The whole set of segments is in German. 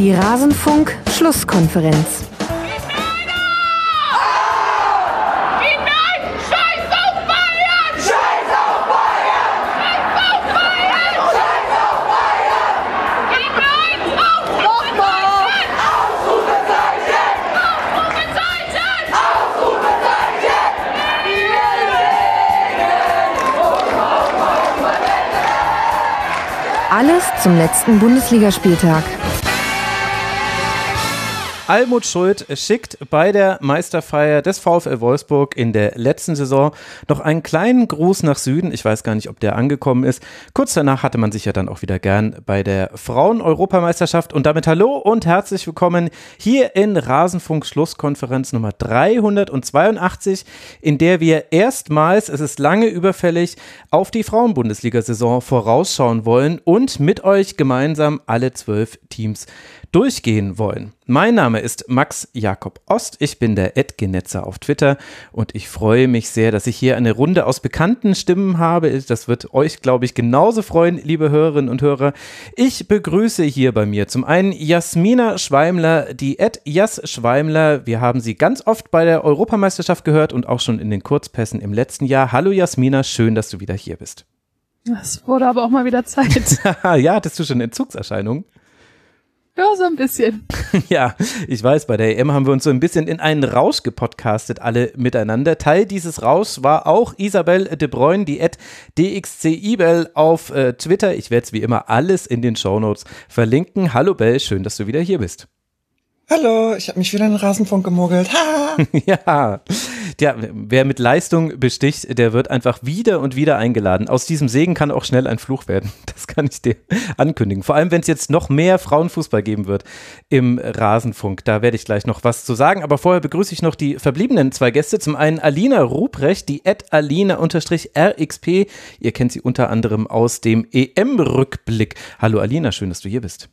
Die Rasenfunk-Schlusskonferenz. Alles zum letzten Bundesligaspieltag. Almut Schuld schickt bei der Meisterfeier des VfL Wolfsburg in der letzten Saison noch einen kleinen Gruß nach Süden. Ich weiß gar nicht, ob der angekommen ist. Kurz danach hatte man sich ja dann auch wieder gern bei der Frauen-Europameisterschaft. Und damit hallo und herzlich willkommen hier in Rasenfunk Schlusskonferenz Nummer 382, in der wir erstmals, es ist lange überfällig, auf die Frauen-Bundesliga-Saison vorausschauen wollen und mit euch gemeinsam alle zwölf Teams durchgehen wollen. Mein Name ist Max Jakob Ost. Ich bin der Edgenetzer auf Twitter und ich freue mich sehr, dass ich hier eine Runde aus bekannten Stimmen habe. Das wird euch, glaube ich, genauso freuen, liebe Hörerinnen und Hörer. Ich begrüße hier bei mir zum einen Jasmina Schweimler, die Ed Jas Schweimler. Wir haben sie ganz oft bei der Europameisterschaft gehört und auch schon in den Kurzpässen im letzten Jahr. Hallo Jasmina, schön, dass du wieder hier bist. Es wurde aber auch mal wieder Zeit. ja, hattest du schon Entzugserscheinungen? Ja, so ein bisschen. ja, ich weiß, bei der EM haben wir uns so ein bisschen in einen Rausch gepodcastet, alle miteinander. Teil dieses Rauschs war auch Isabel de Bruyne, die at dxcibel auf äh, Twitter. Ich werde es wie immer alles in den Shownotes verlinken. Hallo Bell, schön, dass du wieder hier bist. Hallo, ich habe mich wieder in den Rasenfunk gemogelt. ja, ja, wer mit Leistung besticht, der wird einfach wieder und wieder eingeladen. Aus diesem Segen kann auch schnell ein Fluch werden. Das kann ich dir ankündigen. Vor allem, wenn es jetzt noch mehr Frauenfußball geben wird im Rasenfunk. Da werde ich gleich noch was zu sagen. Aber vorher begrüße ich noch die verbliebenen zwei Gäste. Zum einen Alina Ruprecht, die at Alina-RXP. Ihr kennt sie unter anderem aus dem EM-Rückblick. Hallo Alina, schön, dass du hier bist.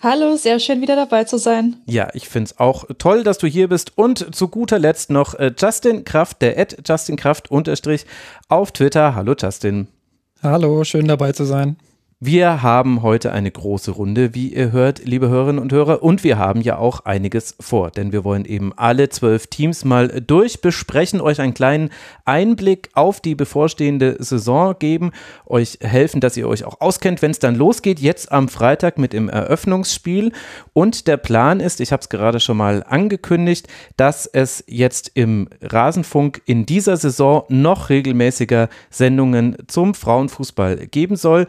Hallo, sehr schön wieder dabei zu sein. Ja, ich finde es auch toll, dass du hier bist. Und zu guter Letzt noch äh, Justin Kraft, der Ad Justin Kraft unterstrich auf Twitter. Hallo Justin. Hallo, schön dabei zu sein. Wir haben heute eine große Runde, wie ihr hört, liebe Hörerinnen und Hörer. Und wir haben ja auch einiges vor, denn wir wollen eben alle zwölf Teams mal durchbesprechen, euch einen kleinen Einblick auf die bevorstehende Saison geben, euch helfen, dass ihr euch auch auskennt, wenn es dann losgeht, jetzt am Freitag mit dem Eröffnungsspiel. Und der Plan ist, ich habe es gerade schon mal angekündigt, dass es jetzt im Rasenfunk in dieser Saison noch regelmäßiger Sendungen zum Frauenfußball geben soll.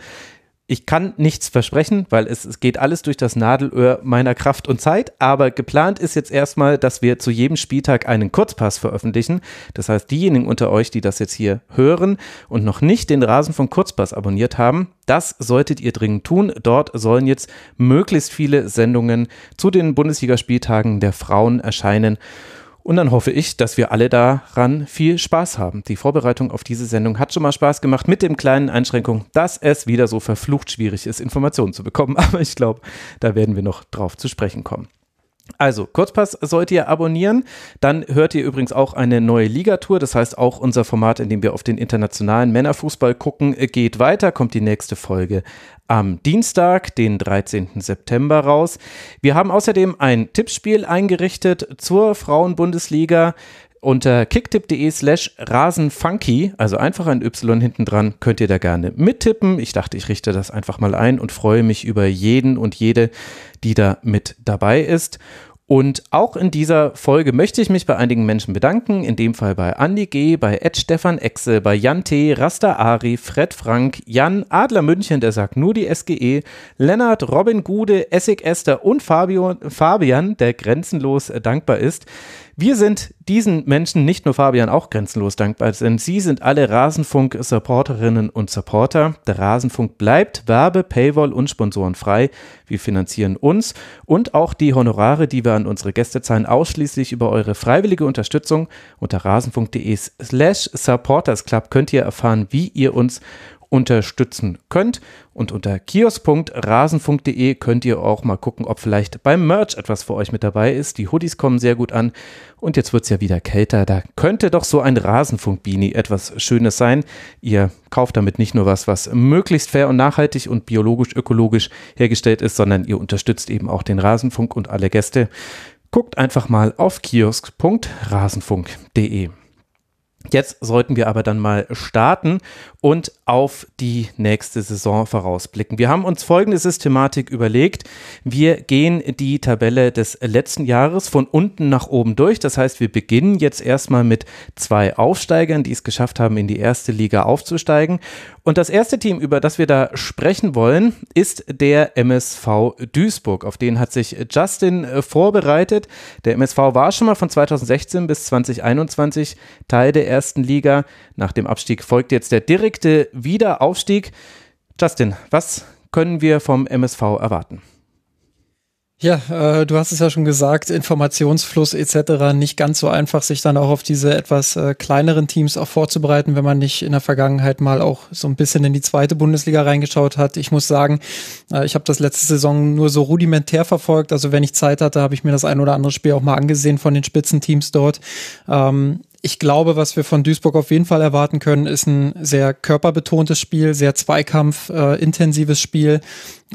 Ich kann nichts versprechen, weil es, es geht alles durch das Nadelöhr meiner Kraft und Zeit. Aber geplant ist jetzt erstmal, dass wir zu jedem Spieltag einen Kurzpass veröffentlichen. Das heißt, diejenigen unter euch, die das jetzt hier hören und noch nicht den Rasen von Kurzpass abonniert haben, das solltet ihr dringend tun. Dort sollen jetzt möglichst viele Sendungen zu den Bundesligaspieltagen der Frauen erscheinen. Und dann hoffe ich, dass wir alle daran viel Spaß haben. Die Vorbereitung auf diese Sendung hat schon mal Spaß gemacht mit dem kleinen Einschränkung, dass es wieder so verflucht schwierig ist, Informationen zu bekommen. Aber ich glaube, da werden wir noch drauf zu sprechen kommen. Also, Kurzpass sollt ihr abonnieren. Dann hört ihr übrigens auch eine neue Ligatour. Das heißt, auch unser Format, in dem wir auf den internationalen Männerfußball gucken, geht weiter. Kommt die nächste Folge am Dienstag, den 13. September raus. Wir haben außerdem ein Tippspiel eingerichtet zur Frauenbundesliga. Unter kicktipp.de slash rasenfunky, also einfach ein Y hinten dran, könnt ihr da gerne mittippen. Ich dachte, ich richte das einfach mal ein und freue mich über jeden und jede, die da mit dabei ist. Und auch in dieser Folge möchte ich mich bei einigen Menschen bedanken, in dem Fall bei Andi G., bei Ed Stefan Exe, bei Jan T., Rasta Ari, Fred Frank, Jan Adler München, der sagt nur die SGE, Lennart, Robin Gude, Essig Esther und Fabio, Fabian, der grenzenlos dankbar ist. Wir sind diesen Menschen, nicht nur Fabian, auch grenzenlos dankbar, denn sie sind alle Rasenfunk-Supporterinnen und Supporter. Der Rasenfunk bleibt Werbe, Paywall und Sponsoren frei. Wir finanzieren uns und auch die Honorare, die wir an unsere Gäste zahlen, ausschließlich über eure freiwillige Unterstützung. Unter rasenfunk.de slash supportersclub könnt ihr erfahren, wie ihr uns unterstützen könnt. Und unter kiosk.rasenfunk.de könnt ihr auch mal gucken, ob vielleicht beim Merch etwas für euch mit dabei ist. Die Hoodies kommen sehr gut an. Und jetzt wird es ja wieder kälter. Da könnte doch so ein Rasenfunk-Beanie etwas Schönes sein. Ihr kauft damit nicht nur was, was möglichst fair und nachhaltig und biologisch, ökologisch hergestellt ist, sondern ihr unterstützt eben auch den Rasenfunk und alle Gäste. Guckt einfach mal auf kiosk.rasenfunk.de. Jetzt sollten wir aber dann mal starten und auf die nächste Saison vorausblicken. Wir haben uns folgende Systematik überlegt. Wir gehen die Tabelle des letzten Jahres von unten nach oben durch. Das heißt, wir beginnen jetzt erstmal mit zwei Aufsteigern, die es geschafft haben, in die erste Liga aufzusteigen. Und das erste Team, über das wir da sprechen wollen, ist der MSV Duisburg. Auf den hat sich Justin äh, vorbereitet. Der MSV war schon mal von 2016 bis 2021 Teil der ersten Liga. Nach dem Abstieg folgt jetzt der direkte Wiederaufstieg. Justin, was können wir vom MSV erwarten? Ja, äh, du hast es ja schon gesagt, Informationsfluss etc. nicht ganz so einfach, sich dann auch auf diese etwas äh, kleineren Teams auch vorzubereiten, wenn man nicht in der Vergangenheit mal auch so ein bisschen in die zweite Bundesliga reingeschaut hat. Ich muss sagen, äh, ich habe das letzte Saison nur so rudimentär verfolgt. Also wenn ich Zeit hatte, habe ich mir das ein oder andere Spiel auch mal angesehen von den Spitzenteams dort. Ähm, ich glaube, was wir von Duisburg auf jeden Fall erwarten können, ist ein sehr körperbetontes Spiel, sehr Zweikampf-intensives äh, Spiel.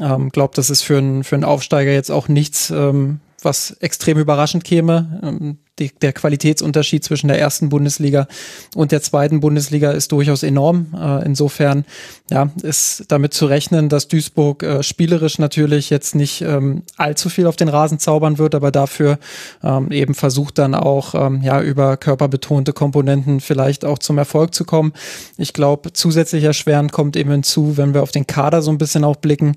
Ähm, glaube, das ist für, ein, für einen Aufsteiger jetzt auch nichts, ähm, was extrem überraschend käme. Ähm, die, der Qualitätsunterschied zwischen der ersten Bundesliga und der zweiten Bundesliga ist durchaus enorm. Äh, insofern ja, ist damit zu rechnen, dass Duisburg äh, spielerisch natürlich jetzt nicht ähm, allzu viel auf den Rasen zaubern wird, aber dafür ähm, eben versucht dann auch ähm, ja über körperbetonte Komponenten vielleicht auch zum Erfolg zu kommen. Ich glaube, zusätzlich erschwerend kommt eben hinzu, wenn wir auf den Kader so ein bisschen auch blicken,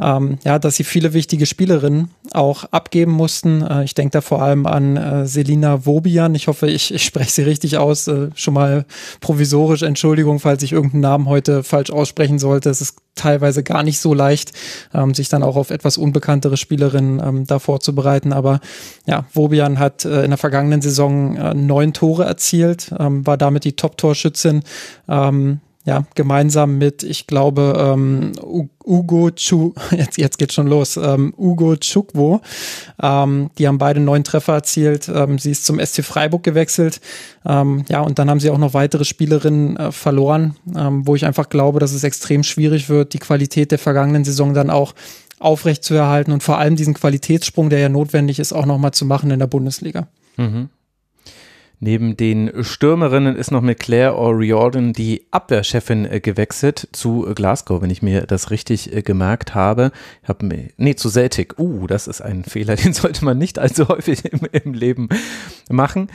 ähm, ja, dass sie viele wichtige Spielerinnen auch abgeben mussten. Äh, ich denke da vor allem an äh, Selina Wobian. Ich hoffe, ich, ich spreche sie richtig aus. Äh, schon mal provisorisch Entschuldigung, falls ich irgendeinen Namen heute falsch aussprechen sollte. Es ist teilweise gar nicht so leicht, ähm, sich dann auch auf etwas unbekanntere Spielerinnen ähm, da vorzubereiten. Aber ja, Wobian hat äh, in der vergangenen Saison äh, neun Tore erzielt, ähm, war damit die Top-Torschützin. Ähm, ja, gemeinsam mit, ich glaube, ähm, Ugo Chu, jetzt, jetzt geht schon los, ähm, Ugo Chukwo. Ähm, die haben beide neun Treffer erzielt. Ähm, sie ist zum SC Freiburg gewechselt. Ähm, ja, und dann haben sie auch noch weitere Spielerinnen äh, verloren, ähm, wo ich einfach glaube, dass es extrem schwierig wird, die Qualität der vergangenen Saison dann auch aufrecht zu erhalten und vor allem diesen Qualitätssprung, der ja notwendig ist, auch nochmal zu machen in der Bundesliga. Mhm. Neben den Stürmerinnen ist noch mit Claire O'Riordan die Abwehrchefin äh, gewechselt zu Glasgow, wenn ich mir das richtig äh, gemerkt habe. Ich hab nee, zu Celtic. Uh, das ist ein Fehler, den sollte man nicht allzu häufig im, im Leben machen.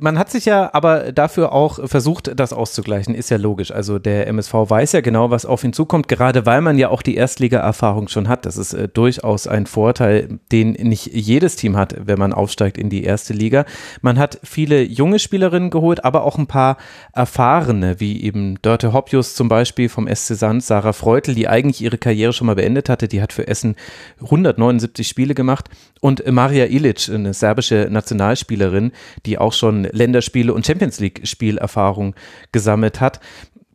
Man hat sich ja aber dafür auch versucht, das auszugleichen, ist ja logisch. Also der MSV weiß ja genau, was auf ihn zukommt, gerade weil man ja auch die Erstliga-Erfahrung schon hat. Das ist äh, durchaus ein Vorteil, den nicht jedes Team hat, wenn man aufsteigt in die erste Liga. Man hat viele junge Spielerinnen geholt, aber auch ein paar erfahrene, wie eben Dörte Hoppius zum Beispiel vom SC Sand, Sarah Freutel, die eigentlich ihre Karriere schon mal beendet hatte, die hat für Essen 179 Spiele gemacht und Maria Ilic, eine serbische Nationalspielerin, die auch schon Länderspiele und Champions League Spielerfahrung gesammelt hat.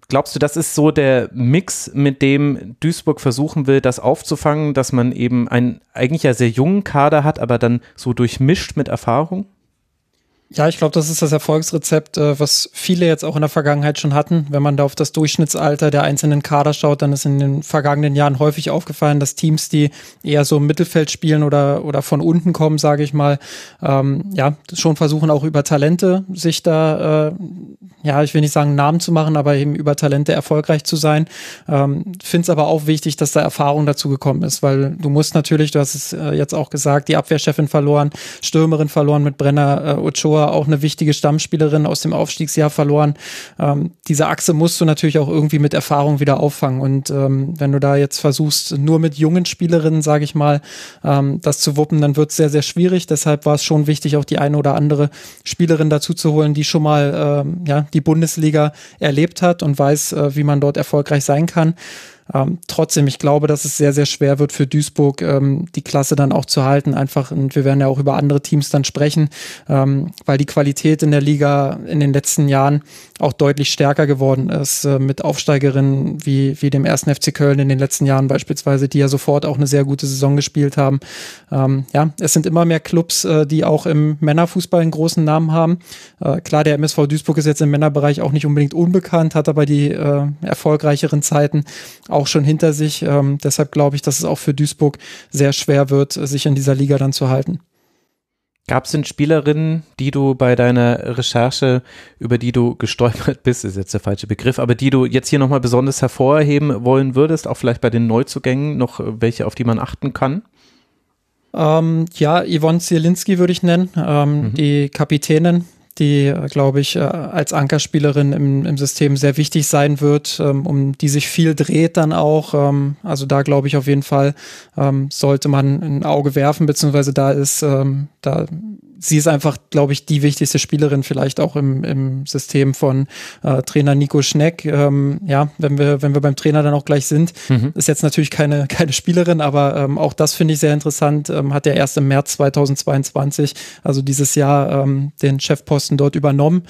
Glaubst du, das ist so der Mix, mit dem Duisburg versuchen will, das aufzufangen, dass man eben einen eigentlich ja sehr jungen Kader hat, aber dann so durchmischt mit Erfahrung? Ja, ich glaube, das ist das Erfolgsrezept, äh, was viele jetzt auch in der Vergangenheit schon hatten. Wenn man da auf das Durchschnittsalter der einzelnen Kader schaut, dann ist in den vergangenen Jahren häufig aufgefallen, dass Teams, die eher so im Mittelfeld spielen oder, oder von unten kommen, sage ich mal, ähm, ja, schon versuchen auch über Talente sich da, äh, ja, ich will nicht sagen Namen zu machen, aber eben über Talente erfolgreich zu sein. Ähm, Finde es aber auch wichtig, dass da Erfahrung dazu gekommen ist, weil du musst natürlich, du hast es äh, jetzt auch gesagt, die Abwehrchefin verloren, Stürmerin verloren mit Brenner äh, Ochoa Tor auch eine wichtige Stammspielerin aus dem Aufstiegsjahr verloren. Ähm, diese Achse musst du natürlich auch irgendwie mit Erfahrung wieder auffangen. Und ähm, wenn du da jetzt versuchst, nur mit jungen Spielerinnen, sage ich mal, ähm, das zu wuppen, dann wird es sehr, sehr schwierig. Deshalb war es schon wichtig, auch die eine oder andere Spielerin dazu zu holen, die schon mal ähm, ja, die Bundesliga erlebt hat und weiß, äh, wie man dort erfolgreich sein kann. Ähm, trotzdem, ich glaube, dass es sehr, sehr schwer wird für Duisburg, ähm, die Klasse dann auch zu halten. Einfach, und wir werden ja auch über andere Teams dann sprechen, ähm, weil die Qualität in der Liga in den letzten Jahren auch deutlich stärker geworden ist, äh, mit Aufsteigerinnen wie, wie dem ersten FC Köln in den letzten Jahren beispielsweise, die ja sofort auch eine sehr gute Saison gespielt haben. Ähm, ja, es sind immer mehr Clubs, äh, die auch im Männerfußball einen großen Namen haben. Äh, klar, der MSV Duisburg ist jetzt im Männerbereich auch nicht unbedingt unbekannt, hat aber die äh, erfolgreicheren Zeiten schon hinter sich. Ähm, deshalb glaube ich, dass es auch für Duisburg sehr schwer wird, sich in dieser Liga dann zu halten. Gab es denn Spielerinnen, die du bei deiner Recherche, über die du gestolpert bist, ist jetzt der falsche Begriff, aber die du jetzt hier nochmal besonders hervorheben wollen würdest, auch vielleicht bei den Neuzugängen noch welche, auf die man achten kann? Ähm, ja, Yvonne Zielinski würde ich nennen, ähm, mhm. die Kapitänin, die, glaube ich, äh, als Ankerspielerin im, im System sehr wichtig sein wird, ähm, um die sich viel dreht dann auch. Ähm, also da glaube ich auf jeden Fall, ähm, sollte man ein Auge werfen, beziehungsweise da ist, da sie ist einfach, glaube ich, die wichtigste Spielerin vielleicht auch im, im System von äh, Trainer Nico Schneck. Ähm, ja, wenn wir, wenn wir beim Trainer dann auch gleich sind, mhm. ist jetzt natürlich keine, keine Spielerin, aber ähm, auch das finde ich sehr interessant. Ähm, hat er erst im März 2022, also dieses Jahr, ähm, den Chefposten dort übernommen.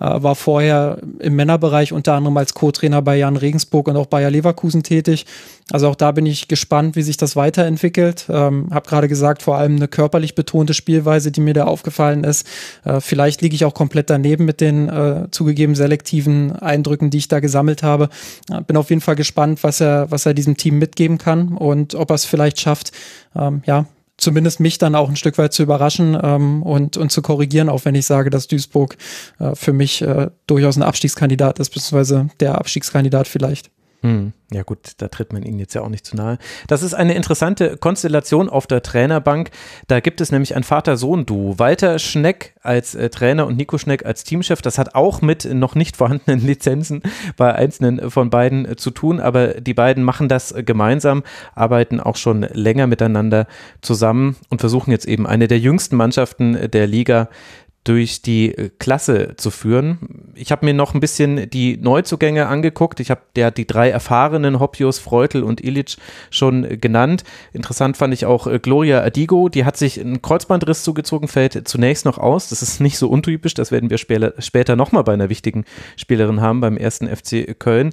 Äh, war vorher im Männerbereich unter anderem als Co-Trainer bei Jan Regensburg und auch Bayer Leverkusen tätig. Also auch da bin ich gespannt, wie sich das weiterentwickelt. Ähm, hab gerade gesagt, vor allem eine körperlich betonte Spielweise, die mir da aufgefallen ist. Äh, vielleicht liege ich auch komplett daneben mit den äh, zugegeben selektiven Eindrücken, die ich da gesammelt habe. Äh, bin auf jeden Fall gespannt, was er, was er diesem Team mitgeben kann und ob er es vielleicht schafft, ähm, ja, zumindest mich dann auch ein Stück weit zu überraschen ähm, und, und zu korrigieren, auch wenn ich sage, dass Duisburg äh, für mich äh, durchaus ein Abstiegskandidat ist, beziehungsweise der Abstiegskandidat vielleicht. Hm. Ja gut, da tritt man ihnen jetzt ja auch nicht zu nahe. Das ist eine interessante Konstellation auf der Trainerbank. Da gibt es nämlich ein Vater-Sohn-Duo. Walter Schneck als äh, Trainer und Nico Schneck als Teamchef. Das hat auch mit noch nicht vorhandenen Lizenzen bei einzelnen von beiden äh, zu tun, aber die beiden machen das äh, gemeinsam, arbeiten auch schon länger miteinander zusammen und versuchen jetzt eben eine der jüngsten Mannschaften der Liga durch die äh, Klasse zu führen. Ich habe mir noch ein bisschen die Neuzugänge angeguckt. Ich habe der die drei erfahrenen Hoppius, Freutel und Illich schon äh, genannt. Interessant fand ich auch äh, Gloria Adigo. Die hat sich einen Kreuzbandriss zugezogen, fällt zunächst noch aus. Das ist nicht so untypisch. Das werden wir später, später nochmal bei einer wichtigen Spielerin haben beim ersten FC Köln.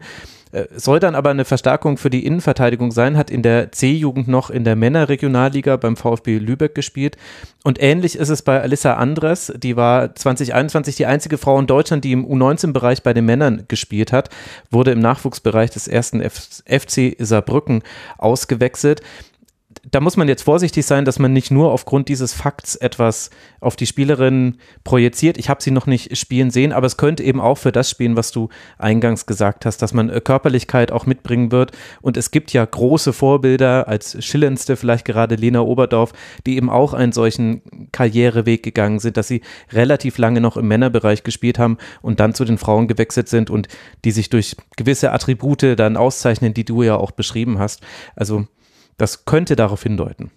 Äh, soll dann aber eine Verstärkung für die Innenverteidigung sein, hat in der C-Jugend noch in der Männerregionalliga beim VfB Lübeck gespielt. Und ähnlich ist es bei Alissa Andres, die war 2021 die einzige Frau in Deutschland, die im U19-Bereich bei den Männern gespielt hat, wurde im Nachwuchsbereich des ersten FC Saarbrücken ausgewechselt da muss man jetzt vorsichtig sein, dass man nicht nur aufgrund dieses Fakts etwas auf die Spielerin projiziert. Ich habe sie noch nicht spielen sehen, aber es könnte eben auch für das spielen, was du eingangs gesagt hast, dass man äh, Körperlichkeit auch mitbringen wird. Und es gibt ja große Vorbilder, als schillerndste vielleicht gerade Lena Oberdorf, die eben auch einen solchen Karriereweg gegangen sind, dass sie relativ lange noch im Männerbereich gespielt haben und dann zu den Frauen gewechselt sind und die sich durch gewisse Attribute dann auszeichnen, die du ja auch beschrieben hast. Also das könnte darauf hindeuten.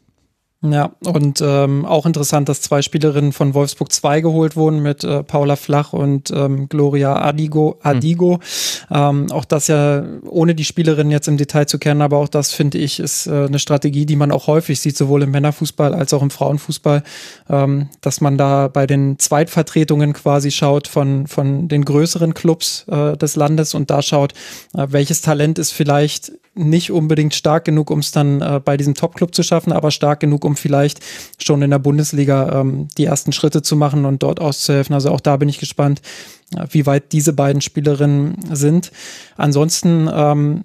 Ja, und ähm, auch interessant, dass zwei Spielerinnen von Wolfsburg 2 geholt wurden mit äh, Paula Flach und ähm, Gloria Adigo. Adigo. Mhm. Ähm, auch das ja, ohne die Spielerinnen jetzt im Detail zu kennen, aber auch das finde ich ist äh, eine Strategie, die man auch häufig sieht, sowohl im Männerfußball als auch im Frauenfußball, ähm, dass man da bei den Zweitvertretungen quasi schaut von, von den größeren Clubs äh, des Landes und da schaut, äh, welches Talent ist vielleicht nicht unbedingt stark genug, um es dann äh, bei diesem Top-Club zu schaffen, aber stark genug, um vielleicht schon in der Bundesliga ähm, die ersten Schritte zu machen und dort auszuhelfen. Also auch da bin ich gespannt, äh, wie weit diese beiden Spielerinnen sind. Ansonsten ähm,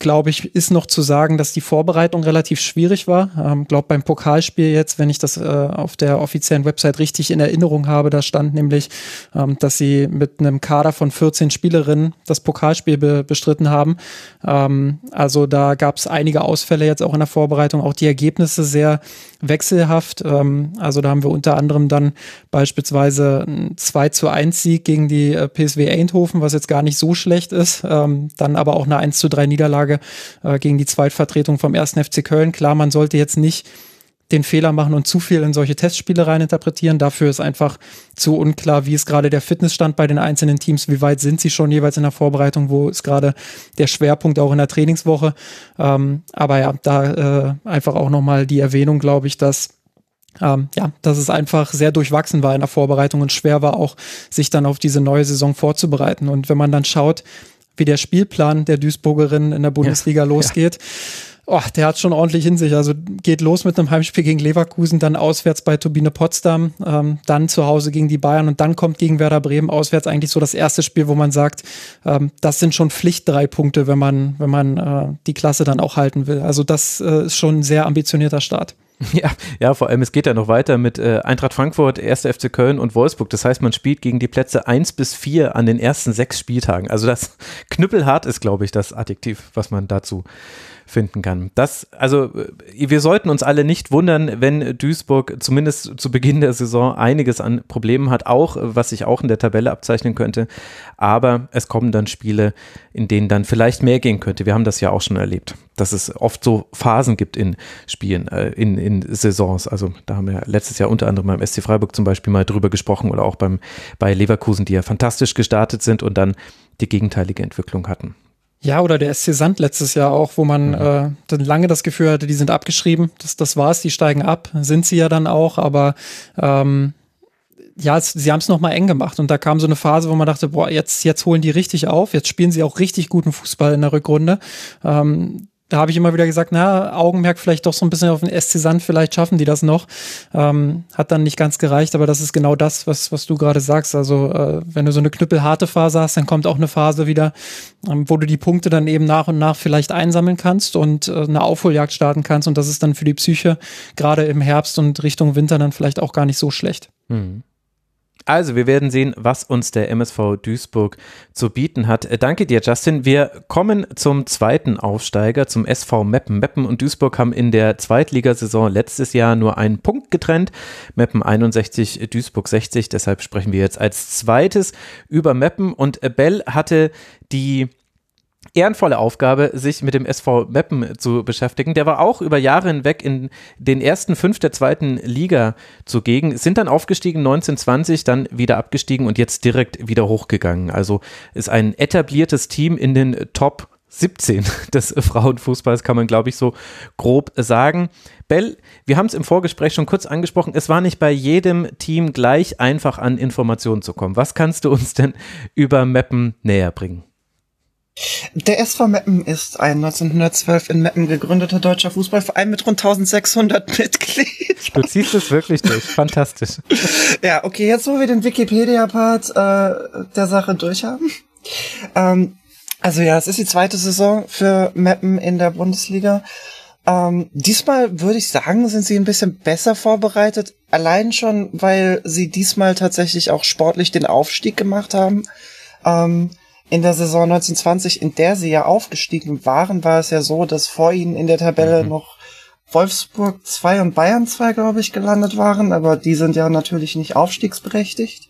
glaube ich, ist noch zu sagen, dass die Vorbereitung relativ schwierig war. Ähm, glaube beim Pokalspiel jetzt, wenn ich das äh, auf der offiziellen Website richtig in Erinnerung habe, da stand nämlich, ähm, dass sie mit einem Kader von 14 Spielerinnen das Pokalspiel be bestritten haben. Ähm, also da gab es einige Ausfälle jetzt auch in der Vorbereitung, auch die Ergebnisse sehr wechselhaft. Ähm, also da haben wir unter anderem dann beispielsweise ein 2 zu 1 Sieg gegen die äh, PSW Eindhoven, was jetzt gar nicht so schlecht ist. Ähm, dann aber auch eine 1 zu 3 Niederlage äh, gegen die Zweitvertretung vom 1. FC Köln. Klar, man sollte jetzt nicht den Fehler machen und zu viel in solche Testspiele reininterpretieren. Dafür ist einfach zu unklar, wie ist gerade der Fitnessstand bei den einzelnen Teams, wie weit sind sie schon jeweils in der Vorbereitung, wo ist gerade der Schwerpunkt auch in der Trainingswoche. Ähm, aber ja, da äh, einfach auch nochmal die Erwähnung, glaube ich, dass ähm, ja, dass es einfach sehr durchwachsen war in der Vorbereitung und schwer war auch, sich dann auf diese neue Saison vorzubereiten. Und wenn man dann schaut, wie der Spielplan der Duisburgerin in der Bundesliga ja, losgeht, ja oh, der hat schon ordentlich in sich. Also geht los mit einem Heimspiel gegen Leverkusen, dann auswärts bei Turbine Potsdam, ähm, dann zu Hause gegen die Bayern und dann kommt gegen Werder Bremen auswärts eigentlich so das erste Spiel, wo man sagt, ähm, das sind schon Pflicht drei Punkte, wenn man, wenn man äh, die Klasse dann auch halten will. Also das äh, ist schon ein sehr ambitionierter Start. Ja, ja, vor allem es geht ja noch weiter mit äh, Eintracht Frankfurt, 1. FC Köln und Wolfsburg. Das heißt, man spielt gegen die Plätze 1 bis 4 an den ersten sechs Spieltagen. Also das knüppelhart ist, glaube ich, das Adjektiv, was man dazu finden kann. Das, also äh, wir sollten uns alle nicht wundern, wenn Duisburg zumindest zu Beginn der Saison einiges an Problemen hat, auch was sich auch in der Tabelle abzeichnen könnte. Aber es kommen dann Spiele, in denen dann vielleicht mehr gehen könnte. Wir haben das ja auch schon erlebt, dass es oft so Phasen gibt in Spielen, äh, in, in Saisons. Also da haben wir letztes Jahr unter anderem beim SC Freiburg zum Beispiel mal drüber gesprochen oder auch beim, bei Leverkusen, die ja fantastisch gestartet sind und dann die gegenteilige Entwicklung hatten. Ja, oder der SC Sand letztes Jahr auch, wo man mhm. äh, dann lange das Gefühl hatte, die sind abgeschrieben. Das, das war's, die steigen ab. Sind sie ja dann auch, aber ähm, ja, es, sie haben es nochmal eng gemacht und da kam so eine Phase, wo man dachte, boah, jetzt, jetzt holen die richtig auf, jetzt spielen sie auch richtig guten Fußball in der Rückrunde. Ähm, da habe ich immer wieder gesagt, na, Augenmerk vielleicht doch so ein bisschen auf den SC Sand, vielleicht schaffen die das noch. Ähm, hat dann nicht ganz gereicht, aber das ist genau das, was, was du gerade sagst. Also, äh, wenn du so eine knüppelharte Phase hast, dann kommt auch eine Phase wieder, ähm, wo du die Punkte dann eben nach und nach vielleicht einsammeln kannst und äh, eine Aufholjagd starten kannst. Und das ist dann für die Psyche gerade im Herbst und Richtung Winter dann vielleicht auch gar nicht so schlecht. Mhm. Also, wir werden sehen, was uns der MSV Duisburg zu bieten hat. Äh, danke dir, Justin. Wir kommen zum zweiten Aufsteiger, zum SV Meppen. Meppen und Duisburg haben in der Zweitligasaison letztes Jahr nur einen Punkt getrennt. Meppen 61, Duisburg 60. Deshalb sprechen wir jetzt als zweites über Meppen. Und Bell hatte die ehrenvolle Aufgabe, sich mit dem SV Meppen zu beschäftigen. Der war auch über Jahre hinweg in den ersten fünf der zweiten Liga zugegen, sind dann aufgestiegen 1920, dann wieder abgestiegen und jetzt direkt wieder hochgegangen. Also ist ein etabliertes Team in den Top 17 des Frauenfußballs, kann man glaube ich so grob sagen. Bell, wir haben es im Vorgespräch schon kurz angesprochen, es war nicht bei jedem Team gleich einfach an Informationen zu kommen. Was kannst du uns denn über Meppen näher bringen? Der SV Meppen ist ein 1912 in Meppen gegründeter deutscher Fußballverein mit rund 1600 Mitgliedern. Du ziehst es wirklich durch, fantastisch. Ja, okay, jetzt wo wir den Wikipedia-Part äh, der Sache durchhaben. Ähm, also ja, es ist die zweite Saison für Meppen in der Bundesliga. Ähm, diesmal würde ich sagen, sind sie ein bisschen besser vorbereitet. Allein schon, weil sie diesmal tatsächlich auch sportlich den Aufstieg gemacht haben. Ähm, in der Saison 1920, in der sie ja aufgestiegen waren, war es ja so, dass vor ihnen in der Tabelle mhm. noch Wolfsburg 2 und Bayern 2, glaube ich, gelandet waren, aber die sind ja natürlich nicht aufstiegsberechtigt.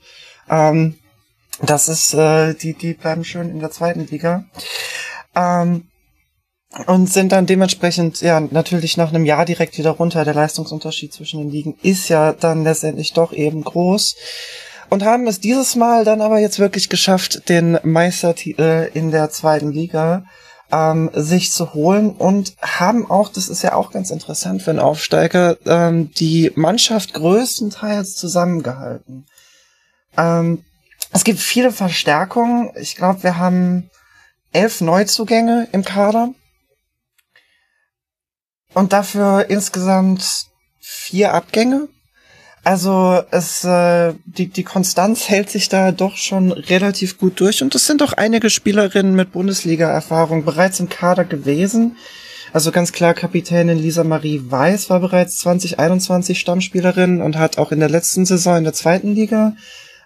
Ähm, das ist, äh, die, die bleiben schön in der zweiten Liga. Ähm, und sind dann dementsprechend, ja, natürlich nach einem Jahr direkt wieder runter. Der Leistungsunterschied zwischen den Ligen ist ja dann letztendlich doch eben groß und haben es dieses Mal dann aber jetzt wirklich geschafft, den Meistertitel in der zweiten Liga ähm, sich zu holen und haben auch, das ist ja auch ganz interessant für einen Aufsteiger, ähm, die Mannschaft größtenteils zusammengehalten. Ähm, es gibt viele Verstärkungen. Ich glaube, wir haben elf Neuzugänge im Kader. Und dafür insgesamt vier Abgänge. Also es äh, die die Konstanz hält sich da doch schon relativ gut durch und es sind doch einige Spielerinnen mit Bundesliga-Erfahrung bereits im Kader gewesen. Also ganz klar Kapitänin Lisa Marie Weiß war bereits 2021 Stammspielerin und hat auch in der letzten Saison in der zweiten Liga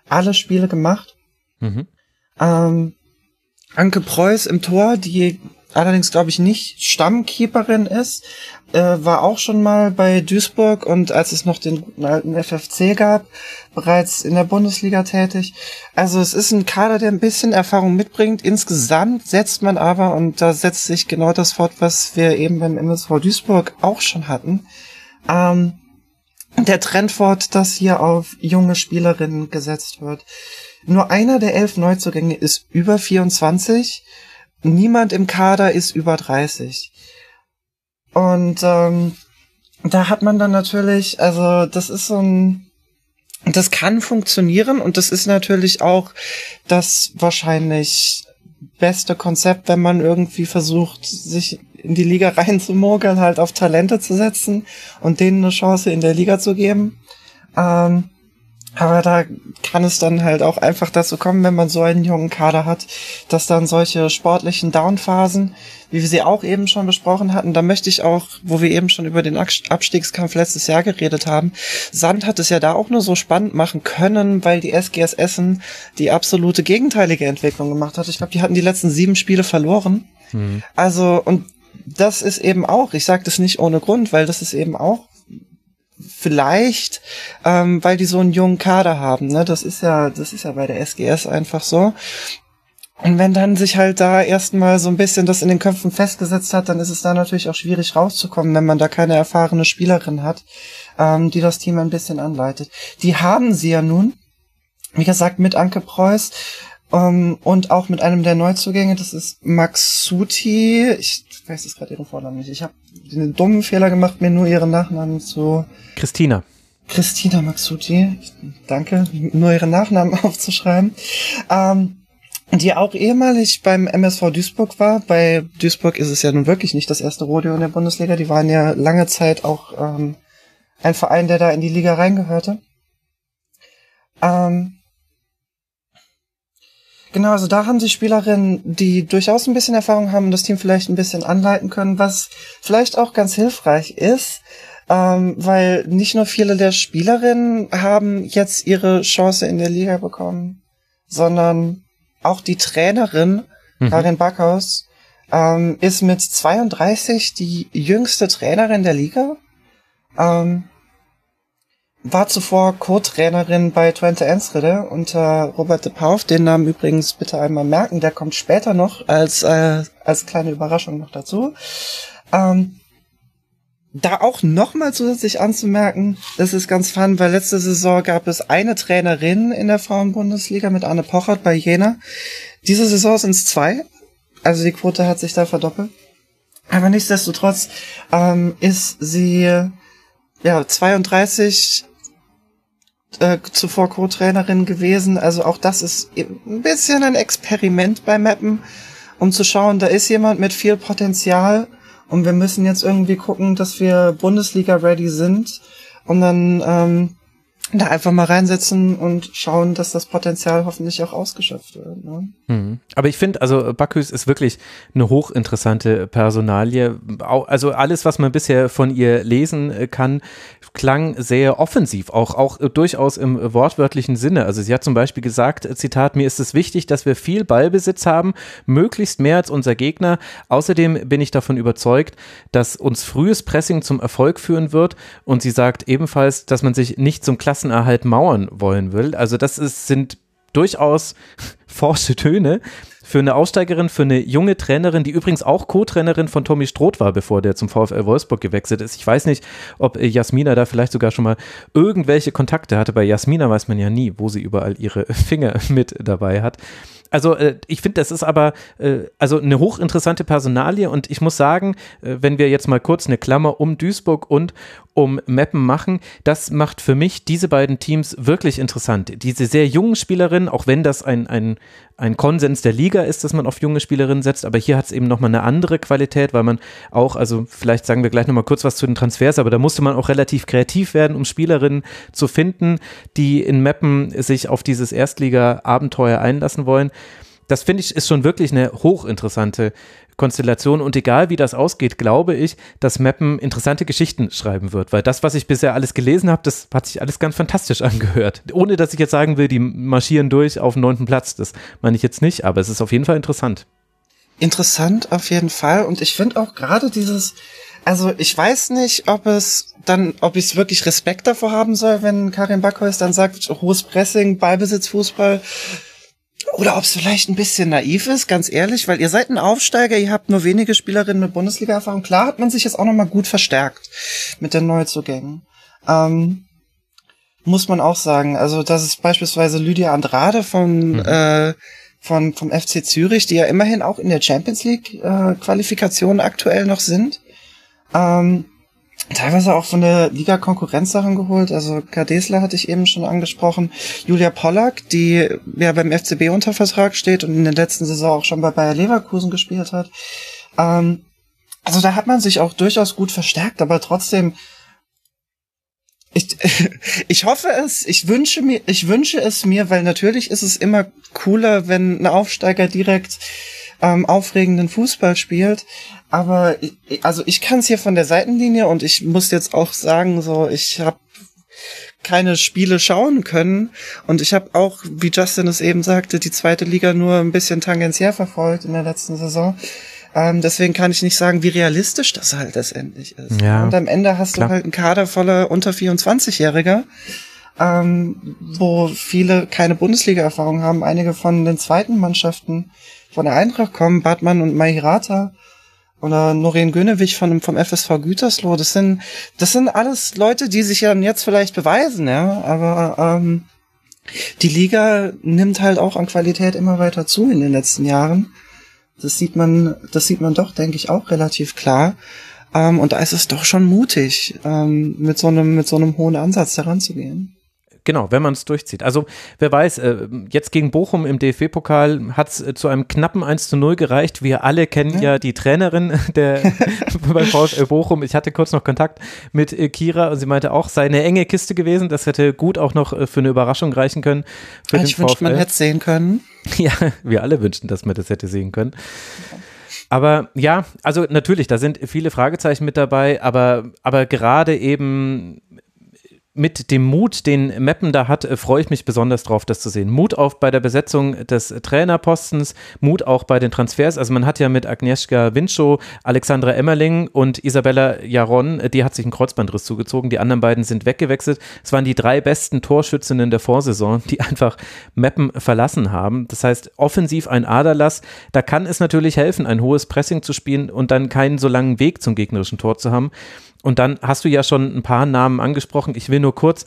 alle Spiele gemacht. Mhm. Ähm, Anke Preuß im Tor, die allerdings glaube ich nicht Stammkeeperin ist, äh, war auch schon mal bei Duisburg und als es noch den alten FFC gab, bereits in der Bundesliga tätig. Also es ist ein Kader, der ein bisschen Erfahrung mitbringt. Insgesamt setzt man aber, und da setzt sich genau das fort, was wir eben beim MSV Duisburg auch schon hatten, ähm, der Trend fort, dass hier auf junge Spielerinnen gesetzt wird. Nur einer der elf Neuzugänge ist über 24. Niemand im Kader ist über 30. Und ähm, da hat man dann natürlich, also das ist so ein, das kann funktionieren und das ist natürlich auch das wahrscheinlich beste Konzept, wenn man irgendwie versucht, sich in die Liga reinzumogeln, halt auf Talente zu setzen und denen eine Chance in der Liga zu geben. Ähm, aber da kann es dann halt auch einfach dazu kommen, wenn man so einen jungen Kader hat, dass dann solche sportlichen Downphasen, wie wir sie auch eben schon besprochen hatten, da möchte ich auch, wo wir eben schon über den Abstiegskampf letztes Jahr geredet haben, Sand hat es ja da auch nur so spannend machen können, weil die SGS Essen die absolute gegenteilige Entwicklung gemacht hat. Ich glaube, die hatten die letzten sieben Spiele verloren. Mhm. Also, und das ist eben auch, ich sage das nicht ohne Grund, weil das ist eben auch vielleicht, ähm, weil die so einen jungen Kader haben. Ne? Das ist ja, das ist ja bei der SGS einfach so. Und wenn dann sich halt da erstmal so ein bisschen das in den Köpfen festgesetzt hat, dann ist es da natürlich auch schwierig rauszukommen, wenn man da keine erfahrene Spielerin hat, ähm, die das Team ein bisschen anleitet. Die haben sie ja nun, wie gesagt, mit Anke Preuß ähm, und auch mit einem der Neuzugänge, das ist Maxuti. Ich weiß es gerade ihren Vornamen nicht. Ich habe den dummen Fehler gemacht, mir nur ihren Nachnamen zu. Christina. Christina Maxuti. Danke, nur ihren Nachnamen aufzuschreiben. Ähm, die auch ehemalig beim MSV Duisburg war. Bei Duisburg ist es ja nun wirklich nicht das erste Rodeo in der Bundesliga. Die waren ja lange Zeit auch ähm, ein Verein, der da in die Liga reingehörte. Ähm, Genau, also da haben sie Spielerinnen, die durchaus ein bisschen Erfahrung haben und das Team vielleicht ein bisschen anleiten können, was vielleicht auch ganz hilfreich ist, ähm, weil nicht nur viele der Spielerinnen haben jetzt ihre Chance in der Liga bekommen, sondern auch die Trainerin mhm. Karin Backhaus ähm, ist mit 32 die jüngste Trainerin der Liga. Ähm, war zuvor Co-Trainerin bei Twente Enschede unter Robert de Pauf. Den Namen übrigens bitte einmal merken, der kommt später noch als, äh, als kleine Überraschung noch dazu. Ähm, da auch nochmal zusätzlich anzumerken, das ist ganz fun, weil letzte Saison gab es eine Trainerin in der Frauenbundesliga mit Anne Pochert bei Jena. Diese Saison sind es zwei. Also die Quote hat sich da verdoppelt. Aber nichtsdestotrotz ähm, ist sie ja 32 äh, zuvor Co-Trainerin gewesen. Also auch das ist ein bisschen ein Experiment bei Mappen, um zu schauen, da ist jemand mit viel Potenzial und wir müssen jetzt irgendwie gucken, dass wir Bundesliga-ready sind, um dann ähm, da einfach mal reinsetzen und schauen, dass das Potenzial hoffentlich auch ausgeschöpft wird. Ne? Mhm. Aber ich finde, also Bakhus ist wirklich eine hochinteressante Personalie. Also alles, was man bisher von ihr lesen äh, kann, klang sehr offensiv, auch, auch durchaus im wortwörtlichen Sinne. Also sie hat zum Beispiel gesagt, Zitat, mir ist es wichtig, dass wir viel Ballbesitz haben, möglichst mehr als unser Gegner. Außerdem bin ich davon überzeugt, dass uns frühes Pressing zum Erfolg führen wird. Und sie sagt ebenfalls, dass man sich nicht zum Klassenerhalt mauern wollen will. Also das ist, sind durchaus forsche Töne für eine Aussteigerin, für eine junge Trainerin, die übrigens auch Co-Trainerin von Tommy Stroth war, bevor der zum VfL Wolfsburg gewechselt ist. Ich weiß nicht, ob Jasmina da vielleicht sogar schon mal irgendwelche Kontakte hatte. Bei Jasmina weiß man ja nie, wo sie überall ihre Finger mit dabei hat. Also äh, ich finde, das ist aber äh, also eine hochinteressante Personalie und ich muss sagen, äh, wenn wir jetzt mal kurz eine Klammer um Duisburg und um Meppen machen, das macht für mich diese beiden Teams wirklich interessant. Diese sehr jungen Spielerinnen, auch wenn das ein, ein, ein Konsens der Liga ist, dass man auf junge Spielerinnen setzt, aber hier hat es eben nochmal eine andere Qualität, weil man auch, also vielleicht sagen wir gleich nochmal kurz was zu den Transfers, aber da musste man auch relativ kreativ werden, um Spielerinnen zu finden, die in Meppen sich auf dieses Erstliga-Abenteuer einlassen wollen das finde ich ist schon wirklich eine hochinteressante Konstellation und egal wie das ausgeht, glaube ich, dass Mappen interessante Geschichten schreiben wird, weil das, was ich bisher alles gelesen habe, das hat sich alles ganz fantastisch angehört. Ohne dass ich jetzt sagen will, die marschieren durch auf den neunten Platz, das meine ich jetzt nicht, aber es ist auf jeden Fall interessant. Interessant auf jeden Fall und ich finde auch gerade dieses, also ich weiß nicht, ob es dann, ob ich wirklich Respekt davor haben soll, wenn Karin Backhaus dann sagt, hohes Pressing, Ballbesitz, Fußball, oder ob es vielleicht ein bisschen naiv ist, ganz ehrlich, weil ihr seid ein Aufsteiger, ihr habt nur wenige Spielerinnen mit Bundesliga-Erfahrung. Klar hat man sich jetzt auch nochmal gut verstärkt mit den Neuzugängen. Ähm, muss man auch sagen. Also das ist beispielsweise Lydia Andrade von mhm. äh, von vom FC Zürich, die ja immerhin auch in der Champions League äh, Qualifikation aktuell noch sind. Ähm, teilweise auch von der Liga Konkurrenzsachen geholt. Also Kadesler hatte ich eben schon angesprochen. Julia Pollack, die ja beim FCB unter Vertrag steht und in der letzten Saison auch schon bei Bayer Leverkusen gespielt hat. Ähm, also da hat man sich auch durchaus gut verstärkt, aber trotzdem ich, ich hoffe es, ich wünsche mir, ich wünsche es mir, weil natürlich ist es immer cooler, wenn ein Aufsteiger direkt ähm, aufregenden Fußball spielt. Aber ich, also ich kann es hier von der Seitenlinie und ich muss jetzt auch sagen, so ich habe keine Spiele schauen können und ich habe auch, wie Justin es eben sagte, die zweite Liga nur ein bisschen tangentiell verfolgt in der letzten Saison. Ähm, deswegen kann ich nicht sagen, wie realistisch das halt letztendlich ist. Ja, und am Ende hast klar. du halt einen Kader voller unter 24-Jähriger, ähm, wo viele keine Bundesliga-Erfahrung haben. Einige von den zweiten Mannschaften von der Eintracht kommen, Bartmann und Mahirata oder Noreen Gönewig von, vom FSV Gütersloh. Das sind, das sind alles Leute, die sich ja jetzt vielleicht beweisen, ja, aber ähm, die Liga nimmt halt auch an Qualität immer weiter zu in den letzten Jahren. Das sieht man, das sieht man doch, denke ich, auch relativ klar. Ähm, und da ist es doch schon mutig, ähm, mit so einem, mit so einem hohen Ansatz daran zu gehen. Genau, wenn man es durchzieht. Also wer weiß, äh, jetzt gegen Bochum im DFB-Pokal hat es äh, zu einem knappen 1 zu 0 gereicht. Wir alle kennen ja, ja die Trainerin der bei VfL Bochum. Ich hatte kurz noch Kontakt mit äh, Kira und sie meinte auch, sei eine enge Kiste gewesen. Das hätte gut auch noch für eine Überraschung reichen können. Für ich wünschte, man hätte es sehen können. Ja, wir alle wünschten, dass man das hätte sehen können. Aber ja, also natürlich, da sind viele Fragezeichen mit dabei, aber, aber gerade eben mit dem Mut, den Meppen da hat, äh, freue ich mich besonders drauf, das zu sehen. Mut auch bei der Besetzung des Trainerpostens, Mut auch bei den Transfers. Also man hat ja mit Agnieszka Winchow, Alexandra Emmerling und Isabella Jaron, äh, die hat sich einen Kreuzbandriss zugezogen. Die anderen beiden sind weggewechselt. Es waren die drei besten Torschützinnen der Vorsaison, die einfach Meppen verlassen haben. Das heißt, offensiv ein Aderlass. Da kann es natürlich helfen, ein hohes Pressing zu spielen und dann keinen so langen Weg zum gegnerischen Tor zu haben. Und dann hast du ja schon ein paar Namen angesprochen. Ich will nur kurz,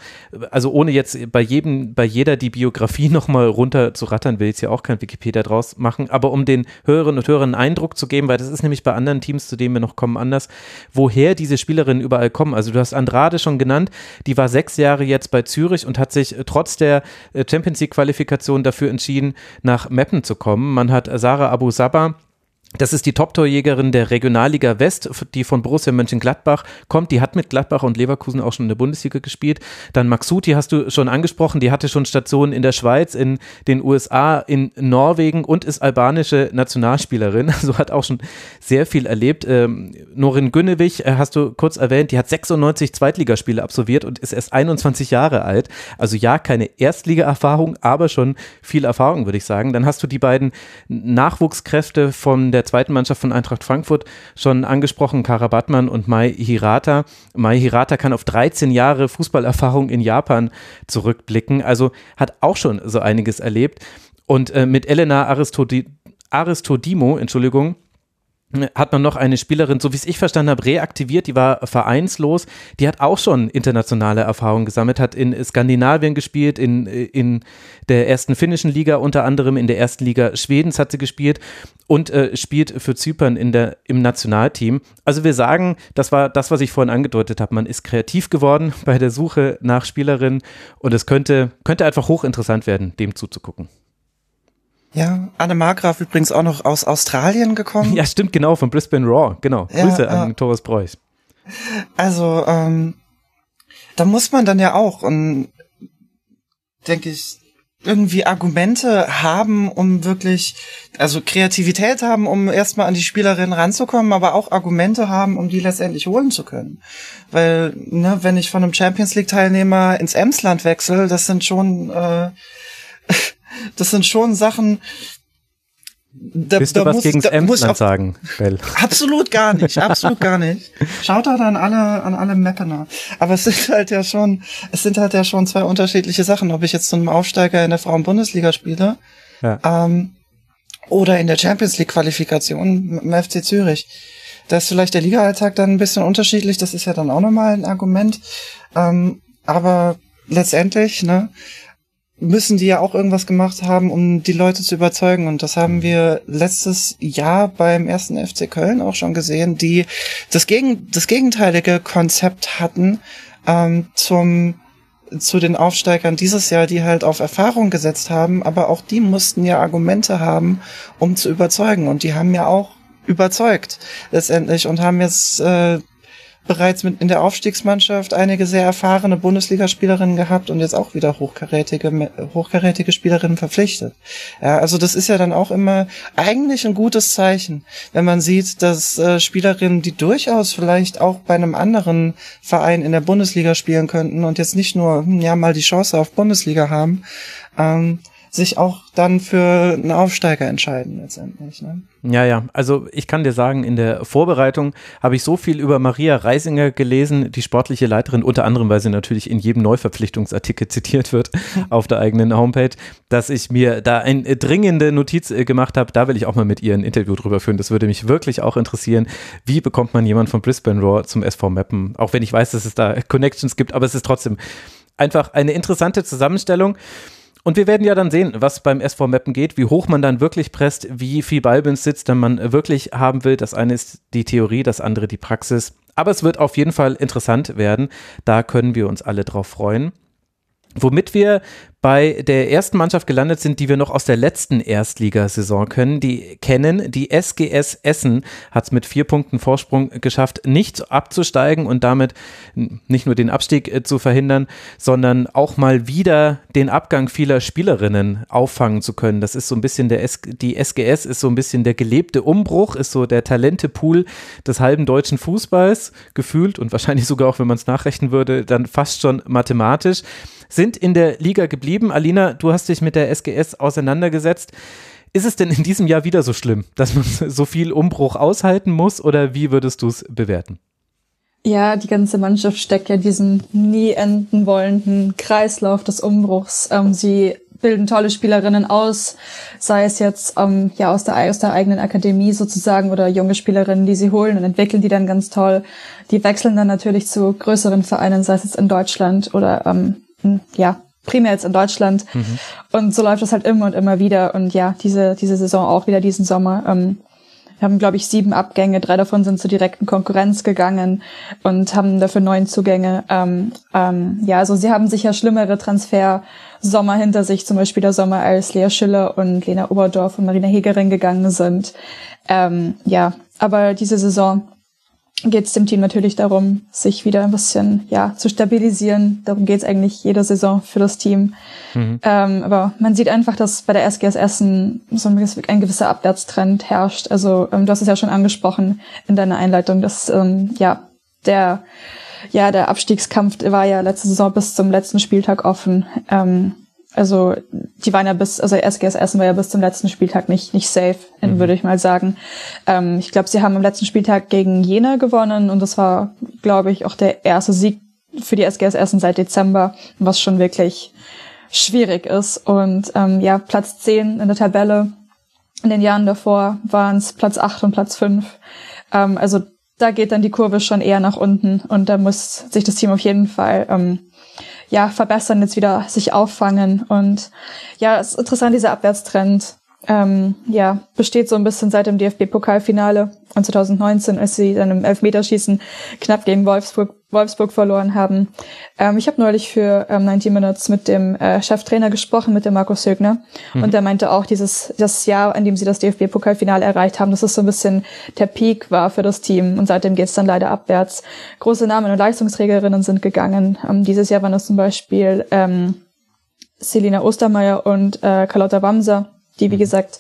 also ohne jetzt bei jedem, bei jeder die Biografie nochmal runter zu rattern, will ich ja auch kein Wikipedia draus machen, aber um den Hörerinnen und Hörern einen Eindruck zu geben, weil das ist nämlich bei anderen Teams, zu denen wir noch kommen, anders, woher diese Spielerinnen überall kommen. Also du hast Andrade schon genannt, die war sechs Jahre jetzt bei Zürich und hat sich trotz der äh, Champions League Qualifikation dafür entschieden, nach Meppen zu kommen. Man hat Sarah Abu Sabah das ist die Top-Torjägerin der Regionalliga West, die von Borussia Mönchengladbach kommt. Die hat mit Gladbach und Leverkusen auch schon in der Bundesliga gespielt. Dann Maxuti hast du schon angesprochen. Die hatte schon Stationen in der Schweiz, in den USA, in Norwegen und ist albanische Nationalspielerin. Also hat auch schon sehr viel erlebt. Ähm, Norin Günnewig äh, hast du kurz erwähnt. Die hat 96 Zweitligaspiele absolviert und ist erst 21 Jahre alt. Also ja, keine Erstliga-Erfahrung, aber schon viel Erfahrung, würde ich sagen. Dann hast du die beiden Nachwuchskräfte von der zweiten Mannschaft von Eintracht Frankfurt schon angesprochen, Kara Batman und Mai Hirata. Mai Hirata kann auf 13 Jahre Fußballerfahrung in Japan zurückblicken, also hat auch schon so einiges erlebt. Und äh, mit Elena Aristodi Aristodimo, Entschuldigung, hat man noch eine Spielerin, so wie es ich verstanden habe, reaktiviert, die war vereinslos, die hat auch schon internationale Erfahrungen gesammelt, hat in Skandinavien gespielt, in, in der ersten finnischen Liga unter anderem, in der ersten Liga Schwedens hat sie gespielt und äh, spielt für Zypern in der, im Nationalteam. Also wir sagen, das war das, was ich vorhin angedeutet habe, man ist kreativ geworden bei der Suche nach Spielerinnen und es könnte, könnte einfach hochinteressant werden, dem zuzugucken. Ja, Anne Margraf übrigens auch noch aus Australien gekommen. Ja, stimmt, genau, von Brisbane Raw, genau. Ja, Grüße an Thomas Preuß. Also, ähm, da muss man dann ja auch, und denke ich, irgendwie Argumente haben, um wirklich, also Kreativität haben, um erstmal an die Spielerin ranzukommen, aber auch Argumente haben, um die letztendlich holen zu können. Weil, ne, wenn ich von einem Champions League Teilnehmer ins Emsland wechsle, das sind schon äh, das sind schon Sachen, da, Willst du was muss, gegen das Emsland sagen, Bell? Absolut gar nicht, absolut gar nicht. Schaut halt an alle, an alle Mappener. Aber es sind halt ja schon, es sind halt ja schon zwei unterschiedliche Sachen, ob ich jetzt zu einem Aufsteiger in der Frauen-Bundesliga spiele, ja. ähm, oder in der Champions League Qualifikation im FC Zürich. Da ist vielleicht der Liga-Alltag dann ein bisschen unterschiedlich, das ist ja dann auch nochmal ein Argument. Ähm, aber letztendlich, ne, müssen die ja auch irgendwas gemacht haben, um die Leute zu überzeugen. Und das haben wir letztes Jahr beim ersten FC Köln auch schon gesehen, die das, gegen, das gegenteilige Konzept hatten ähm, zum zu den Aufsteigern dieses Jahr, die halt auf Erfahrung gesetzt haben, aber auch die mussten ja Argumente haben, um zu überzeugen. Und die haben ja auch überzeugt letztendlich und haben jetzt äh, bereits mit in der Aufstiegsmannschaft einige sehr erfahrene Bundesligaspielerinnen gehabt und jetzt auch wieder hochkarätige, hochkarätige Spielerinnen verpflichtet. Ja, also das ist ja dann auch immer eigentlich ein gutes Zeichen, wenn man sieht, dass äh, Spielerinnen, die durchaus vielleicht auch bei einem anderen Verein in der Bundesliga spielen könnten und jetzt nicht nur, hm, ja, mal die Chance auf Bundesliga haben, ähm, sich auch dann für einen Aufsteiger entscheiden letztendlich. Ne? Ja, ja. Also ich kann dir sagen, in der Vorbereitung habe ich so viel über Maria Reisinger gelesen, die sportliche Leiterin, unter anderem, weil sie natürlich in jedem Neuverpflichtungsartikel zitiert wird auf der eigenen Homepage, dass ich mir da eine dringende Notiz äh, gemacht habe. Da will ich auch mal mit ihr ein Interview drüber führen. Das würde mich wirklich auch interessieren. Wie bekommt man jemanden von Brisbane Raw zum SV Mappen? Auch wenn ich weiß, dass es da Connections gibt, aber es ist trotzdem einfach eine interessante Zusammenstellung. Und wir werden ja dann sehen, was beim SV Meppen geht, wie hoch man dann wirklich presst, wie viel Ballbesitz dann man wirklich haben will. Das eine ist die Theorie, das andere die Praxis. Aber es wird auf jeden Fall interessant werden. Da können wir uns alle drauf freuen. Womit wir bei der ersten Mannschaft gelandet sind, die wir noch aus der letzten Erstligasaison können, die kennen. Die SGS Essen hat es mit vier Punkten Vorsprung geschafft, nicht abzusteigen und damit nicht nur den Abstieg äh, zu verhindern, sondern auch mal wieder den Abgang vieler Spielerinnen auffangen zu können. Das ist so ein bisschen der S die SGS ist so ein bisschen der gelebte Umbruch, ist so der Talentepool des halben deutschen Fußballs gefühlt und wahrscheinlich sogar auch, wenn man es nachrechnen würde, dann fast schon mathematisch sind in der Liga geblieben. Alina, du hast dich mit der SGS auseinandergesetzt. Ist es denn in diesem Jahr wieder so schlimm, dass man so viel Umbruch aushalten muss oder wie würdest du es bewerten? Ja, die ganze Mannschaft steckt ja diesen nie enden wollenden Kreislauf des Umbruchs. Ähm, sie bilden tolle Spielerinnen aus, sei es jetzt ähm, ja aus der, aus der eigenen Akademie sozusagen oder junge Spielerinnen, die sie holen und entwickeln die dann ganz toll. Die wechseln dann natürlich zu größeren Vereinen, sei es jetzt in Deutschland oder ähm, ja, primär jetzt in Deutschland. Mhm. Und so läuft das halt immer und immer wieder. Und ja, diese, diese Saison auch wieder diesen Sommer. Ähm, wir haben, glaube ich, sieben Abgänge, drei davon sind zur direkten Konkurrenz gegangen und haben dafür neun Zugänge. Ähm, ähm, ja, also sie haben sicher schlimmere Transfer-Sommer hinter sich, zum Beispiel der Sommer, als Lea Schiller und Lena Oberdorf und Marina Hegerin gegangen sind. Ähm, ja, aber diese Saison geht es dem Team natürlich darum, sich wieder ein bisschen ja zu stabilisieren. Darum geht es eigentlich jede Saison für das Team. Mhm. Ähm, aber man sieht einfach, dass bei der SGS Essen so ein, gewisser Abwärtstrend herrscht. Also ähm, du hast es ja schon angesprochen in deiner Einleitung, dass ähm, ja der ja der Abstiegskampf war ja letzte Saison bis zum letzten Spieltag offen. Ähm, also die waren ja bis, also SGS Essen war ja bis zum letzten Spieltag nicht nicht safe, mhm. würde ich mal sagen. Ähm, ich glaube, sie haben am letzten Spieltag gegen Jena gewonnen und das war, glaube ich, auch der erste Sieg für die SGS Essen seit Dezember, was schon wirklich schwierig ist. Und ähm, ja, Platz 10 in der Tabelle. In den Jahren davor waren es Platz 8 und Platz 5. Ähm, also da geht dann die Kurve schon eher nach unten und da muss sich das Team auf jeden Fall ähm, ja, verbessern, jetzt wieder sich auffangen. Und ja, es ist interessant, dieser Abwärtstrend. Ähm, ja, besteht so ein bisschen seit dem DFB-Pokalfinale von 2019, als sie dann im Elfmeterschießen knapp gegen Wolfsburg, Wolfsburg verloren haben. Ähm, ich habe neulich für ähm, 90 Minutes mit dem äh, Cheftrainer gesprochen, mit dem Markus Högner. Mhm. Und der meinte auch, dieses das Jahr, in dem sie das DFB-Pokalfinale erreicht haben, dass es so ein bisschen der Peak war für das Team. Und seitdem geht es dann leider abwärts. Große Namen und Leistungsträgerinnen sind gegangen. Ähm, dieses Jahr waren es zum Beispiel ähm, Selina Ostermeier und äh, Carlotta Wamser, die, wie gesagt,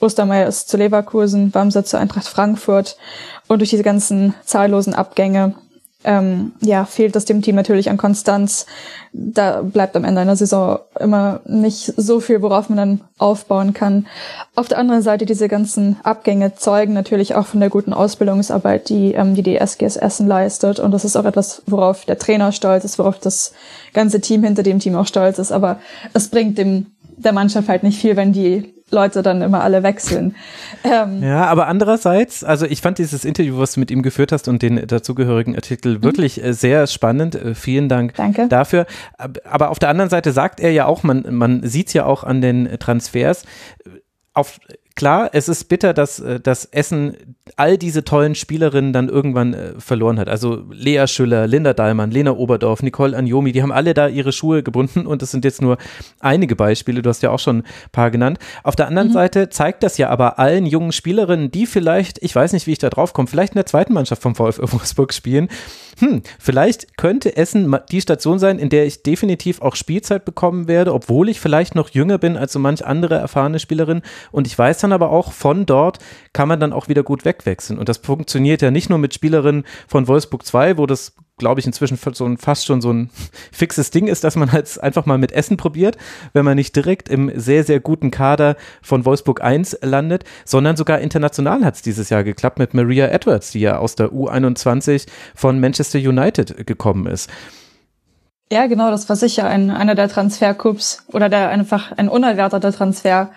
Ostermeier ist zu Leverkusen, Wamser zu Eintracht Frankfurt. Und durch diese ganzen zahllosen Abgänge ähm, ja, fehlt es dem Team natürlich an Konstanz. Da bleibt am Ende einer Saison immer nicht so viel, worauf man dann aufbauen kann. Auf der anderen Seite, diese ganzen Abgänge zeugen natürlich auch von der guten Ausbildungsarbeit, die ähm, die, die SGS Essen leistet. Und das ist auch etwas, worauf der Trainer stolz ist, worauf das ganze Team hinter dem Team auch stolz ist. Aber es bringt dem der Mannschaft halt nicht viel, wenn die Leute dann immer alle wechseln. Ähm, ja, aber andererseits, also ich fand dieses Interview, was du mit ihm geführt hast und den dazugehörigen Artikel mhm. wirklich äh, sehr spannend. Äh, vielen Dank Danke. dafür. Aber auf der anderen Seite sagt er ja auch, man, man sieht es ja auch an den Transfers, auf, klar, es ist bitter, dass äh, das Essen all diese tollen Spielerinnen dann irgendwann äh, verloren hat. Also Lea Schüller, Linda Dahlmann, Lena Oberdorf, Nicole Anjomi, die haben alle da ihre Schuhe gebunden und das sind jetzt nur einige Beispiele. Du hast ja auch schon ein paar genannt. Auf der anderen mhm. Seite zeigt das ja aber allen jungen Spielerinnen, die vielleicht, ich weiß nicht, wie ich da drauf komme, vielleicht in der zweiten Mannschaft vom VfL Wolfsburg spielen, hm, vielleicht könnte Essen die Station sein, in der ich definitiv auch Spielzeit bekommen werde, obwohl ich vielleicht noch jünger bin als so manch andere erfahrene Spielerin. Und ich weiß dann aber auch, von dort kann man dann auch wieder gut wegwechseln. Und das funktioniert ja nicht nur mit Spielerinnen von Wolfsburg 2, wo das glaube ich, inzwischen so ein, fast schon so ein fixes Ding ist, dass man halt einfach mal mit Essen probiert, wenn man nicht direkt im sehr, sehr guten Kader von Wolfsburg 1 landet, sondern sogar international hat es dieses Jahr geklappt mit Maria Edwards, die ja aus der U21 von Manchester United gekommen ist. Ja, genau, das war sicher ein, einer der Transfercoups oder der einfach ein unerwarteter Transfer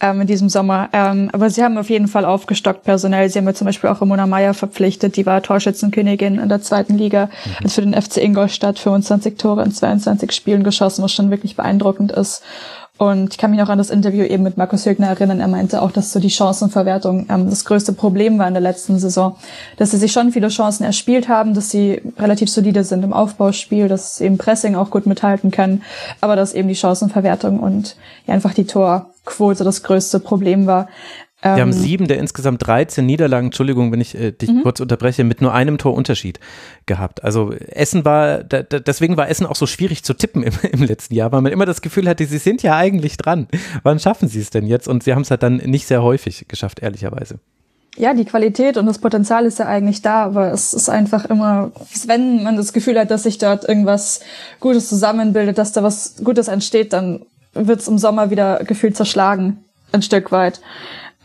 ähm, in diesem Sommer. Ähm, aber sie haben auf jeden Fall aufgestockt personell. Sie haben ja zum Beispiel auch Ramona Meyer verpflichtet, die war Torschützenkönigin in der zweiten Liga, mhm. hat für den FC Ingolstadt 25 Tore in 22 Spielen geschossen, was schon wirklich beeindruckend ist. Und ich kann mich auch an das Interview eben mit Markus Högner erinnern. Er meinte auch, dass so die Chancenverwertung ähm, das größte Problem war in der letzten Saison. Dass sie sich schon viele Chancen erspielt haben, dass sie relativ solide sind im Aufbauspiel, dass eben Pressing auch gut mithalten können, aber dass eben die Chancenverwertung und ja, einfach die Torquote das größte Problem war. Wir haben ähm, sieben der insgesamt 13 Niederlagen, Entschuldigung, wenn ich äh, dich mhm. kurz unterbreche, mit nur einem Torunterschied gehabt. Also Essen war, da, da, deswegen war Essen auch so schwierig zu tippen im, im, letzten Jahr, weil man immer das Gefühl hatte, sie sind ja eigentlich dran. Wann schaffen sie es denn jetzt? Und sie haben es halt dann nicht sehr häufig geschafft, ehrlicherweise. Ja, die Qualität und das Potenzial ist ja eigentlich da, aber es ist einfach immer, wenn man das Gefühl hat, dass sich dort irgendwas Gutes zusammenbildet, dass da was Gutes entsteht, dann wird es im Sommer wieder gefühlt zerschlagen, ein Stück weit.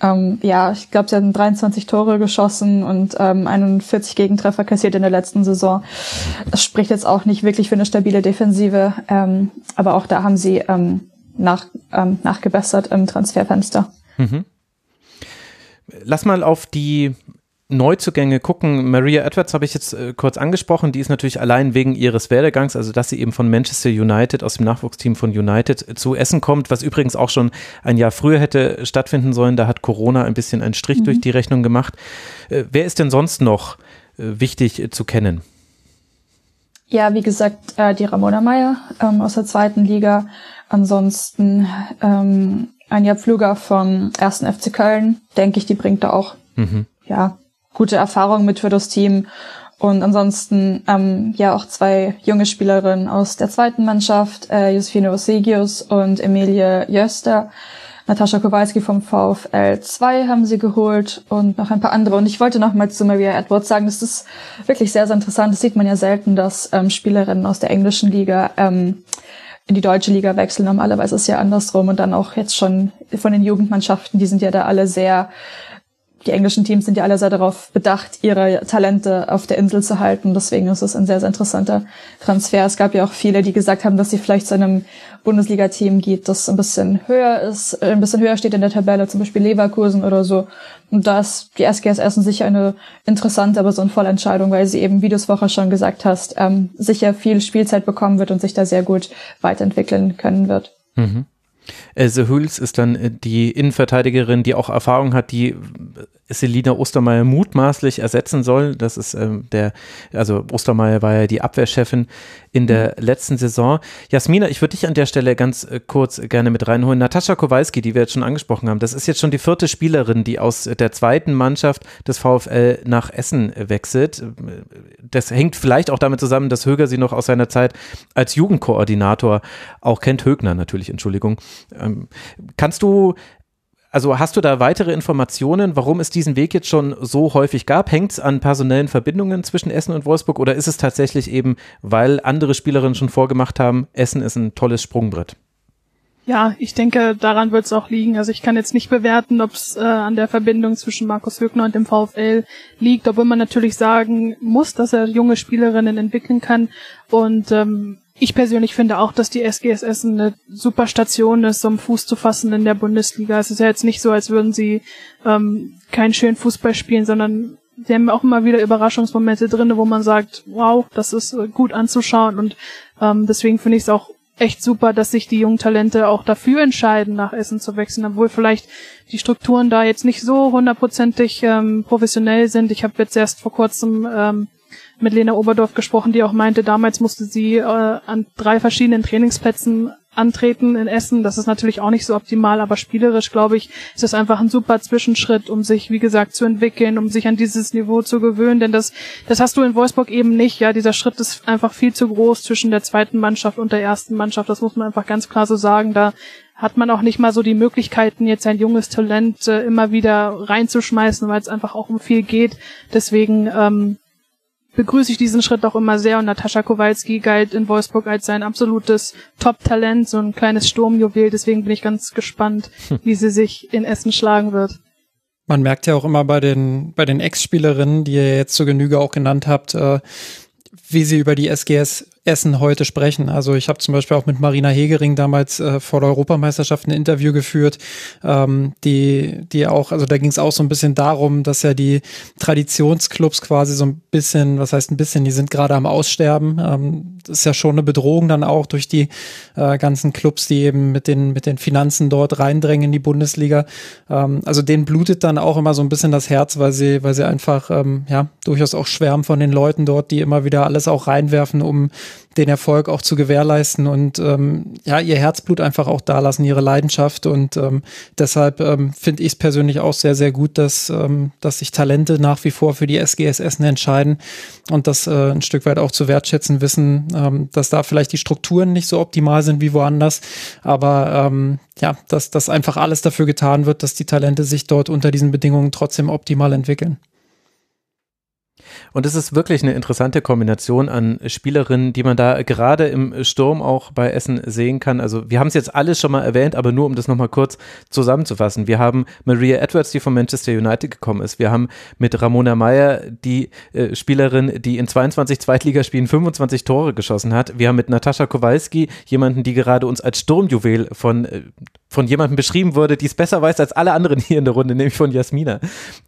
Ähm, ja, ich glaube, sie hatten 23 Tore geschossen und ähm, 41 Gegentreffer kassiert in der letzten Saison. Das spricht jetzt auch nicht wirklich für eine stabile Defensive, ähm, aber auch da haben sie ähm, nach, ähm, nachgebessert im Transferfenster. Mhm. Lass mal auf die Neuzugänge gucken, Maria Edwards habe ich jetzt äh, kurz angesprochen, die ist natürlich allein wegen ihres Werdegangs, also dass sie eben von Manchester United, aus dem Nachwuchsteam von United äh, zu Essen kommt, was übrigens auch schon ein Jahr früher hätte stattfinden sollen, da hat Corona ein bisschen einen Strich mhm. durch die Rechnung gemacht. Äh, wer ist denn sonst noch äh, wichtig äh, zu kennen? Ja, wie gesagt, äh, die Ramona Meyer ähm, aus der zweiten Liga. Ansonsten ähm, Anja Pfluger vom ersten FC Köln, denke ich, die bringt da auch mhm. ja gute Erfahrung mit für das Team. Und ansonsten ähm, ja auch zwei junge Spielerinnen aus der zweiten Mannschaft, äh, Josefine Osigius und Emilie Jöster. Natascha Kowalski vom VfL 2 haben sie geholt und noch ein paar andere. Und ich wollte noch mal zu Maria Edwards sagen, das ist wirklich sehr, sehr interessant. Das sieht man ja selten, dass ähm, Spielerinnen aus der englischen Liga ähm, in die deutsche Liga wechseln. Normalerweise ist es ja andersrum. Und dann auch jetzt schon von den Jugendmannschaften, die sind ja da alle sehr die englischen Teams sind ja alle sehr darauf bedacht, ihre Talente auf der Insel zu halten. Deswegen ist es ein sehr, sehr interessanter Transfer. Es gab ja auch viele, die gesagt haben, dass sie vielleicht zu einem Bundesliga-Team geht, das ein bisschen höher ist, äh, ein bisschen höher steht in der Tabelle, zum Beispiel Leverkusen oder so. Und da ist die SGS Essen sicher eine interessante, aber so eine Vollentscheidung, weil sie eben, wie du es vorher schon gesagt hast, ähm, sicher viel Spielzeit bekommen wird und sich da sehr gut weiterentwickeln können wird. Mhm. Else Hüls ist dann äh, die Innenverteidigerin, die auch Erfahrung hat, die Selina Ostermeier mutmaßlich ersetzen soll. Das ist ähm, der, also Ostermeier war ja die Abwehrchefin in der mhm. letzten Saison. Jasmina, ich würde dich an der Stelle ganz äh, kurz gerne mit reinholen. Natascha Kowalski, die wir jetzt schon angesprochen haben, das ist jetzt schon die vierte Spielerin, die aus der zweiten Mannschaft des VfL nach Essen wechselt. Das hängt vielleicht auch damit zusammen, dass Höger sie noch aus seiner Zeit als Jugendkoordinator auch kennt. Högner natürlich, Entschuldigung. Ähm, kannst du also hast du da weitere Informationen, warum es diesen Weg jetzt schon so häufig gab? Hängt es an personellen Verbindungen zwischen Essen und Wolfsburg oder ist es tatsächlich eben, weil andere Spielerinnen schon vorgemacht haben, Essen ist ein tolles Sprungbrett? Ja, ich denke, daran wird es auch liegen. Also ich kann jetzt nicht bewerten, ob es äh, an der Verbindung zwischen Markus Högner und dem VfL liegt, obwohl man natürlich sagen muss, dass er junge Spielerinnen entwickeln kann. Und ähm, ich persönlich finde auch, dass die SGS Essen eine super Station ist, um Fuß zu fassen in der Bundesliga. Es ist ja jetzt nicht so, als würden sie ähm, keinen schönen Fußball spielen, sondern sie haben auch immer wieder Überraschungsmomente drinne, wo man sagt, wow, das ist äh, gut anzuschauen und ähm, deswegen finde ich es auch echt super, dass sich die jungen Talente auch dafür entscheiden, nach Essen zu wechseln, obwohl vielleicht die Strukturen da jetzt nicht so hundertprozentig ähm, professionell sind. Ich habe jetzt erst vor kurzem ähm, mit Lena Oberdorf gesprochen, die auch meinte, damals musste sie äh, an drei verschiedenen Trainingsplätzen antreten in Essen. Das ist natürlich auch nicht so optimal, aber spielerisch, glaube ich, ist das einfach ein super Zwischenschritt, um sich, wie gesagt, zu entwickeln, um sich an dieses Niveau zu gewöhnen. Denn das, das hast du in Wolfsburg eben nicht. Ja, dieser Schritt ist einfach viel zu groß zwischen der zweiten Mannschaft und der ersten Mannschaft. Das muss man einfach ganz klar so sagen. Da hat man auch nicht mal so die Möglichkeiten, jetzt ein junges Talent äh, immer wieder reinzuschmeißen, weil es einfach auch um viel geht. Deswegen ähm, begrüße ich diesen Schritt auch immer sehr und Natascha Kowalski galt in Wolfsburg als sein absolutes Top-Talent, so ein kleines Sturmjuwel, deswegen bin ich ganz gespannt, hm. wie sie sich in Essen schlagen wird. Man merkt ja auch immer bei den, bei den Ex-Spielerinnen, die ihr jetzt zur Genüge auch genannt habt, äh, wie sie über die SGS Essen heute sprechen. Also ich habe zum Beispiel auch mit Marina Hegering damals äh, vor der Europameisterschaft ein Interview geführt, ähm, die, die auch, also da ging es auch so ein bisschen darum, dass ja die Traditionsclubs quasi so ein bisschen, was heißt ein bisschen, die sind gerade am Aussterben. Ähm, das ist ja schon eine Bedrohung dann auch durch die äh, ganzen Clubs, die eben mit den, mit den Finanzen dort reindrängen in die Bundesliga. Ähm, also denen blutet dann auch immer so ein bisschen das Herz, weil sie, weil sie einfach ähm, ja durchaus auch schwärmen von den Leuten dort, die immer wieder alles auch reinwerfen, um den Erfolg auch zu gewährleisten und ähm, ja, ihr Herzblut einfach auch da lassen, ihre Leidenschaft. Und ähm, deshalb ähm, finde ich es persönlich auch sehr, sehr gut, dass, ähm, dass sich Talente nach wie vor für die SGS Essen entscheiden und das äh, ein Stück weit auch zu wertschätzen wissen, ähm, dass da vielleicht die Strukturen nicht so optimal sind wie woanders, aber ähm, ja, dass, dass einfach alles dafür getan wird, dass die Talente sich dort unter diesen Bedingungen trotzdem optimal entwickeln. Und es ist wirklich eine interessante Kombination an Spielerinnen, die man da gerade im Sturm auch bei Essen sehen kann. Also wir haben es jetzt alles schon mal erwähnt, aber nur um das nochmal kurz zusammenzufassen. Wir haben Maria Edwards, die von Manchester United gekommen ist. Wir haben mit Ramona Meyer die äh, Spielerin, die in 22 Zweitligaspielen 25 Tore geschossen hat. Wir haben mit Natascha Kowalski jemanden, die gerade uns als Sturmjuwel von äh, von jemandem beschrieben wurde, die es besser weiß als alle anderen hier in der Runde, nämlich von Jasmina,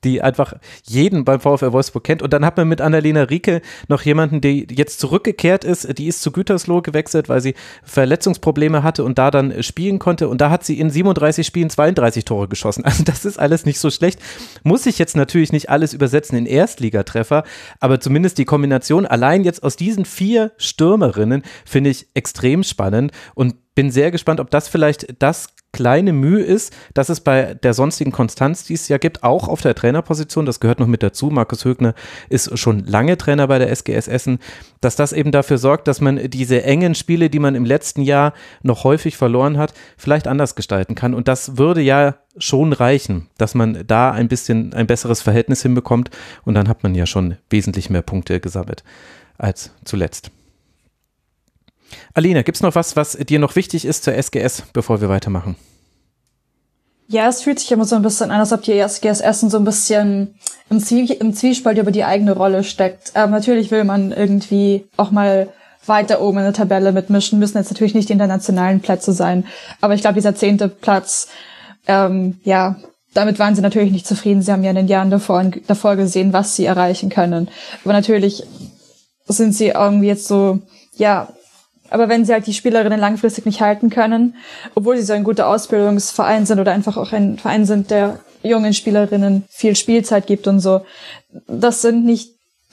die einfach jeden beim VfL Wolfsburg kennt. Und dann hat man mit Annalena Rieke noch jemanden, die jetzt zurückgekehrt ist, die ist zu Gütersloh gewechselt, weil sie Verletzungsprobleme hatte und da dann spielen konnte. Und da hat sie in 37 Spielen 32 Tore geschossen. Also das ist alles nicht so schlecht. Muss ich jetzt natürlich nicht alles übersetzen in Erstligatreffer, aber zumindest die Kombination allein jetzt aus diesen vier Stürmerinnen finde ich extrem spannend und bin sehr gespannt, ob das vielleicht das kleine Mühe ist, dass es bei der sonstigen Konstanz, die es ja gibt, auch auf der Trainerposition, das gehört noch mit dazu, Markus Högner ist schon lange Trainer bei der SGS Essen, dass das eben dafür sorgt, dass man diese engen Spiele, die man im letzten Jahr noch häufig verloren hat, vielleicht anders gestalten kann. Und das würde ja schon reichen, dass man da ein bisschen ein besseres Verhältnis hinbekommt und dann hat man ja schon wesentlich mehr Punkte gesammelt als zuletzt. Alina, gibt es noch was, was dir noch wichtig ist zur SGS, bevor wir weitermachen? Ja, es fühlt sich immer so ein bisschen an, als ob die SGS Essen so ein bisschen im, Zwie im Zwiespalt über die eigene Rolle steckt. Ähm, natürlich will man irgendwie auch mal weiter oben in der Tabelle mitmischen, müssen jetzt natürlich nicht die internationalen Plätze sein. Aber ich glaube, dieser zehnte Platz, ähm, ja, damit waren sie natürlich nicht zufrieden. Sie haben ja in den Jahren davor, davor gesehen, was sie erreichen können. Aber natürlich sind sie irgendwie jetzt so, ja, aber wenn sie halt die Spielerinnen langfristig nicht halten können, obwohl sie so ein guter Ausbildungsverein sind oder einfach auch ein Verein sind, der jungen Spielerinnen viel Spielzeit gibt und so, das sind nicht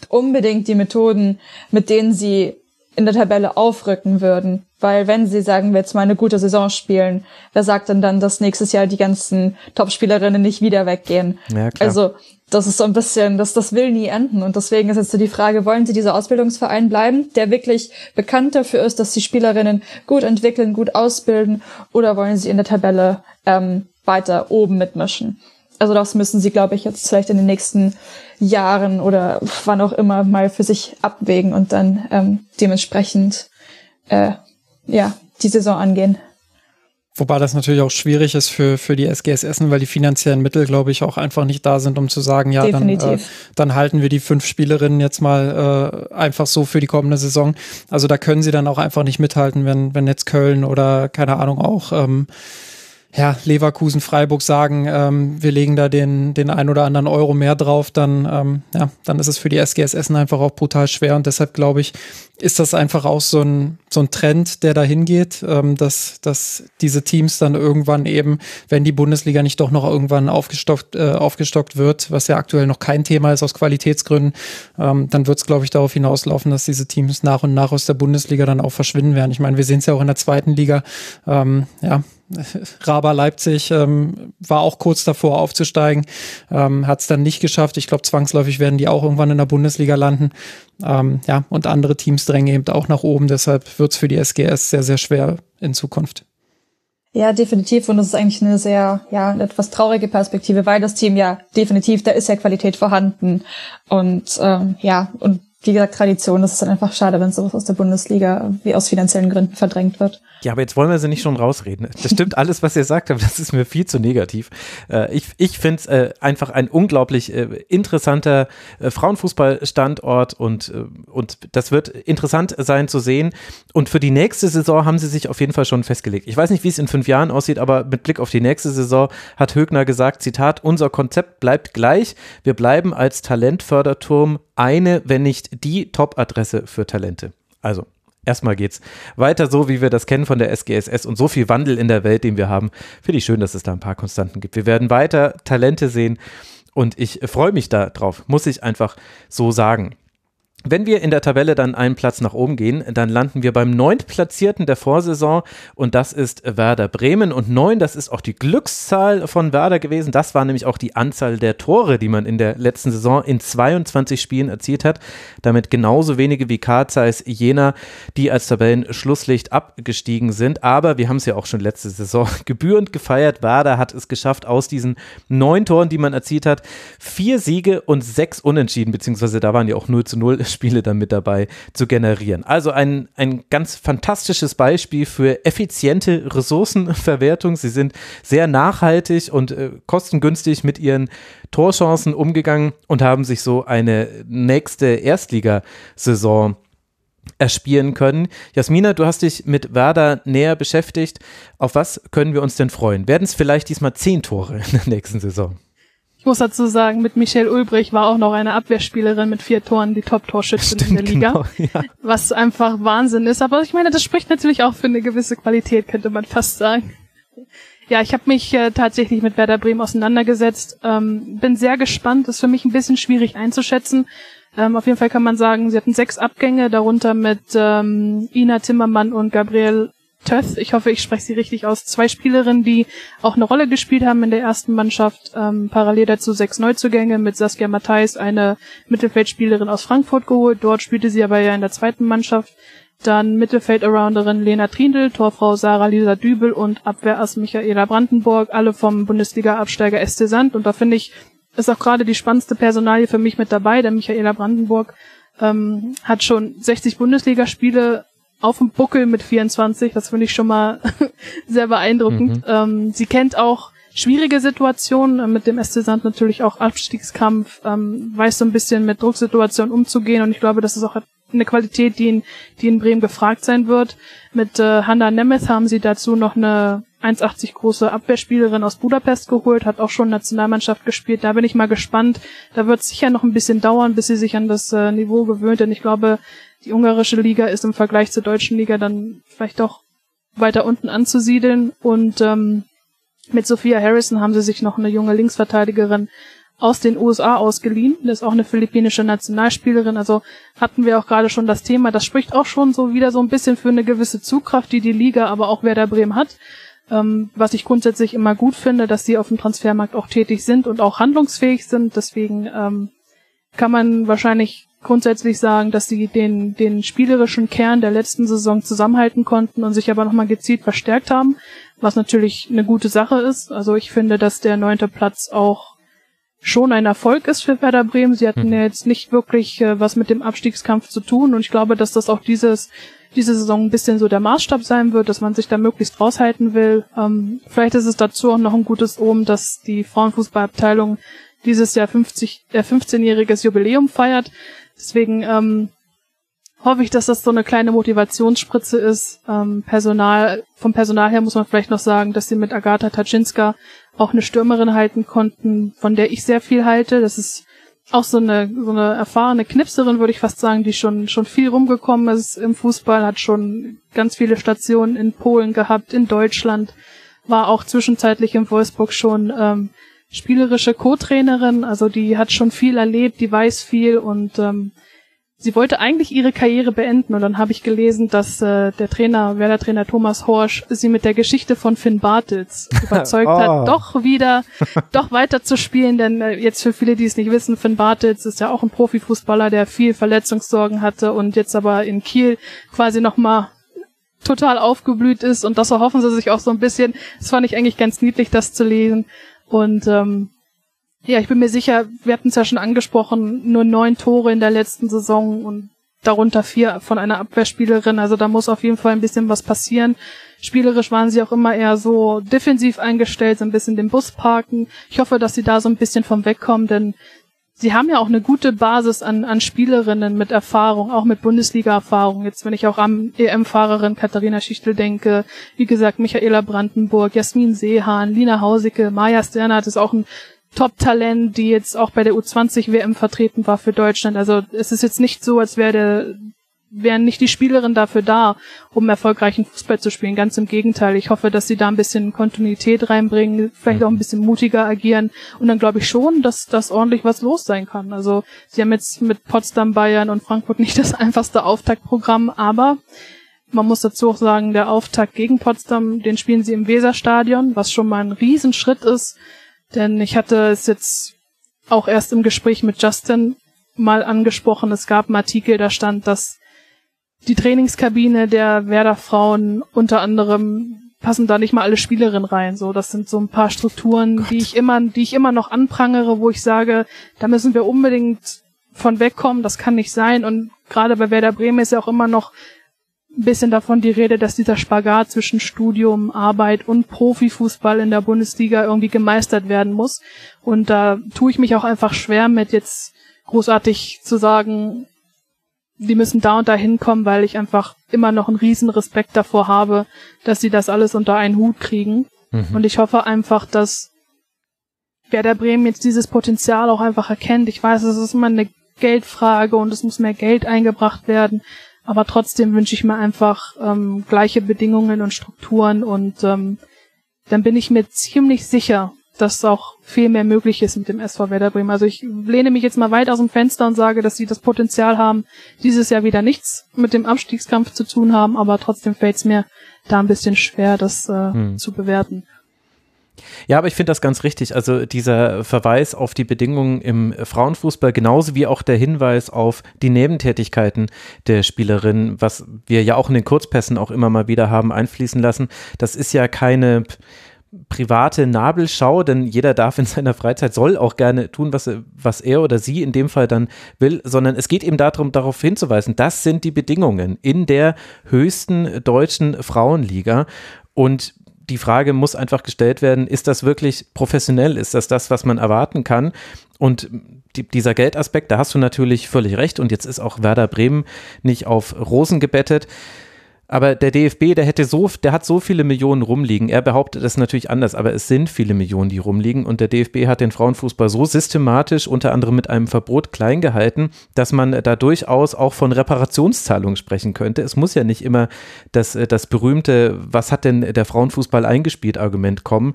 unbedingt die Methoden, mit denen sie in der Tabelle aufrücken würden. Weil wenn sie, sagen wir jetzt mal, eine gute Saison spielen, wer sagt denn dann, dass nächstes Jahr die ganzen Top-Spielerinnen nicht wieder weggehen? Ja. Also das ist so ein bisschen, das, das will nie enden. Und deswegen ist jetzt so die Frage, wollen Sie dieser Ausbildungsverein bleiben, der wirklich bekannt dafür ist, dass die Spielerinnen gut entwickeln, gut ausbilden, oder wollen Sie in der Tabelle ähm, weiter oben mitmischen? Also das müssen Sie, glaube ich, jetzt vielleicht in den nächsten Jahren oder wann auch immer mal für sich abwägen und dann ähm, dementsprechend äh, ja die Saison angehen. Wobei das natürlich auch schwierig ist für, für die SGS Essen, weil die finanziellen Mittel, glaube ich, auch einfach nicht da sind, um zu sagen, ja, dann, äh, dann halten wir die fünf Spielerinnen jetzt mal äh, einfach so für die kommende Saison. Also da können sie dann auch einfach nicht mithalten, wenn, wenn jetzt Köln oder keine Ahnung auch ähm, ja, Leverkusen, Freiburg sagen, ähm, wir legen da den, den ein oder anderen Euro mehr drauf, dann, ähm, ja, dann ist es für die SGS Essen einfach auch brutal schwer. Und deshalb glaube ich, ist das einfach auch so ein, so ein Trend, der dahin geht, ähm, dass, dass diese Teams dann irgendwann eben, wenn die Bundesliga nicht doch noch irgendwann aufgestockt, äh, aufgestockt wird, was ja aktuell noch kein Thema ist aus Qualitätsgründen, ähm, dann wird es, glaube ich, darauf hinauslaufen, dass diese Teams nach und nach aus der Bundesliga dann auch verschwinden werden. Ich meine, wir sehen es ja auch in der zweiten Liga. Ähm, ja, Raba Leipzig ähm, war auch kurz davor aufzusteigen, ähm, hat es dann nicht geschafft. Ich glaube, zwangsläufig werden die auch irgendwann in der Bundesliga landen. Ähm, ja, und andere Teams drängen eben auch nach oben. Deshalb wird es für die SGS sehr, sehr schwer in Zukunft. Ja, definitiv. Und das ist eigentlich eine sehr, ja, etwas traurige Perspektive, weil das Team ja definitiv, da ist ja Qualität vorhanden. Und ähm, ja, und wie gesagt, Tradition. Das ist dann einfach schade, wenn sowas aus der Bundesliga wie aus finanziellen Gründen verdrängt wird. Ja, aber jetzt wollen wir sie nicht schon rausreden. Das stimmt alles, was ihr sagt, aber das ist mir viel zu negativ. Äh, ich ich finde es äh, einfach ein unglaublich äh, interessanter Frauenfußballstandort und, und das wird interessant sein zu sehen. Und für die nächste Saison haben sie sich auf jeden Fall schon festgelegt. Ich weiß nicht, wie es in fünf Jahren aussieht, aber mit Blick auf die nächste Saison hat Högner gesagt, Zitat, unser Konzept bleibt gleich. Wir bleiben als Talentförderturm eine, wenn nicht die Top-Adresse für Talente. Also erstmal geht's weiter so, wie wir das kennen von der SGSS und so viel Wandel in der Welt, den wir haben. Finde ich schön, dass es da ein paar Konstanten gibt. Wir werden weiter Talente sehen und ich freue mich darauf, muss ich einfach so sagen. Wenn wir in der Tabelle dann einen Platz nach oben gehen, dann landen wir beim neuntplatzierten der Vorsaison und das ist Werder Bremen. Und neun, das ist auch die Glückszahl von Werder gewesen. Das war nämlich auch die Anzahl der Tore, die man in der letzten Saison in 22 Spielen erzielt hat. Damit genauso wenige wie Karl Zeiss Jena, die als Tabellenschlusslicht abgestiegen sind. Aber wir haben es ja auch schon letzte Saison gebührend gefeiert. Werder hat es geschafft, aus diesen neun Toren, die man erzielt hat, vier Siege und sechs Unentschieden, beziehungsweise da waren ja auch 0 zu 0 Spiele dann mit dabei zu generieren. Also ein, ein ganz fantastisches Beispiel für effiziente Ressourcenverwertung. Sie sind sehr nachhaltig und äh, kostengünstig mit ihren Torchancen umgegangen und haben sich so eine nächste Erstligasaison erspielen können. Jasmina, du hast dich mit Werder näher beschäftigt. Auf was können wir uns denn freuen? Werden es vielleicht diesmal zehn Tore in der nächsten Saison? Ich muss dazu sagen, mit Michelle Ulbrich war auch noch eine Abwehrspielerin mit vier Toren die Top-Torschützin in der Liga. Genau, ja. Was einfach Wahnsinn ist. Aber ich meine, das spricht natürlich auch für eine gewisse Qualität, könnte man fast sagen. Ja, ich habe mich äh, tatsächlich mit Werder Bremen auseinandergesetzt. Ähm, bin sehr gespannt. Ist für mich ein bisschen schwierig einzuschätzen. Ähm, auf jeden Fall kann man sagen, sie hatten sechs Abgänge, darunter mit ähm, Ina Timmermann und Gabriel Töth, ich hoffe, ich spreche sie richtig aus, zwei Spielerinnen, die auch eine Rolle gespielt haben in der ersten Mannschaft. Ähm, parallel dazu sechs Neuzugänge mit Saskia Matthijs, eine Mittelfeldspielerin aus Frankfurt geholt. Dort spielte sie aber ja in der zweiten Mannschaft. Dann Mittelfeld-Arounderin Lena Trindl, Torfrau Sarah Lisa Dübel und Abwehrass Michaela Brandenburg, alle vom Bundesliga-Absteiger SC Sand. Und da finde ich, ist auch gerade die spannendste Personalie für mich mit dabei, denn Michaela Brandenburg ähm, hat schon 60 Bundesligaspiele auf dem Buckel mit 24. Das finde ich schon mal sehr beeindruckend. Mhm. Ähm, sie kennt auch schwierige Situationen, äh, mit dem SC Sand natürlich auch Abstiegskampf, ähm, weiß so ein bisschen mit Drucksituationen umzugehen und ich glaube, das ist auch eine Qualität, die in, die in Bremen gefragt sein wird. Mit äh, Hanna Nemeth haben sie dazu noch eine 1,80 große Abwehrspielerin aus Budapest geholt, hat auch schon Nationalmannschaft gespielt. Da bin ich mal gespannt. Da wird es sicher noch ein bisschen dauern, bis sie sich an das äh, Niveau gewöhnt, denn ich glaube, die ungarische Liga ist im Vergleich zur deutschen Liga dann vielleicht doch weiter unten anzusiedeln. Und ähm, mit Sophia Harrison haben sie sich noch eine junge Linksverteidigerin aus den USA ausgeliehen. Das ist auch eine philippinische Nationalspielerin. Also hatten wir auch gerade schon das Thema. Das spricht auch schon so wieder so ein bisschen für eine gewisse Zugkraft, die die Liga, aber auch Werder Bremen hat. Ähm, was ich grundsätzlich immer gut finde, dass sie auf dem Transfermarkt auch tätig sind und auch handlungsfähig sind. Deswegen ähm, kann man wahrscheinlich grundsätzlich sagen, dass sie den, den spielerischen Kern der letzten Saison zusammenhalten konnten und sich aber nochmal gezielt verstärkt haben, was natürlich eine gute Sache ist. Also ich finde, dass der neunte Platz auch schon ein Erfolg ist für Werder Bremen. Sie hatten mhm. ja jetzt nicht wirklich äh, was mit dem Abstiegskampf zu tun und ich glaube, dass das auch dieses diese Saison ein bisschen so der Maßstab sein wird, dass man sich da möglichst raushalten will. Ähm, vielleicht ist es dazu auch noch ein gutes Omen, dass die Frauenfußballabteilung dieses Jahr 50, äh, 15-jähriges Jubiläum feiert. Deswegen ähm, hoffe ich, dass das so eine kleine Motivationsspritze ist. Ähm, Personal, vom Personal her muss man vielleicht noch sagen, dass sie mit Agatha Taczynska auch eine Stürmerin halten konnten, von der ich sehr viel halte. Das ist auch so eine, so eine erfahrene Knipserin, würde ich fast sagen, die schon, schon viel rumgekommen ist im Fußball, hat schon ganz viele Stationen in Polen gehabt, in Deutschland, war auch zwischenzeitlich in Wolfsburg schon ähm, spielerische Co-Trainerin, also die hat schon viel erlebt, die weiß viel und ähm, sie wollte eigentlich ihre Karriere beenden und dann habe ich gelesen, dass äh, der Trainer, Werder-Trainer Thomas Horsch, sie mit der Geschichte von Finn Bartels überzeugt oh. hat, doch wieder, doch weiter zu spielen, denn äh, jetzt für viele, die es nicht wissen, Finn Bartels ist ja auch ein Profifußballer, der viel Verletzungssorgen hatte und jetzt aber in Kiel quasi nochmal total aufgeblüht ist und das erhoffen sie sich auch so ein bisschen. Das fand ich eigentlich ganz niedlich, das zu lesen und ähm, ja, ich bin mir sicher, wir hatten es ja schon angesprochen, nur neun Tore in der letzten Saison und darunter vier von einer Abwehrspielerin. Also da muss auf jeden Fall ein bisschen was passieren. Spielerisch waren sie auch immer eher so defensiv eingestellt, so ein bisschen den Bus parken. Ich hoffe, dass sie da so ein bisschen vom wegkommen, denn sie haben ja auch eine gute Basis an, an Spielerinnen mit Erfahrung, auch mit Bundesliga-Erfahrung. Jetzt, wenn ich auch am EM-Fahrerin Katharina Schichtel denke, wie gesagt, Michaela Brandenburg, Jasmin Seehahn, Lina Hausicke, Maja Sternhardt ist auch ein Top-Talent, die jetzt auch bei der U20 WM vertreten war für Deutschland. Also es ist jetzt nicht so, als wäre der wären nicht die Spielerin dafür da, um erfolgreichen Fußball zu spielen. Ganz im Gegenteil. Ich hoffe, dass sie da ein bisschen Kontinuität reinbringen, vielleicht auch ein bisschen mutiger agieren. Und dann glaube ich schon, dass das ordentlich was los sein kann. Also sie haben jetzt mit Potsdam, Bayern und Frankfurt nicht das einfachste Auftaktprogramm, aber man muss dazu auch sagen, der Auftakt gegen Potsdam, den spielen sie im Weserstadion, was schon mal ein Riesenschritt ist. Denn ich hatte es jetzt auch erst im Gespräch mit Justin mal angesprochen. Es gab einen Artikel, da stand, dass die Trainingskabine der Werder Frauen unter anderem passen da nicht mal alle Spielerinnen rein. So, das sind so ein paar Strukturen, Gott. die ich immer, die ich immer noch anprangere, wo ich sage, da müssen wir unbedingt von wegkommen. Das kann nicht sein. Und gerade bei Werder Bremen ist ja auch immer noch ein bisschen davon die Rede, dass dieser Spagat zwischen Studium, Arbeit und Profifußball in der Bundesliga irgendwie gemeistert werden muss. Und da tue ich mich auch einfach schwer mit jetzt großartig zu sagen, die müssen da und da hinkommen, weil ich einfach immer noch einen riesen Respekt davor habe, dass sie das alles unter einen Hut kriegen. Mhm. Und ich hoffe einfach, dass Werder Bremen jetzt dieses Potenzial auch einfach erkennt. Ich weiß, es ist immer eine Geldfrage und es muss mehr Geld eingebracht werden. Aber trotzdem wünsche ich mir einfach ähm, gleiche Bedingungen und Strukturen und ähm, dann bin ich mir ziemlich sicher, dass auch viel mehr möglich ist mit dem SV Werder Bremen. Also ich lehne mich jetzt mal weit aus dem Fenster und sage, dass sie das Potenzial haben, dieses Jahr wieder nichts mit dem Abstiegskampf zu tun haben, aber trotzdem fällt es mir da ein bisschen schwer, das äh, hm. zu bewerten. Ja, aber ich finde das ganz richtig. Also dieser Verweis auf die Bedingungen im Frauenfußball, genauso wie auch der Hinweis auf die Nebentätigkeiten der Spielerin, was wir ja auch in den Kurzpässen auch immer mal wieder haben einfließen lassen, das ist ja keine private Nabelschau, denn jeder darf in seiner Freizeit, soll auch gerne tun, was, was er oder sie in dem Fall dann will, sondern es geht eben darum, darauf hinzuweisen, das sind die Bedingungen in der höchsten deutschen Frauenliga und die Frage muss einfach gestellt werden, ist das wirklich professionell? Ist das das, was man erwarten kann? Und die, dieser Geldaspekt, da hast du natürlich völlig recht. Und jetzt ist auch Werder Bremen nicht auf Rosen gebettet. Aber der DFB, der hätte so, der hat so viele Millionen rumliegen. Er behauptet es natürlich anders, aber es sind viele Millionen, die rumliegen. Und der DFB hat den Frauenfußball so systematisch, unter anderem mit einem Verbot klein gehalten, dass man da durchaus auch von Reparationszahlungen sprechen könnte. Es muss ja nicht immer das, das berühmte, was hat denn der Frauenfußball eingespielt, Argument kommen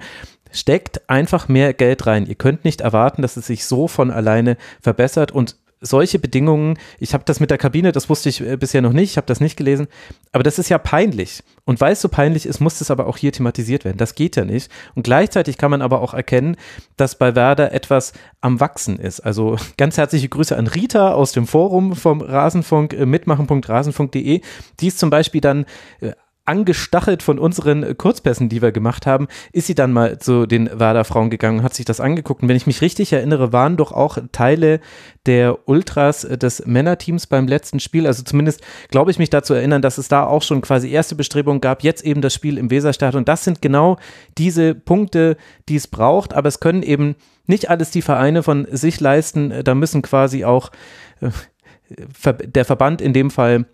steckt einfach mehr Geld rein. Ihr könnt nicht erwarten, dass es sich so von alleine verbessert und solche Bedingungen, ich habe das mit der Kabine, das wusste ich äh, bisher noch nicht, ich habe das nicht gelesen, aber das ist ja peinlich. Und weil es so peinlich ist, muss es aber auch hier thematisiert werden. Das geht ja nicht. Und gleichzeitig kann man aber auch erkennen, dass bei Werder etwas am Wachsen ist. Also ganz herzliche Grüße an Rita aus dem Forum vom Rasenfunk, äh, mitmachen.rasenfunk.de, die ist zum Beispiel dann äh, angestachelt von unseren Kurzpässen, die wir gemacht haben, ist sie dann mal zu den Werder Frauen gegangen und hat sich das angeguckt. Und wenn ich mich richtig erinnere, waren doch auch Teile der Ultras des Männerteams beim letzten Spiel. Also zumindest glaube ich mich dazu erinnern, dass es da auch schon quasi erste Bestrebungen gab. Jetzt eben das Spiel im Weserstadion. Und das sind genau diese Punkte, die es braucht. Aber es können eben nicht alles die Vereine von sich leisten. Da müssen quasi auch äh, der Verband in dem Fall,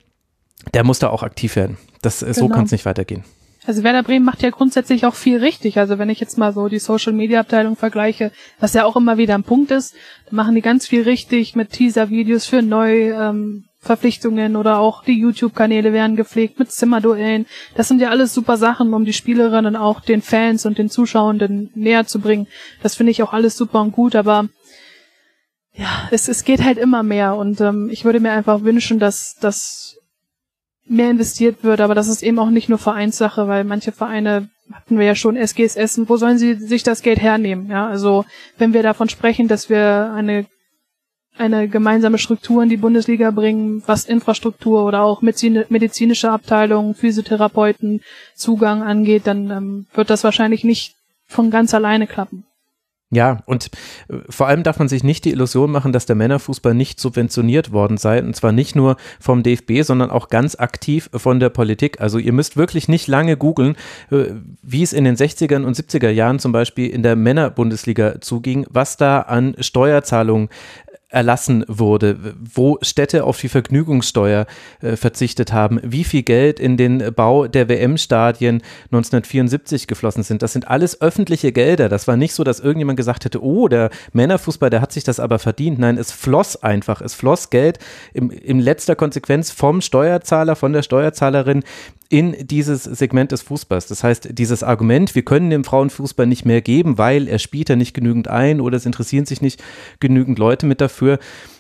der muss da auch aktiv werden. Das, genau. So kann es nicht weitergehen. Also Werder Bremen macht ja grundsätzlich auch viel richtig. Also wenn ich jetzt mal so die Social Media Abteilung vergleiche, was ja auch immer wieder ein Punkt ist, da machen die ganz viel richtig mit Teaser-Videos für Neuverpflichtungen ähm, oder auch die YouTube-Kanäle werden gepflegt mit Zimmerduellen. Das sind ja alles super Sachen, um die Spielerinnen auch den Fans und den Zuschauenden näher zu bringen. Das finde ich auch alles super und gut, aber ja, es, es geht halt immer mehr und ähm, ich würde mir einfach wünschen, dass, dass mehr investiert wird, aber das ist eben auch nicht nur Vereinssache, weil manche Vereine hatten wir ja schon SGS Essen, wo sollen sie sich das Geld hernehmen? Ja, also wenn wir davon sprechen, dass wir eine eine gemeinsame Struktur in die Bundesliga bringen, was Infrastruktur oder auch medizinische Abteilungen, Physiotherapeuten, Zugang angeht, dann ähm, wird das wahrscheinlich nicht von ganz alleine klappen. Ja, und äh, vor allem darf man sich nicht die Illusion machen, dass der Männerfußball nicht subventioniert worden sei. Und zwar nicht nur vom DFB, sondern auch ganz aktiv von der Politik. Also ihr müsst wirklich nicht lange googeln, äh, wie es in den 60er und 70er Jahren zum Beispiel in der Männerbundesliga zuging, was da an Steuerzahlungen erlassen wurde, wo Städte auf die Vergnügungssteuer äh, verzichtet haben, wie viel Geld in den Bau der WM-Stadien 1974 geflossen sind. Das sind alles öffentliche Gelder. Das war nicht so, dass irgendjemand gesagt hätte, oh, der Männerfußball, der hat sich das aber verdient. Nein, es floss einfach. Es floss Geld im, in letzter Konsequenz vom Steuerzahler, von der Steuerzahlerin in dieses Segment des Fußballs. Das heißt, dieses Argument, wir können dem Frauenfußball nicht mehr geben, weil er spielt ja nicht genügend ein oder es interessieren sich nicht genügend Leute mit dafür.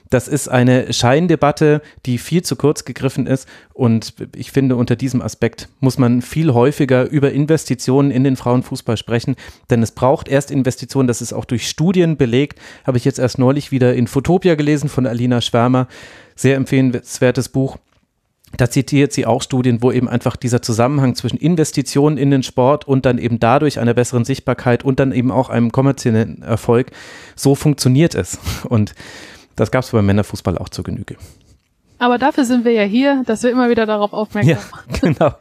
Das ist eine Scheindebatte, die viel zu kurz gegriffen ist. Und ich finde, unter diesem Aspekt muss man viel häufiger über Investitionen in den Frauenfußball sprechen. Denn es braucht erst Investitionen. Das ist auch durch Studien belegt. Habe ich jetzt erst neulich wieder in Fotopia gelesen von Alina Schwärmer. Sehr empfehlenswertes Buch. Da zitiert sie auch Studien, wo eben einfach dieser Zusammenhang zwischen Investitionen in den Sport und dann eben dadurch einer besseren Sichtbarkeit und dann eben auch einem kommerziellen Erfolg, so funktioniert es. Und das gab es beim Männerfußball auch zur Genüge. Aber dafür sind wir ja hier, dass wir immer wieder darauf aufmerksam machen. Ja, genau.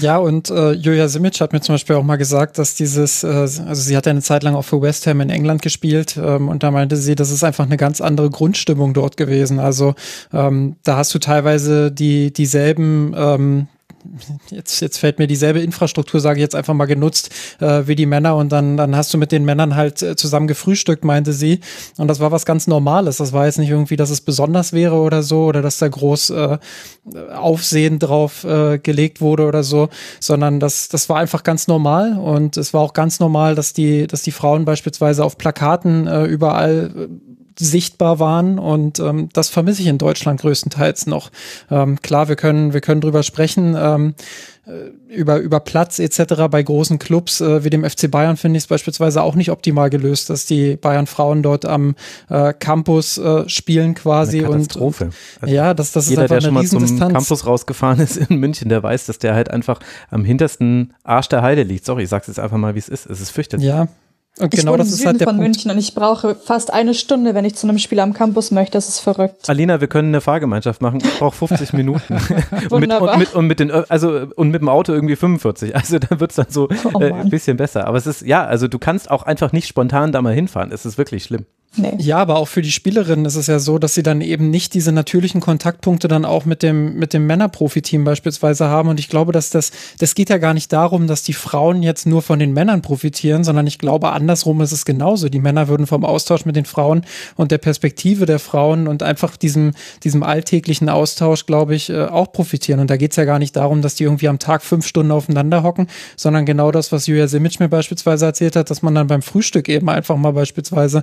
Ja, und äh, Julia Simic hat mir zum Beispiel auch mal gesagt, dass dieses, äh, also sie hat eine Zeit lang auch für West Ham in England gespielt ähm, und da meinte sie, das ist einfach eine ganz andere Grundstimmung dort gewesen. Also ähm, da hast du teilweise die dieselben ähm, jetzt, jetzt fällt mir dieselbe Infrastruktur, sage ich jetzt einfach mal genutzt, äh, wie die Männer und dann, dann hast du mit den Männern halt äh, zusammen gefrühstückt, meinte sie. Und das war was ganz Normales. Das war jetzt nicht irgendwie, dass es besonders wäre oder so oder dass da groß äh, Aufsehen drauf äh, gelegt wurde oder so, sondern das, das war einfach ganz normal und es war auch ganz normal, dass die, dass die Frauen beispielsweise auf Plakaten äh, überall äh, sichtbar waren und ähm, das vermisse ich in Deutschland größtenteils noch. Ähm, klar, wir können wir können drüber sprechen ähm, äh, über über Platz etc. Bei großen Clubs äh, wie dem FC Bayern finde ich es beispielsweise auch nicht optimal gelöst, dass die Bayern Frauen dort am äh, Campus äh, spielen quasi eine Katastrophe. und also ja, das das jeder, ist einfach der schon mal zum Campus rausgefahren ist in München, der weiß, dass der halt einfach am hintersten Arsch der Heide liegt. Sorry, ich sag's jetzt einfach mal, wie es ist. Es ist fürchterlich. Ja, und ich genau wohne das ist halt der von Punkt. München und ich brauche fast eine Stunde, wenn ich zu einem Spiel am Campus möchte. Das ist verrückt. Alina, wir können eine Fahrgemeinschaft machen. Ich brauche 50 Minuten. und, mit, und, mit, und, mit, den, also, und mit dem Auto irgendwie 45. Also da wird's dann so oh äh, ein bisschen besser. Aber es ist, ja, also du kannst auch einfach nicht spontan da mal hinfahren. Es ist wirklich schlimm. Nee. Ja, aber auch für die Spielerinnen ist es ja so, dass sie dann eben nicht diese natürlichen Kontaktpunkte dann auch mit dem, mit dem Männerprofi-Team beispielsweise haben. Und ich glaube, dass das, das geht ja gar nicht darum, dass die Frauen jetzt nur von den Männern profitieren, sondern ich glaube, andersrum ist es genauso. Die Männer würden vom Austausch mit den Frauen und der Perspektive der Frauen und einfach diesem, diesem alltäglichen Austausch, glaube ich, äh, auch profitieren. Und da geht es ja gar nicht darum, dass die irgendwie am Tag fünf Stunden aufeinander hocken, sondern genau das, was Julia Simic mir beispielsweise erzählt hat, dass man dann beim Frühstück eben einfach mal beispielsweise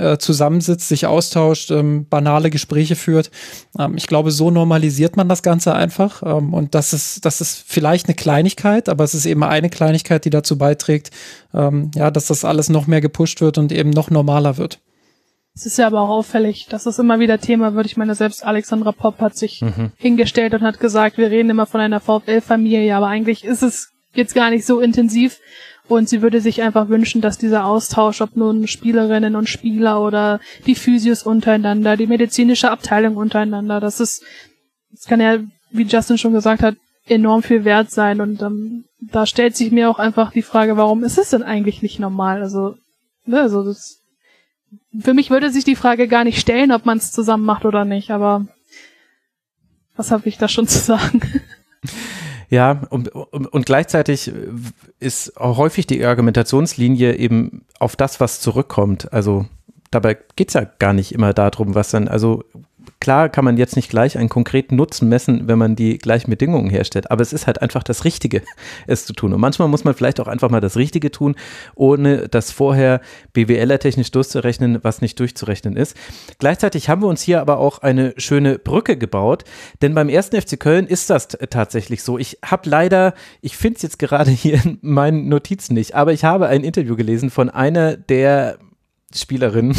äh, zusammensitzt, sich austauscht, ähm, banale Gespräche führt. Ähm, ich glaube, so normalisiert man das Ganze einfach. Ähm, und das ist, das ist vielleicht eine Kleinigkeit, aber es ist eben eine Kleinigkeit, die dazu beiträgt, ähm, ja, dass das alles noch mehr gepusht wird und eben noch normaler wird. Es ist ja aber auch auffällig, dass das immer wieder Thema wird. Ich meine, selbst Alexandra Popp hat sich mhm. hingestellt und hat gesagt, wir reden immer von einer VfL-Familie, aber eigentlich ist es jetzt gar nicht so intensiv. Und sie würde sich einfach wünschen, dass dieser Austausch, ob nun Spielerinnen und Spieler oder die Physios untereinander, die medizinische Abteilung untereinander, das ist, das kann ja, wie Justin schon gesagt hat, enorm viel wert sein. Und ähm, da stellt sich mir auch einfach die Frage, warum ist es denn eigentlich nicht normal? Also, ne, also das, für mich würde sich die Frage gar nicht stellen, ob man es zusammen macht oder nicht, aber was habe ich da schon zu sagen? Ja, und, und, und gleichzeitig ist häufig die Argumentationslinie eben auf das, was zurückkommt. Also dabei geht's ja gar nicht immer darum, was dann, also Klar kann man jetzt nicht gleich einen konkreten Nutzen messen, wenn man die gleichen Bedingungen herstellt, aber es ist halt einfach das Richtige, es zu tun. Und manchmal muss man vielleicht auch einfach mal das Richtige tun, ohne das vorher BWLer-technisch durchzurechnen, was nicht durchzurechnen ist. Gleichzeitig haben wir uns hier aber auch eine schöne Brücke gebaut, denn beim ersten FC Köln ist das tatsächlich so. Ich habe leider, ich finde es jetzt gerade hier in meinen Notizen nicht, aber ich habe ein Interview gelesen von einer der Spielerin,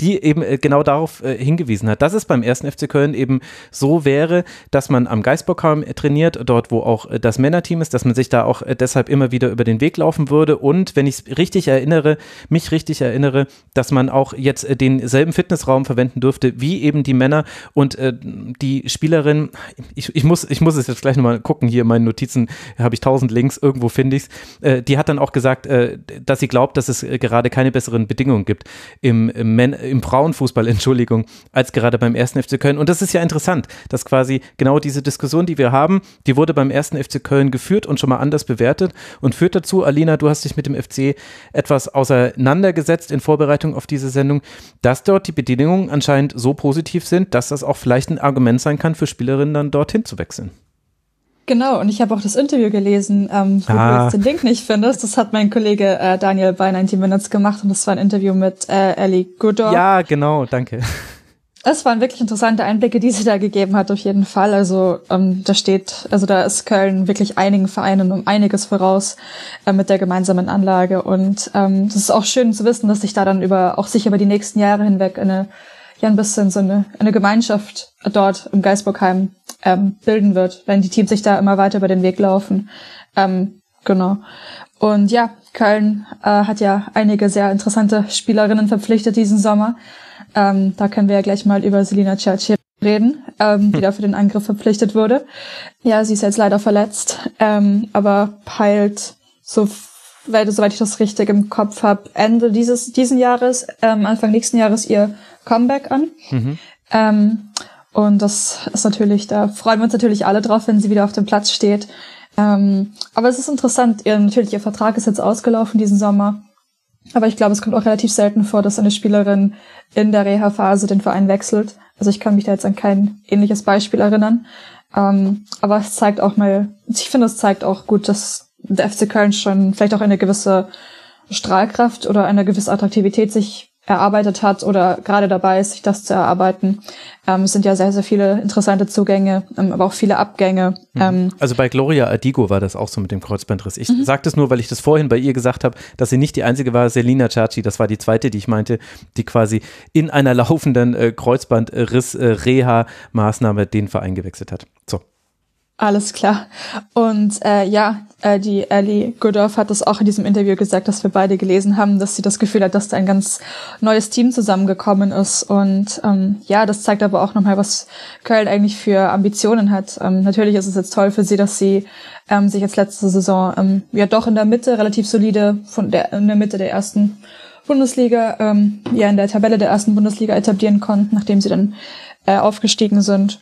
die eben äh, genau darauf äh, hingewiesen hat, dass es beim ersten FC Köln eben so wäre, dass man am Geisbockheim trainiert, dort wo auch äh, das Männerteam ist, dass man sich da auch deshalb immer wieder über den Weg laufen würde. Und wenn ich es richtig erinnere, mich richtig erinnere, dass man auch jetzt denselben Fitnessraum verwenden dürfte wie eben die Männer. Und äh, die Spielerin, ich, ich, muss, ich muss es jetzt gleich nochmal gucken, hier in meinen Notizen habe ich tausend Links, irgendwo finde ich es, äh, die hat dann auch gesagt, äh, dass sie glaubt, dass es gerade keine besseren Bedingungen gibt im, im, im Frauenfußball, Entschuldigung, als gerade beim ersten FC Köln. Und das ist ja interessant, dass quasi genau diese Diskussion, die wir haben, die wurde beim ersten FC Köln geführt und schon mal anders bewertet und führt dazu, Alina, du hast dich mit dem FC etwas auseinandergesetzt in Vorbereitung auf diese Sendung, dass dort die Bedingungen anscheinend so positiv sind, dass das auch vielleicht ein Argument sein kann für Spielerinnen dann dorthin zu wechseln. Genau, und ich habe auch das Interview gelesen, ähm, wo ah. du jetzt den Link nicht findest. Das hat mein Kollege äh, Daniel bei 90 Minutes gemacht und das war ein Interview mit äh, Ellie Goodor. Ja, genau, danke. Es waren wirklich interessante Einblicke, die sie da gegeben hat, auf jeden Fall. Also ähm, da steht, also da ist Köln wirklich einigen Vereinen um einiges voraus äh, mit der gemeinsamen Anlage. Und ähm, es ist auch schön zu wissen, dass sich da dann über auch sich über die nächsten Jahre hinweg eine ja ein bisschen so eine, eine Gemeinschaft dort im Geisburgheim ähm, bilden wird, wenn die Teams sich da immer weiter über den Weg laufen. Ähm, genau. Und ja, Köln äh, hat ja einige sehr interessante Spielerinnen verpflichtet diesen Sommer. Ähm, da können wir ja gleich mal über Selina Churchill reden, ähm, die da für den Angriff verpflichtet wurde. Ja, sie ist jetzt leider verletzt, ähm, aber peilt so weil, soweit ich das richtig im Kopf habe, Ende dieses diesen Jahres, ähm, Anfang nächsten Jahres ihr Comeback an. Mhm. Ähm, und das ist natürlich, da freuen wir uns natürlich alle drauf, wenn sie wieder auf dem Platz steht. Ähm, aber es ist interessant, ihr, natürlich, ihr Vertrag ist jetzt ausgelaufen diesen Sommer. Aber ich glaube, es kommt auch relativ selten vor, dass eine Spielerin in der Reha-Phase den Verein wechselt. Also ich kann mich da jetzt an kein ähnliches Beispiel erinnern. Ähm, aber es zeigt auch mal, ich finde, es zeigt auch gut, dass der FC Köln schon vielleicht auch eine gewisse Strahlkraft oder eine gewisse Attraktivität sich erarbeitet hat oder gerade dabei ist, sich das zu erarbeiten. Ähm, es sind ja sehr, sehr viele interessante Zugänge, ähm, aber auch viele Abgänge. Mhm. Ähm, also bei Gloria Adigo war das auch so mit dem Kreuzbandriss. Ich mhm. sage das nur, weil ich das vorhin bei ihr gesagt habe, dass sie nicht die einzige war. Selina Ciacci, das war die zweite, die ich meinte, die quasi in einer laufenden äh, Kreuzbandriss-Reha-Maßnahme äh, den Verein gewechselt hat. So. Alles klar. Und äh, ja, äh, die Ellie Goodorf hat das auch in diesem Interview gesagt, dass wir beide gelesen haben, dass sie das Gefühl hat, dass da ein ganz neues Team zusammengekommen ist. Und ähm, ja, das zeigt aber auch nochmal, was Köln eigentlich für Ambitionen hat. Ähm, natürlich ist es jetzt toll für sie, dass sie ähm, sich jetzt letzte Saison ähm, ja doch in der Mitte relativ solide von der in der Mitte der ersten Bundesliga, ähm, ja in der Tabelle der ersten Bundesliga etablieren konnten, nachdem sie dann äh, aufgestiegen sind.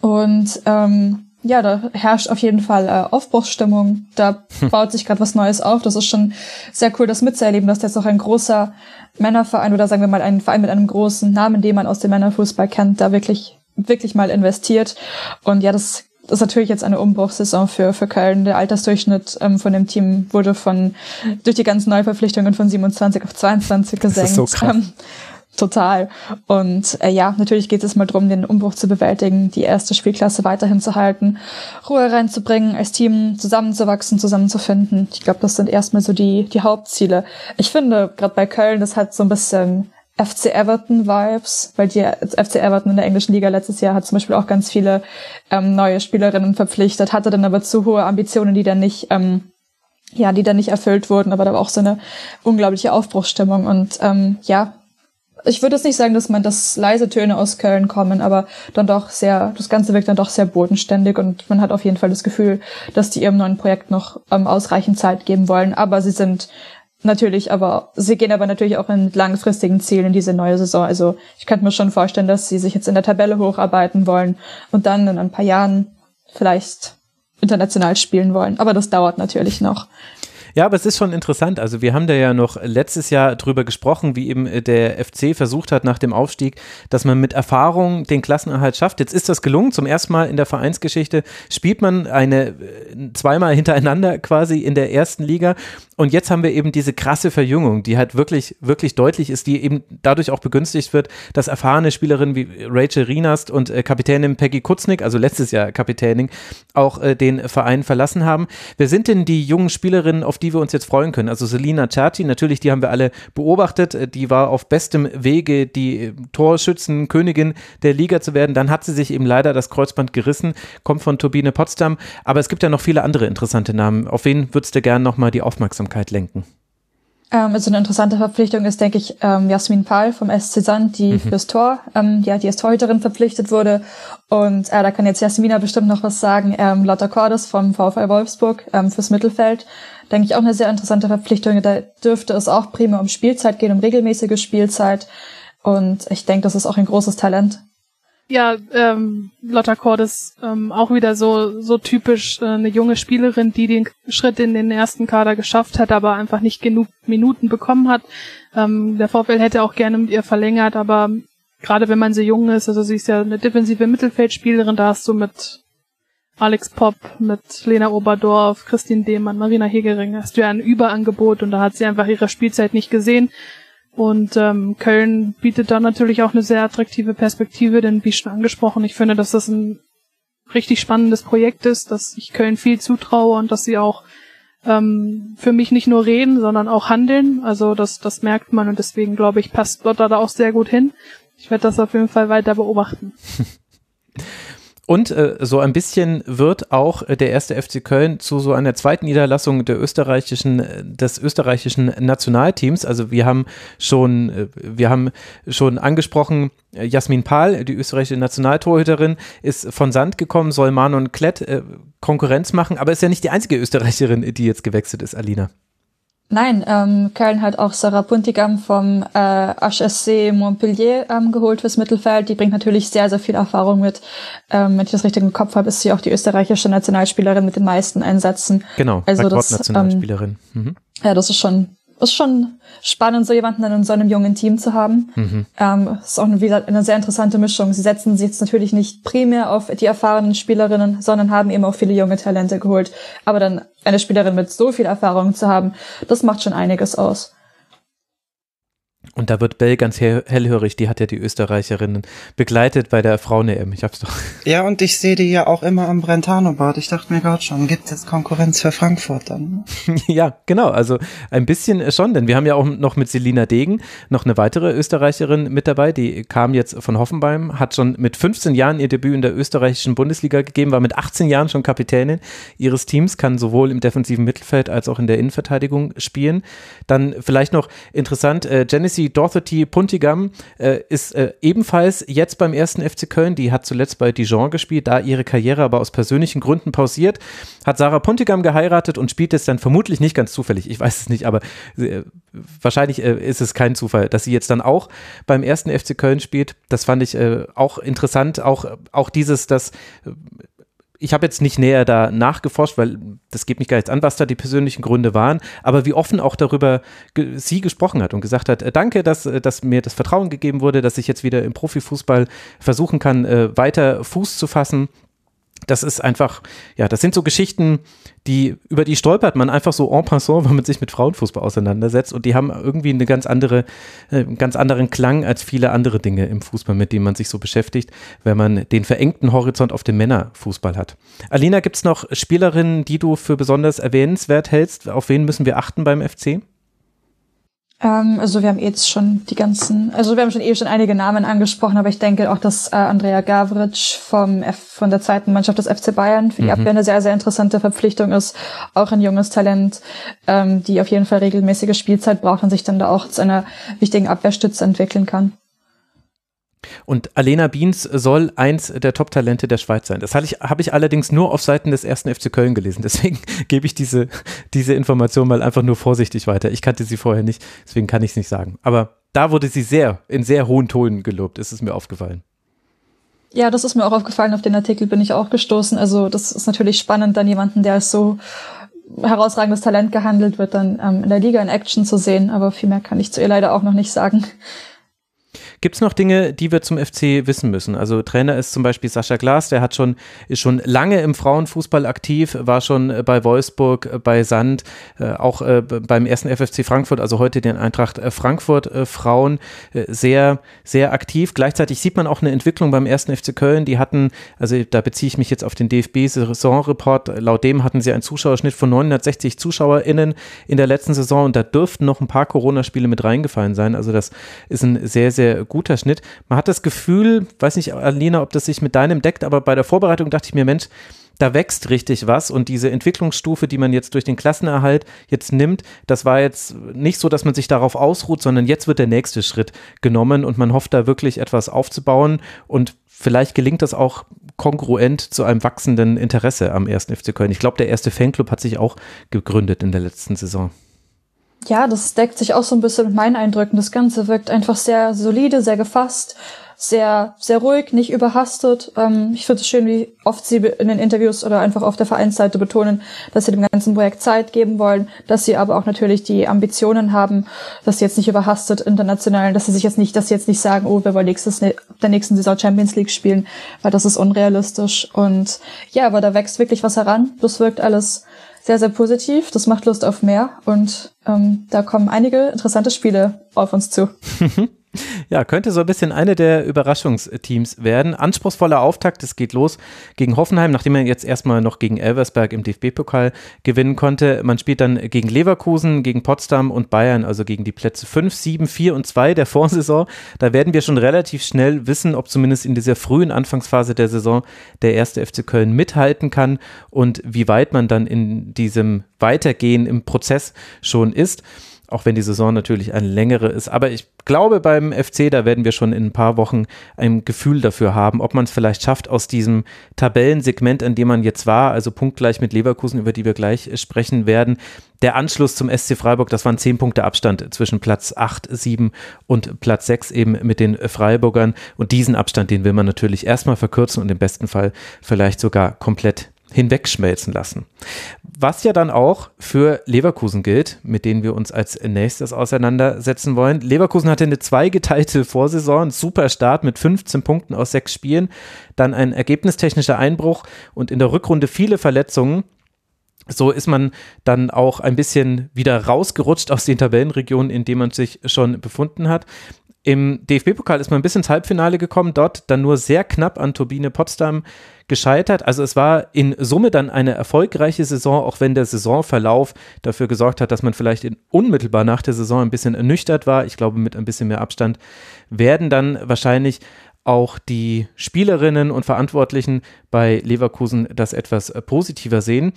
Und ähm, ja, da herrscht auf jeden Fall äh, Aufbruchsstimmung. Da hm. baut sich gerade was Neues auf. Das ist schon sehr cool, das mitzuerleben, dass jetzt auch ein großer Männerverein oder sagen wir mal ein Verein mit einem großen Namen, den man aus dem Männerfußball kennt, da wirklich, wirklich mal investiert. Und ja, das das ist natürlich jetzt eine Umbruchssaison für, für Köln. Der Altersdurchschnitt ähm, von dem Team wurde von durch die ganzen Neuverpflichtungen von 27 auf 22 gesenkt. Das ist so krass. Ähm, Total. Und äh, ja, natürlich geht es mal darum, den Umbruch zu bewältigen, die erste Spielklasse weiterhin zu halten, Ruhe reinzubringen, als Team zusammenzuwachsen, zusammenzufinden. Ich glaube, das sind erstmal so die, die Hauptziele. Ich finde, gerade bei Köln, das hat so ein bisschen FC Everton Vibes, weil die FC Everton in der englischen Liga letztes Jahr hat zum Beispiel auch ganz viele ähm, neue Spielerinnen verpflichtet, hatte dann aber zu hohe Ambitionen, die dann nicht, ähm, ja, die dann nicht erfüllt wurden, aber da war auch so eine unglaubliche Aufbruchsstimmung und ähm, ja, ich würde jetzt nicht sagen, dass man das leise Töne aus Köln kommen, aber dann doch sehr, das Ganze wirkt dann doch sehr bodenständig und man hat auf jeden Fall das Gefühl, dass die ihrem neuen Projekt noch ähm, ausreichend Zeit geben wollen. Aber sie sind natürlich, aber sie gehen aber natürlich auch in langfristigen Zielen in diese neue Saison. Also ich könnte mir schon vorstellen, dass sie sich jetzt in der Tabelle hocharbeiten wollen und dann in ein paar Jahren vielleicht international spielen wollen. Aber das dauert natürlich noch. Ja, aber es ist schon interessant. Also wir haben da ja noch letztes Jahr drüber gesprochen, wie eben äh, der FC versucht hat nach dem Aufstieg, dass man mit Erfahrung den Klassenerhalt schafft. Jetzt ist das gelungen. Zum ersten Mal in der Vereinsgeschichte spielt man eine äh, zweimal hintereinander quasi in der ersten Liga. Und jetzt haben wir eben diese krasse Verjüngung, die halt wirklich, wirklich deutlich ist, die eben dadurch auch begünstigt wird, dass erfahrene Spielerinnen wie Rachel Rienast und äh, Kapitänin Peggy Kutznick, also letztes Jahr Kapitänin, auch den Verein verlassen haben. Wer sind denn die jungen Spielerinnen, auf die wir uns jetzt freuen können. Also Selina Certi, natürlich, die haben wir alle beobachtet. Äh, die war auf bestem Wege, die äh, Torschützenkönigin der Liga zu werden. Dann hat sie sich eben leider das Kreuzband gerissen, kommt von Turbine Potsdam. Aber es gibt ja noch viele andere interessante Namen. Auf wen würdest du gerne nochmal die Aufmerksamkeit lenken? Ähm, also eine interessante Verpflichtung ist, denke ich, ähm, Jasmin Pahl vom SC Sand, die mhm. fürs Tor, ähm, ja, die als Torhüterin verpflichtet wurde. Und äh, da kann jetzt Jasmina bestimmt noch was sagen. Ähm, Lotta Cordes vom VfL Wolfsburg ähm, fürs Mittelfeld. Denke ich auch eine sehr interessante Verpflichtung. Da dürfte es auch prima um Spielzeit gehen, um regelmäßige Spielzeit. Und ich denke, das ist auch ein großes Talent. Ja, ähm, Lotta Cordes ähm, auch wieder so so typisch äh, eine junge Spielerin, die den Schritt in den ersten Kader geschafft hat, aber einfach nicht genug Minuten bekommen hat. Ähm, der VfL hätte auch gerne mit ihr verlängert, aber gerade wenn man so jung ist, also sie ist ja eine defensive Mittelfeldspielerin, da hast du mit Alex Popp, mit Lena Oberdorf, Christine Demann, Marina Hegering, hast du ja ein Überangebot und da hat sie einfach ihre Spielzeit nicht gesehen. Und ähm, Köln bietet da natürlich auch eine sehr attraktive Perspektive, denn wie schon angesprochen, ich finde, dass das ein richtig spannendes Projekt ist, dass ich Köln viel zutraue und dass sie auch ähm, für mich nicht nur reden, sondern auch handeln. Also das, das merkt man und deswegen glaube ich, passt Lotta da auch sehr gut hin. Ich werde das auf jeden Fall weiter beobachten. Und äh, so ein bisschen wird auch äh, der erste FC Köln zu so einer zweiten Niederlassung der österreichischen, äh, des österreichischen Nationalteams. Also wir haben schon, äh, wir haben schon angesprochen, Jasmin Pahl, die österreichische Nationaltorhüterin, ist von Sand gekommen, soll Manon Klett äh, Konkurrenz machen, aber ist ja nicht die einzige Österreicherin, die jetzt gewechselt ist, Alina. Nein, ähm, Köln hat auch Sarah Puntigam vom äh, HSC Montpellier ähm, geholt fürs Mittelfeld. Die bringt natürlich sehr, sehr viel Erfahrung mit. Ähm, wenn ich das richtig im Kopf habe, ist sie auch die österreichische Nationalspielerin mit den meisten Einsätzen. Genau, also das, Nationalspielerin. Ähm, mhm. Ja, das ist schon ist schon spannend, so jemanden in so einem jungen Team zu haben. Mhm. Ähm, ist auch wieder eine sehr interessante Mischung. Sie setzen sich jetzt natürlich nicht primär auf die erfahrenen Spielerinnen, sondern haben eben auch viele junge Talente geholt. Aber dann eine Spielerin mit so viel Erfahrung zu haben, das macht schon einiges aus. Und da wird Bell ganz hellhörig, die hat ja die Österreicherinnen begleitet bei der Frauen-EM. Ich hab's doch. Ja, und ich sehe die ja auch immer am Brentano-Bad. Ich dachte mir gerade schon, gibt jetzt Konkurrenz für Frankfurt dann? ja, genau. Also ein bisschen schon, denn wir haben ja auch noch mit Selina Degen noch eine weitere Österreicherin mit dabei. Die kam jetzt von Hoffenheim, hat schon mit 15 Jahren ihr Debüt in der österreichischen Bundesliga gegeben, war mit 18 Jahren schon Kapitänin ihres Teams, kann sowohl im defensiven Mittelfeld als auch in der Innenverteidigung spielen. Dann vielleicht noch interessant, äh, Genesee Lucy Dorothy Puntigam äh, ist äh, ebenfalls jetzt beim ersten FC Köln. Die hat zuletzt bei Dijon gespielt, da ihre Karriere aber aus persönlichen Gründen pausiert. Hat Sarah Puntigam geheiratet und spielt jetzt dann vermutlich nicht ganz zufällig, ich weiß es nicht, aber äh, wahrscheinlich äh, ist es kein Zufall, dass sie jetzt dann auch beim ersten FC Köln spielt. Das fand ich äh, auch interessant. Auch, auch dieses, dass ich habe jetzt nicht näher da nachgeforscht, weil das geht mich gar nicht an, was da die persönlichen Gründe waren, aber wie offen auch darüber ge sie gesprochen hat und gesagt hat, äh, danke, dass, äh, dass mir das Vertrauen gegeben wurde, dass ich jetzt wieder im Profifußball versuchen kann, äh, weiter Fuß zu fassen das ist einfach, ja, das sind so Geschichten, die, über die stolpert man einfach so en passant, wenn man sich mit Frauenfußball auseinandersetzt und die haben irgendwie eine ganz andere, äh, einen ganz anderen Klang als viele andere Dinge im Fußball, mit denen man sich so beschäftigt, wenn man den verengten Horizont auf dem Männerfußball hat. Alina, gibt es noch Spielerinnen, die du für besonders erwähnenswert hältst? Auf wen müssen wir achten beim FC? Ähm, also wir haben jetzt schon die ganzen, also wir haben schon eh schon einige Namen angesprochen, aber ich denke auch, dass äh, Andrea Gavric vom F, von der zweiten Mannschaft des FC Bayern für die mhm. Abwehr eine sehr, sehr interessante Verpflichtung ist. Auch ein junges Talent, ähm, die auf jeden Fall regelmäßige Spielzeit braucht und sich dann da auch zu einer wichtigen Abwehrstütze entwickeln kann. Und Alena Beans soll eins der Top-Talente der Schweiz sein. Das habe ich, hab ich allerdings nur auf Seiten des ersten FC Köln gelesen. Deswegen gebe ich diese, diese Information mal einfach nur vorsichtig weiter. Ich kannte sie vorher nicht, deswegen kann ich es nicht sagen. Aber da wurde sie sehr, in sehr hohen Tonen gelobt, ist es mir aufgefallen. Ja, das ist mir auch aufgefallen. Auf den Artikel bin ich auch gestoßen. Also das ist natürlich spannend, dann jemanden, der als so herausragendes Talent gehandelt wird, dann ähm, in der Liga in Action zu sehen. Aber viel mehr kann ich zu ihr leider auch noch nicht sagen. Gibt es noch Dinge, die wir zum FC wissen müssen? Also Trainer ist zum Beispiel Sascha Glas, der hat schon, ist schon lange im Frauenfußball aktiv, war schon äh, bei Wolfsburg, äh, bei Sand, äh, auch beim ersten FFC Frankfurt, also heute den Eintracht Frankfurt Frauen, sehr, sehr aktiv. Gleichzeitig sieht man auch eine Entwicklung beim ersten FC Köln. Die hatten, also da beziehe ich mich jetzt auf den DFB-Saisonreport, laut dem hatten sie einen Zuschauerschnitt von 960 ZuschauerInnen in der letzten Saison und da dürften noch ein paar Corona-Spiele mit reingefallen sein. Also das ist ein sehr, sehr guter Schnitt. Man hat das Gefühl, weiß nicht, Alina, ob das sich mit deinem deckt, aber bei der Vorbereitung dachte ich mir, Mensch, da wächst richtig was und diese Entwicklungsstufe, die man jetzt durch den Klassenerhalt jetzt nimmt, das war jetzt nicht so, dass man sich darauf ausruht, sondern jetzt wird der nächste Schritt genommen und man hofft da wirklich etwas aufzubauen und vielleicht gelingt das auch kongruent zu einem wachsenden Interesse am ersten FC Köln. Ich glaube, der erste Fanclub hat sich auch gegründet in der letzten Saison ja, das deckt sich auch so ein bisschen mit meinen Eindrücken. Das Ganze wirkt einfach sehr solide, sehr gefasst, sehr, sehr ruhig, nicht überhastet. Ähm, ich finde es schön, wie oft sie in den Interviews oder einfach auf der Vereinsseite betonen, dass sie dem ganzen Projekt Zeit geben wollen, dass sie aber auch natürlich die Ambitionen haben, dass sie jetzt nicht überhastet international, dass sie sich jetzt nicht, dass sie jetzt nicht sagen, oh, wir wollen nächstes, der nächsten Saison Champions League spielen, weil das ist unrealistisch. Und ja, aber da wächst wirklich was heran. Das wirkt alles sehr, sehr positiv. Das macht Lust auf mehr und ähm, da kommen einige interessante Spiele auf uns zu. Ja, könnte so ein bisschen eine der Überraschungsteams werden. Anspruchsvoller Auftakt, es geht los gegen Hoffenheim, nachdem er jetzt erstmal noch gegen Elversberg im DFB-Pokal gewinnen konnte. Man spielt dann gegen Leverkusen, gegen Potsdam und Bayern, also gegen die Plätze 5, 7, 4 und 2 der Vorsaison. Da werden wir schon relativ schnell wissen, ob zumindest in dieser frühen Anfangsphase der Saison der erste FC Köln mithalten kann und wie weit man dann in diesem Weitergehen im Prozess schon ist auch wenn die Saison natürlich eine längere ist. Aber ich glaube, beim FC, da werden wir schon in ein paar Wochen ein Gefühl dafür haben, ob man es vielleicht schafft, aus diesem Tabellensegment, an dem man jetzt war, also punktgleich mit Leverkusen, über die wir gleich sprechen werden, der Anschluss zum SC Freiburg, das waren zehn Punkte Abstand zwischen Platz 8, 7 und Platz 6 eben mit den Freiburgern. Und diesen Abstand, den will man natürlich erstmal verkürzen und im besten Fall vielleicht sogar komplett hinwegschmelzen lassen. Was ja dann auch für Leverkusen gilt, mit denen wir uns als nächstes auseinandersetzen wollen. Leverkusen hatte eine zweigeteilte Vorsaison, super Start mit 15 Punkten aus sechs Spielen, dann ein ergebnistechnischer Einbruch und in der Rückrunde viele Verletzungen. So ist man dann auch ein bisschen wieder rausgerutscht aus den Tabellenregionen, in denen man sich schon befunden hat. Im DFB-Pokal ist man bis ins Halbfinale gekommen, dort dann nur sehr knapp an Turbine Potsdam gescheitert. Also es war in Summe dann eine erfolgreiche Saison, auch wenn der Saisonverlauf dafür gesorgt hat, dass man vielleicht in, unmittelbar nach der Saison ein bisschen ernüchtert war. Ich glaube, mit ein bisschen mehr Abstand werden dann wahrscheinlich auch die Spielerinnen und Verantwortlichen bei Leverkusen das etwas positiver sehen.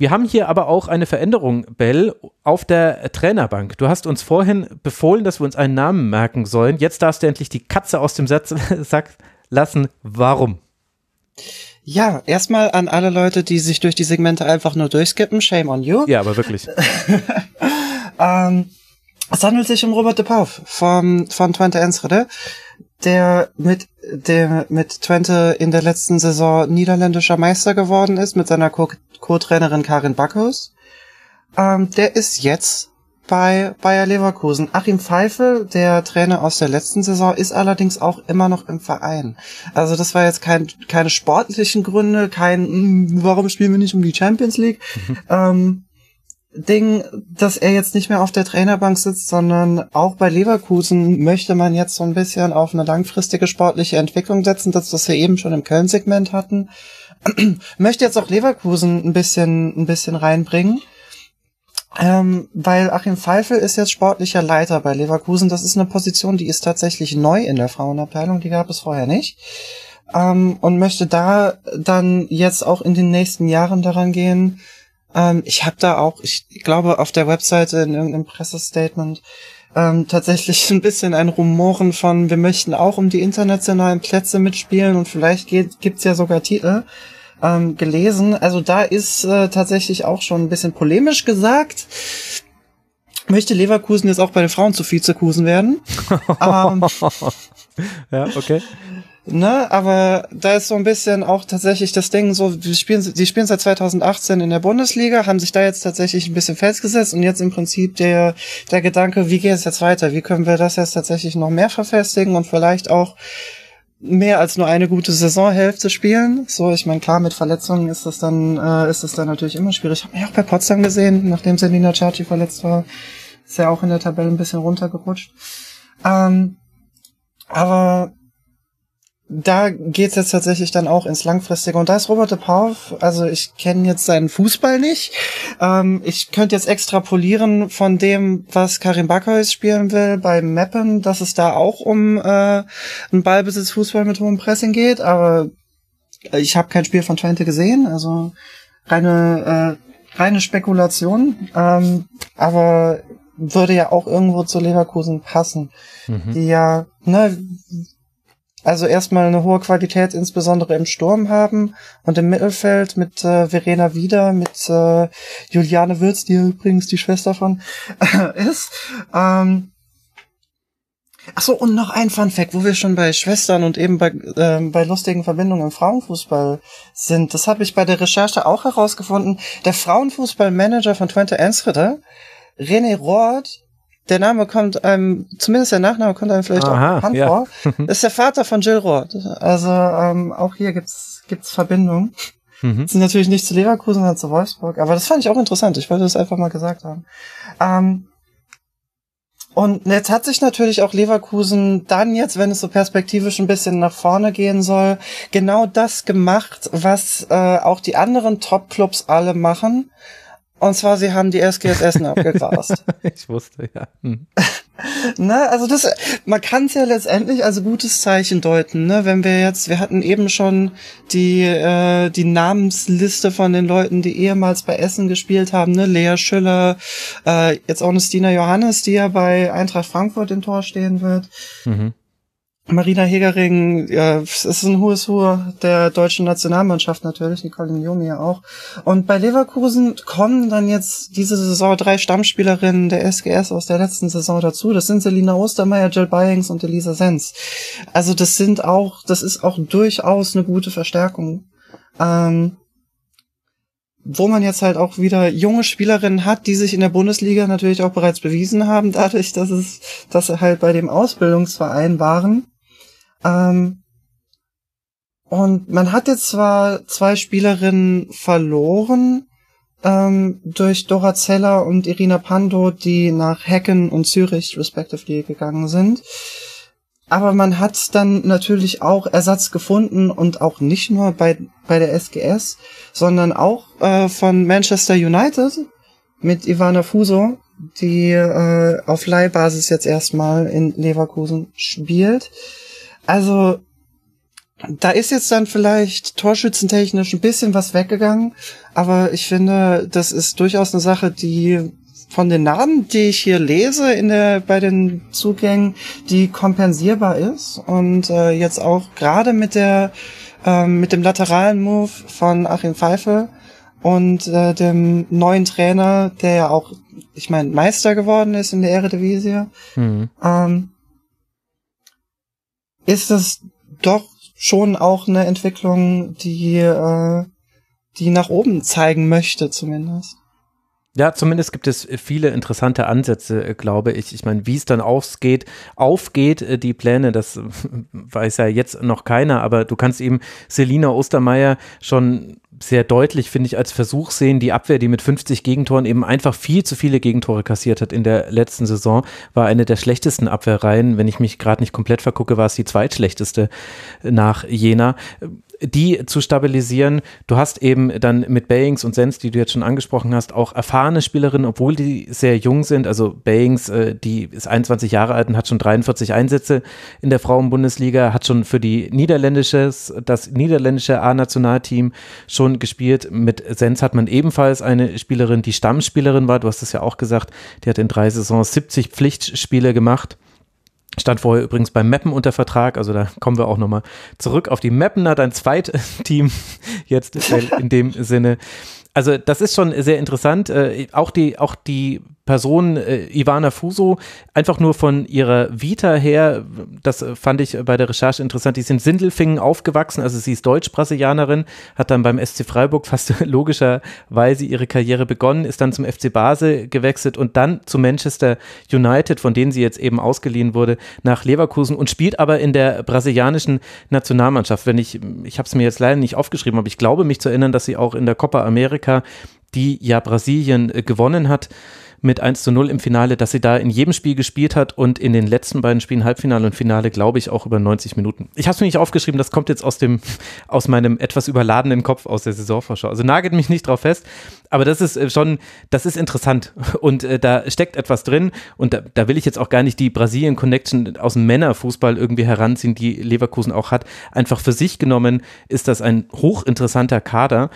Wir haben hier aber auch eine Veränderung, Bell, auf der Trainerbank. Du hast uns vorhin befohlen, dass wir uns einen Namen merken sollen. Jetzt darfst du endlich die Katze aus dem Sack lassen. Warum? Ja, erstmal an alle Leute, die sich durch die Segmente einfach nur durchskippen. Shame on you. Ja, aber wirklich. ähm, es handelt sich um Robert de Pauw vom, von Twente Enschede der mit dem mit Twente in der letzten Saison niederländischer Meister geworden ist mit seiner Co-Trainerin Karin Backhaus. Ähm, der ist jetzt bei Bayer Leverkusen. Achim Pfeifel, der Trainer aus der letzten Saison, ist allerdings auch immer noch im Verein. Also das war jetzt kein, keine sportlichen Gründe, kein, hm, warum spielen wir nicht um die Champions League? Mhm. Ähm, Ding, dass er jetzt nicht mehr auf der Trainerbank sitzt, sondern auch bei Leverkusen möchte man jetzt so ein bisschen auf eine langfristige sportliche Entwicklung setzen, das, was wir eben schon im Köln-Segment hatten. möchte jetzt auch Leverkusen ein bisschen, ein bisschen reinbringen. Ähm, weil Achim Pfeifel ist jetzt sportlicher Leiter bei Leverkusen. Das ist eine Position, die ist tatsächlich neu in der Frauenabteilung. Die gab es vorher nicht. Ähm, und möchte da dann jetzt auch in den nächsten Jahren daran gehen. Ähm, ich habe da auch, ich glaube, auf der Webseite in irgendeinem Pressestatement ähm, tatsächlich ein bisschen ein Rumoren von, wir möchten auch um die internationalen Plätze mitspielen und vielleicht geht, gibt's ja sogar Titel ähm, gelesen. Also da ist äh, tatsächlich auch schon ein bisschen polemisch gesagt. Möchte Leverkusen jetzt auch bei den Frauen zu Vizekusen werden? ähm, ja, okay. Ne, aber da ist so ein bisschen auch tatsächlich das Ding so, die spielen, die spielen seit 2018 in der Bundesliga, haben sich da jetzt tatsächlich ein bisschen festgesetzt und jetzt im Prinzip der, der Gedanke, wie geht es jetzt weiter? Wie können wir das jetzt tatsächlich noch mehr verfestigen und vielleicht auch mehr als nur eine gute Saisonhälfte spielen. So, ich meine, klar, mit Verletzungen ist das dann, äh, ist das dann natürlich immer schwierig. Ich habe mich auch bei Potsdam gesehen, nachdem Selina Ciacci verletzt war, ist er auch in der Tabelle ein bisschen runtergerutscht. Ähm, aber da geht's jetzt tatsächlich dann auch ins Langfristige. Und da ist Robert de Pauw, also ich kenne jetzt seinen Fußball nicht. Ähm, ich könnte jetzt extrapolieren von dem, was Karim Backhaus spielen will bei Meppen, dass es da auch um äh, einen Ballbesitzfußball mit hohem Pressing geht. Aber ich habe kein Spiel von Twente gesehen, also reine, äh, reine Spekulation. Ähm, aber würde ja auch irgendwo zu Leverkusen passen, mhm. die ja, ne, also erstmal eine hohe Qualität, insbesondere im Sturm haben und im Mittelfeld mit äh, Verena Wieder, mit äh, Juliane Würz, die übrigens die Schwester von ist. Ähm, Ach so, und noch ein Fun Fact, wo wir schon bei Schwestern und eben bei, äh, bei lustigen Verbindungen im Frauenfußball sind. Das habe ich bei der Recherche auch herausgefunden. Der Frauenfußballmanager von Twente Enschede, René Roth, der Name kommt einem, zumindest der Nachname kommt einem vielleicht Aha, auch bekannt ja. vor. ist der Vater von Jill Roth. Also ähm, auch hier gibt's gibt's Verbindungen. Mhm. Sind natürlich nicht zu Leverkusen, sondern zu Wolfsburg. Aber das fand ich auch interessant. Ich wollte das einfach mal gesagt haben. Ähm, und jetzt hat sich natürlich auch Leverkusen dann jetzt, wenn es so perspektivisch ein bisschen nach vorne gehen soll, genau das gemacht, was äh, auch die anderen Top-Clubs alle machen. Und zwar, sie haben die SGS Essen abgegrast. ich wusste, ja. Hm. Na, also das, man kann es ja letztendlich als gutes Zeichen deuten, ne? Wenn wir jetzt, wir hatten eben schon die äh, die Namensliste von den Leuten, die ehemals bei Essen gespielt haben, ne? Lea Schüller, äh, jetzt auch eine Stina Johannes, die ja bei Eintracht Frankfurt im Tor stehen wird. Mhm. Marina Hegering, ja, es ist ein hohes Hu der deutschen Nationalmannschaft natürlich, Nicole Njomi ja auch. Und bei Leverkusen kommen dann jetzt diese Saison drei Stammspielerinnen der SGS aus der letzten Saison dazu. Das sind Selina Ostermeier, Jill Byings und Elisa Sens. Also das sind auch, das ist auch durchaus eine gute Verstärkung. Ähm, wo man jetzt halt auch wieder junge Spielerinnen hat, die sich in der Bundesliga natürlich auch bereits bewiesen haben, dadurch, dass es, dass sie halt bei dem Ausbildungsverein waren ähm, und man hat jetzt zwar zwei Spielerinnen verloren, ähm, durch Dora Zeller und Irina Pando, die nach Hecken und Zürich respectively gegangen sind. Aber man hat dann natürlich auch Ersatz gefunden und auch nicht nur bei, bei der SGS, sondern auch äh, von Manchester United mit Ivana Fuso, die äh, auf Leihbasis jetzt erstmal in Leverkusen spielt. Also, da ist jetzt dann vielleicht torschützentechnisch ein bisschen was weggegangen, aber ich finde, das ist durchaus eine Sache, die von den Namen, die ich hier lese in der bei den Zugängen, die kompensierbar ist und äh, jetzt auch gerade mit der ähm, mit dem lateralen Move von Achim Pfeife und äh, dem neuen Trainer, der ja auch, ich meine, Meister geworden ist in der Eredivisie, mhm. ähm, ist es doch schon auch eine Entwicklung, die, äh, die nach oben zeigen möchte, zumindest. Ja, zumindest gibt es viele interessante Ansätze, äh, glaube ich. Ich meine, wie es dann ausgeht, aufgeht, äh, die Pläne, das weiß ja jetzt noch keiner, aber du kannst eben Selina Ostermeier schon sehr deutlich, finde ich, als Versuch sehen. Die Abwehr, die mit 50 Gegentoren eben einfach viel zu viele Gegentore kassiert hat in der letzten Saison, war eine der schlechtesten Abwehrreihen. Wenn ich mich gerade nicht komplett vergucke, war es die zweitschlechteste nach Jena. Die zu stabilisieren. Du hast eben dann mit Bayings und Sens, die du jetzt schon angesprochen hast, auch erfahrene Spielerinnen, obwohl die sehr jung sind. Also Bayings, äh, die ist 21 Jahre alt und hat schon 43 Einsätze in der Frauenbundesliga, hat schon für die niederländisches, das niederländische A-Nationalteam schon gespielt. Mit Sens hat man ebenfalls eine Spielerin, die Stammspielerin war. Du hast es ja auch gesagt, die hat in drei Saisons 70 Pflichtspiele gemacht. Stand vorher übrigens beim Mappen unter Vertrag, also da kommen wir auch nochmal zurück auf die Mappener, dein zweites Team jetzt in dem Sinne. Also das ist schon sehr interessant. Äh, auch die, auch die Person äh, Ivana Fuso, einfach nur von ihrer Vita her, das fand ich bei der Recherche interessant, die sind Sindelfingen aufgewachsen, also sie ist Deutsch-Brasilianerin, hat dann beim SC Freiburg fast logischerweise ihre Karriere begonnen, ist dann zum FC Basel gewechselt und dann zu Manchester United, von denen sie jetzt eben ausgeliehen wurde, nach Leverkusen und spielt aber in der brasilianischen Nationalmannschaft. Wenn ich, ich habe es mir jetzt leider nicht aufgeschrieben, aber ich glaube mich zu erinnern, dass sie auch in der Copa America, die ja Brasilien äh, gewonnen hat, mit 1 zu 0 im Finale, dass sie da in jedem Spiel gespielt hat und in den letzten beiden Spielen, Halbfinale und Finale, glaube ich, auch über 90 Minuten. Ich habe es mir nicht aufgeschrieben, das kommt jetzt aus dem, aus meinem etwas überladenen Kopf aus der Saisonvorschau. Also nagelt mich nicht drauf fest, aber das ist äh, schon, das ist interessant und äh, da steckt etwas drin und da, da will ich jetzt auch gar nicht die Brasilien-Connection aus dem Männerfußball irgendwie heranziehen, die Leverkusen auch hat. Einfach für sich genommen ist das ein hochinteressanter Kader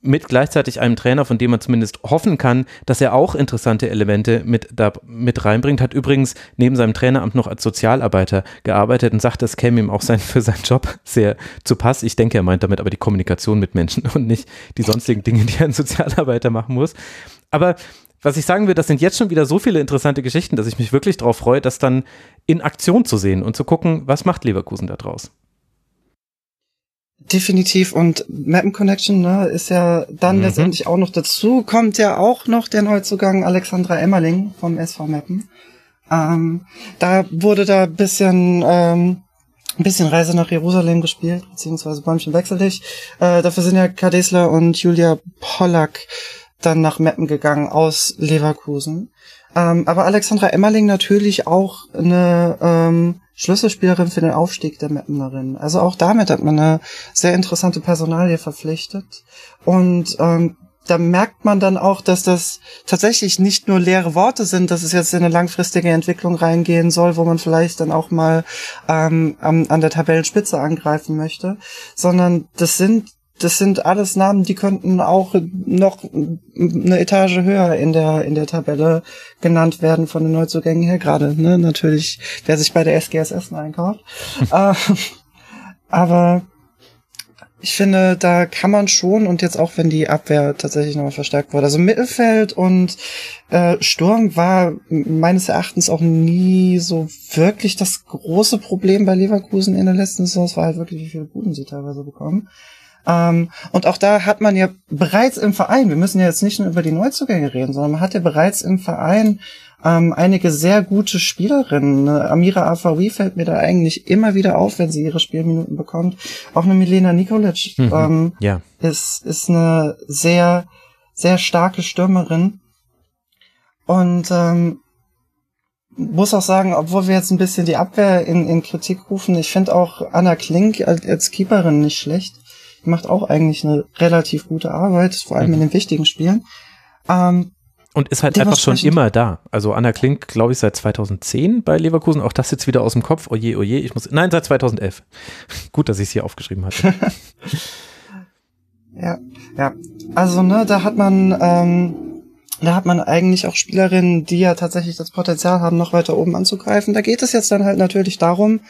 mit gleichzeitig einem Trainer, von dem man zumindest hoffen kann, dass er auch interessante Elemente mit, da, mit reinbringt. Hat übrigens neben seinem Traineramt noch als Sozialarbeiter gearbeitet und sagt, das käme ihm auch sein, für seinen Job sehr zu Pass. Ich denke, er meint damit aber die Kommunikation mit Menschen und nicht die sonstigen Dinge, die ein Sozialarbeiter machen muss. Aber was ich sagen will, das sind jetzt schon wieder so viele interessante Geschichten, dass ich mich wirklich darauf freue, das dann in Aktion zu sehen und zu gucken, was macht Leverkusen da draus. Definitiv und Mappen Connection ne, ist ja dann mhm. letztendlich auch noch dazu. Kommt ja auch noch der Neuzugang Alexandra Emmerling vom SV Mappen. Ähm, da wurde da bisschen ähm, ein bisschen Reise nach Jerusalem gespielt, beziehungsweise Bäumchen wechsel dich. Äh, dafür sind ja Kadesler und Julia Pollack dann nach Meppen gegangen aus Leverkusen. Ähm, aber Alexandra Emmerling natürlich auch eine ähm, Schlüsselspielerin für den Aufstieg der Mappenerin. Also auch damit hat man eine sehr interessante Personalie verpflichtet. Und ähm, da merkt man dann auch, dass das tatsächlich nicht nur leere Worte sind, dass es jetzt in eine langfristige Entwicklung reingehen soll, wo man vielleicht dann auch mal ähm, an, an der Tabellenspitze angreifen möchte, sondern das sind das sind alles Namen, die könnten auch noch eine Etage höher in der in der Tabelle genannt werden von den Neuzugängen her gerade. Ne? Natürlich, wer sich bei der SGS Essen einkauft. äh, aber ich finde, da kann man schon und jetzt auch, wenn die Abwehr tatsächlich nochmal verstärkt wurde. Also Mittelfeld und äh, Sturm war meines Erachtens auch nie so wirklich das große Problem bei Leverkusen in der letzten Saison. Es war halt wirklich, wie viele Buden sie teilweise bekommen. Ähm, und auch da hat man ja bereits im Verein, wir müssen ja jetzt nicht nur über die Neuzugänge reden, sondern man hat ja bereits im Verein ähm, einige sehr gute Spielerinnen. Amira Afawi fällt mir da eigentlich immer wieder auf, wenn sie ihre Spielminuten bekommt. Auch eine Milena Nikolic mhm, ähm, ja. ist, ist eine sehr, sehr starke Stürmerin. Und ähm, muss auch sagen, obwohl wir jetzt ein bisschen die Abwehr in, in Kritik rufen, ich finde auch Anna Klink als, als Keeperin nicht schlecht macht auch eigentlich eine relativ gute Arbeit, vor allem mhm. in den wichtigen Spielen. Ähm, und ist halt einfach schon immer da. Also Anna Klink, glaube ich, seit 2010 bei Leverkusen. Auch das jetzt wieder aus dem Kopf. Oje, oje, ich muss. Nein, seit 2011. Gut, dass ich es hier aufgeschrieben hatte. ja, ja. Also, ne, da hat man, ähm, da hat man eigentlich auch Spielerinnen, die ja tatsächlich das Potenzial haben, noch weiter oben anzugreifen. Da geht es jetzt dann halt natürlich darum,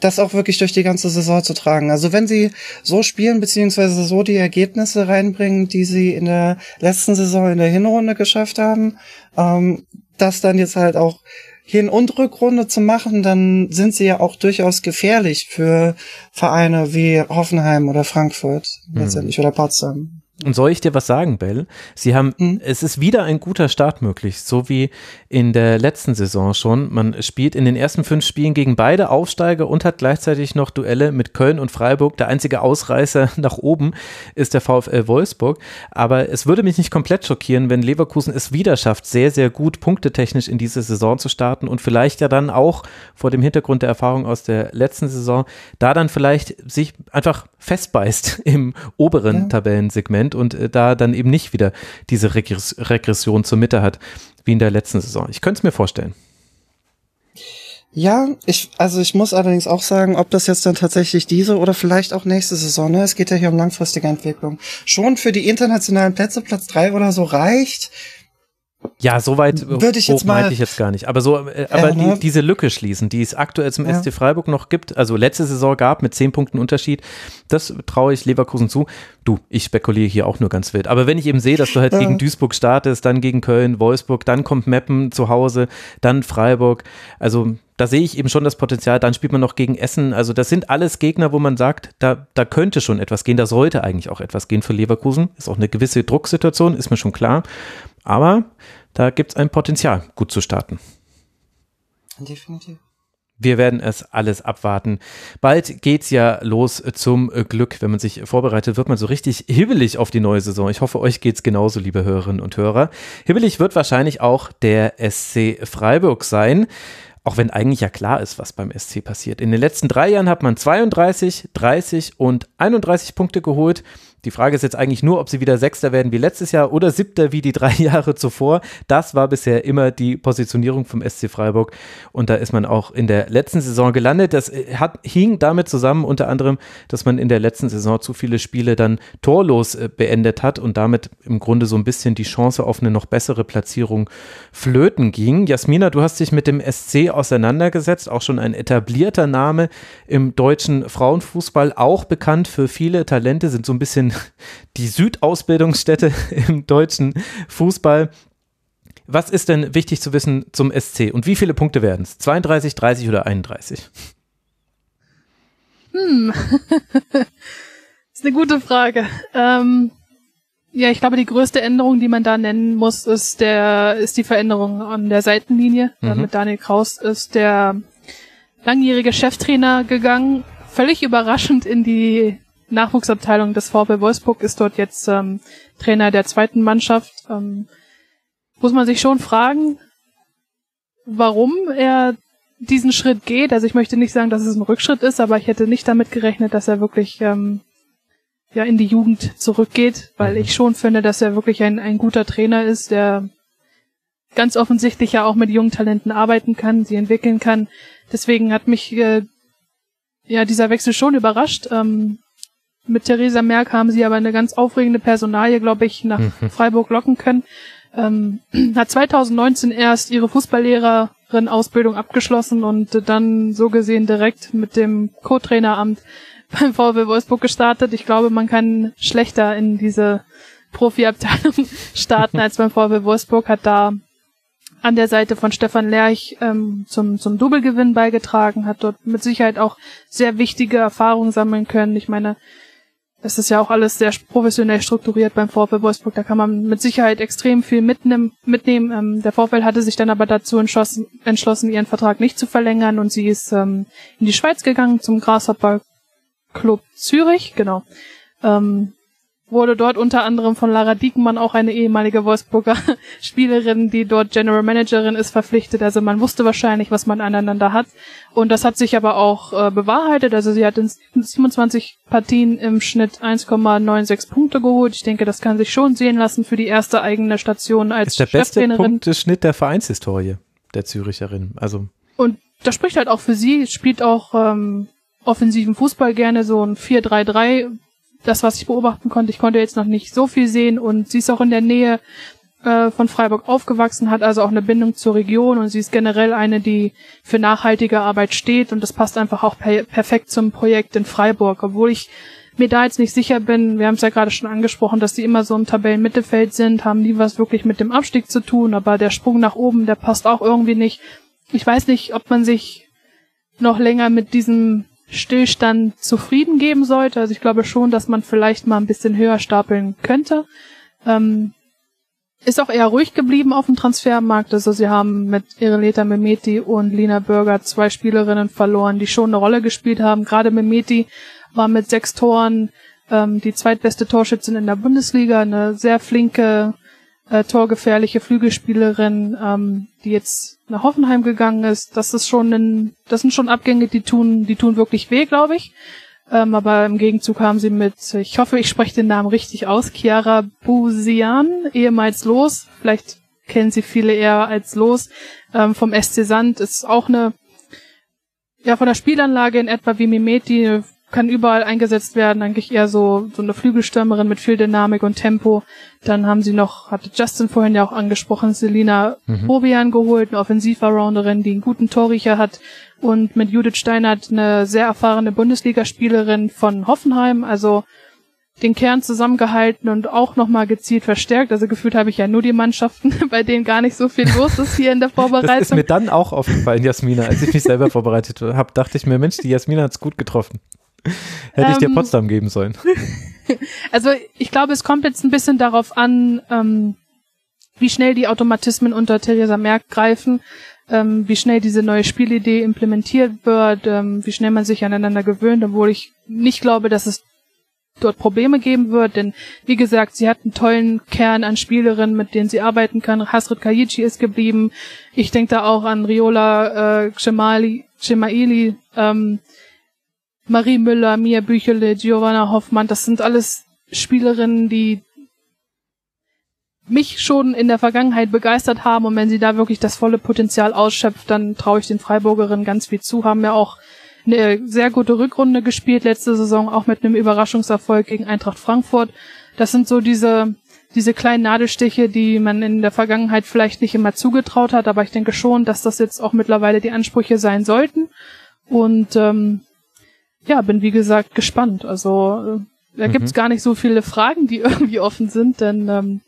das auch wirklich durch die ganze Saison zu tragen. Also wenn sie so spielen, beziehungsweise so die Ergebnisse reinbringen, die sie in der letzten Saison in der Hinrunde geschafft haben, ähm, das dann jetzt halt auch Hin- und Rückrunde zu machen, dann sind sie ja auch durchaus gefährlich für Vereine wie Hoffenheim oder Frankfurt mhm. letztendlich oder Potsdam. Und soll ich dir was sagen, Bell? Sie haben, mhm. es ist wieder ein guter Start möglich, so wie in der letzten Saison schon. Man spielt in den ersten fünf Spielen gegen beide Aufsteiger und hat gleichzeitig noch Duelle mit Köln und Freiburg. Der einzige Ausreißer nach oben ist der VfL Wolfsburg. Aber es würde mich nicht komplett schockieren, wenn Leverkusen es wieder schafft, sehr, sehr gut punktetechnisch in diese Saison zu starten und vielleicht ja dann auch vor dem Hintergrund der Erfahrung aus der letzten Saison, da dann vielleicht sich einfach festbeißt im oberen ja. Tabellensegment und äh, da dann eben nicht wieder diese Regress Regression zur Mitte hat, wie in der letzten Saison. Ich könnte es mir vorstellen. Ja, ich, also ich muss allerdings auch sagen, ob das jetzt dann tatsächlich diese oder vielleicht auch nächste Saison, ne? Es geht ja hier um langfristige Entwicklung. Schon für die internationalen Plätze, Platz drei oder so reicht, ja, so weit Würde ich jetzt mal, meinte ich jetzt gar nicht. Aber so, äh, aber äh, ne? die, diese Lücke schließen, die es aktuell zum ja. SC Freiburg noch gibt, also letzte Saison gab mit zehn Punkten Unterschied, das traue ich Leverkusen zu. Du, ich spekuliere hier auch nur ganz wild. Aber wenn ich eben sehe, dass du halt ja. gegen Duisburg startest, dann gegen Köln, Wolfsburg, dann kommt Meppen zu Hause, dann Freiburg, also da sehe ich eben schon das Potenzial. Dann spielt man noch gegen Essen. Also das sind alles Gegner, wo man sagt, da, da könnte schon etwas gehen. Da sollte eigentlich auch etwas gehen für Leverkusen. Ist auch eine gewisse Drucksituation, ist mir schon klar. Aber da gibt es ein Potenzial, gut zu starten. Definitiv. Wir werden es alles abwarten. Bald geht's ja los zum Glück. Wenn man sich vorbereitet, wird man so richtig hibbelig auf die neue Saison. Ich hoffe, euch geht's genauso, liebe Hörerinnen und Hörer. Hibbelig wird wahrscheinlich auch der SC Freiburg sein. Auch wenn eigentlich ja klar ist, was beim SC passiert. In den letzten drei Jahren hat man 32, 30 und 31 Punkte geholt. Die Frage ist jetzt eigentlich nur, ob sie wieder Sechster werden wie letztes Jahr oder Siebter wie die drei Jahre zuvor. Das war bisher immer die Positionierung vom SC Freiburg und da ist man auch in der letzten Saison gelandet. Das äh, hat, hing damit zusammen unter anderem, dass man in der letzten Saison zu viele Spiele dann torlos äh, beendet hat und damit im Grunde so ein bisschen die Chance auf eine noch bessere Platzierung flöten ging. Jasmina, du hast dich mit dem SC auseinandergesetzt, auch schon ein etablierter Name im deutschen Frauenfußball, auch bekannt für viele Talente, sind so ein bisschen die Südausbildungsstätte im deutschen Fußball. Was ist denn wichtig zu wissen zum SC und wie viele Punkte werden es? 32, 30 oder 31? Hm, ist eine gute Frage. Ähm, ja, ich glaube, die größte Änderung, die man da nennen muss, ist der, ist die Veränderung an der Seitenlinie. Mhm. Mit Daniel Kraus ist der langjährige Cheftrainer gegangen, völlig überraschend in die Nachwuchsabteilung des VfL Wolfsburg ist dort jetzt ähm, Trainer der zweiten Mannschaft. Ähm, muss man sich schon fragen, warum er diesen Schritt geht. Also ich möchte nicht sagen, dass es ein Rückschritt ist, aber ich hätte nicht damit gerechnet, dass er wirklich ähm, ja in die Jugend zurückgeht, weil ich schon finde, dass er wirklich ein, ein guter Trainer ist, der ganz offensichtlich ja auch mit jungen Talenten arbeiten kann, sie entwickeln kann. Deswegen hat mich äh, ja dieser Wechsel schon überrascht. Ähm, mit Theresa Merck haben sie aber eine ganz aufregende Personalie, glaube ich, nach mhm. Freiburg locken können. Ähm, hat 2019 erst ihre Fußballlehrerin-Ausbildung abgeschlossen und dann so gesehen direkt mit dem Co-Traineramt beim VW Wolfsburg gestartet. Ich glaube, man kann schlechter in diese Profiabteilung starten als beim VW Wolfsburg, hat da an der Seite von Stefan Lerch ähm, zum, zum Doublegewinn beigetragen, hat dort mit Sicherheit auch sehr wichtige Erfahrungen sammeln können. Ich meine, es ist ja auch alles sehr professionell strukturiert beim VfL Wolfsburg. Da kann man mit Sicherheit extrem viel mitnehmen. Ähm, der VfL hatte sich dann aber dazu entschlossen, entschlossen, ihren Vertrag nicht zu verlängern und sie ist ähm, in die Schweiz gegangen zum Grasshopper Club Zürich, genau. Ähm, wurde dort unter anderem von Lara Diekenmann, auch eine ehemalige Wolfsburger Spielerin, die dort General Managerin ist, verpflichtet. Also man wusste wahrscheinlich, was man aneinander hat. Und das hat sich aber auch äh, bewahrheitet. Also sie hat in 27 Partien im Schnitt 1,96 Punkte geholt. Ich denke, das kann sich schon sehen lassen für die erste eigene Station als ist der beste Punkteschnitt der Vereinshistorie der Züricherin. Also und das spricht halt auch für sie. Spielt auch ähm, offensiven Fußball gerne so ein 4-3-3 das, was ich beobachten konnte. Ich konnte jetzt noch nicht so viel sehen und sie ist auch in der Nähe äh, von Freiburg aufgewachsen, hat also auch eine Bindung zur Region und sie ist generell eine, die für nachhaltige Arbeit steht und das passt einfach auch per perfekt zum Projekt in Freiburg, obwohl ich mir da jetzt nicht sicher bin, wir haben es ja gerade schon angesprochen, dass die immer so im Tabellenmittelfeld sind, haben nie was wirklich mit dem Abstieg zu tun, aber der Sprung nach oben, der passt auch irgendwie nicht. Ich weiß nicht, ob man sich noch länger mit diesem Stillstand zufrieden geben sollte. Also ich glaube schon, dass man vielleicht mal ein bisschen höher stapeln könnte. Ähm, ist auch eher ruhig geblieben auf dem Transfermarkt. Also sie haben mit Ireleta Memeti und Lina Burger zwei Spielerinnen verloren, die schon eine Rolle gespielt haben. Gerade Memeti war mit sechs Toren ähm, die zweitbeste Torschützin in der Bundesliga, eine sehr flinke, äh, torgefährliche Flügelspielerin, ähm, die jetzt nach Hoffenheim gegangen ist. Das ist schon ein, das sind schon Abgänge, die tun, die tun wirklich weh, glaube ich. Ähm, aber im Gegenzug haben sie mit, ich hoffe, ich spreche den Namen richtig aus, Chiara Busian, ehemals Los, vielleicht kennen sie viele eher als Los, ähm, vom SC Sand, ist auch eine, ja, von der Spielanlage in etwa wie Mimeti, kann überall eingesetzt werden, eigentlich eher so, so eine Flügelstürmerin mit viel Dynamik und Tempo. Dann haben sie noch, hatte Justin vorhin ja auch angesprochen, Selina mhm. Bobian geholt, eine Offensivarounderin, die einen guten Torriecher hat und mit Judith Steinert eine sehr erfahrene Bundesligaspielerin von Hoffenheim, also den Kern zusammengehalten und auch nochmal gezielt verstärkt. Also gefühlt habe ich ja nur die Mannschaften, bei denen gar nicht so viel los ist hier in der Vorbereitung. Das ist mir dann auch aufgefallen, Jasmina, als ich mich selber vorbereitet habe, dachte ich mir, Mensch, die Jasmina hat's gut getroffen. Hätte ich dir ähm, Potsdam geben sollen. Also ich glaube, es kommt jetzt ein bisschen darauf an, ähm, wie schnell die Automatismen unter Theresa Merck greifen, ähm, wie schnell diese neue Spielidee implementiert wird, ähm, wie schnell man sich aneinander gewöhnt, obwohl ich nicht glaube, dass es dort Probleme geben wird, denn wie gesagt, sie hat einen tollen Kern an Spielerinnen, mit denen sie arbeiten kann. Hasrit Kayichi ist geblieben. Ich denke da auch an Riola äh, Cemali, Cemaili, ähm, Marie Müller, Mia Büchele, Giovanna Hoffmann, das sind alles Spielerinnen, die mich schon in der Vergangenheit begeistert haben und wenn sie da wirklich das volle Potenzial ausschöpft, dann traue ich den Freiburgerinnen ganz viel zu, haben ja auch eine sehr gute Rückrunde gespielt letzte Saison, auch mit einem Überraschungserfolg gegen Eintracht Frankfurt. Das sind so diese, diese kleinen Nadelstiche, die man in der Vergangenheit vielleicht nicht immer zugetraut hat, aber ich denke schon, dass das jetzt auch mittlerweile die Ansprüche sein sollten. Und ähm, ja, bin wie gesagt gespannt. Also äh, da mhm. gibt's gar nicht so viele Fragen, die irgendwie offen sind, denn ähm,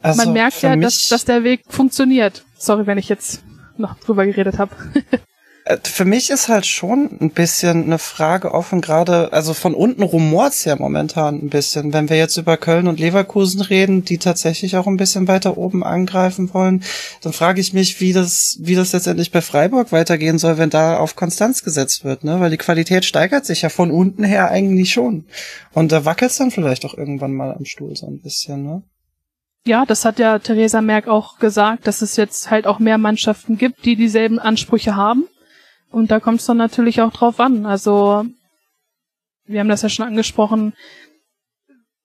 also man merkt ja, dass, dass der Weg funktioniert. Sorry, wenn ich jetzt noch drüber geredet habe. Äh, für mich ist halt schon ein bisschen eine Frage offen, gerade, also von unten rumort's ja momentan ein bisschen. Wenn wir jetzt über Köln und Leverkusen reden, die tatsächlich auch ein bisschen weiter oben angreifen wollen, dann frage ich mich, wie das, wie das letztendlich bei Freiburg weitergehen soll, wenn da auf Konstanz gesetzt wird, ne? Weil die Qualität steigert sich ja von unten her eigentlich schon. Und da wackelt's dann vielleicht auch irgendwann mal am Stuhl so ein bisschen, ne? Ja, das hat ja Theresa Merck auch gesagt, dass es jetzt halt auch mehr Mannschaften gibt, die dieselben Ansprüche haben. Und da kommt es dann natürlich auch drauf an. Also, wir haben das ja schon angesprochen,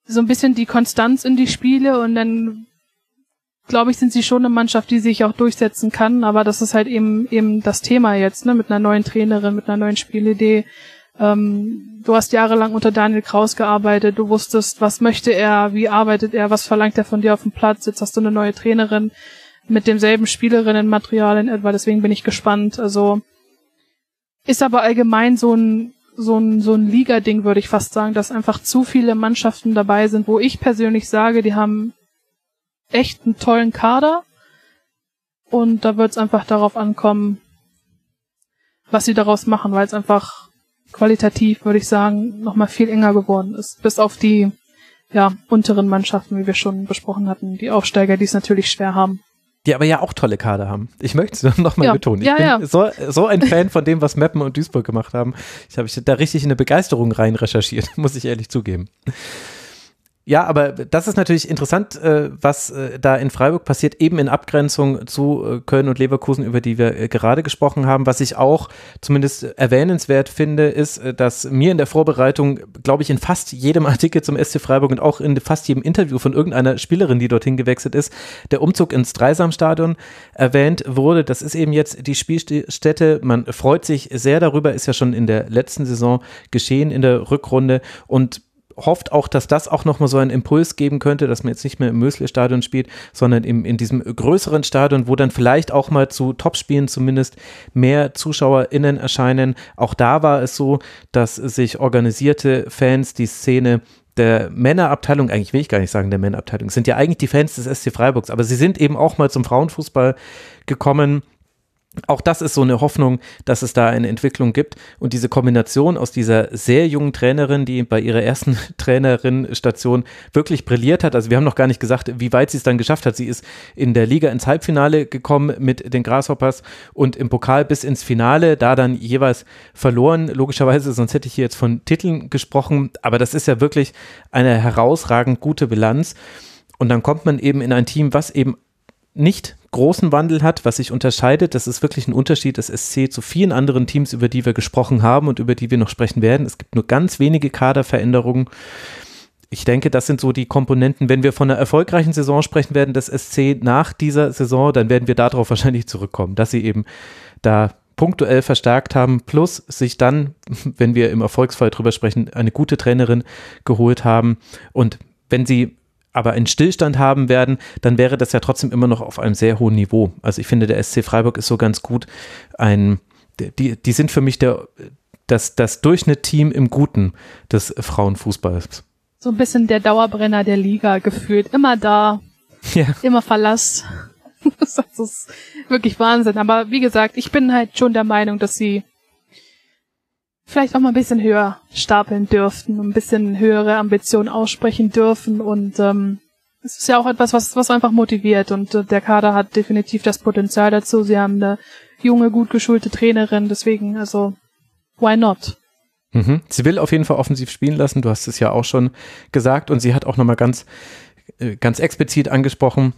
so ein bisschen die Konstanz in die Spiele und dann glaube ich, sind sie schon eine Mannschaft, die sich auch durchsetzen kann, aber das ist halt eben eben das Thema jetzt, ne, mit einer neuen Trainerin, mit einer neuen Spielidee. Ähm, du hast jahrelang unter Daniel Kraus gearbeitet, du wusstest, was möchte er, wie arbeitet er, was verlangt er von dir auf dem Platz, jetzt hast du eine neue Trainerin mit demselben Spielerinnenmaterial in etwa, deswegen bin ich gespannt. Also ist aber allgemein so ein, so ein, so ein Liga-Ding, würde ich fast sagen, dass einfach zu viele Mannschaften dabei sind, wo ich persönlich sage, die haben echt einen tollen Kader. Und da wird es einfach darauf ankommen, was sie daraus machen, weil es einfach qualitativ, würde ich sagen, nochmal viel enger geworden ist. Bis auf die ja, unteren Mannschaften, wie wir schon besprochen hatten, die Aufsteiger, die es natürlich schwer haben die aber ja auch tolle Kader haben. Ich möchte es nochmal ja. betonen. Ich ja, bin ja. So, so ein Fan von dem, was Meppen und Duisburg gemacht haben. Ich habe da richtig eine Begeisterung rein recherchiert, muss ich ehrlich zugeben. Ja, aber das ist natürlich interessant, äh, was äh, da in Freiburg passiert, eben in Abgrenzung zu äh, Köln und Leverkusen, über die wir gerade gesprochen haben. Was ich auch zumindest erwähnenswert finde, ist, dass mir in der Vorbereitung, glaube ich, in fast jedem Artikel zum SC Freiburg und auch in fast jedem Interview von irgendeiner Spielerin, die dorthin gewechselt ist, der Umzug ins Dreisamstadion erwähnt wurde. Das ist eben jetzt die Spielstätte. Man freut sich sehr darüber, ist ja schon in der letzten Saison geschehen in der Rückrunde und hofft auch, dass das auch nochmal so einen Impuls geben könnte, dass man jetzt nicht mehr im Mösle-Stadion spielt, sondern im, in diesem größeren Stadion, wo dann vielleicht auch mal zu Topspielen zumindest mehr ZuschauerInnen erscheinen. Auch da war es so, dass sich organisierte Fans die Szene der Männerabteilung, eigentlich will ich gar nicht sagen der Männerabteilung, sind ja eigentlich die Fans des SC Freiburgs, aber sie sind eben auch mal zum Frauenfußball gekommen auch das ist so eine Hoffnung, dass es da eine Entwicklung gibt. Und diese Kombination aus dieser sehr jungen Trainerin, die bei ihrer ersten Trainerin-Station wirklich brilliert hat. Also wir haben noch gar nicht gesagt, wie weit sie es dann geschafft hat. Sie ist in der Liga ins Halbfinale gekommen mit den Grasshoppers und im Pokal bis ins Finale, da dann jeweils verloren. Logischerweise, sonst hätte ich hier jetzt von Titeln gesprochen. Aber das ist ja wirklich eine herausragend gute Bilanz. Und dann kommt man eben in ein Team, was eben nicht großen Wandel hat, was sich unterscheidet. Das ist wirklich ein Unterschied des SC zu vielen anderen Teams, über die wir gesprochen haben und über die wir noch sprechen werden. Es gibt nur ganz wenige Kaderveränderungen. Ich denke, das sind so die Komponenten. Wenn wir von einer erfolgreichen Saison sprechen werden, des SC nach dieser Saison, dann werden wir darauf wahrscheinlich zurückkommen, dass sie eben da punktuell verstärkt haben, plus sich dann, wenn wir im Erfolgsfall drüber sprechen, eine gute Trainerin geholt haben. Und wenn sie aber einen Stillstand haben werden, dann wäre das ja trotzdem immer noch auf einem sehr hohen Niveau. Also ich finde, der SC Freiburg ist so ganz gut ein, die, die sind für mich der, das, das Durchschnittteam im Guten des Frauenfußballs. So ein bisschen der Dauerbrenner der Liga gefühlt. Immer da. Ja. Immer Verlass. das ist wirklich Wahnsinn. Aber wie gesagt, ich bin halt schon der Meinung, dass sie vielleicht auch mal ein bisschen höher stapeln dürften, ein bisschen höhere Ambitionen aussprechen dürfen und ähm, es ist ja auch etwas, was, was einfach motiviert und äh, der Kader hat definitiv das Potenzial dazu. Sie haben eine junge, gut geschulte Trainerin, deswegen, also, why not? Mhm. Sie will auf jeden Fall offensiv spielen lassen, du hast es ja auch schon gesagt und sie hat auch nochmal ganz, äh, ganz explizit angesprochen,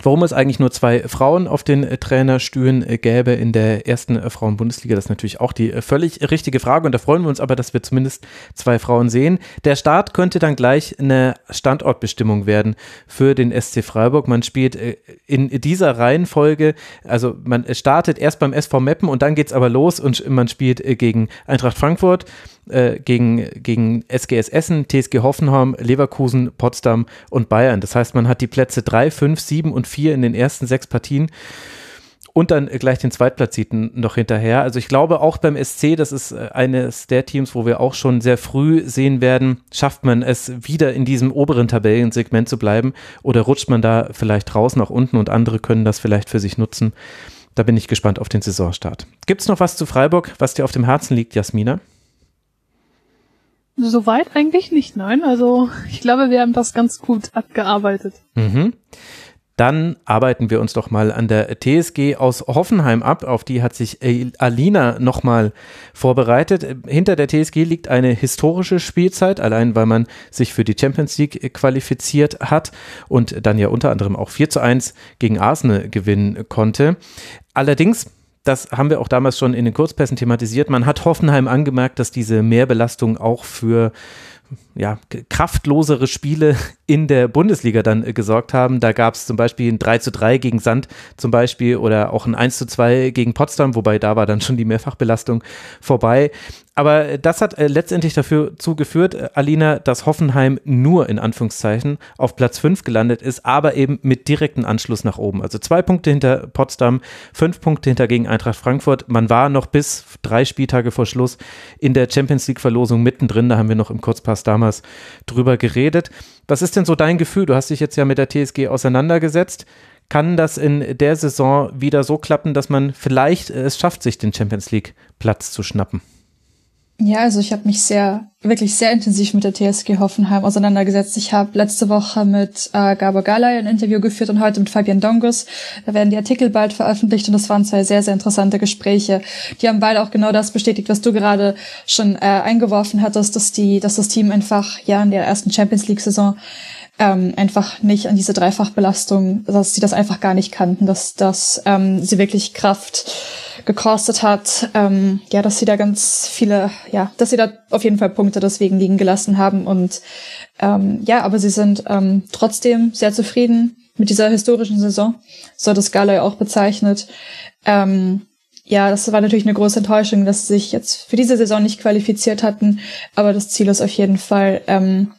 Warum es eigentlich nur zwei Frauen auf den äh, Trainerstühlen äh, gäbe in der ersten äh, Frauenbundesliga, das ist natürlich auch die völlig richtige Frage und da freuen wir uns aber, dass wir zumindest zwei Frauen sehen. Der Start könnte dann gleich eine Standortbestimmung werden für den SC Freiburg. Man spielt in dieser Reihenfolge, also man startet erst beim SV Meppen und dann geht es aber los und man spielt gegen Eintracht Frankfurt, äh, gegen, gegen SGS Essen, TSG Hoffenheim, Leverkusen, Potsdam und Bayern. Das heißt, man hat die Plätze 3, 5, 7 und 4 in den ersten sechs Partien und dann gleich den Zweitplatzierten noch hinterher. Also ich glaube auch beim SC, das ist äh, eines der Teams, wo wir auch schon sehr früh sehen werden, schafft man es wieder in diesem oberen Tabellensegment zu bleiben oder rutscht man da vielleicht raus nach unten und andere können das vielleicht für sich nutzen. Da bin ich gespannt auf den Saisonstart. Gibt es noch was zu Freiburg, was dir auf dem Herzen liegt, Jasmina? Soweit eigentlich nicht, nein. Also ich glaube, wir haben das ganz gut abgearbeitet. Mhm. Dann arbeiten wir uns doch mal an der TSG aus Hoffenheim ab. Auf die hat sich Alina nochmal vorbereitet. Hinter der TSG liegt eine historische Spielzeit, allein weil man sich für die Champions League qualifiziert hat und dann ja unter anderem auch 4 zu 1 gegen Arsenal gewinnen konnte. Allerdings das haben wir auch damals schon in den Kurzpässen thematisiert. Man hat Hoffenheim angemerkt, dass diese Mehrbelastung auch für ja, kraftlosere Spiele in der Bundesliga dann äh, gesorgt haben. Da gab es zum Beispiel ein 3 zu 3 gegen Sand zum Beispiel oder auch ein 1 zu 2 gegen Potsdam, wobei da war dann schon die Mehrfachbelastung vorbei. Aber das hat äh, letztendlich dafür zugeführt, äh, Alina, dass Hoffenheim nur in Anführungszeichen auf Platz 5 gelandet ist, aber eben mit direktem Anschluss nach oben. Also zwei Punkte hinter Potsdam, fünf Punkte hinter gegen Eintracht Frankfurt. Man war noch bis drei Spieltage vor Schluss in der Champions League-Verlosung mittendrin. Da haben wir noch im Kurzpass damals drüber geredet. Was ist denn so dein Gefühl? Du hast dich jetzt ja mit der TSG auseinandergesetzt. Kann das in der Saison wieder so klappen, dass man vielleicht es schafft, sich den Champions League-Platz zu schnappen? Ja, also ich habe mich sehr, wirklich sehr intensiv mit der TSG Hoffenheim auseinandergesetzt. Ich habe letzte Woche mit äh, Gabor Galay ein Interview geführt und heute mit Fabian Dongus. Da werden die Artikel bald veröffentlicht und das waren zwei sehr, sehr interessante Gespräche. Die haben beide auch genau das bestätigt, was du gerade schon äh, eingeworfen hattest, dass die, dass das Team einfach ja in der ersten Champions League Saison ähm, einfach nicht an diese Dreifachbelastung, dass sie das einfach gar nicht kannten, dass, dass ähm, sie wirklich Kraft gekostet hat, ähm, ja, dass sie da ganz viele, ja, dass sie da auf jeden Fall Punkte deswegen liegen gelassen haben und ähm, ja, aber sie sind ähm, trotzdem sehr zufrieden mit dieser historischen Saison, so hat es Galay auch bezeichnet. Ähm, ja, das war natürlich eine große Enttäuschung, dass sie sich jetzt für diese Saison nicht qualifiziert hatten, aber das Ziel ist auf jeden Fall, ähm,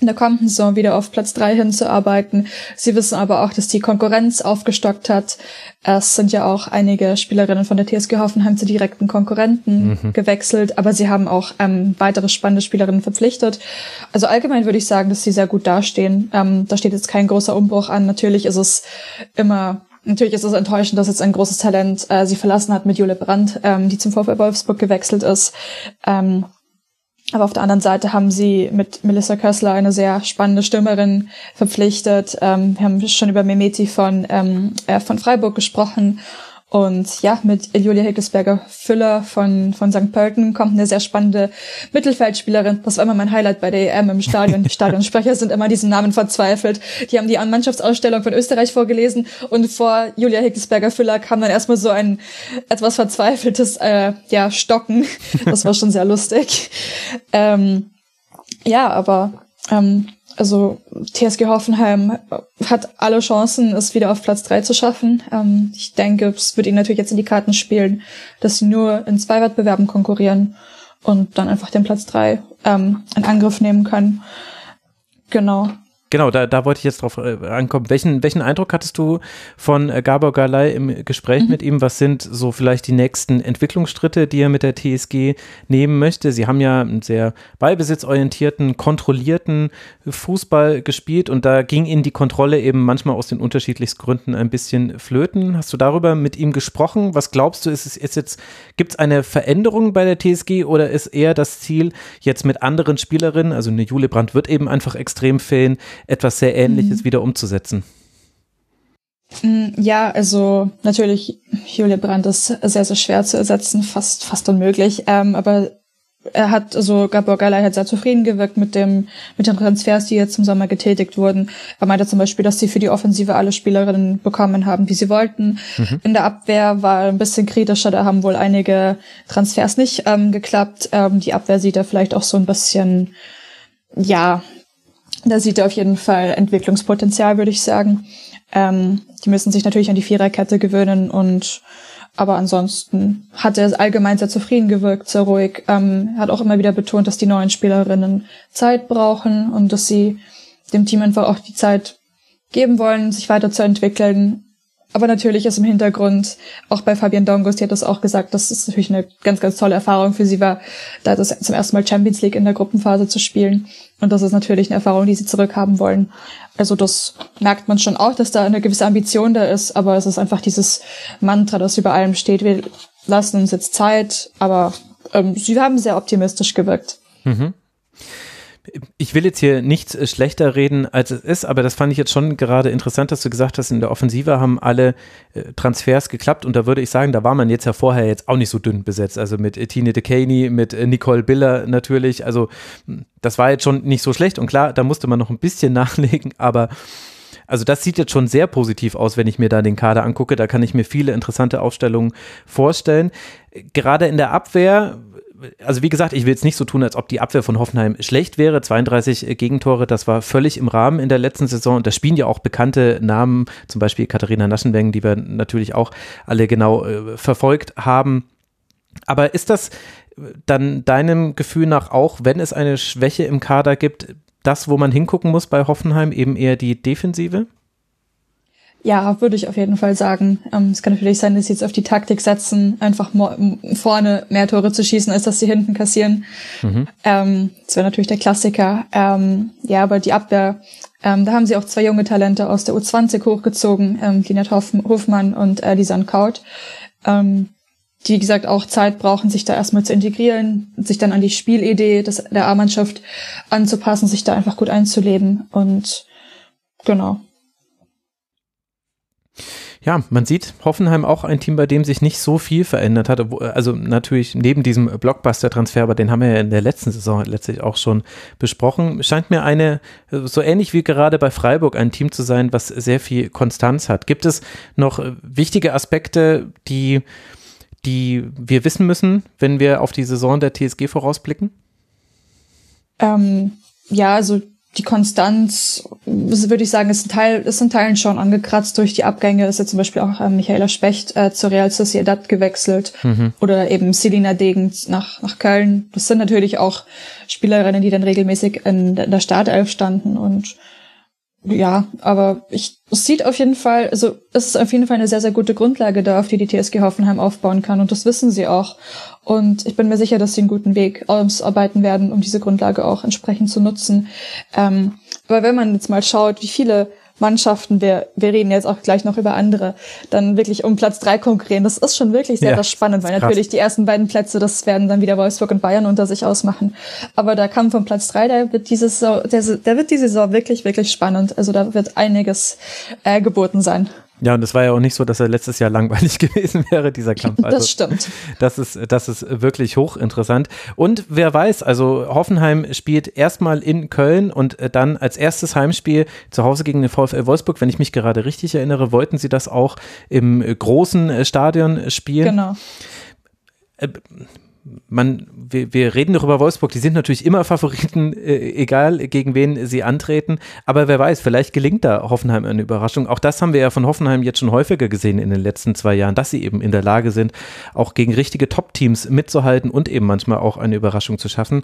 in der kommenden Saison wieder auf Platz drei hinzuarbeiten. Sie wissen aber auch, dass die Konkurrenz aufgestockt hat. Es sind ja auch einige Spielerinnen von der TSG Hoffenheim zu direkten Konkurrenten mhm. gewechselt, aber sie haben auch ähm, weitere spannende Spielerinnen verpflichtet. Also allgemein würde ich sagen, dass sie sehr gut dastehen. Ähm, da steht jetzt kein großer Umbruch an. Natürlich ist es immer Natürlich ist es enttäuschend, dass jetzt ein großes Talent äh, sie verlassen hat mit Jule Brandt, ähm, die zum VfL Wolfsburg gewechselt ist. Ähm, aber auf der anderen Seite haben sie mit Melissa Kössler eine sehr spannende Stürmerin verpflichtet. Ähm, wir haben schon über Memeti von, ähm, äh, von Freiburg gesprochen. Und ja, mit Julia Hickelsberger Füller von, von St. Pölten kommt eine sehr spannende Mittelfeldspielerin. Das war immer mein Highlight bei der EM im Stadion. Die Stadionsprecher sind immer diesen Namen verzweifelt. Die haben die Mannschaftsausstellung von Österreich vorgelesen und vor Julia Hickelsberger Füller kam dann erstmal so ein etwas verzweifeltes äh, ja, Stocken. Das war schon sehr lustig. Ähm, ja, aber ähm, also TSG Hoffenheim hat alle Chancen, es wieder auf Platz drei zu schaffen. Ähm, ich denke, es wird ihnen natürlich jetzt in die Karten spielen, dass sie nur in zwei Wettbewerben konkurrieren und dann einfach den Platz drei ähm, in Angriff nehmen können. Genau. Genau, da, da wollte ich jetzt drauf äh, ankommen. Welchen, welchen Eindruck hattest du von äh, Gabor Galay im Gespräch mhm. mit ihm? Was sind so vielleicht die nächsten Entwicklungsschritte, die er mit der TSG nehmen möchte? Sie haben ja einen sehr ballbesitzorientierten, kontrollierten Fußball gespielt und da ging Ihnen die Kontrolle eben manchmal aus den unterschiedlichsten Gründen ein bisschen flöten. Hast du darüber mit ihm gesprochen? Was glaubst du, ist es ist jetzt, gibt es eine Veränderung bei der TSG oder ist eher das Ziel, jetzt mit anderen Spielerinnen, also eine Jule Brandt wird eben einfach extrem fehlen, etwas sehr Ähnliches mhm. wieder umzusetzen? Mm, ja, also natürlich, Julia Brandt ist sehr, sehr schwer zu ersetzen, fast, fast unmöglich. Ähm, aber er hat, also Gabor Galay hat sehr zufrieden gewirkt mit dem, mit den Transfers, die jetzt im Sommer getätigt wurden. Er meinte zum Beispiel, dass sie für die Offensive alle Spielerinnen bekommen haben, wie sie wollten. Mhm. In der Abwehr war er ein bisschen kritischer, da haben wohl einige Transfers nicht ähm, geklappt. Ähm, die Abwehr sieht er vielleicht auch so ein bisschen, ja, da sieht er auf jeden Fall Entwicklungspotenzial, würde ich sagen. Ähm, die müssen sich natürlich an die Viererkette gewöhnen und aber ansonsten hat er allgemein sehr zufrieden gewirkt, sehr ruhig. Ähm, hat auch immer wieder betont, dass die neuen Spielerinnen Zeit brauchen und dass sie dem Team einfach auch die Zeit geben wollen, sich weiterzuentwickeln aber natürlich ist im Hintergrund, auch bei Fabian Dongos, die hat das auch gesagt, dass es natürlich eine ganz, ganz tolle Erfahrung für sie war, da das zum ersten Mal Champions League in der Gruppenphase zu spielen. Und das ist natürlich eine Erfahrung, die sie zurückhaben wollen. Also das merkt man schon auch, dass da eine gewisse Ambition da ist, aber es ist einfach dieses Mantra, das über allem steht. Wir lassen uns jetzt Zeit, aber ähm, sie haben sehr optimistisch gewirkt. Mhm ich will jetzt hier nichts äh, schlechter reden, als es ist, aber das fand ich jetzt schon gerade interessant, dass du gesagt hast, in der Offensive haben alle äh, Transfers geklappt und da würde ich sagen, da war man jetzt ja vorher jetzt auch nicht so dünn besetzt. Also mit Tine DeCaney, mit äh, Nicole Biller natürlich. Also hm, das war jetzt schon nicht so schlecht und klar, da musste man noch ein bisschen nachlegen, aber also das sieht jetzt schon sehr positiv aus, wenn ich mir da den Kader angucke. Da kann ich mir viele interessante Aufstellungen vorstellen. Gerade in der Abwehr also wie gesagt, ich will jetzt nicht so tun, als ob die Abwehr von Hoffenheim schlecht wäre. 32 Gegentore, das war völlig im Rahmen in der letzten Saison. Und da spielen ja auch bekannte Namen, zum Beispiel Katharina Naschenweng, die wir natürlich auch alle genau äh, verfolgt haben. Aber ist das dann deinem Gefühl nach auch, wenn es eine Schwäche im Kader gibt, das, wo man hingucken muss bei Hoffenheim, eben eher die Defensive? Ja, würde ich auf jeden Fall sagen. Ähm, es kann natürlich sein, dass sie jetzt auf die Taktik setzen, einfach vorne mehr Tore zu schießen, als dass sie hinten kassieren. Mhm. Ähm, das wäre natürlich der Klassiker. Ähm, ja, aber die Abwehr, ähm, da haben sie auch zwei junge Talente aus der U20 hochgezogen, ähm, Linette Hofmann und äh, Lisanne Kaut. Ähm, die, wie gesagt, auch Zeit brauchen, sich da erstmal zu integrieren, sich dann an die Spielidee des, der A-Mannschaft anzupassen, sich da einfach gut einzuleben. Und genau. Ja, man sieht Hoffenheim auch ein Team, bei dem sich nicht so viel verändert hat. Also natürlich neben diesem Blockbuster-Transfer, aber den haben wir ja in der letzten Saison letztlich auch schon besprochen. Scheint mir eine, so ähnlich wie gerade bei Freiburg, ein Team zu sein, was sehr viel Konstanz hat. Gibt es noch wichtige Aspekte, die, die wir wissen müssen, wenn wir auf die Saison der TSG vorausblicken? Ähm, ja, also die Konstanz, würde ich sagen, ist ein Teil, ist in Teilen schon angekratzt durch die Abgänge. Ist ja zum Beispiel auch äh, Michaela Specht äh, zur Real Sociedad gewechselt mhm. oder eben Selina Degen nach, nach Köln. Das sind natürlich auch Spielerinnen, die dann regelmäßig in der Startelf standen und ja, aber ich, es sieht auf jeden Fall, also es ist auf jeden Fall eine sehr, sehr gute Grundlage da, auf die die TSG Hoffenheim aufbauen kann und das wissen sie auch. Und ich bin mir sicher, dass sie einen guten Weg ausarbeiten werden, um diese Grundlage auch entsprechend zu nutzen. Ähm, aber wenn man jetzt mal schaut, wie viele Mannschaften, wir, wir reden jetzt auch gleich noch über andere, dann wirklich um Platz drei konkurrieren. Das ist schon wirklich sehr, ja, sehr spannend, weil natürlich die ersten beiden Plätze, das werden dann wieder Wolfsburg und Bayern unter sich ausmachen. Aber der Kampf um Platz drei, der wird diese Saison, der, der wird diese Saison wirklich, wirklich spannend. Also da wird einiges äh, geboten sein. Ja, und es war ja auch nicht so, dass er letztes Jahr langweilig gewesen wäre, dieser Kampf. Also, das stimmt. Das ist, das ist wirklich hochinteressant. Und wer weiß, also Hoffenheim spielt erstmal in Köln und dann als erstes Heimspiel zu Hause gegen den VfL Wolfsburg. Wenn ich mich gerade richtig erinnere, wollten sie das auch im großen Stadion spielen. Genau äh, man, wir, wir reden doch über Wolfsburg, die sind natürlich immer Favoriten, äh, egal gegen wen sie antreten. Aber wer weiß, vielleicht gelingt da Hoffenheim eine Überraschung. Auch das haben wir ja von Hoffenheim jetzt schon häufiger gesehen in den letzten zwei Jahren, dass sie eben in der Lage sind, auch gegen richtige Top-Teams mitzuhalten und eben manchmal auch eine Überraschung zu schaffen.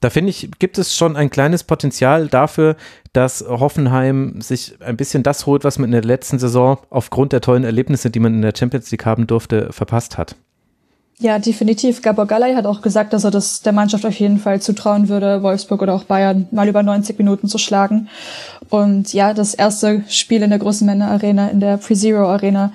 Da finde ich, gibt es schon ein kleines Potenzial dafür, dass Hoffenheim sich ein bisschen das holt, was man in der letzten Saison aufgrund der tollen Erlebnisse, die man in der Champions League haben durfte, verpasst hat. Ja, definitiv. Gabor Gallay hat auch gesagt, dass er das der Mannschaft auf jeden Fall zutrauen würde, Wolfsburg oder auch Bayern mal über 90 Minuten zu schlagen. Und ja, das erste Spiel in der großen Männerarena, in der Pre-Zero Arena,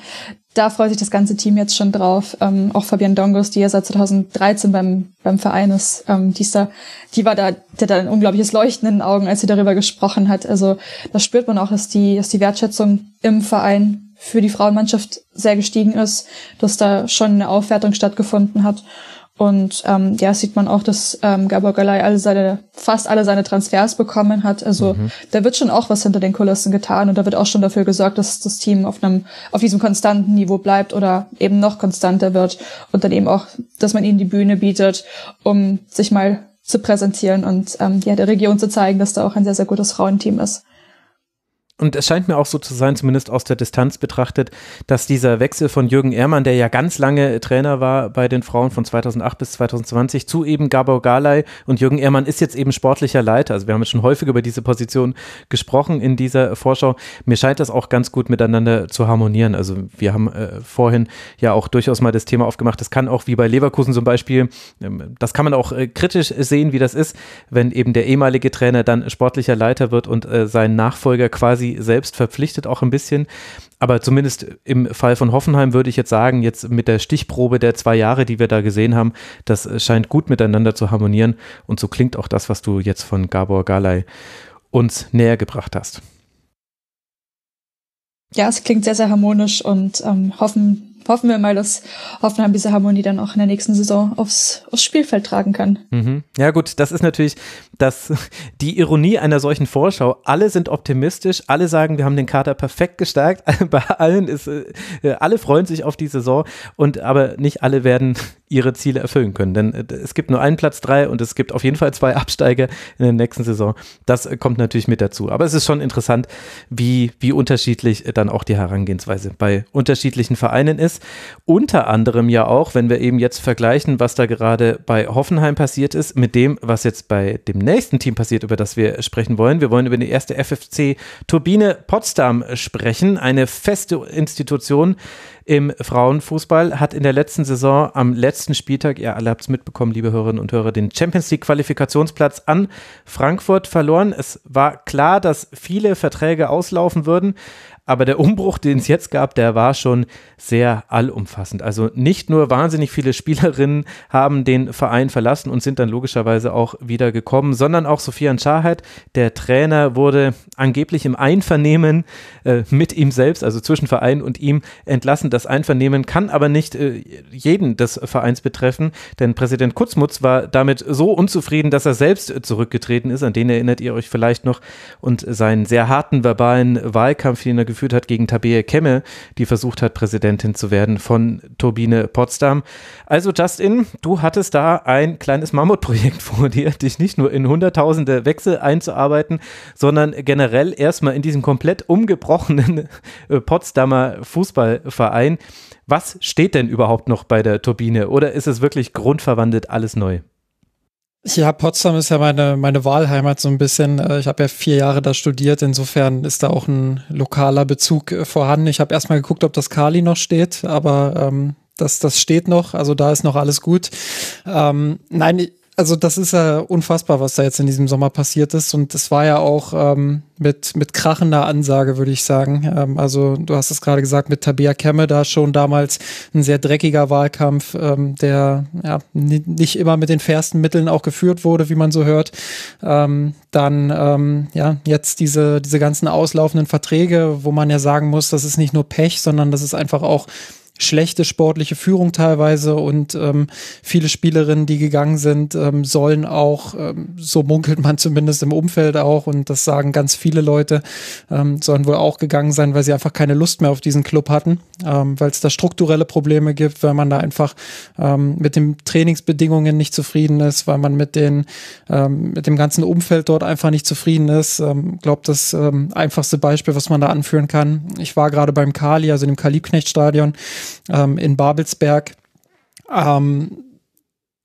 da freut sich das ganze Team jetzt schon drauf. Ähm, auch Fabian Dongos, die ja seit 2013 beim, beim Verein ist, ähm, die ist da, die war da, die hat da ein unglaubliches Leuchten in den Augen, als sie darüber gesprochen hat. Also da spürt man auch, dass die, dass die Wertschätzung im Verein für die Frauenmannschaft sehr gestiegen ist, dass da schon eine Aufwertung stattgefunden hat. Und ähm, ja, sieht man auch, dass ähm, Gabor Galay alle seine, fast alle seine Transfers bekommen hat. Also mhm. da wird schon auch was hinter den Kulissen getan und da wird auch schon dafür gesorgt, dass das Team auf einem, auf diesem konstanten Niveau bleibt oder eben noch konstanter wird und dann eben auch, dass man ihnen die Bühne bietet, um sich mal zu präsentieren und ähm, ja, der Region zu zeigen, dass da auch ein sehr, sehr gutes Frauenteam ist. Und es scheint mir auch so zu sein, zumindest aus der Distanz betrachtet, dass dieser Wechsel von Jürgen Ehrmann, der ja ganz lange Trainer war bei den Frauen von 2008 bis 2020, zu eben Gabor Galay und Jürgen Ehrmann ist jetzt eben sportlicher Leiter. Also wir haben jetzt schon häufig über diese Position gesprochen in dieser Vorschau. Mir scheint das auch ganz gut miteinander zu harmonieren. Also wir haben äh, vorhin ja auch durchaus mal das Thema aufgemacht. Das kann auch wie bei Leverkusen zum Beispiel, ähm, das kann man auch äh, kritisch sehen, wie das ist, wenn eben der ehemalige Trainer dann sportlicher Leiter wird und äh, sein Nachfolger quasi quasi selbst verpflichtet auch ein bisschen. Aber zumindest im Fall von Hoffenheim würde ich jetzt sagen, jetzt mit der Stichprobe der zwei Jahre, die wir da gesehen haben, das scheint gut miteinander zu harmonieren. Und so klingt auch das, was du jetzt von Gabor Galay uns näher gebracht hast. Ja, es klingt sehr, sehr harmonisch und ähm, hoffen, hoffen wir mal, dass Hoffenheim diese Harmonie dann auch in der nächsten Saison aufs, aufs Spielfeld tragen kann. Mhm. Ja gut, das ist natürlich das, die Ironie einer solchen Vorschau. Alle sind optimistisch, alle sagen, wir haben den Kader perfekt gestärkt. Bei allen ist, äh, alle freuen sich auf die Saison und aber nicht alle werden ihre Ziele erfüllen können. Denn äh, es gibt nur einen Platz drei und es gibt auf jeden Fall zwei Absteiger in der nächsten Saison. Das äh, kommt natürlich mit dazu. Aber es ist schon interessant, wie, wie unterschiedlich dann auch die Herangehensweise bei unterschiedlichen Vereinen ist. Unter anderem ja auch, wenn wir eben jetzt vergleichen, was da gerade bei Hoffenheim passiert ist, mit dem, was jetzt bei dem nächsten Team passiert, über das wir sprechen wollen. Wir wollen über die erste FFC Turbine Potsdam sprechen, eine feste Institution im Frauenfußball, hat in der letzten Saison am letzten Spieltag, ihr alle habt es mitbekommen, liebe Hörerinnen und Hörer, den Champions League Qualifikationsplatz an Frankfurt verloren. Es war klar, dass viele Verträge auslaufen würden, aber der Umbruch, den es jetzt gab, der war schon sehr allumfassend. Also nicht nur wahnsinnig viele Spielerinnen haben den Verein verlassen und sind dann logischerweise auch wieder gekommen, sondern auch Sofian Scharheit, der Trainer, wurde angeblich im Einvernehmen äh, mit ihm selbst, also zwischen Verein und ihm, entlassen. Das Einvernehmen kann aber nicht äh, jeden des Vereins betreffen, denn Präsident Kutzmutz war damit so unzufrieden, dass er selbst zurückgetreten ist. An den erinnert ihr euch vielleicht noch und seinen sehr harten verbalen Wahlkampf, den er geführt hat gegen Tabea Kemme, die versucht hat, Präsidentin zu werden von Turbine Potsdam. Also Justin, du hattest da ein kleines Mammutprojekt vor dir, dich nicht nur in hunderttausende Wechsel einzuarbeiten, sondern generell erstmal in diesem komplett umgebrochenen äh, Potsdamer Fußballverein. Was steht denn überhaupt noch bei der Turbine oder ist es wirklich grundverwandelt alles neu? Ja, Potsdam ist ja meine, meine Wahlheimat so ein bisschen. Äh, ich habe ja vier Jahre da studiert, insofern ist da auch ein lokaler Bezug äh, vorhanden. Ich habe erstmal geguckt, ob das Kali noch steht, aber ähm, das, das steht noch, also da ist noch alles gut. Ähm, nein, also das ist ja unfassbar, was da jetzt in diesem Sommer passiert ist. Und das war ja auch ähm, mit, mit krachender Ansage, würde ich sagen. Ähm, also du hast es gerade gesagt, mit Tabea Kemme da schon damals ein sehr dreckiger Wahlkampf, ähm, der ja nicht immer mit den fairsten Mitteln auch geführt wurde, wie man so hört. Ähm, dann ähm, ja jetzt diese, diese ganzen auslaufenden Verträge, wo man ja sagen muss, das ist nicht nur Pech, sondern das ist einfach auch schlechte sportliche Führung teilweise und ähm, viele Spielerinnen, die gegangen sind, ähm, sollen auch, ähm, so munkelt man zumindest im Umfeld auch und das sagen ganz viele Leute, ähm, sollen wohl auch gegangen sein, weil sie einfach keine Lust mehr auf diesen Club hatten, ähm, weil es da strukturelle Probleme gibt, weil man da einfach ähm, mit den Trainingsbedingungen nicht zufrieden ist, weil man mit den ähm, mit dem ganzen Umfeld dort einfach nicht zufrieden ist. Ähm, glaubt das ähm, einfachste Beispiel, was man da anführen kann. Ich war gerade beim Kali, also dem Kalibknecht-Stadion ähm, in Babelsberg. Ähm,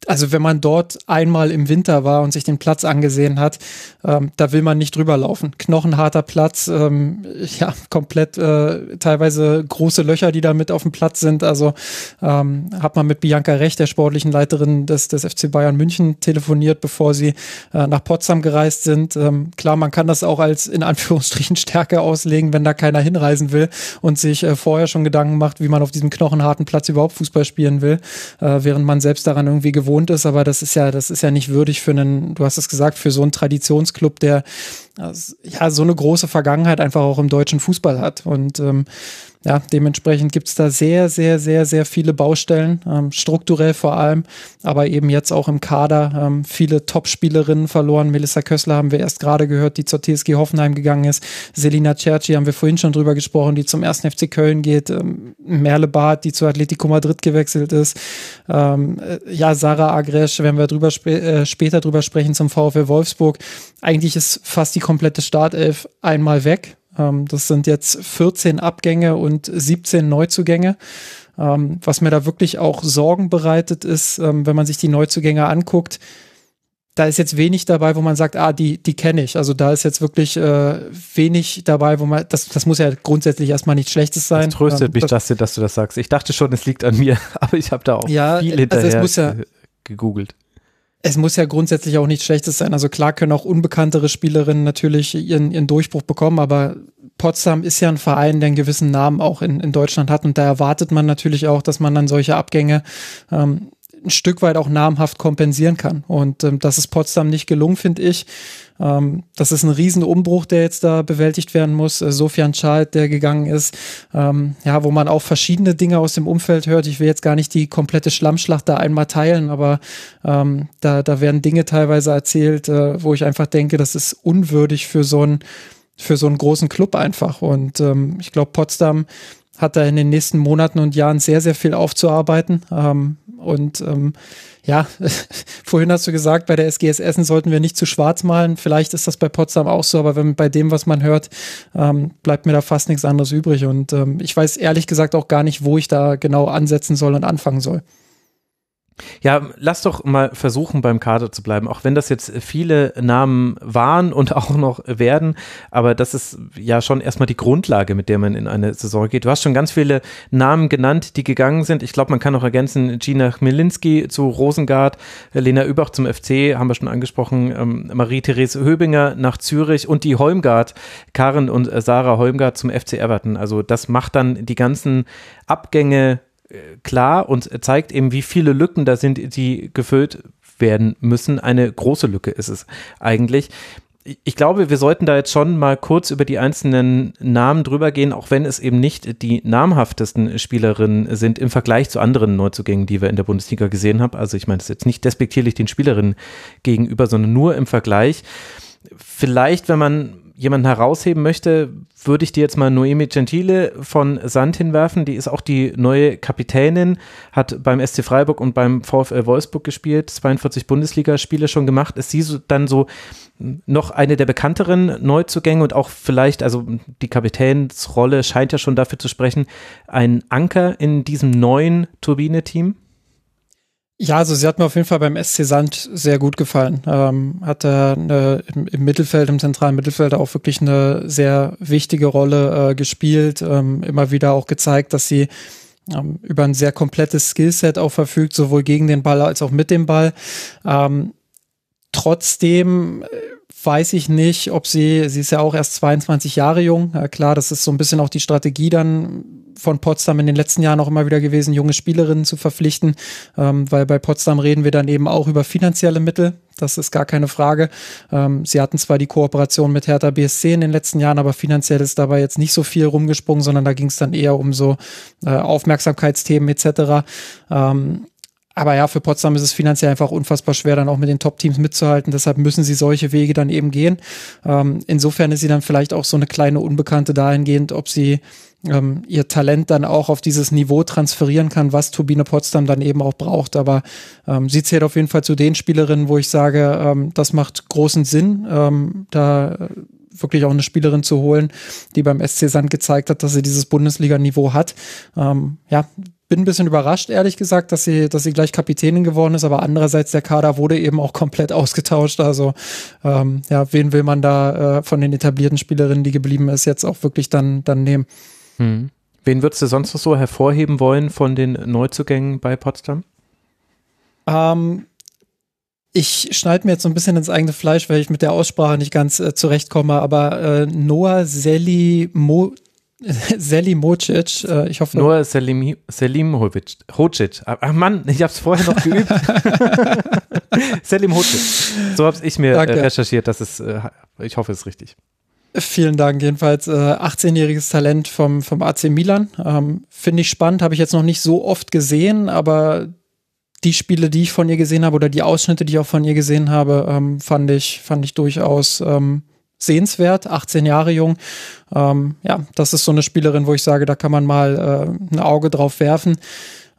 also wenn man dort einmal im Winter war und sich den Platz angesehen hat, ähm, da will man nicht drüber laufen. Knochenharter Platz, ähm, ja, komplett äh, teilweise große Löcher, die da mit auf dem Platz sind. Also ähm, hat man mit Bianca Recht, der sportlichen Leiterin des, des FC Bayern München, telefoniert, bevor sie äh, nach Potsdam gereist sind. Ähm, klar, man kann das auch als in Anführungsstrichen Stärke auslegen, wenn da keiner hinreisen will und sich äh, vorher schon Gedanken macht, wie man auf diesem knochenharten Platz überhaupt Fußball spielen will, äh, während man selbst daran irgendwie gewohnt gewohnt ist, aber das ist ja, das ist ja nicht würdig für einen, du hast es gesagt, für so einen Traditionsclub, der ja so eine große Vergangenheit einfach auch im deutschen Fußball hat. Und ähm, ja, dementsprechend gibt es da sehr, sehr, sehr, sehr viele Baustellen, ähm, strukturell vor allem, aber eben jetzt auch im Kader ähm, viele Top-Spielerinnen verloren. Melissa Kössler haben wir erst gerade gehört, die zur TSG Hoffenheim gegangen ist. Selina Cerci haben wir vorhin schon drüber gesprochen, die zum 1. FC Köln geht. Ähm, Merle Barth, die zu Atletico Madrid gewechselt ist. Ähm, äh, ja, Sarah Agresch, werden wir drüber sp äh, später drüber sprechen, zum VfL Wolfsburg. Eigentlich ist fast die komplette Startelf einmal weg. Ähm, das sind jetzt 14 Abgänge und 17 Neuzugänge. Ähm, was mir da wirklich auch Sorgen bereitet ist, ähm, wenn man sich die Neuzugänge anguckt, da ist jetzt wenig dabei, wo man sagt, ah, die, die kenne ich. Also da ist jetzt wirklich äh, wenig dabei, wo man, das, das muss ja grundsätzlich erstmal nichts Schlechtes sein. Das tröstet ähm, mich, das, dass, du, dass du das sagst. Ich dachte schon, es liegt an mir, aber ich habe da auch ja, viel hinterher also es muss ja, gegoogelt es muss ja grundsätzlich auch nichts Schlechtes sein. Also klar können auch unbekanntere Spielerinnen natürlich ihren, ihren Durchbruch bekommen, aber Potsdam ist ja ein Verein, der einen gewissen Namen auch in, in Deutschland hat und da erwartet man natürlich auch, dass man dann solche Abgänge ähm, ein Stück weit auch namhaft kompensieren kann. Und ähm, das ist Potsdam nicht gelungen, finde ich. Ähm, das ist ein Riesenumbruch, der jetzt da bewältigt werden muss. Äh, Sofian Schalt, der gegangen ist, ähm, ja, wo man auch verschiedene Dinge aus dem Umfeld hört. Ich will jetzt gar nicht die komplette Schlammschlacht da einmal teilen, aber ähm, da, da werden Dinge teilweise erzählt, äh, wo ich einfach denke, das ist unwürdig für so einen für so einen großen Club einfach. Und ähm, ich glaube, Potsdam hat da in den nächsten Monaten und Jahren sehr, sehr viel aufzuarbeiten. Ähm, und ähm, ja, vorhin hast du gesagt, bei der SGS Essen sollten wir nicht zu schwarz malen. Vielleicht ist das bei Potsdam auch so, aber wenn bei dem, was man hört, ähm, bleibt mir da fast nichts anderes übrig. Und ähm, ich weiß ehrlich gesagt auch gar nicht, wo ich da genau ansetzen soll und anfangen soll. Ja, lass doch mal versuchen, beim Kader zu bleiben, auch wenn das jetzt viele Namen waren und auch noch werden, aber das ist ja schon erstmal die Grundlage, mit der man in eine Saison geht. Du hast schon ganz viele Namen genannt, die gegangen sind. Ich glaube, man kann auch ergänzen, Gina Chmielinski zu Rosengard, Lena Übach zum FC, haben wir schon angesprochen, ähm, Marie-Therese Höbinger nach Zürich und die Holmgard, Karen und Sarah Holmgard zum FC Everton. Also das macht dann die ganzen Abgänge klar und zeigt eben, wie viele Lücken da sind, die gefüllt werden müssen. Eine große Lücke ist es eigentlich. Ich glaube, wir sollten da jetzt schon mal kurz über die einzelnen Namen drüber gehen, auch wenn es eben nicht die namhaftesten Spielerinnen sind im Vergleich zu anderen Neuzugängen, die wir in der Bundesliga gesehen haben. Also ich meine, das jetzt nicht despektierlich den Spielerinnen gegenüber, sondern nur im Vergleich. Vielleicht, wenn man jemanden herausheben möchte, würde ich dir jetzt mal Noemi Gentile von Sand hinwerfen. Die ist auch die neue Kapitänin, hat beim SC Freiburg und beim VfL Wolfsburg gespielt, 42 Bundesligaspiele schon gemacht. Ist sie so, dann so noch eine der bekannteren Neuzugänge und auch vielleicht, also die Kapitänsrolle scheint ja schon dafür zu sprechen, ein Anker in diesem neuen Turbine-Team? Ja, also sie hat mir auf jeden Fall beim SC Sand sehr gut gefallen. Ähm, hatte eine, im, im, Mittelfeld, im zentralen Mittelfeld auch wirklich eine sehr wichtige Rolle äh, gespielt. Ähm, immer wieder auch gezeigt, dass sie ähm, über ein sehr komplettes Skillset auch verfügt, sowohl gegen den Ball als auch mit dem Ball. Ähm, trotzdem äh, weiß ich nicht, ob sie, sie ist ja auch erst 22 Jahre jung. Ja, klar, das ist so ein bisschen auch die Strategie dann von Potsdam in den letzten Jahren auch immer wieder gewesen, junge Spielerinnen zu verpflichten, ähm, weil bei Potsdam reden wir dann eben auch über finanzielle Mittel. Das ist gar keine Frage. Ähm, sie hatten zwar die Kooperation mit Hertha BSC in den letzten Jahren, aber finanziell ist dabei jetzt nicht so viel rumgesprungen, sondern da ging es dann eher um so äh, Aufmerksamkeitsthemen etc. Ähm, aber ja, für Potsdam ist es finanziell einfach unfassbar schwer, dann auch mit den Top-Teams mitzuhalten. Deshalb müssen sie solche Wege dann eben gehen. Ähm, insofern ist sie dann vielleicht auch so eine kleine Unbekannte dahingehend, ob sie ähm, ihr Talent dann auch auf dieses Niveau transferieren kann, was Turbine Potsdam dann eben auch braucht. Aber ähm, sie zählt auf jeden Fall zu den Spielerinnen, wo ich sage, ähm, das macht großen Sinn, ähm, da wirklich auch eine Spielerin zu holen, die beim SC Sand gezeigt hat, dass sie dieses Bundesliga-Niveau hat. Ähm, ja, bin ein bisschen überrascht, ehrlich gesagt, dass sie, dass sie gleich Kapitänin geworden ist, aber andererseits der Kader wurde eben auch komplett ausgetauscht. Also ähm, ja, wen will man da äh, von den etablierten Spielerinnen, die geblieben ist, jetzt auch wirklich dann, dann nehmen? Hm. Wen würdest du sonst noch so hervorheben wollen von den Neuzugängen bei Potsdam? Ähm, ich schneide mir jetzt so ein bisschen ins eigene Fleisch, weil ich mit der Aussprache nicht ganz äh, zurechtkomme, aber äh, Noah Selimo Selimovic, äh, ich hoffe. Noah Selim, Selimovic, Hocic. Ach Mann, ich habe es vorher noch geübt. Selim Hocic. So habe ich mir äh, recherchiert, dass es, äh, ich hoffe, es ist richtig. Vielen Dank. Jedenfalls äh, 18-jähriges Talent vom, vom AC Milan. Ähm, Finde ich spannend, habe ich jetzt noch nicht so oft gesehen, aber die Spiele, die ich von ihr gesehen habe oder die Ausschnitte, die ich auch von ihr gesehen habe, ähm, fand ich, fand ich durchaus ähm, sehenswert. 18 Jahre jung. Ähm, ja, das ist so eine Spielerin, wo ich sage, da kann man mal äh, ein Auge drauf werfen.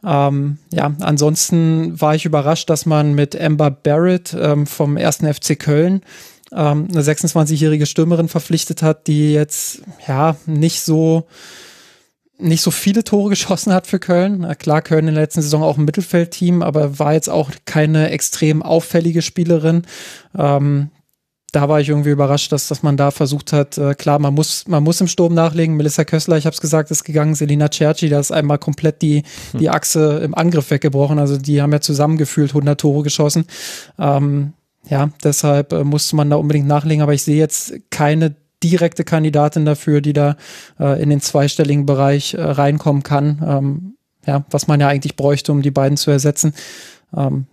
Ähm, ja, ansonsten war ich überrascht, dass man mit Amber Barrett ähm, vom ersten FC Köln ähm, eine 26-jährige Stürmerin verpflichtet hat, die jetzt ja nicht so nicht so viele Tore geschossen hat für Köln. Klar, Köln in der letzten Saison auch ein Mittelfeldteam, aber war jetzt auch keine extrem auffällige Spielerin. Ähm, da war ich irgendwie überrascht, dass, dass man da versucht hat, äh, klar, man muss, man muss im Sturm nachlegen. Melissa Kössler, ich habe es gesagt, ist gegangen. Selina Cerci, da ist einmal komplett die, hm. die Achse im Angriff weggebrochen. Also die haben ja zusammengefühlt 100 Tore geschossen. Ähm, ja, deshalb äh, musste man da unbedingt nachlegen, aber ich sehe jetzt keine direkte Kandidatin dafür, die da äh, in den zweistelligen Bereich äh, reinkommen kann. Ähm, ja, was man ja eigentlich bräuchte, um die beiden zu ersetzen. Ähm,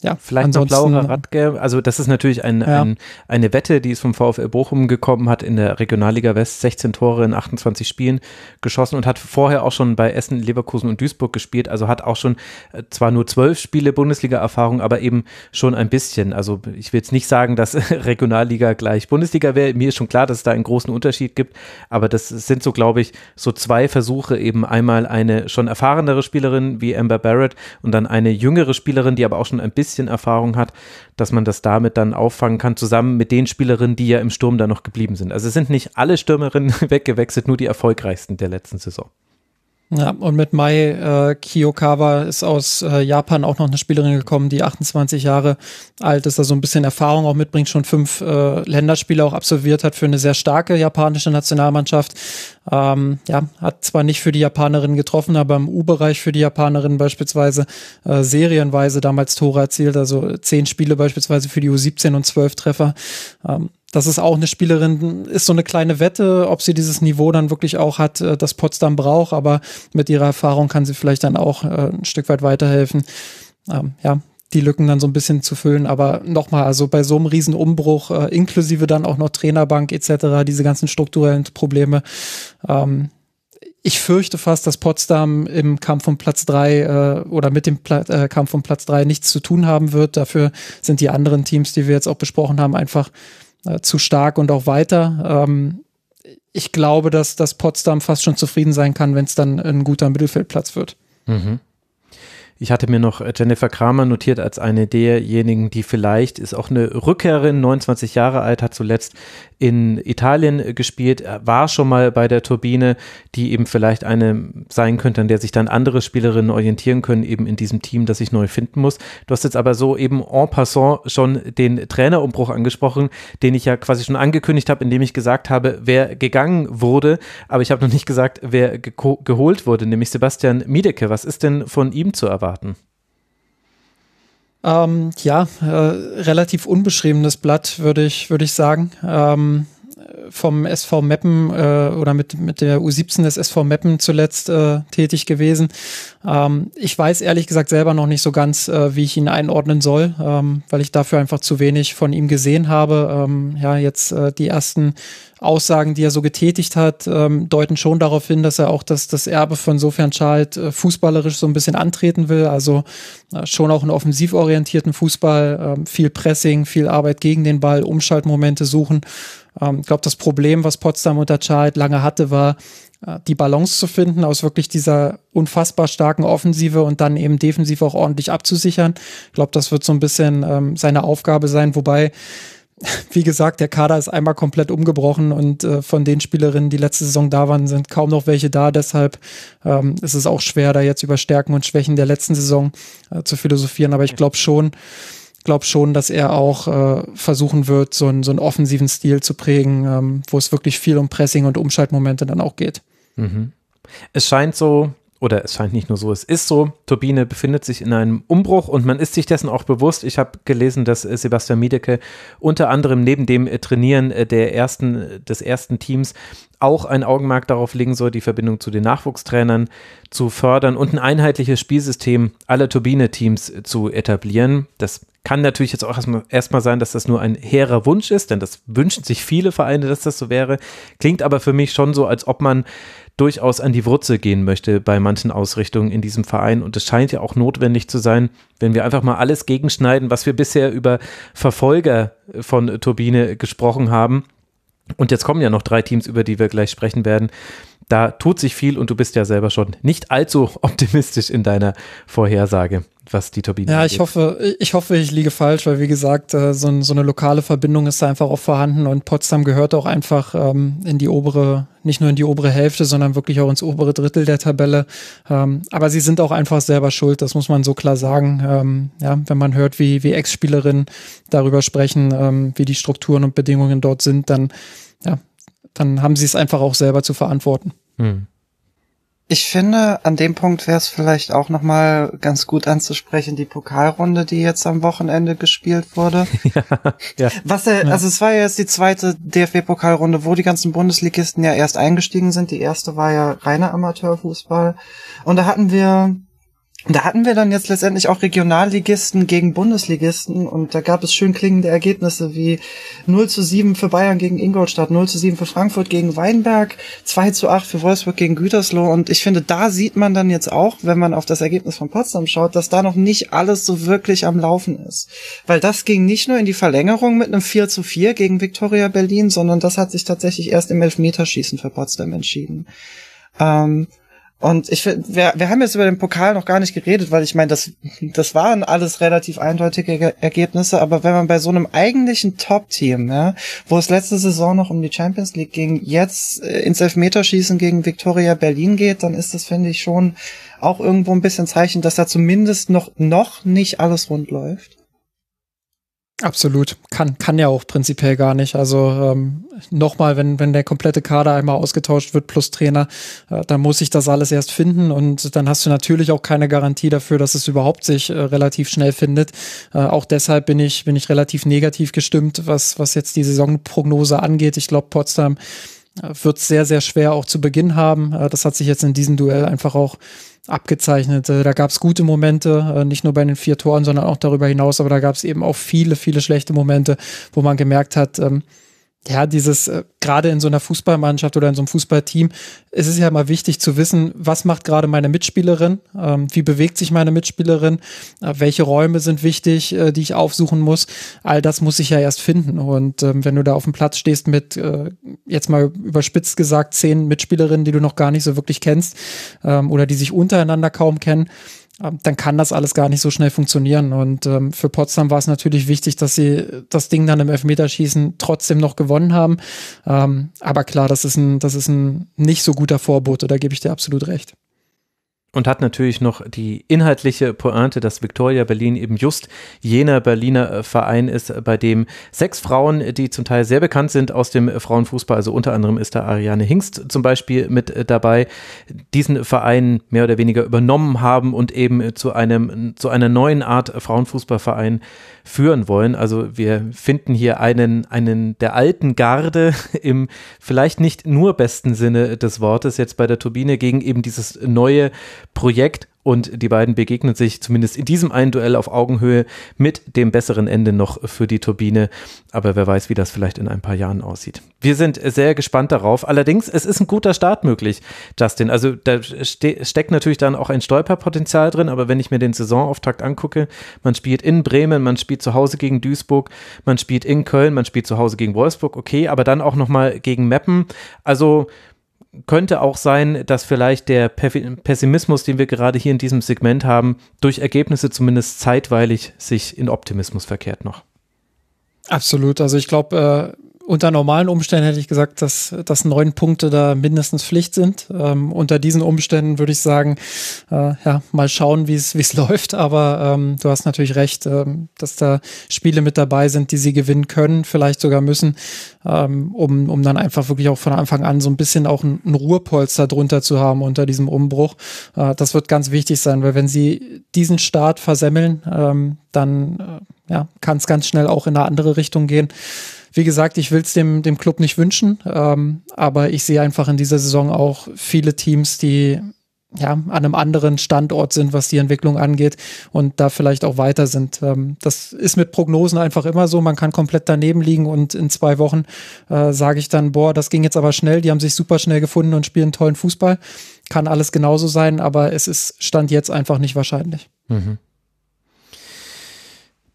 ja, vielleicht noch Laura Radke. Also das ist natürlich ein, ja. ein, eine Wette, die ist vom VfL Bochum gekommen, hat in der Regionalliga West 16 Tore in 28 Spielen geschossen und hat vorher auch schon bei Essen, Leverkusen und Duisburg gespielt. Also hat auch schon äh, zwar nur zwölf Spiele Bundesliga-Erfahrung, aber eben schon ein bisschen. Also ich will jetzt nicht sagen, dass Regionalliga gleich Bundesliga wäre. Mir ist schon klar, dass es da einen großen Unterschied gibt. Aber das sind so, glaube ich, so zwei Versuche. Eben einmal eine schon erfahrenere Spielerin wie Amber Barrett und dann eine jüngere Spielerin, die aber auch schon ein bisschen bisschen Erfahrung hat, dass man das damit dann auffangen kann, zusammen mit den Spielerinnen, die ja im Sturm da noch geblieben sind. Also es sind nicht alle Stürmerinnen weggewechselt, nur die erfolgreichsten der letzten Saison. Ja, und mit Mai äh, Kiyokawa ist aus äh, Japan auch noch eine Spielerin gekommen, die 28 Jahre alt ist, also ein bisschen Erfahrung auch mitbringt, schon fünf äh, Länderspiele auch absolviert hat für eine sehr starke japanische Nationalmannschaft. Ähm, ja, hat zwar nicht für die Japanerinnen getroffen, aber im U-Bereich für die Japanerinnen beispielsweise äh, serienweise damals Tore erzielt, also zehn Spiele beispielsweise für die U17 und zwölf Treffer. Ähm, das ist auch eine Spielerin, ist so eine kleine Wette, ob sie dieses Niveau dann wirklich auch hat, äh, das Potsdam braucht, aber mit ihrer Erfahrung kann sie vielleicht dann auch äh, ein Stück weit weiterhelfen. Ähm, ja, die Lücken dann so ein bisschen zu füllen. Aber nochmal, also bei so einem Riesenumbruch, äh, inklusive dann auch noch Trainerbank etc., diese ganzen strukturellen Probleme, ähm, ich fürchte fast, dass Potsdam im Kampf um Platz drei äh, oder mit dem Kampf um Platz drei nichts zu tun haben wird. Dafür sind die anderen Teams, die wir jetzt auch besprochen haben, einfach äh, zu stark und auch weiter. Ähm, ich glaube, dass, dass Potsdam fast schon zufrieden sein kann, wenn es dann ein guter Mittelfeldplatz wird. Mhm. Ich hatte mir noch Jennifer Kramer notiert als eine derjenigen, die vielleicht ist auch eine Rückkehrerin, 29 Jahre alt, hat zuletzt in Italien gespielt, war schon mal bei der Turbine, die eben vielleicht eine sein könnte, an der sich dann andere Spielerinnen orientieren können, eben in diesem Team, das sich neu finden muss. Du hast jetzt aber so eben en passant schon den Trainerumbruch angesprochen, den ich ja quasi schon angekündigt habe, indem ich gesagt habe, wer gegangen wurde, aber ich habe noch nicht gesagt, wer geholt wurde, nämlich Sebastian Miedecke. Was ist denn von ihm zu erwarten? Ähm, ja, äh, relativ unbeschriebenes Blatt, würde ich, würde ich sagen. Ähm, vom SV Meppen äh, oder mit, mit der U17 des SV Meppen zuletzt äh, tätig gewesen. Ähm, ich weiß ehrlich gesagt selber noch nicht so ganz, äh, wie ich ihn einordnen soll, ähm, weil ich dafür einfach zu wenig von ihm gesehen habe. Ähm, ja, jetzt äh, die ersten Aussagen, die er so getätigt hat, ähm, deuten schon darauf hin, dass er auch das, das Erbe von Sofern Schalt äh, fußballerisch so ein bisschen antreten will. Also äh, schon auch einen offensiv orientierten Fußball, äh, viel Pressing, viel Arbeit gegen den Ball, Umschaltmomente suchen. Ähm, ich glaube, das Problem, was Potsdam unter Schalt lange hatte, war, äh, die Balance zu finden aus wirklich dieser unfassbar starken Offensive und dann eben defensiv auch ordentlich abzusichern. Ich glaube, das wird so ein bisschen ähm, seine Aufgabe sein, wobei wie gesagt, der Kader ist einmal komplett umgebrochen und äh, von den Spielerinnen, die letzte Saison da waren, sind kaum noch welche da. Deshalb ähm, ist es auch schwer, da jetzt über Stärken und Schwächen der letzten Saison äh, zu philosophieren. Aber ich glaube schon, glaube schon, dass er auch äh, versuchen wird, so, einen so einen offensiven Stil zu prägen, ähm, wo es wirklich viel um Pressing und Umschaltmomente dann auch geht. Mhm. Es scheint so, oder es scheint nicht nur so, es ist so, Turbine befindet sich in einem Umbruch und man ist sich dessen auch bewusst. Ich habe gelesen, dass äh, Sebastian Miedeke unter anderem neben dem äh, Trainieren äh, der ersten, des ersten Teams auch ein Augenmerk darauf legen soll, die Verbindung zu den Nachwuchstrainern zu fördern und ein einheitliches Spielsystem aller Turbine-Teams zu etablieren. Das kann natürlich jetzt auch erstmal, sein, dass das nur ein hehrer Wunsch ist, denn das wünschen sich viele Vereine, dass das so wäre. Klingt aber für mich schon so, als ob man durchaus an die Wurzel gehen möchte bei manchen Ausrichtungen in diesem Verein. Und es scheint ja auch notwendig zu sein, wenn wir einfach mal alles gegenschneiden, was wir bisher über Verfolger von Turbine gesprochen haben. Und jetzt kommen ja noch drei Teams, über die wir gleich sprechen werden. Da tut sich viel und du bist ja selber schon nicht allzu optimistisch in deiner Vorhersage was die Turbine Ja, ich hoffe, ich hoffe, ich liege falsch, weil wie gesagt, äh, so, eine lokale Verbindung ist da einfach auch vorhanden und Potsdam gehört auch einfach ähm, in die obere, nicht nur in die obere Hälfte, sondern wirklich auch ins obere Drittel der Tabelle. Ähm, aber sie sind auch einfach selber schuld, das muss man so klar sagen. Ähm, ja, wenn man hört, wie, wie Ex-Spielerinnen darüber sprechen, wie die Strukturen und Bedingungen dort sind, dann, ja, dann haben sie es einfach auch selber zu verantworten. Hm. Ich finde, an dem Punkt wäre es vielleicht auch nochmal ganz gut anzusprechen, die Pokalrunde, die jetzt am Wochenende gespielt wurde. ja, ja. Was er, ja. also es war ja jetzt die zweite DFB-Pokalrunde, wo die ganzen Bundesligisten ja erst eingestiegen sind. Die erste war ja reiner Amateurfußball. Und da hatten wir da hatten wir dann jetzt letztendlich auch Regionalligisten gegen Bundesligisten und da gab es schön klingende Ergebnisse wie 0 zu 7 für Bayern gegen Ingolstadt, 0 zu 7 für Frankfurt gegen Weinberg, 2 zu 8 für Wolfsburg gegen Gütersloh und ich finde, da sieht man dann jetzt auch, wenn man auf das Ergebnis von Potsdam schaut, dass da noch nicht alles so wirklich am Laufen ist. Weil das ging nicht nur in die Verlängerung mit einem 4 zu 4 gegen Viktoria Berlin, sondern das hat sich tatsächlich erst im Elfmeterschießen für Potsdam entschieden. Ähm, und ich wir, wir haben jetzt über den Pokal noch gar nicht geredet, weil ich meine, das, das waren alles relativ eindeutige Ergebnisse, aber wenn man bei so einem eigentlichen Top-Team, ja, wo es letzte Saison noch um die Champions League ging, jetzt äh, ins Elfmeterschießen gegen Victoria Berlin geht, dann ist das, finde ich, schon auch irgendwo ein bisschen Zeichen, dass da zumindest noch, noch nicht alles rund läuft. Absolut. Kann, kann ja auch prinzipiell gar nicht. Also ähm, nochmal, wenn, wenn der komplette Kader einmal ausgetauscht wird plus Trainer, äh, dann muss ich das alles erst finden und dann hast du natürlich auch keine Garantie dafür, dass es überhaupt sich äh, relativ schnell findet. Äh, auch deshalb bin ich, bin ich relativ negativ gestimmt, was, was jetzt die Saisonprognose angeht. Ich glaube, Potsdam äh, wird sehr, sehr schwer auch zu Beginn haben. Äh, das hat sich jetzt in diesem Duell einfach auch abgezeichnet. Da gab es gute Momente, äh, nicht nur bei den vier Toren, sondern auch darüber hinaus, aber da gab es eben auch viele, viele schlechte Momente, wo man gemerkt hat, ähm, ja, dieses, äh, gerade in so einer Fußballmannschaft oder in so einem Fußballteam, ist es ja mal wichtig zu wissen, was macht gerade meine Mitspielerin, ähm, wie bewegt sich meine Mitspielerin, äh, welche Räume sind wichtig, äh, die ich aufsuchen muss. All das muss ich ja erst finden. Und ähm, wenn du da auf dem Platz stehst mit, äh, jetzt mal überspitzt gesagt, zehn Mitspielerinnen, die du noch gar nicht so wirklich kennst ähm, oder die sich untereinander kaum kennen, dann kann das alles gar nicht so schnell funktionieren. Und ähm, für Potsdam war es natürlich wichtig, dass sie das Ding dann im Elfmeterschießen trotzdem noch gewonnen haben. Ähm, aber klar, das ist ein, das ist ein nicht so guter Vorbote, da gebe ich dir absolut recht. Und hat natürlich noch die inhaltliche Pointe, dass Victoria Berlin eben just jener Berliner äh, Verein ist, bei dem sechs Frauen, die zum Teil sehr bekannt sind aus dem Frauenfußball, also unter anderem ist da Ariane Hingst zum Beispiel mit äh, dabei, diesen Verein mehr oder weniger übernommen haben und eben zu einem, zu einer neuen Art Frauenfußballverein führen wollen. Also wir finden hier einen, einen der alten Garde im vielleicht nicht nur besten Sinne des Wortes jetzt bei der Turbine gegen eben dieses neue Projekt und die beiden begegnen sich zumindest in diesem einen Duell auf Augenhöhe mit dem besseren Ende noch für die Turbine. Aber wer weiß, wie das vielleicht in ein paar Jahren aussieht. Wir sind sehr gespannt darauf. Allerdings, es ist ein guter Start möglich, Justin. Also da ste steckt natürlich dann auch ein Stolperpotenzial drin, aber wenn ich mir den Saisonauftakt angucke, man spielt in Bremen, man spielt zu Hause gegen Duisburg, man spielt in Köln, man spielt zu Hause gegen Wolfsburg, okay, aber dann auch nochmal gegen Meppen. Also könnte auch sein, dass vielleicht der Pessimismus, den wir gerade hier in diesem Segment haben, durch Ergebnisse zumindest zeitweilig sich in Optimismus verkehrt noch. Absolut. Also ich glaube, äh, unter normalen Umständen hätte ich gesagt, dass, dass neun Punkte da mindestens Pflicht sind. Ähm, unter diesen Umständen würde ich sagen, äh, ja, mal schauen, wie es läuft. Aber ähm, du hast natürlich recht, ähm, dass da Spiele mit dabei sind, die sie gewinnen können, vielleicht sogar müssen, ähm, um, um dann einfach wirklich auch von Anfang an so ein bisschen auch ein, ein Ruhepolster drunter zu haben unter diesem Umbruch. Äh, das wird ganz wichtig sein, weil wenn sie diesen Start versemmeln, ähm, dann äh, ja, kann es ganz schnell auch in eine andere Richtung gehen. Wie gesagt, ich will es dem, dem Club nicht wünschen, ähm, aber ich sehe einfach in dieser Saison auch viele Teams, die ja, an einem anderen Standort sind, was die Entwicklung angeht und da vielleicht auch weiter sind. Ähm, das ist mit Prognosen einfach immer so. Man kann komplett daneben liegen und in zwei Wochen äh, sage ich dann, boah, das ging jetzt aber schnell. Die haben sich super schnell gefunden und spielen tollen Fußball. Kann alles genauso sein, aber es ist Stand jetzt einfach nicht wahrscheinlich. Mhm.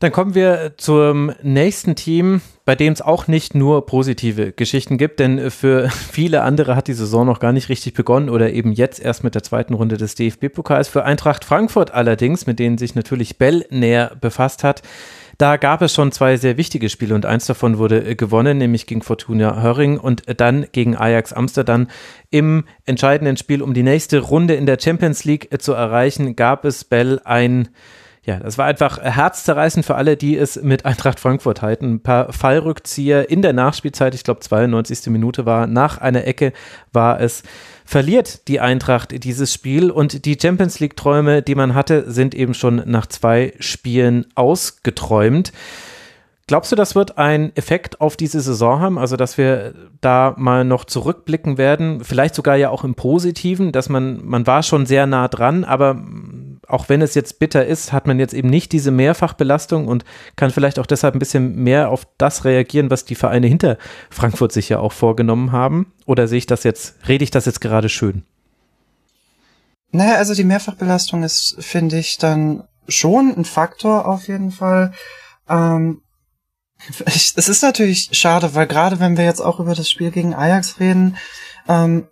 Dann kommen wir zum nächsten Team, bei dem es auch nicht nur positive Geschichten gibt, denn für viele andere hat die Saison noch gar nicht richtig begonnen oder eben jetzt erst mit der zweiten Runde des DFB-Pokals. Für Eintracht Frankfurt allerdings, mit denen sich natürlich Bell näher befasst hat, da gab es schon zwei sehr wichtige Spiele und eins davon wurde gewonnen, nämlich gegen Fortuna Höring und dann gegen Ajax Amsterdam. Im entscheidenden Spiel, um die nächste Runde in der Champions League zu erreichen, gab es Bell ein ja, das war einfach herzzerreißend für alle, die es mit Eintracht Frankfurt halten. Ein paar Fallrückzieher in der Nachspielzeit, ich glaube 92. Minute war, nach einer Ecke war es, verliert die Eintracht dieses Spiel und die Champions League-Träume, die man hatte, sind eben schon nach zwei Spielen ausgeträumt. Glaubst du, das wird einen Effekt auf diese Saison haben? Also, dass wir da mal noch zurückblicken werden, vielleicht sogar ja auch im Positiven, dass man, man war schon sehr nah dran, aber auch wenn es jetzt bitter ist, hat man jetzt eben nicht diese Mehrfachbelastung und kann vielleicht auch deshalb ein bisschen mehr auf das reagieren, was die Vereine hinter Frankfurt sich ja auch vorgenommen haben. Oder sehe ich das jetzt, rede ich das jetzt gerade schön? Naja, also die Mehrfachbelastung ist, finde ich, dann schon ein Faktor auf jeden Fall. Ähm, es ist natürlich schade, weil gerade wenn wir jetzt auch über das Spiel gegen Ajax reden, ähm,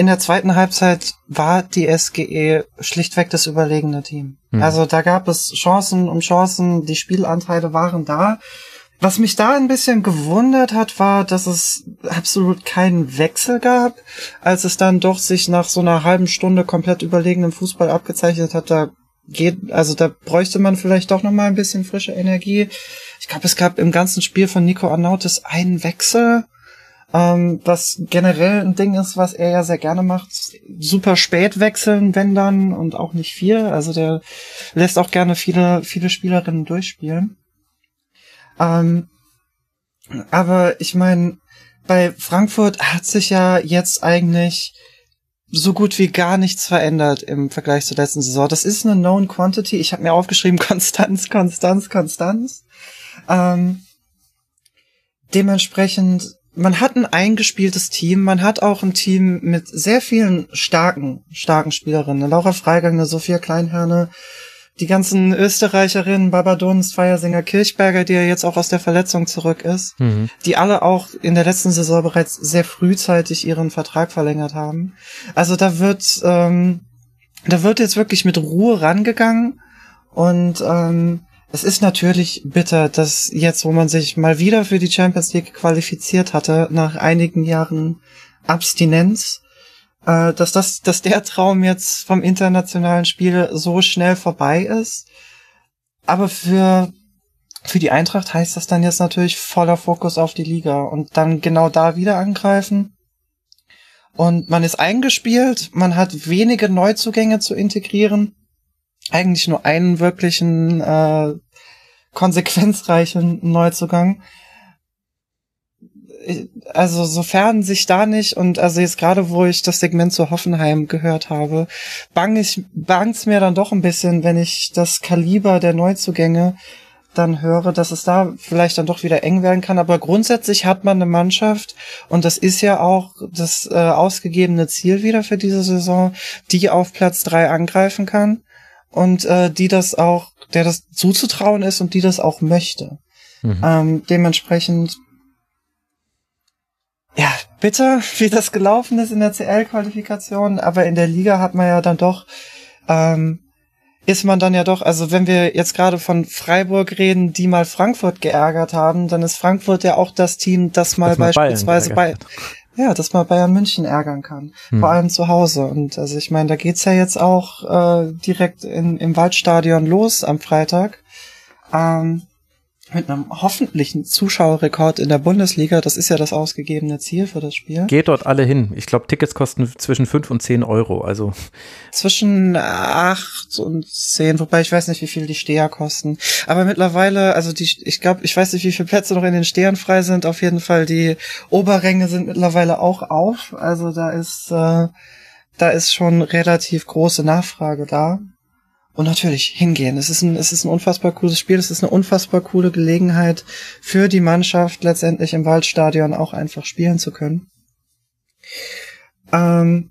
in der zweiten Halbzeit war die SGE schlichtweg das überlegene Team. Mhm. Also da gab es Chancen um Chancen, die Spielanteile waren da. Was mich da ein bisschen gewundert hat, war, dass es absolut keinen Wechsel gab, als es dann doch sich nach so einer halben Stunde komplett überlegenem Fußball abgezeichnet hat. Da geht, also da bräuchte man vielleicht doch noch mal ein bisschen frische Energie. Ich glaube, es gab im ganzen Spiel von Nico Arnautis einen Wechsel ähm, was generell ein Ding ist, was er ja sehr gerne macht. Super spät wechseln, wenn dann, und auch nicht viel. Also der lässt auch gerne viele, viele Spielerinnen durchspielen. Ähm, aber ich meine, bei Frankfurt hat sich ja jetzt eigentlich so gut wie gar nichts verändert im Vergleich zur letzten Saison. Das ist eine known quantity. Ich habe mir aufgeschrieben Konstanz, Konstanz, Konstanz. Ähm, dementsprechend man hat ein eingespieltes Team, man hat auch ein Team mit sehr vielen starken, starken Spielerinnen. Laura Freigang, eine Sophia Kleinherne, die ganzen Österreicherinnen, Babadons, Feiersinger, Kirchberger, die ja jetzt auch aus der Verletzung zurück ist, mhm. die alle auch in der letzten Saison bereits sehr frühzeitig ihren Vertrag verlängert haben. Also da wird, ähm, da wird jetzt wirklich mit Ruhe rangegangen und ähm, es ist natürlich bitter, dass jetzt, wo man sich mal wieder für die Champions League qualifiziert hatte, nach einigen Jahren Abstinenz, äh, dass das, dass der Traum jetzt vom internationalen Spiel so schnell vorbei ist. Aber für für die Eintracht heißt das dann jetzt natürlich voller Fokus auf die Liga und dann genau da wieder angreifen. Und man ist eingespielt, man hat wenige Neuzugänge zu integrieren. Eigentlich nur einen wirklichen äh, konsequenzreichen Neuzugang. Also sofern sich da nicht und also jetzt gerade wo ich das Segment zu Hoffenheim gehört habe, bang ich bangt's mir dann doch ein bisschen, wenn ich das Kaliber der Neuzugänge dann höre, dass es da vielleicht dann doch wieder eng werden kann. Aber grundsätzlich hat man eine Mannschaft und das ist ja auch das äh, ausgegebene Ziel wieder für diese Saison, die auf Platz drei angreifen kann und äh, die das auch, der das zuzutrauen ist und die das auch möchte. Mhm. Ähm, dementsprechend ja, bitter, wie das gelaufen ist in der CL-Qualifikation, aber in der Liga hat man ja dann doch ähm, ist man dann ja doch, also wenn wir jetzt gerade von Freiburg reden, die mal Frankfurt geärgert haben, dann ist Frankfurt ja auch das Team, das mal, das beispielsweise bei, ja, das mal Bayern München ärgern kann. Hm. Vor allem zu Hause. Und also ich meine, da geht's ja jetzt auch äh, direkt in, im Waldstadion los am Freitag. Ähm, mit einem hoffentlichen Zuschauerrekord in der Bundesliga. Das ist ja das ausgegebene Ziel für das Spiel. Geht dort alle hin. Ich glaube, Tickets kosten zwischen fünf und zehn Euro. Also zwischen acht und zehn, wobei ich weiß nicht, wie viel die Steher kosten. Aber mittlerweile, also die, ich glaube, ich weiß nicht, wie viele Plätze noch in den Stehern frei sind. Auf jeden Fall die Oberränge sind mittlerweile auch auf. Also da ist äh, da ist schon relativ große Nachfrage da. Und natürlich hingehen. Es ist ein, es ist ein unfassbar cooles Spiel. Es ist eine unfassbar coole Gelegenheit für die Mannschaft letztendlich im Waldstadion auch einfach spielen zu können. Ähm,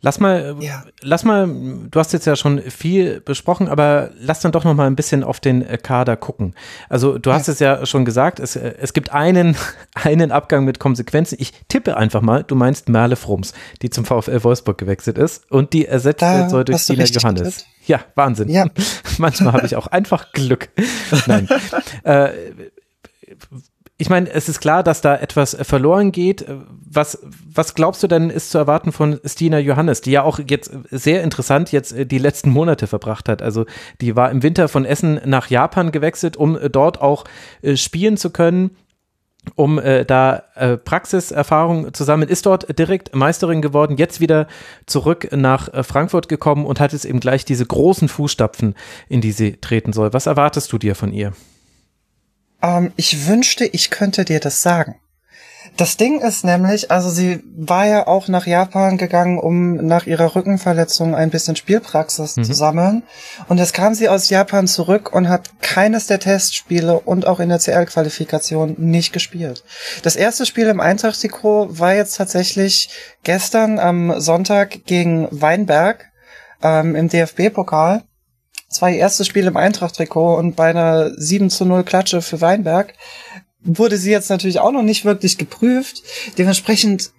Lass mal, ja. lass mal, du hast jetzt ja schon viel besprochen, aber lass dann doch noch mal ein bisschen auf den äh, Kader gucken. Also du hast ja. es ja schon gesagt, es, äh, es gibt einen, einen Abgang mit Konsequenzen. Ich tippe einfach mal, du meinst Merle Frums, die zum VfL Wolfsburg gewechselt ist und die ersetzt da soll durch Tina Johannes. Getippt. Ja, Wahnsinn. Ja. Manchmal habe ich auch einfach Glück. Nein. äh, ich meine, es ist klar, dass da etwas verloren geht. Was, was glaubst du denn ist zu erwarten von Stina Johannes, die ja auch jetzt sehr interessant jetzt äh, die letzten Monate verbracht hat? Also die war im Winter von Essen nach Japan gewechselt, um äh, dort auch äh, spielen zu können um äh, da äh, Praxiserfahrung zu sammeln, ist dort direkt Meisterin geworden, jetzt wieder zurück nach äh, Frankfurt gekommen und hat jetzt eben gleich diese großen Fußstapfen, in die sie treten soll. Was erwartest du dir von ihr? Ähm, ich wünschte, ich könnte dir das sagen. Das Ding ist nämlich, also sie war ja auch nach Japan gegangen, um nach ihrer Rückenverletzung ein bisschen Spielpraxis mhm. zu sammeln. Und jetzt kam sie aus Japan zurück und hat keines der Testspiele und auch in der CL-Qualifikation nicht gespielt. Das erste Spiel im Eintracht-Trikot war jetzt tatsächlich gestern am Sonntag gegen Weinberg ähm, im DFB-Pokal zwei erste Spiele im Eintracht-Trikot und bei einer 7 zu 0 Klatsche für Weinberg wurde sie jetzt natürlich auch noch nicht wirklich geprüft. Dementsprechend,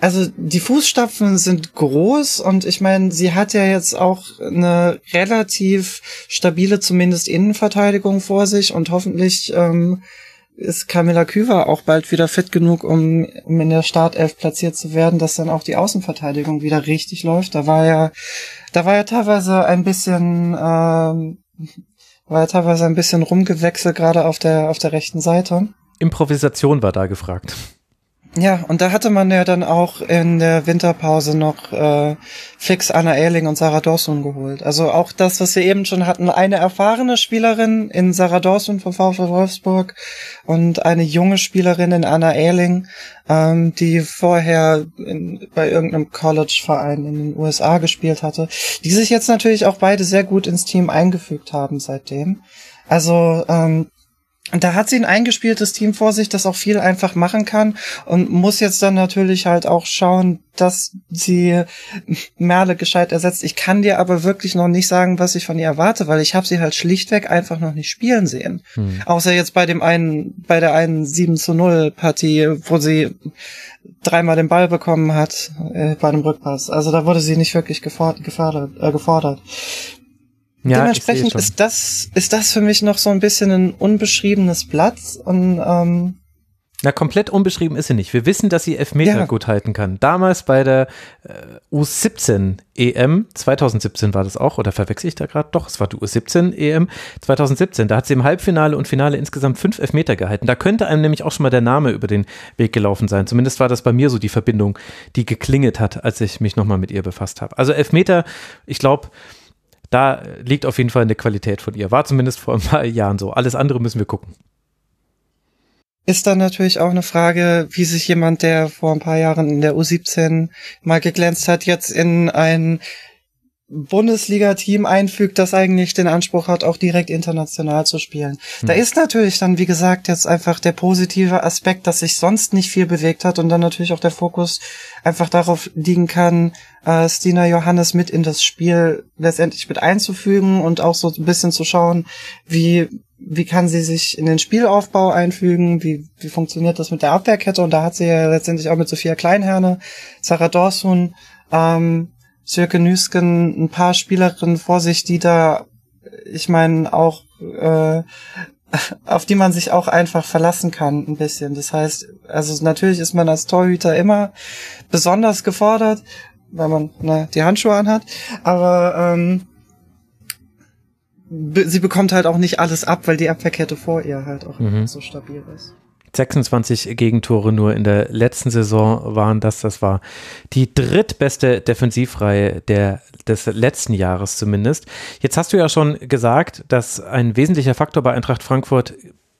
also die Fußstapfen sind groß und ich meine, sie hat ja jetzt auch eine relativ stabile, zumindest Innenverteidigung vor sich und hoffentlich ähm, ist Camilla Küver auch bald wieder fit genug, um, um in der Startelf platziert zu werden, dass dann auch die Außenverteidigung wieder richtig läuft. Da war ja, da war ja teilweise ein bisschen, ähm, war ja teilweise ein bisschen rumgewechselt, gerade auf der, auf der rechten Seite. Improvisation war da gefragt. Ja, und da hatte man ja dann auch in der Winterpause noch äh, fix Anna Ehling und Sarah Dawson geholt. Also auch das, was wir eben schon hatten, eine erfahrene Spielerin in Sarah Dawson von VfL Wolfsburg und eine junge Spielerin in Anna Ehling, ähm, die vorher in, bei irgendeinem College-Verein in den USA gespielt hatte, die sich jetzt natürlich auch beide sehr gut ins Team eingefügt haben seitdem. Also ähm, da hat sie ein eingespieltes Team vor sich, das auch viel einfach machen kann und muss jetzt dann natürlich halt auch schauen, dass sie Merle gescheit ersetzt. Ich kann dir aber wirklich noch nicht sagen, was ich von ihr erwarte, weil ich habe sie halt schlichtweg einfach noch nicht spielen sehen. Hm. Außer jetzt bei dem einen, bei der einen 7 zu 0 Partie, wo sie dreimal den Ball bekommen hat äh, bei einem Rückpass. Also da wurde sie nicht wirklich gefordert. gefordert, äh, gefordert. Ja, Dementsprechend ist das, ist das für mich noch so ein bisschen ein unbeschriebenes Blatt und ähm, Na, komplett unbeschrieben ist sie nicht. Wir wissen, dass sie Elfmeter Ja. gut halten kann. Damals bei der äh, U17 EM, 2017 war das auch, oder verwechsel ich da gerade? Doch, es war die U17 EM 2017. Da hat sie im Halbfinale und Finale insgesamt fünf Elfmeter gehalten. Da könnte einem nämlich auch schon mal der Name über den Weg gelaufen sein. Zumindest war das bei mir so die Verbindung, die geklingelt hat, als ich mich nochmal mit ihr befasst habe. Also Elfmeter, ich glaube, da liegt auf jeden Fall eine Qualität von ihr. War zumindest vor ein paar Jahren so. Alles andere müssen wir gucken. Ist dann natürlich auch eine Frage, wie sich jemand, der vor ein paar Jahren in der U17 mal geglänzt hat, jetzt in ein Bundesliga-Team einfügt, das eigentlich den Anspruch hat, auch direkt international zu spielen. Da ist natürlich dann, wie gesagt, jetzt einfach der positive Aspekt, dass sich sonst nicht viel bewegt hat und dann natürlich auch der Fokus einfach darauf liegen kann, äh, Stina Johannes mit in das Spiel letztendlich mit einzufügen und auch so ein bisschen zu schauen, wie wie kann sie sich in den Spielaufbau einfügen, wie, wie funktioniert das mit der Abwehrkette und da hat sie ja letztendlich auch mit Sophia Kleinherne, Sarah Dorsun, ähm, Sjöke Nüsken ein paar Spielerinnen vor sich, die da, ich meine, auch äh, auf die man sich auch einfach verlassen kann, ein bisschen. Das heißt, also natürlich ist man als Torhüter immer besonders gefordert, weil man ne, die Handschuhe anhat, aber ähm, be- sie bekommt halt auch nicht alles ab, weil die Abwehrkette vor ihr halt auch Mhm. so stabil ist. 26 Gegentore nur in der letzten Saison waren das. Das war die drittbeste Defensivreihe der, des letzten Jahres zumindest. Jetzt hast du ja schon gesagt, dass ein wesentlicher Faktor bei Eintracht Frankfurt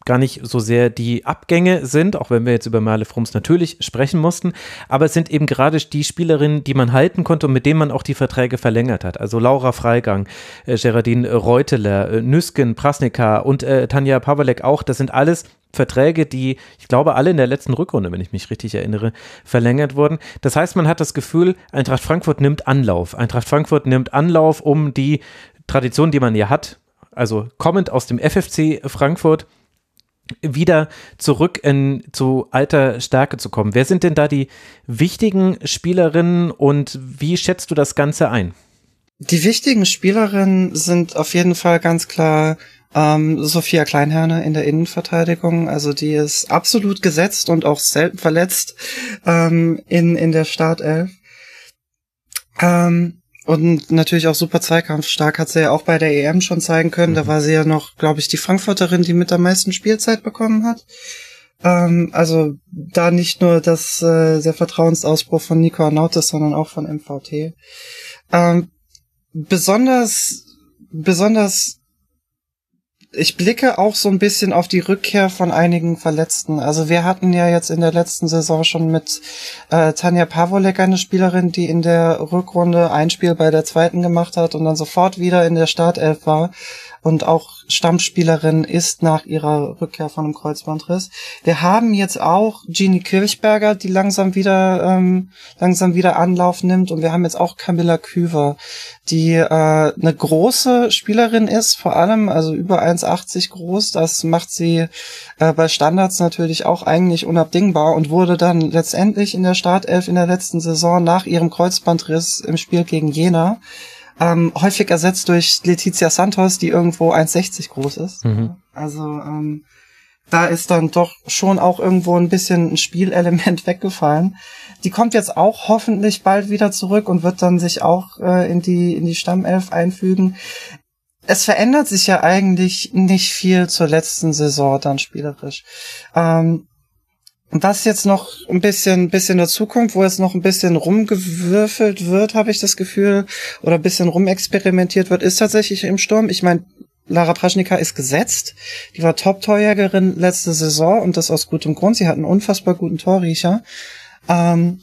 gar nicht so sehr die Abgänge sind, auch wenn wir jetzt über Merle Frums natürlich sprechen mussten, aber es sind eben gerade die Spielerinnen, die man halten konnte und mit denen man auch die Verträge verlängert hat. Also Laura Freigang, äh, Geraldine Reuteler, äh, Nüsken, Prasnika und äh, Tanja Pawelek auch. Das sind alles Verträge, die, ich glaube, alle in der letzten Rückrunde, wenn ich mich richtig erinnere, verlängert wurden. Das heißt, man hat das Gefühl, Eintracht Frankfurt nimmt Anlauf. Eintracht Frankfurt nimmt Anlauf, um die Tradition, die man hier hat, also kommend aus dem FFC Frankfurt, wieder zurück in, zu alter Stärke zu kommen. Wer sind denn da die wichtigen Spielerinnen und wie schätzt du das Ganze ein? Die wichtigen Spielerinnen sind auf jeden Fall ganz klar ähm, Sophia Kleinherne in der Innenverteidigung. Also die ist absolut gesetzt und auch selten verletzt ähm, in, in der Startelf. Ähm, und natürlich auch super zweikampfstark hat sie ja auch bei der EM schon zeigen können. Da war sie ja noch, glaube ich, die Frankfurterin, die mit der meisten Spielzeit bekommen hat. Ähm, also da nicht nur das, äh, der Vertrauensausbruch von Nico Arnautis, sondern auch von MVT. Ähm, besonders, besonders, ich blicke auch so ein bisschen auf die Rückkehr von einigen Verletzten. Also wir hatten ja jetzt in der letzten Saison schon mit äh, Tanja Pavolek eine Spielerin, die in der Rückrunde ein Spiel bei der zweiten gemacht hat und dann sofort wieder in der Startelf war und auch Stammspielerin ist nach ihrer Rückkehr von einem Kreuzbandriss. Wir haben jetzt auch Jeannie Kirchberger, die langsam wieder ähm, langsam wieder Anlauf nimmt und wir haben jetzt auch Camilla Küver, die äh, eine große Spielerin ist, vor allem also über 1,80 groß. Das macht sie äh, bei Standards natürlich auch eigentlich unabdingbar und wurde dann letztendlich in der Startelf in der letzten Saison nach ihrem Kreuzbandriss im Spiel gegen Jena ähm, häufig ersetzt durch Letizia Santos, die irgendwo 1,60 groß ist. Mhm. Also ähm, da ist dann doch schon auch irgendwo ein bisschen ein Spielelement weggefallen. Die kommt jetzt auch hoffentlich bald wieder zurück und wird dann sich auch äh, in die in die Stammelf einfügen. Es verändert sich ja eigentlich nicht viel zur letzten Saison dann spielerisch. Ähm, was jetzt noch ein bisschen, bisschen dazukommt, wo jetzt noch ein bisschen rumgewürfelt wird, habe ich das Gefühl, oder ein bisschen rumexperimentiert wird, ist tatsächlich im Sturm. Ich meine, Lara Praschnika ist gesetzt. Die war Top-Torjägerin letzte Saison und das aus gutem Grund. Sie hat einen unfassbar guten Torriecher. Ähm,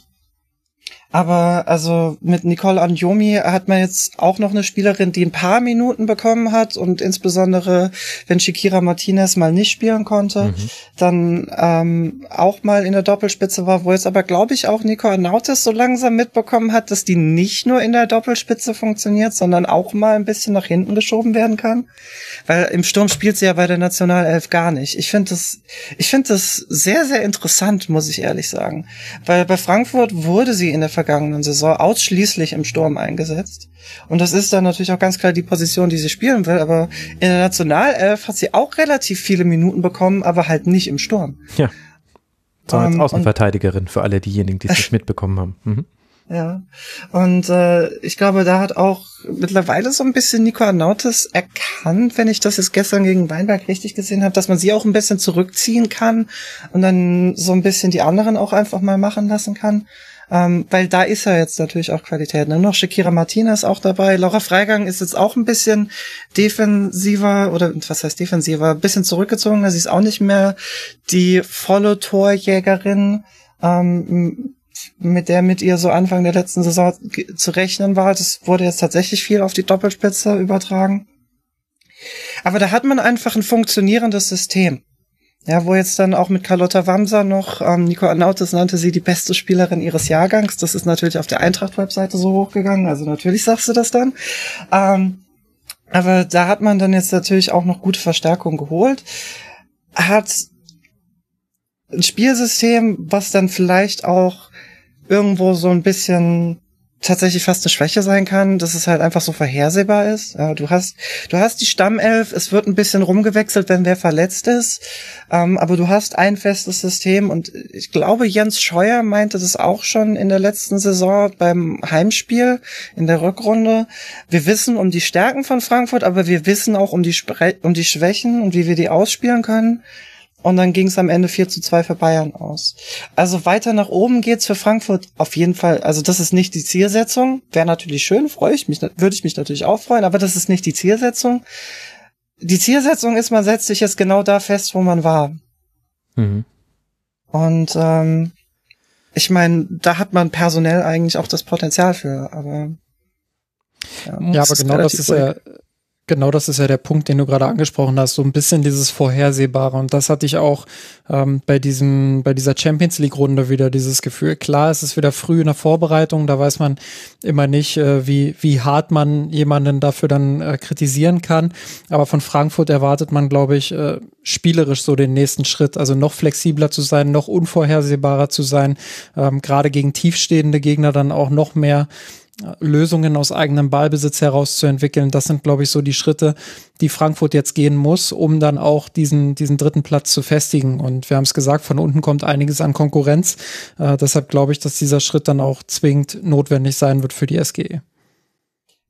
aber also mit Nicole Anjomi hat man jetzt auch noch eine Spielerin, die ein paar Minuten bekommen hat und insbesondere, wenn Shakira Martinez mal nicht spielen konnte, dann ähm, auch mal in der Doppelspitze war, wo jetzt aber, glaube ich, auch Nico Arnautis so langsam mitbekommen hat, dass die nicht nur in der Doppelspitze funktioniert, sondern auch mal ein bisschen nach hinten geschoben werden kann. Weil im Sturm spielt sie ja bei der Nationalelf gar nicht. Ich finde das, ich finde das sehr, sehr interessant, muss ich ehrlich sagen. Weil bei Frankfurt wurde sie in der vergangenen Saison ausschließlich im Sturm eingesetzt. Und das ist dann natürlich auch ganz klar die Position, die sie spielen will. Aber in der Nationalelf hat sie auch relativ viele Minuten bekommen, aber halt nicht im Sturm. Ja. So als um, Außenverteidigerin für alle diejenigen, die es nicht mitbekommen haben. Mhm. Ja. Und äh, ich glaube, da hat auch mittlerweile so ein bisschen Nico Arnautis erkannt, wenn ich das jetzt gestern gegen Weinberg richtig gesehen habe, dass man sie auch ein bisschen zurückziehen kann und dann so ein bisschen die anderen auch einfach mal machen lassen kann. Ähm, weil da ist ja jetzt natürlich auch Qualität. Ne? Noch Shakira Martinez auch dabei. Laura Freigang ist jetzt auch ein bisschen defensiver oder was heißt defensiver? Ein bisschen zurückgezogen. Sie ist auch nicht mehr die volle Torjägerin. Ähm, mit der mit ihr so Anfang der letzten Saison zu rechnen war. Das wurde jetzt tatsächlich viel auf die Doppelspitze übertragen. Aber da hat man einfach ein funktionierendes System. Ja, wo jetzt dann auch mit Carlotta Wamser noch, ähm, Nico Arnautis nannte sie die beste Spielerin ihres Jahrgangs. Das ist natürlich auf der Eintracht-Webseite so hochgegangen, also natürlich sagst du das dann. Ähm, aber da hat man dann jetzt natürlich auch noch gute Verstärkung geholt. Hat ein Spielsystem, was dann vielleicht auch irgendwo so ein bisschen tatsächlich fast eine Schwäche sein kann, dass es halt einfach so vorhersehbar ist. Du hast, du hast die Stammelf, es wird ein bisschen rumgewechselt, wenn wer verletzt ist, ähm, aber du hast ein festes System und ich glaube, Jens Scheuer meinte das auch schon in der letzten Saison beim Heimspiel in der Rückrunde. Wir wissen um die Stärken von Frankfurt, aber wir wissen auch um die, Spre um die Schwächen und wie wir die ausspielen können. Und dann ging es am Ende 4 zu 2 für Bayern aus. Also weiter nach oben geht's für Frankfurt auf jeden Fall. Also das ist nicht die Zielsetzung. Wäre natürlich schön, freue ich mich, würde ich mich natürlich auch freuen, aber das ist nicht die Zielsetzung. Die Zielsetzung ist, man setzt sich jetzt genau da fest, wo man war. Mhm. Und ähm, ich meine, da hat man personell eigentlich auch das Potenzial für, aber ja, ja aber genau das ist ja Genau, das ist ja der Punkt, den du gerade angesprochen hast, so ein bisschen dieses Vorhersehbare. Und das hatte ich auch ähm, bei diesem, bei dieser Champions League-Runde wieder dieses Gefühl. Klar, es ist wieder früh in der Vorbereitung, da weiß man immer nicht, äh, wie, wie hart man jemanden dafür dann äh, kritisieren kann. Aber von Frankfurt erwartet man, glaube ich, äh, spielerisch so den nächsten Schritt. Also noch flexibler zu sein, noch unvorhersehbarer zu sein, ähm, gerade gegen tiefstehende Gegner dann auch noch mehr Lösungen aus eigenem Ballbesitz herauszuentwickeln. Das sind, glaube ich, so die Schritte, die Frankfurt jetzt gehen muss, um dann auch diesen, diesen dritten Platz zu festigen. Und wir haben es gesagt, von unten kommt einiges an Konkurrenz. Äh, deshalb glaube ich, dass dieser Schritt dann auch zwingend notwendig sein wird für die SGE.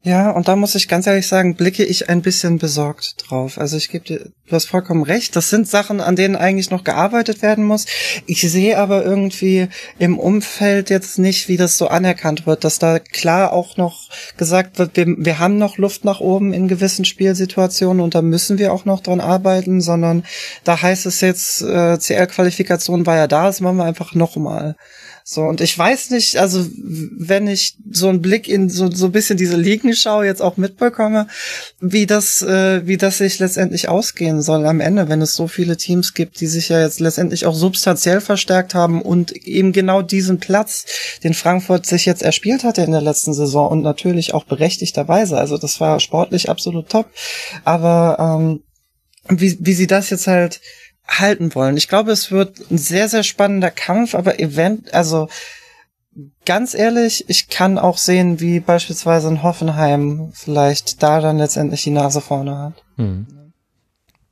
Ja, und da muss ich ganz ehrlich sagen, blicke ich ein bisschen besorgt drauf. Also ich gebe dir, du hast vollkommen recht. Das sind Sachen, an denen eigentlich noch gearbeitet werden muss. Ich sehe aber irgendwie im Umfeld jetzt nicht, wie das so anerkannt wird, dass da klar auch noch gesagt wird, wir, wir haben noch Luft nach oben in gewissen Spielsituationen und da müssen wir auch noch dran arbeiten, sondern da heißt es jetzt, äh, CL-Qualifikation war ja da, das machen wir einfach nochmal. So, und ich weiß nicht, also wenn ich so einen Blick in so, so ein bisschen diese Ligenschau jetzt auch mitbekomme, wie das, äh, wie das sich letztendlich ausgehen soll am Ende, wenn es so viele Teams gibt, die sich ja jetzt letztendlich auch substanziell verstärkt haben und eben genau diesen Platz, den Frankfurt sich jetzt erspielt hatte in der letzten Saison und natürlich auch berechtigterweise. Also das war sportlich absolut top. Aber ähm, wie, wie sie das jetzt halt halten wollen. Ich glaube, es wird ein sehr, sehr spannender Kampf, aber event, also ganz ehrlich, ich kann auch sehen, wie beispielsweise in Hoffenheim vielleicht da dann letztendlich die Nase vorne hat. Hm.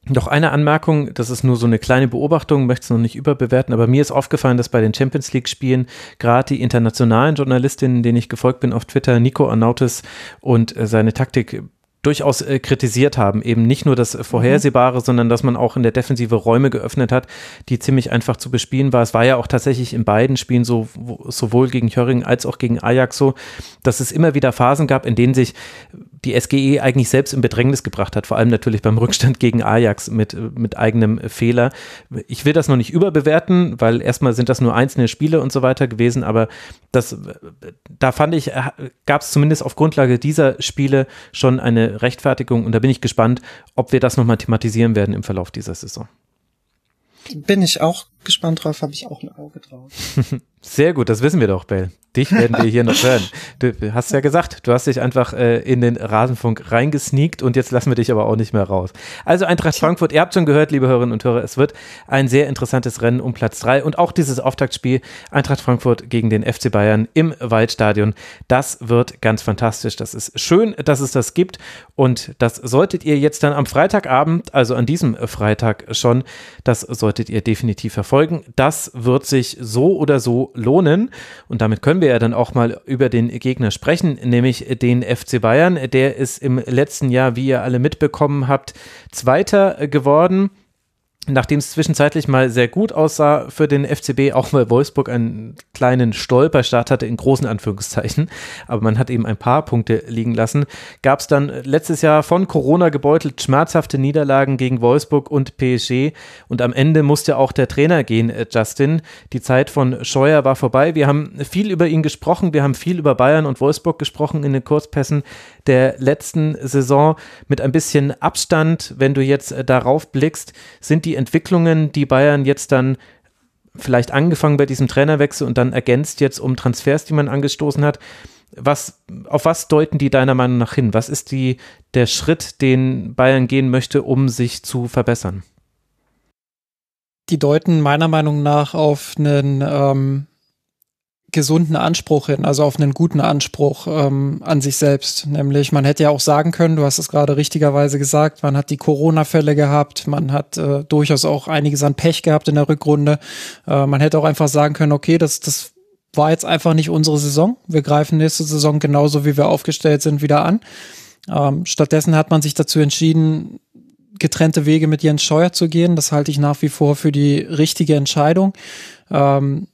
Noch eine Anmerkung, das ist nur so eine kleine Beobachtung, möchte es noch nicht überbewerten, aber mir ist aufgefallen, dass bei den Champions League-Spielen gerade die internationalen Journalistinnen, denen ich gefolgt bin auf Twitter, Nico Arnautis und äh, seine Taktik durchaus äh, kritisiert haben. Eben nicht nur das Vorhersehbare, mhm. sondern dass man auch in der Defensive Räume geöffnet hat, die ziemlich einfach zu bespielen war. Es war ja auch tatsächlich in beiden Spielen so, sowohl gegen Höring als auch gegen Ajax so, dass es immer wieder Phasen gab, in denen sich die SGE eigentlich selbst in Bedrängnis gebracht hat, vor allem natürlich beim Rückstand gegen Ajax mit, mit eigenem Fehler. Ich will das noch nicht überbewerten, weil erstmal sind das nur einzelne Spiele und so weiter gewesen, aber das, da fand ich, gab es zumindest auf Grundlage dieser Spiele schon eine Rechtfertigung und da bin ich gespannt, ob wir das nochmal thematisieren werden im Verlauf dieser Saison. Bin ich auch gespannt drauf, habe ich auch ein Auge drauf. Sehr gut, das wissen wir doch, Bell. Dich werden wir hier noch hören. Du hast ja gesagt, du hast dich einfach äh, in den Rasenfunk reingesneakt und jetzt lassen wir dich aber auch nicht mehr raus. Also Eintracht Frankfurt, ihr habt schon gehört, liebe Hörerinnen und Hörer, es wird ein sehr interessantes Rennen um Platz 3 und auch dieses Auftaktspiel Eintracht Frankfurt gegen den FC Bayern im Waldstadion. Das wird ganz fantastisch. Das ist schön, dass es das gibt und das solltet ihr jetzt dann am Freitagabend, also an diesem Freitag schon, das solltet ihr definitiv verfolgen. Das wird sich so oder so lohnen und damit können wir ja dann auch mal über den Gegner sprechen, nämlich den FC Bayern. Der ist im letzten Jahr, wie ihr alle mitbekommen habt, Zweiter geworden nachdem es zwischenzeitlich mal sehr gut aussah für den FCB, auch weil Wolfsburg einen kleinen Stolperstart hatte, in großen Anführungszeichen, aber man hat eben ein paar Punkte liegen lassen, gab es dann letztes Jahr von Corona gebeutelt schmerzhafte Niederlagen gegen Wolfsburg und PSG und am Ende musste auch der Trainer gehen, äh, Justin. Die Zeit von Scheuer war vorbei. Wir haben viel über ihn gesprochen, wir haben viel über Bayern und Wolfsburg gesprochen in den Kurzpässen der letzten Saison. Mit ein bisschen Abstand, wenn du jetzt äh, darauf blickst, sind die Entwicklungen, die Bayern jetzt dann vielleicht angefangen bei diesem Trainerwechsel und dann ergänzt jetzt um Transfers, die man angestoßen hat. Was, auf was deuten die deiner Meinung nach hin? Was ist die, der Schritt, den Bayern gehen möchte, um sich zu verbessern? Die deuten meiner Meinung nach auf einen ähm, gesunden Anspruch hin, also auf einen guten Anspruch ähm, an sich selbst. Nämlich, man hätte ja auch sagen können, du hast es gerade richtigerweise gesagt, man hat die Corona-Fälle gehabt, man hat äh, durchaus auch einiges an Pech gehabt in der Rückrunde. Äh, man hätte auch einfach sagen können, okay, das, das war jetzt einfach nicht unsere Saison. Wir greifen nächste Saison genauso, wie wir aufgestellt sind, wieder an. Ähm, stattdessen hat man sich dazu entschieden, getrennte Wege mit Jens Scheuer zu gehen. Das halte ich nach wie vor für die richtige Entscheidung. Ähm,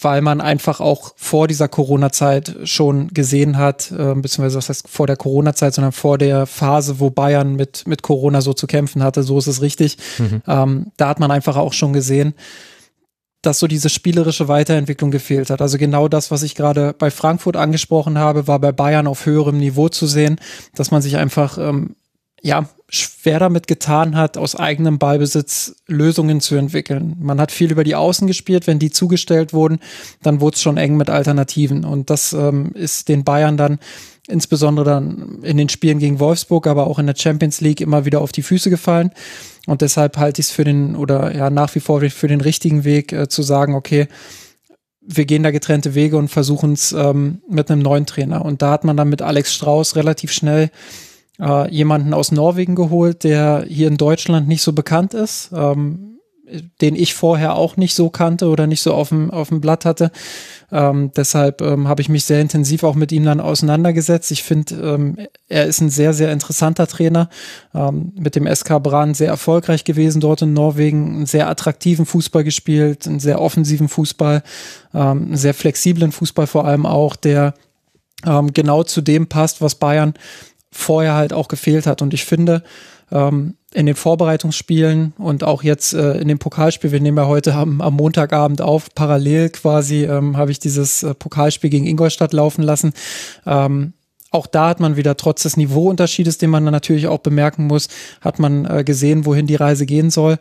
weil man einfach auch vor dieser Corona-Zeit schon gesehen hat, äh, beziehungsweise was heißt vor der Corona-Zeit, sondern vor der Phase, wo Bayern mit, mit Corona so zu kämpfen hatte, so ist es richtig. Mhm. Ähm, da hat man einfach auch schon gesehen, dass so diese spielerische Weiterentwicklung gefehlt hat. Also genau das, was ich gerade bei Frankfurt angesprochen habe, war bei Bayern auf höherem Niveau zu sehen, dass man sich einfach ähm, ja, schwer damit getan hat, aus eigenem Ballbesitz Lösungen zu entwickeln. Man hat viel über die Außen gespielt, wenn die zugestellt wurden, dann wurde es schon eng mit Alternativen. Und das ähm, ist den Bayern dann insbesondere dann in den Spielen gegen Wolfsburg, aber auch in der Champions League immer wieder auf die Füße gefallen. Und deshalb halte ich es für den, oder ja, nach wie vor für den richtigen Weg äh, zu sagen, okay, wir gehen da getrennte Wege und versuchen es ähm, mit einem neuen Trainer. Und da hat man dann mit Alex Strauß relativ schnell äh, jemanden aus Norwegen geholt, der hier in Deutschland nicht so bekannt ist, ähm, den ich vorher auch nicht so kannte oder nicht so auf dem, auf dem Blatt hatte. Ähm, deshalb ähm, habe ich mich sehr intensiv auch mit ihm dann auseinandergesetzt. Ich finde, ähm, er ist ein sehr, sehr interessanter Trainer. Ähm, mit dem SK Bran sehr erfolgreich gewesen dort in Norwegen, einen sehr attraktiven Fußball gespielt, einen sehr offensiven Fußball, ähm, einen sehr flexiblen Fußball vor allem auch, der genau zu dem passt, was Bayern vorher halt auch gefehlt hat. Und ich finde, ähm, in den Vorbereitungsspielen und auch jetzt äh, in dem Pokalspiel, wir nehmen ja heute am, am Montagabend auf, parallel quasi ähm, habe ich dieses äh, Pokalspiel gegen Ingolstadt laufen lassen. Ähm, auch da hat man wieder trotz des Niveauunterschiedes, den man natürlich auch bemerken muss, hat man äh, gesehen, wohin die Reise gehen soll.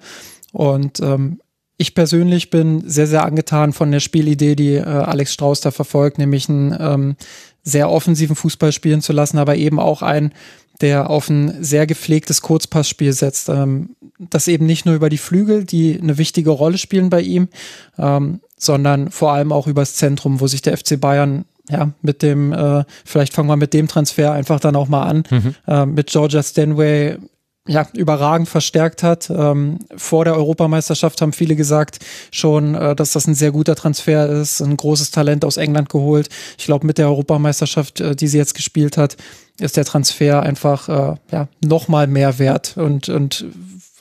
Und ähm, ich persönlich bin sehr, sehr angetan von der Spielidee, die äh, Alex Strauß da verfolgt, nämlich ein ähm, sehr offensiven Fußball spielen zu lassen, aber eben auch ein, der auf ein sehr gepflegtes Kurzpassspiel setzt. Ähm, das eben nicht nur über die Flügel, die eine wichtige Rolle spielen bei ihm, ähm, sondern vor allem auch übers Zentrum, wo sich der FC Bayern ja, mit dem, äh, vielleicht fangen wir mit dem Transfer einfach dann auch mal an, mhm. äh, mit Georgia Stanway ja, überragend verstärkt hat. Ähm, vor der Europameisterschaft haben viele gesagt schon, äh, dass das ein sehr guter Transfer ist, ein großes Talent aus England geholt. Ich glaube, mit der Europameisterschaft, äh, die sie jetzt gespielt hat, ist der Transfer einfach äh, ja, nochmal mehr wert und, und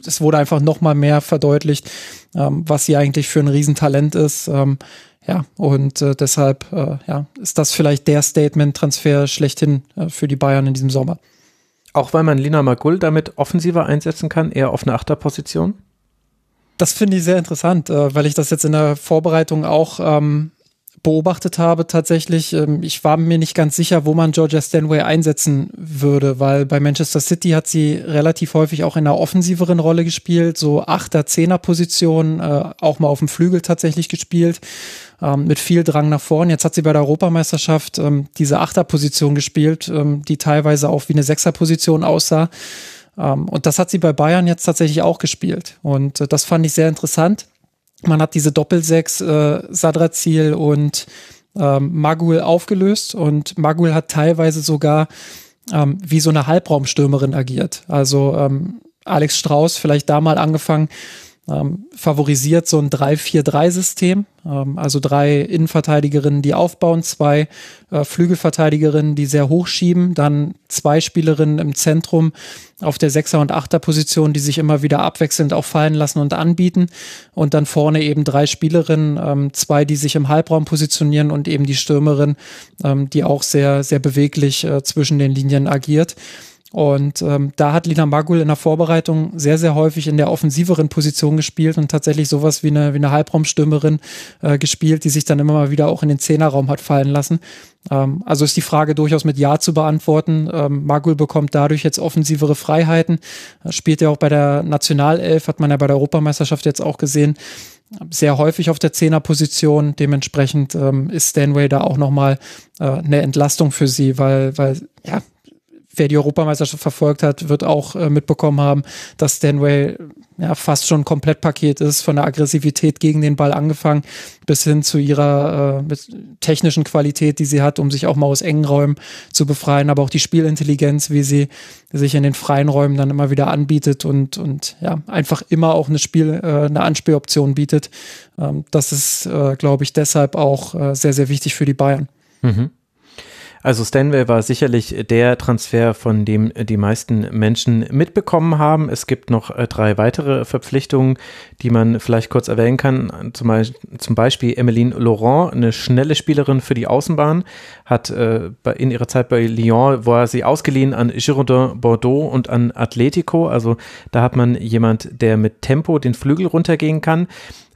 es wurde einfach nochmal mehr verdeutlicht, ähm, was sie eigentlich für ein Riesentalent ist. Ähm, ja, und äh, deshalb äh, ja, ist das vielleicht der Statement-Transfer schlechthin äh, für die Bayern in diesem Sommer. Auch weil man Lina Magul damit offensiver einsetzen kann, eher auf eine Achterposition? Das finde ich sehr interessant, äh, weil ich das jetzt in der Vorbereitung auch ähm, beobachtet habe tatsächlich. Ähm, ich war mir nicht ganz sicher, wo man Georgia Stanway einsetzen würde, weil bei Manchester City hat sie relativ häufig auch in einer offensiveren Rolle gespielt, so Achter, Zehner Position, äh, auch mal auf dem Flügel tatsächlich gespielt, ähm, mit viel Drang nach vorn. Jetzt hat sie bei der Europameisterschaft ähm, diese Achterposition gespielt, die teilweise auch wie eine Sechserposition aussah. und das hat sie bei Bayern jetzt tatsächlich auch gespielt. Und äh, das fand ich sehr interessant man hat diese Doppelsechs äh, Sadrazil und ähm, Magul aufgelöst und Magul hat teilweise sogar ähm, wie so eine Halbraumstürmerin agiert. Also ähm, Alex Strauß vielleicht da mal angefangen, ähm, favorisiert so ein 3-4-3-System. Ähm, also drei Innenverteidigerinnen, die aufbauen, zwei äh, Flügelverteidigerinnen, die sehr hoch schieben, dann zwei Spielerinnen im Zentrum auf der Sechser- und Achter-Position, die sich immer wieder abwechselnd auch fallen lassen und anbieten. Und dann vorne eben drei Spielerinnen, ähm, zwei, die sich im Halbraum positionieren und eben die Stürmerin, ähm, die auch sehr, sehr beweglich äh, zwischen den Linien agiert. Und ähm, da hat Lina Magul in der Vorbereitung sehr, sehr häufig in der offensiveren Position gespielt und tatsächlich sowas wie eine, wie eine Halbraumstürmerin äh, gespielt, die sich dann immer mal wieder auch in den Zehnerraum hat fallen lassen. Ähm, also ist die Frage durchaus mit Ja zu beantworten. Ähm, Magul bekommt dadurch jetzt offensivere Freiheiten. Äh, spielt ja auch bei der Nationalelf, hat man ja bei der Europameisterschaft jetzt auch gesehen, sehr häufig auf der Zehnerposition. Dementsprechend ähm, ist Stanway da auch nochmal äh, eine Entlastung für sie, weil, weil ja, wer die Europameisterschaft verfolgt hat, wird auch äh, mitbekommen haben, dass Stanway ja fast schon ein Komplettpaket ist, von der Aggressivität gegen den Ball angefangen, bis hin zu ihrer äh, technischen Qualität, die sie hat, um sich auch mal aus engen Räumen zu befreien, aber auch die Spielintelligenz, wie sie sich in den freien Räumen dann immer wieder anbietet und, und ja, einfach immer auch eine Spiel, äh, eine Anspieloption bietet. Ähm, das ist, äh, glaube ich, deshalb auch äh, sehr, sehr wichtig für die Bayern. Mhm. Also Stanway war sicherlich der Transfer, von dem die meisten Menschen mitbekommen haben. Es gibt noch äh, drei weitere Verpflichtungen, die man vielleicht kurz erwähnen kann. Zum, Beispiel, zum Beispiel Emmeline Laurent, eine schnelle Spielerin für die Außenbahn, hat äh, in ihrer Zeit bei Lyon, war sie ausgeliehen an Girondin Bordeaux und an Atletico. Also da hat man jemand, der mit Tempo den Flügel runtergehen kann.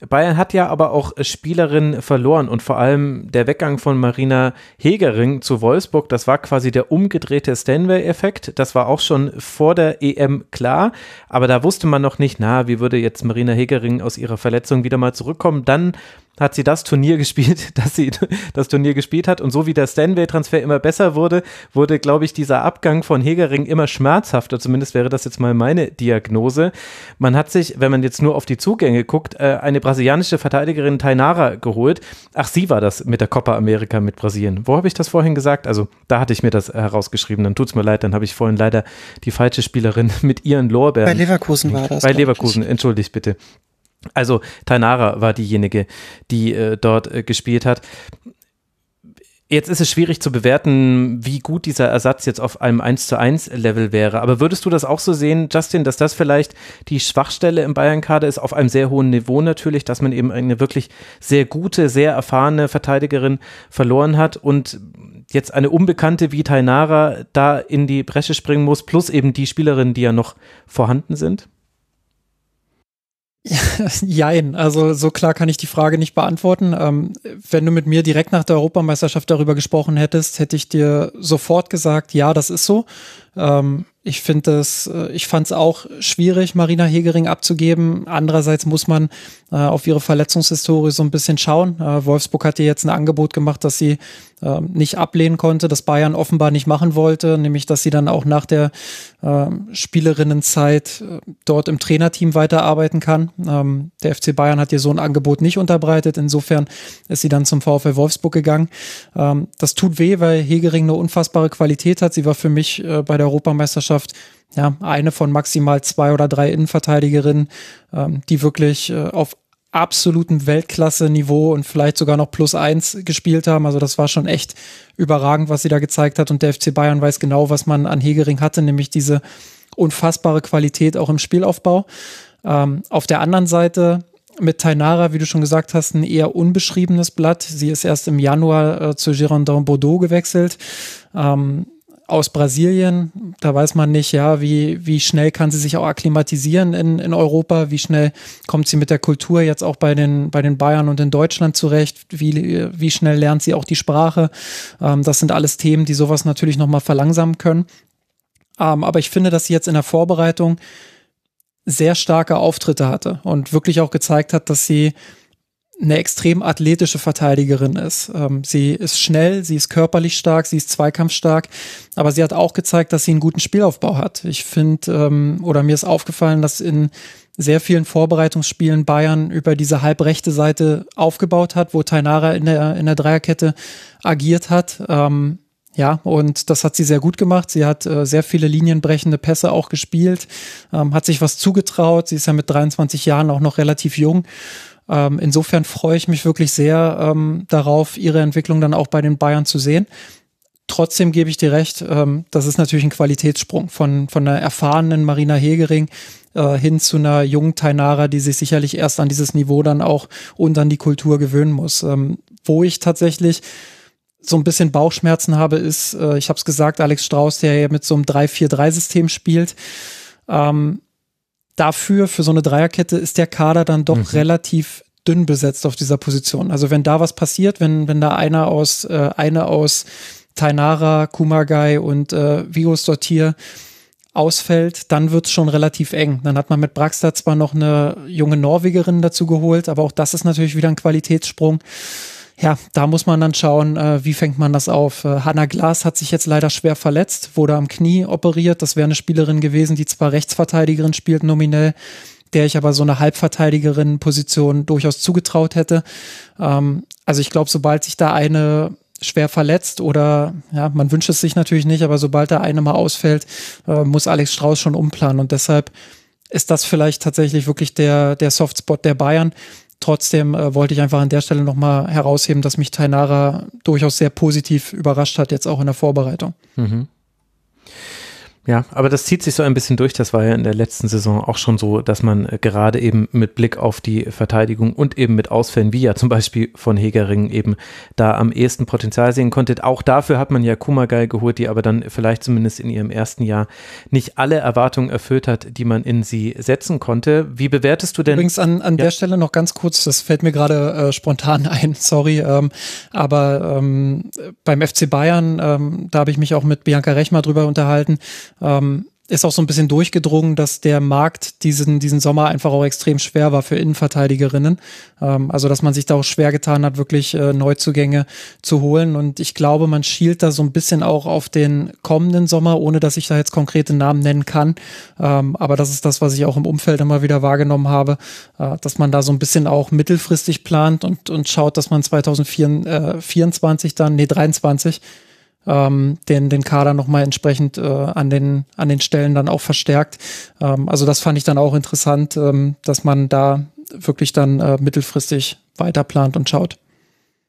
Bayern hat ja aber auch Spielerinnen verloren und vor allem der Weggang von Marina Hegering zu Wolfsburg, das war quasi der umgedrehte Stanway-Effekt. Das war auch schon vor der EM klar, aber da wusste man noch nicht, na, wie würde jetzt Marina Hegering aus ihrer Verletzung wieder mal zurückkommen. Dann hat sie das Turnier gespielt, dass sie das Turnier gespielt hat. Und so wie der Stanway-Transfer immer besser wurde, wurde, glaube ich, dieser Abgang von Hegering immer schmerzhafter. Zumindest wäre das jetzt mal meine Diagnose. Man hat sich, wenn man jetzt nur auf die Zugänge guckt, äh, eine brasilianische Verteidigerin Tainara geholt. Ach, sie war das mit der Copa America mit Brasilien. Wo habe ich das vorhin gesagt? Also, da hatte ich mir das herausgeschrieben. Dann tut es mir leid, dann habe ich vorhin leider die falsche Spielerin mit ihren Lorbeeren. Bei Leverkusen war das. Bei Leverkusen, entschuldigt bitte. Also Tainara war diejenige, die äh, dort äh, gespielt hat. Jetzt ist es schwierig zu bewerten, wie gut dieser Ersatz jetzt auf einem 1 zu 1 Level wäre. Aber würdest du das auch so sehen, Justin, dass das vielleicht die Schwachstelle im Bayern-Kader ist, auf einem sehr hohen Niveau natürlich, dass man eben eine wirklich sehr gute, sehr erfahrene Verteidigerin verloren hat und jetzt eine Unbekannte wie Tainara da in die Bresche springen muss, plus eben die Spielerinnen, die ja noch vorhanden sind? Jein, also so klar kann ich die Frage nicht beantworten. Ähm, wenn du mit mir direkt nach der Europameisterschaft darüber gesprochen hättest, hätte ich dir sofort gesagt, ja, das ist so. Ähm, ich finde es, äh, ich fand es auch schwierig, Marina Hegering abzugeben. Andererseits muss man äh, auf ihre Verletzungshistorie so ein bisschen schauen. Äh, Wolfsburg hat ihr jetzt ein Angebot gemacht, dass sie äh, nicht ablehnen konnte, das Bayern offenbar nicht machen wollte, nämlich dass sie dann auch nach der äh, Spielerinnenzeit äh, dort im Trainerteam weiterarbeiten kann. Ähm, der FC Bayern hat ihr so ein Angebot nicht unterbreitet. Insofern ist sie dann zum VfL Wolfsburg gegangen. Ähm, das tut weh, weil Hegering eine unfassbare Qualität hat. Sie war für mich äh, bei der Europameisterschaft ja, eine von maximal zwei oder drei Innenverteidigerinnen, ähm, die wirklich äh, auf absolutem Weltklasse-Niveau und vielleicht sogar noch plus eins gespielt haben. Also das war schon echt überragend, was sie da gezeigt hat. Und der FC Bayern weiß genau, was man an Hegering hatte, nämlich diese unfassbare Qualität auch im Spielaufbau. Ähm, auf der anderen Seite mit Tainara, wie du schon gesagt hast, ein eher unbeschriebenes Blatt. Sie ist erst im Januar äh, zu Girondin Bordeaux gewechselt. Ähm, aus Brasilien. Da weiß man nicht, ja, wie, wie schnell kann sie sich auch akklimatisieren in, in Europa, wie schnell kommt sie mit der Kultur jetzt auch bei den, bei den Bayern und in Deutschland zurecht, wie, wie schnell lernt sie auch die Sprache. Ähm, das sind alles Themen, die sowas natürlich nochmal verlangsamen können. Ähm, aber ich finde, dass sie jetzt in der Vorbereitung sehr starke Auftritte hatte und wirklich auch gezeigt hat, dass sie eine extrem athletische Verteidigerin ist. Ähm, sie ist schnell, sie ist körperlich stark, sie ist zweikampfstark, aber sie hat auch gezeigt, dass sie einen guten Spielaufbau hat. Ich finde, ähm, oder mir ist aufgefallen, dass in sehr vielen Vorbereitungsspielen Bayern über diese halbrechte Seite aufgebaut hat, wo Tainara in der, in der Dreierkette agiert hat. Ähm, ja, und das hat sie sehr gut gemacht. Sie hat äh, sehr viele linienbrechende Pässe auch gespielt, ähm, hat sich was zugetraut. Sie ist ja mit 23 Jahren auch noch relativ jung. Ähm, insofern freue ich mich wirklich sehr ähm, darauf, ihre Entwicklung dann auch bei den Bayern zu sehen. Trotzdem gebe ich dir recht, ähm, das ist natürlich ein Qualitätssprung von, von einer erfahrenen Marina Hegering äh, hin zu einer jungen Tainara, die sich sicherlich erst an dieses Niveau dann auch und an die Kultur gewöhnen muss. Ähm, wo ich tatsächlich so ein bisschen Bauchschmerzen habe, ist, äh, ich habe es gesagt, Alex Strauß, der ja mit so einem 3-4-3-System spielt. Ähm, dafür, für so eine Dreierkette, ist der Kader dann doch mhm. relativ dünn besetzt auf dieser Position. Also wenn da was passiert, wenn, wenn da einer aus, äh, eine aus Tainara, Kumagai und äh, Vigos Dortier ausfällt, dann wird's schon relativ eng. Dann hat man mit Braxter zwar noch eine junge Norwegerin dazu geholt, aber auch das ist natürlich wieder ein Qualitätssprung ja, da muss man dann schauen, äh, wie fängt man das auf. Äh, Hanna Glas hat sich jetzt leider schwer verletzt, wurde am Knie operiert. Das wäre eine Spielerin gewesen, die zwar Rechtsverteidigerin spielt nominell, der ich aber so eine Halbverteidigerin-Position durchaus zugetraut hätte. Ähm, also ich glaube, sobald sich da eine schwer verletzt oder ja, man wünscht es sich natürlich nicht, aber sobald da eine mal ausfällt, äh, muss Alex Strauß schon umplanen und deshalb ist das vielleicht tatsächlich wirklich der, der Softspot der Bayern. Trotzdem äh, wollte ich einfach an der Stelle nochmal herausheben, dass mich Tainara durchaus sehr positiv überrascht hat, jetzt auch in der Vorbereitung. Mhm. Ja, aber das zieht sich so ein bisschen durch. Das war ja in der letzten Saison auch schon so, dass man äh, gerade eben mit Blick auf die Verteidigung und eben mit Ausfällen, wie ja zum Beispiel von Hegering, eben da am ehesten Potenzial sehen konnte. Auch dafür hat man ja Kumagai geholt, die aber dann vielleicht zumindest in ihrem ersten Jahr nicht alle Erwartungen erfüllt hat, die man in sie setzen konnte. Wie bewertest du denn? Übrigens an, an ja. der Stelle noch ganz kurz, das fällt mir gerade äh, spontan ein, sorry, ähm, aber ähm, beim FC Bayern, ähm, da habe ich mich auch mit Bianca Rechmer drüber unterhalten, ähm, ist auch so ein bisschen durchgedrungen, dass der Markt diesen, diesen Sommer einfach auch extrem schwer war für Innenverteidigerinnen. Ähm, also, dass man sich da auch schwer getan hat, wirklich äh, Neuzugänge zu holen. Und ich glaube, man schielt da so ein bisschen auch auf den kommenden Sommer, ohne dass ich da jetzt konkrete Namen nennen kann. Ähm, aber das ist das, was ich auch im Umfeld immer wieder wahrgenommen habe, äh, dass man da so ein bisschen auch mittelfristig plant und, und schaut, dass man 2024 äh, dann, nee, 23 ähm, den, den Kader nochmal entsprechend äh, an, den, an den Stellen dann auch verstärkt. Ähm, also das fand ich dann auch interessant, ähm, dass man da wirklich dann äh, mittelfristig weiter plant und schaut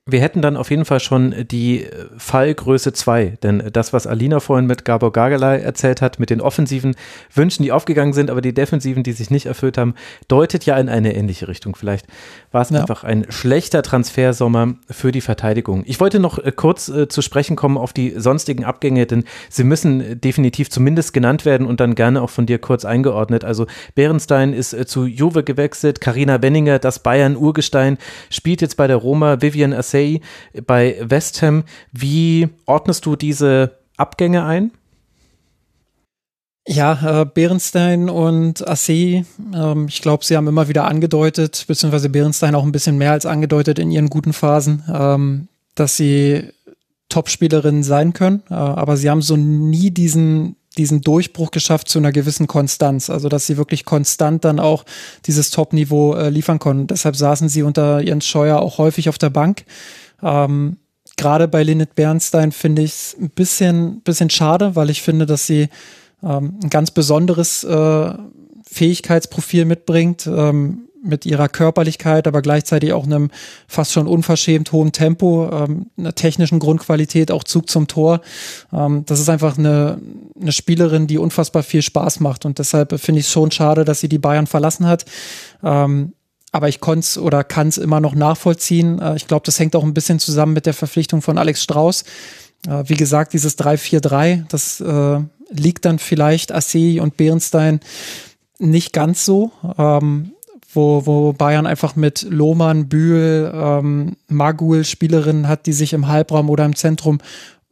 wir hätten dann auf jeden Fall schon die äh, Fallgröße 2, denn das, was Alina vorhin mit Gabor Gagelei erzählt hat, mit den offensiven Wünschen, die aufgegangen sind, aber die defensiven, die sich nicht erfüllt haben, deutet ja in eine ähnliche Richtung. Vielleicht war es ja. einfach ein schlechter Transfersommer für die Verteidigung. Ich wollte noch äh, kurz äh, zu sprechen kommen auf die sonstigen Abgänge, denn sie müssen definitiv zumindest genannt werden und dann gerne auch von dir kurz eingeordnet. Also Bärenstein ist äh, zu Juve gewechselt, Karina Benninger, das Bayern-Urgestein, spielt jetzt bei der Roma, Vivian Assel Marseille, bei West Ham. Wie ordnest du diese Abgänge ein? Ja, äh, Behrenstein und Assey, ähm, ich glaube, sie haben immer wieder angedeutet, beziehungsweise Behrenstein auch ein bisschen mehr als angedeutet in ihren guten Phasen, ähm, dass sie Topspielerinnen sein können, äh, aber sie haben so nie diesen diesen Durchbruch geschafft zu einer gewissen Konstanz, also dass sie wirklich konstant dann auch dieses Top-Niveau äh, liefern konnten. Deshalb saßen sie unter Jens Scheuer auch häufig auf der Bank. Ähm, Gerade bei Lynette Bernstein finde ich es ein bisschen, bisschen schade, weil ich finde, dass sie ähm, ein ganz besonderes äh, Fähigkeitsprofil mitbringt. Ähm, mit ihrer Körperlichkeit, aber gleichzeitig auch einem fast schon unverschämt hohen Tempo, ähm, einer technischen Grundqualität, auch Zug zum Tor. Ähm, das ist einfach eine, eine Spielerin, die unfassbar viel Spaß macht und deshalb finde ich es schon schade, dass sie die Bayern verlassen hat. Ähm, aber ich konnte es oder kann es immer noch nachvollziehen. Äh, ich glaube, das hängt auch ein bisschen zusammen mit der Verpflichtung von Alex Strauß Äh, wie gesagt, dieses 3-4-3, das äh, liegt dann vielleicht Assey und Bernstein nicht ganz so. Ähm, wo, wo Bayern einfach mit Lohmann, Bühl, ähm, Magul Spielerinnen hat, die sich im Halbraum oder im Zentrum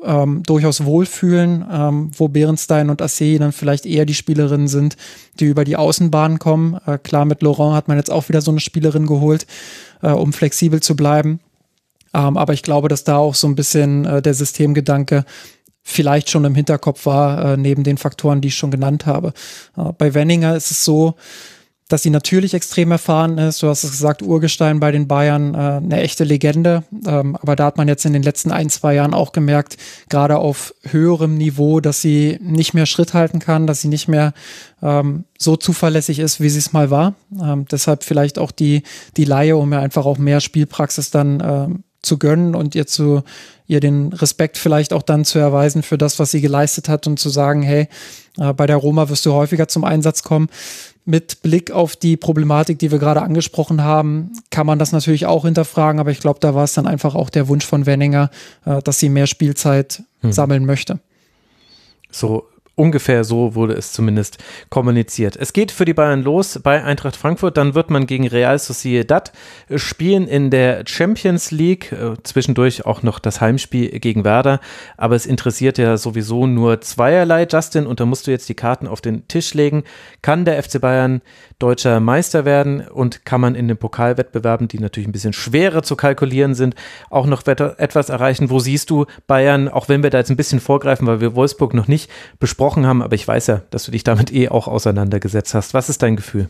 ähm, durchaus wohlfühlen, ähm, wo Behrenstein und Assey dann vielleicht eher die Spielerinnen sind, die über die Außenbahn kommen. Äh, klar, mit Laurent hat man jetzt auch wieder so eine Spielerin geholt, äh, um flexibel zu bleiben. Ähm, aber ich glaube, dass da auch so ein bisschen äh, der Systemgedanke vielleicht schon im Hinterkopf war, äh, neben den Faktoren, die ich schon genannt habe. Äh, bei Wenninger ist es so, dass sie natürlich extrem erfahren ist. Du hast es gesagt, Urgestein bei den Bayern, äh, eine echte Legende. Ähm, aber da hat man jetzt in den letzten ein, zwei Jahren auch gemerkt, gerade auf höherem Niveau, dass sie nicht mehr Schritt halten kann, dass sie nicht mehr ähm, so zuverlässig ist, wie sie es mal war. Ähm, deshalb vielleicht auch die, die Laie, um ja einfach auch mehr Spielpraxis dann ähm, zu gönnen und ihr zu ihr den Respekt vielleicht auch dann zu erweisen für das, was sie geleistet hat und zu sagen, hey, äh, bei der Roma wirst du häufiger zum Einsatz kommen mit Blick auf die Problematik, die wir gerade angesprochen haben, kann man das natürlich auch hinterfragen, aber ich glaube, da war es dann einfach auch der Wunsch von Wenninger, äh, dass sie mehr Spielzeit hm. sammeln möchte. So Ungefähr so wurde es zumindest kommuniziert. Es geht für die Bayern los bei Eintracht Frankfurt. Dann wird man gegen Real Sociedad spielen in der Champions League. Äh, zwischendurch auch noch das Heimspiel gegen Werder. Aber es interessiert ja sowieso nur zweierlei, Justin. Und da musst du jetzt die Karten auf den Tisch legen. Kann der FC Bayern deutscher Meister werden und kann man in den Pokalwettbewerben, die natürlich ein bisschen schwerer zu kalkulieren sind, auch noch etwas erreichen? Wo siehst du Bayern, auch wenn wir da jetzt ein bisschen vorgreifen, weil wir Wolfsburg noch nicht besprochen haben, aber ich weiß ja, dass du dich damit eh auch auseinandergesetzt hast. Was ist dein Gefühl?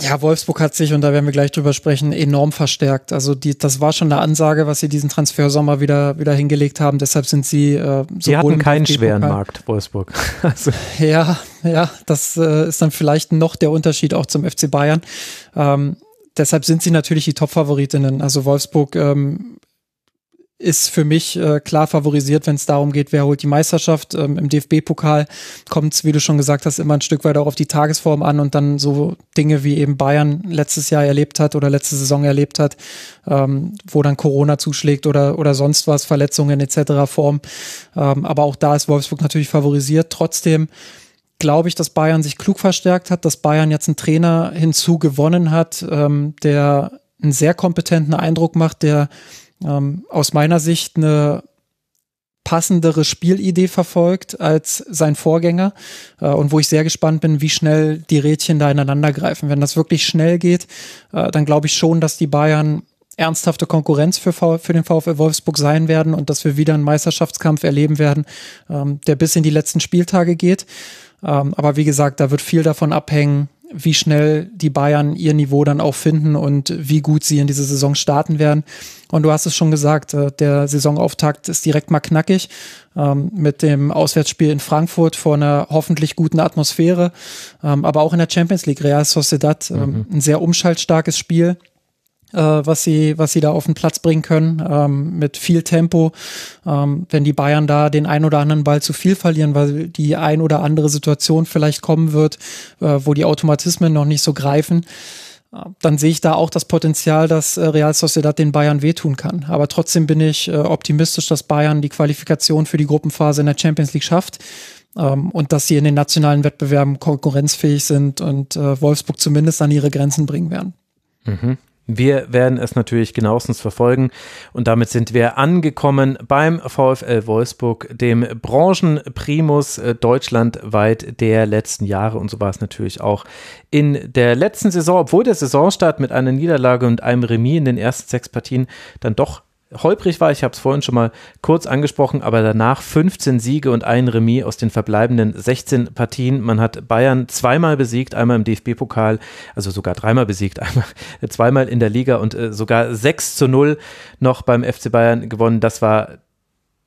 Ja, Wolfsburg hat sich, und da werden wir gleich drüber sprechen, enorm verstärkt. Also die, das war schon eine Ansage, was sie diesen Transfersommer wieder, wieder hingelegt haben. Deshalb sind sie äh, so Sie hatten keinen schweren Markt, Wolfsburg. also. Ja, ja, das äh, ist dann vielleicht noch der Unterschied auch zum FC Bayern. Ähm, deshalb sind sie natürlich die Top-Favoritinnen. Also Wolfsburg ähm, ist für mich äh, klar favorisiert, wenn es darum geht, wer holt die Meisterschaft. Ähm, Im DFB-Pokal kommt es, wie du schon gesagt hast, immer ein Stück weit auch auf die Tagesform an und dann so Dinge wie eben Bayern letztes Jahr erlebt hat oder letzte Saison erlebt hat, ähm, wo dann Corona zuschlägt oder, oder sonst was, Verletzungen etc. Form. Ähm, aber auch da ist Wolfsburg natürlich favorisiert. Trotzdem glaube ich, dass Bayern sich klug verstärkt hat, dass Bayern jetzt einen Trainer hinzu gewonnen hat, ähm, der einen sehr kompetenten Eindruck macht, der ähm, aus meiner Sicht eine passendere Spielidee verfolgt als sein Vorgänger äh, und wo ich sehr gespannt bin, wie schnell die Rädchen da ineinander greifen. Wenn das wirklich schnell geht, äh, dann glaube ich schon, dass die Bayern ernsthafte Konkurrenz für, für den VfL Wolfsburg sein werden und dass wir wieder einen Meisterschaftskampf erleben werden, ähm, der bis in die letzten Spieltage geht. Ähm, aber wie gesagt, da wird viel davon abhängen, wie schnell die Bayern ihr Niveau dann auch finden und wie gut sie in diese Saison starten werden. Und du hast es schon gesagt, äh, der Saisonauftakt ist direkt mal knackig ähm, mit dem Auswärtsspiel in Frankfurt vor einer hoffentlich guten Atmosphäre, ähm, aber auch in der Champions League Real Sociedad ähm, mhm. ein sehr umschaltstarkes Spiel äh, was sie, was sie da auf den Platz bringen können, ähm, mit viel Tempo. Ähm, wenn die Bayern da den ein oder anderen Ball zu viel verlieren, weil die ein oder andere Situation vielleicht kommen wird, äh, wo die Automatismen noch nicht so greifen, äh, dann sehe ich da auch das Potenzial, dass äh, Real Sociedad den Bayern wehtun kann. Aber trotzdem bin ich äh, optimistisch, dass Bayern die Qualifikation für die Gruppenphase in der Champions League schafft ähm, und dass sie in den nationalen Wettbewerben konkurrenzfähig sind und Wolfsburg zumindest an ihre Grenzen bringen werden. Mhm. Wir werden es natürlich genauestens verfolgen. Und damit sind wir angekommen beim VfL Wolfsburg, dem Branchenprimus äh, deutschlandweit der letzten Jahre. Und so war es natürlich auch in der letzten Saison, obwohl der Saisonstart mit einer Niederlage und einem Remis in den ersten sechs Partien dann doch holprig war. Ich habe es vorhin schon mal kurz angesprochen, aber danach 15 Siege und ein Remis aus den verbleibenden 16 Partien. Man hat Bayern zweimal besiegt, einmal im DFB-Pokal, also sogar dreimal besiegt, einmal, zweimal in der Liga und äh, sogar 6 zu 0 noch beim FC Bayern gewonnen. Das war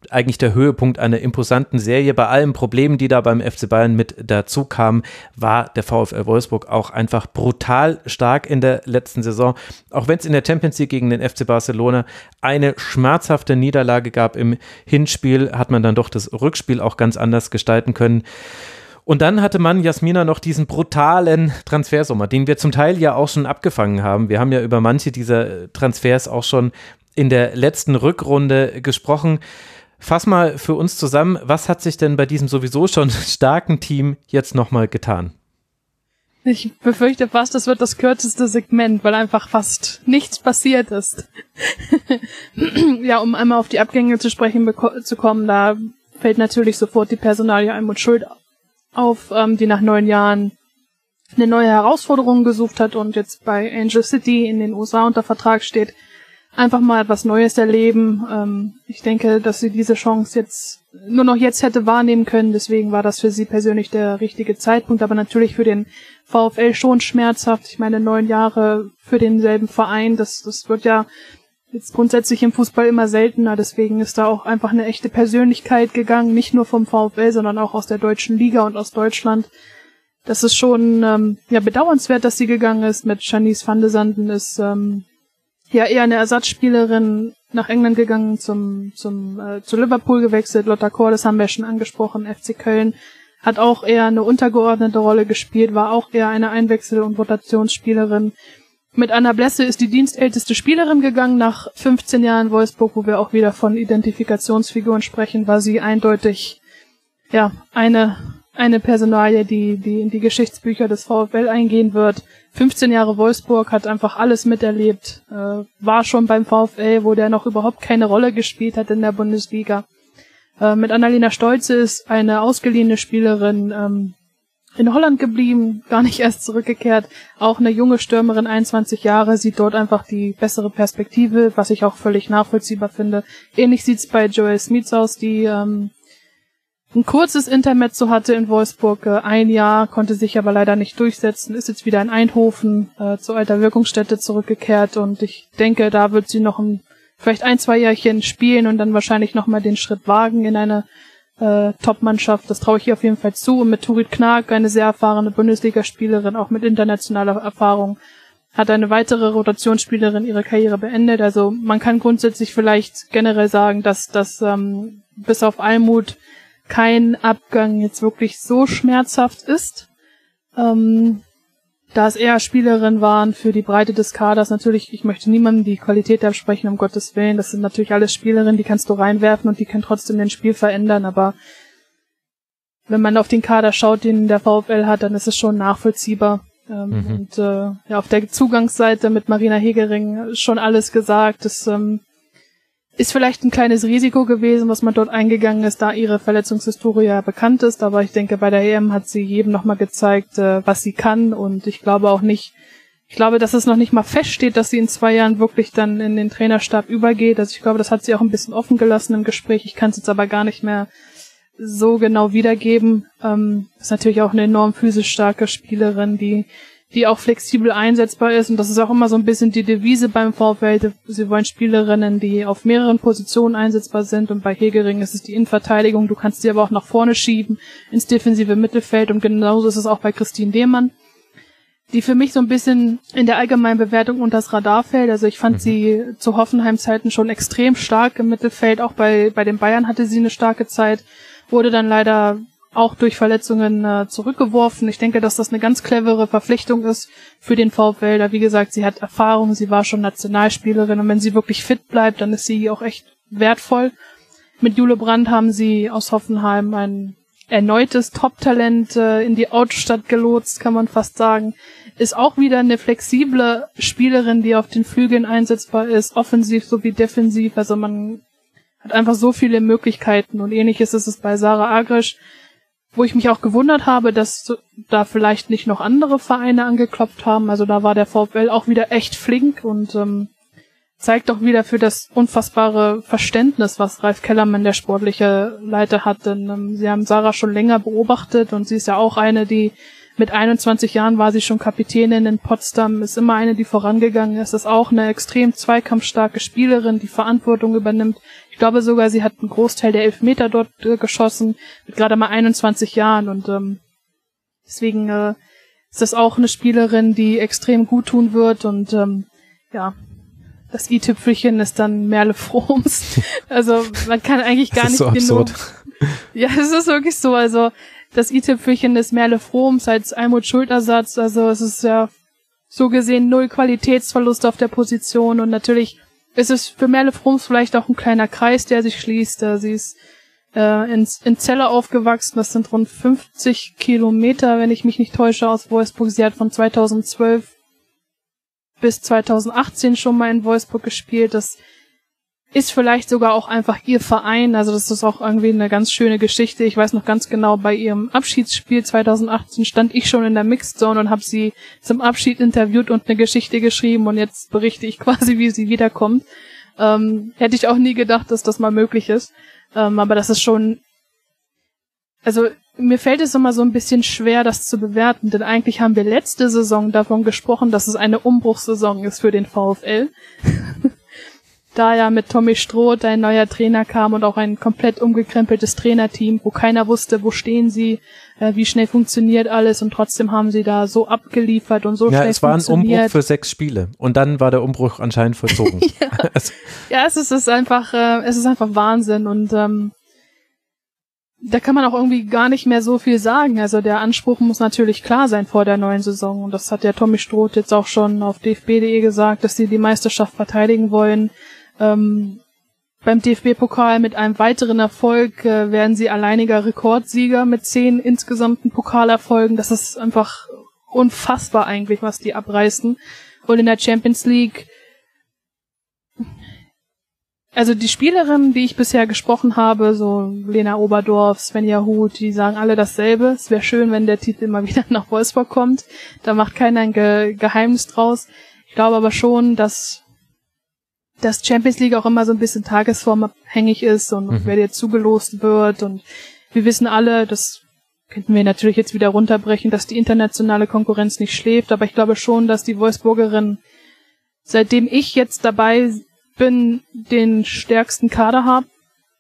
eigentlich der Höhepunkt einer imposanten Serie. Bei allen Problemen, die da beim FC Bayern mit dazu kamen, war der VfL Wolfsburg auch einfach brutal stark in der letzten Saison. Auch wenn es in der Champions League gegen den FC Barcelona eine schmerzhafte Niederlage gab im Hinspiel, hat man dann doch das Rückspiel auch ganz anders gestalten können. Und dann hatte man Jasmina noch diesen brutalen Transfersommer, den wir zum Teil ja auch schon abgefangen haben. Wir haben ja über manche dieser Transfers auch schon in der letzten Rückrunde gesprochen. Fass mal für uns zusammen, was hat sich denn bei diesem sowieso schon starken Team jetzt nochmal getan? Ich befürchte fast, das wird das kürzeste Segment, weil einfach fast nichts passiert ist. ja, um einmal auf die Abgänge zu sprechen zu kommen, da fällt natürlich sofort die Personalie Almut Schuld auf, ähm, die nach neun Jahren eine neue Herausforderung gesucht hat und jetzt bei Angel City in den USA unter Vertrag steht einfach mal etwas Neues erleben. Ähm, ich denke, dass sie diese Chance jetzt nur noch jetzt hätte wahrnehmen können. Deswegen war das für sie persönlich der richtige Zeitpunkt. Aber natürlich für den VfL schon schmerzhaft. Ich meine, neun Jahre für denselben Verein, das, das wird ja jetzt grundsätzlich im Fußball immer seltener. Deswegen ist da auch einfach eine echte Persönlichkeit gegangen. Nicht nur vom VfL, sondern auch aus der deutschen Liga und aus Deutschland. Das ist schon ähm, ja bedauernswert, dass sie gegangen ist. Mit Janice van de Sanden ist ähm, ja eher eine Ersatzspielerin nach England gegangen, zum, zum äh, zu Liverpool gewechselt. Lotta Kor, das haben wir schon angesprochen, FC Köln hat auch eher eine untergeordnete Rolle gespielt, war auch eher eine Einwechsel- und Rotationsspielerin. Mit Anna Blesse ist die dienstälteste Spielerin gegangen. Nach 15 Jahren Wolfsburg, wo wir auch wieder von Identifikationsfiguren sprechen, war sie eindeutig ja eine eine Personalie, die die in die Geschichtsbücher des VfL eingehen wird. 15 Jahre Wolfsburg, hat einfach alles miterlebt, äh, war schon beim VfL, wo der noch überhaupt keine Rolle gespielt hat in der Bundesliga. Äh, mit Annalena Stolze ist eine ausgeliehene Spielerin ähm, in Holland geblieben, gar nicht erst zurückgekehrt. Auch eine junge Stürmerin, 21 Jahre, sieht dort einfach die bessere Perspektive, was ich auch völlig nachvollziehbar finde. Ähnlich sieht's bei Joel Smith aus, die ähm, ein kurzes Intermezzo hatte in Wolfsburg, äh, ein Jahr, konnte sich aber leider nicht durchsetzen, ist jetzt wieder in Eindhoven äh, zu alter Wirkungsstätte zurückgekehrt und ich denke, da wird sie noch ein, vielleicht ein, zwei Jährchen spielen und dann wahrscheinlich nochmal den Schritt wagen in eine äh, Top-Mannschaft. Das traue ich ihr auf jeden Fall zu. Und mit Turit Knag, eine sehr erfahrene Bundesligaspielerin, auch mit internationaler Erfahrung, hat eine weitere Rotationsspielerin ihre Karriere beendet. Also man kann grundsätzlich vielleicht generell sagen, dass das ähm, bis auf Almut kein Abgang jetzt wirklich so schmerzhaft ist. Ähm, da es eher Spielerinnen waren für die Breite des Kaders, natürlich, ich möchte niemandem die Qualität absprechen, um Gottes Willen. Das sind natürlich alles Spielerinnen, die kannst du reinwerfen und die können trotzdem den Spiel verändern, aber wenn man auf den Kader schaut, den der VfL hat, dann ist es schon nachvollziehbar. Ähm, mhm. Und äh, ja, auf der Zugangsseite mit Marina Hegering schon alles gesagt. Das ähm, ist vielleicht ein kleines Risiko gewesen, was man dort eingegangen ist, da ihre Verletzungshistorie ja bekannt ist. Aber ich denke, bei der EM hat sie jedem nochmal gezeigt, äh, was sie kann. Und ich glaube auch nicht, ich glaube, dass es noch nicht mal feststeht, dass sie in zwei Jahren wirklich dann in den Trainerstab übergeht. Also ich glaube, das hat sie auch ein bisschen offen gelassen im Gespräch. Ich kann es jetzt aber gar nicht mehr so genau wiedergeben. Ähm, ist natürlich auch eine enorm physisch starke Spielerin, die die auch flexibel einsetzbar ist. Und das ist auch immer so ein bisschen die Devise beim VfL. Sie wollen Spielerinnen, die auf mehreren Positionen einsetzbar sind. Und bei Hegering ist es die Innenverteidigung. Du kannst sie aber auch nach vorne schieben, ins defensive Mittelfeld. Und genauso ist es auch bei Christine Lehmann, die für mich so ein bisschen in der allgemeinen Bewertung unter das Radar fällt. Also ich fand mhm. sie zu Hoffenheim-Zeiten schon extrem stark im Mittelfeld. Auch bei, bei den Bayern hatte sie eine starke Zeit. Wurde dann leider auch durch Verletzungen äh, zurückgeworfen. Ich denke, dass das eine ganz clevere Verpflichtung ist für den VfL. Da wie gesagt, sie hat Erfahrung, sie war schon Nationalspielerin und wenn sie wirklich fit bleibt, dann ist sie auch echt wertvoll. Mit Jule Brandt haben sie aus Hoffenheim ein erneutes Top-Talent äh, in die Autostadt gelotst, kann man fast sagen. Ist auch wieder eine flexible Spielerin, die auf den Flügeln einsetzbar ist, offensiv sowie defensiv. Also man hat einfach so viele Möglichkeiten und ähnliches ist es bei Sarah Agrisch wo ich mich auch gewundert habe, dass da vielleicht nicht noch andere Vereine angeklopft haben. Also da war der VfL auch wieder echt flink und ähm, zeigt auch wieder für das unfassbare Verständnis, was Ralf Kellermann, der sportliche Leiter, hat. Denn ähm, sie haben Sarah schon länger beobachtet und sie ist ja auch eine, die mit 21 Jahren war sie schon Kapitänin in Potsdam, ist immer eine, die vorangegangen ist, ist auch eine extrem zweikampfstarke Spielerin, die Verantwortung übernimmt. Ich glaube sogar, sie hat einen Großteil der Elfmeter dort äh, geschossen, mit gerade mal 21 Jahren und ähm, deswegen äh, ist das auch eine Spielerin, die extrem gut tun wird und ähm, ja, das i-Tüpfelchen ist dann Merle Froms. Also man kann eigentlich gar nicht so genug. Ja, es ist wirklich so. Also das i-Tüpfelchen ist Merle Froms als Almut Schultersatz. Also es ist ja so gesehen null Qualitätsverlust auf der Position und natürlich es ist für Merle Frums vielleicht auch ein kleiner Kreis, der sich schließt. Sie ist äh, in, in Celle aufgewachsen. Das sind rund 50 Kilometer, wenn ich mich nicht täusche, aus Wolfsburg. Sie hat von 2012 bis 2018 schon mal in Wolfsburg gespielt. Das ist vielleicht sogar auch einfach ihr Verein. Also das ist auch irgendwie eine ganz schöne Geschichte. Ich weiß noch ganz genau, bei ihrem Abschiedsspiel 2018 stand ich schon in der Mixed Zone und habe sie zum Abschied interviewt und eine Geschichte geschrieben und jetzt berichte ich quasi, wie sie wiederkommt. Ähm, hätte ich auch nie gedacht, dass das mal möglich ist. Ähm, aber das ist schon, also mir fällt es immer so ein bisschen schwer, das zu bewerten, denn eigentlich haben wir letzte Saison davon gesprochen, dass es eine Umbruchssaison ist für den VfL. da ja mit Tommy Stroh ein neuer Trainer kam und auch ein komplett umgekrempeltes Trainerteam, wo keiner wusste, wo stehen sie, äh, wie schnell funktioniert alles und trotzdem haben sie da so abgeliefert und so ja, schnell es war ein funktioniert. Umbruch für sechs Spiele und dann war der Umbruch anscheinend vollzogen. ja. Also, ja, es ist, ist einfach, äh, es ist einfach Wahnsinn und ähm, da kann man auch irgendwie gar nicht mehr so viel sagen. Also der Anspruch muss natürlich klar sein vor der neuen Saison. Und das hat ja Tommy Stroth jetzt auch schon auf dfb.de gesagt, dass sie die Meisterschaft verteidigen wollen. Ähm, beim DFB-Pokal mit einem weiteren Erfolg äh, werden sie alleiniger Rekordsieger mit zehn insgesamten Pokalerfolgen. Das ist einfach unfassbar eigentlich, was die abreißen. Und in der Champions League, also die Spielerinnen, die ich bisher gesprochen habe, so Lena Oberdorf, Svenja Huth, die sagen alle dasselbe. Es wäre schön, wenn der Titel mal wieder nach Wolfsburg kommt. Da macht keiner ein Ge Geheimnis draus. Ich glaube aber schon, dass dass Champions League auch immer so ein bisschen tagesformabhängig ist und mhm. wer dir zugelost wird und wir wissen alle, das könnten wir natürlich jetzt wieder runterbrechen, dass die internationale Konkurrenz nicht schläft, aber ich glaube schon, dass die Wolfsburgerin, seitdem ich jetzt dabei bin, den stärksten Kader haben.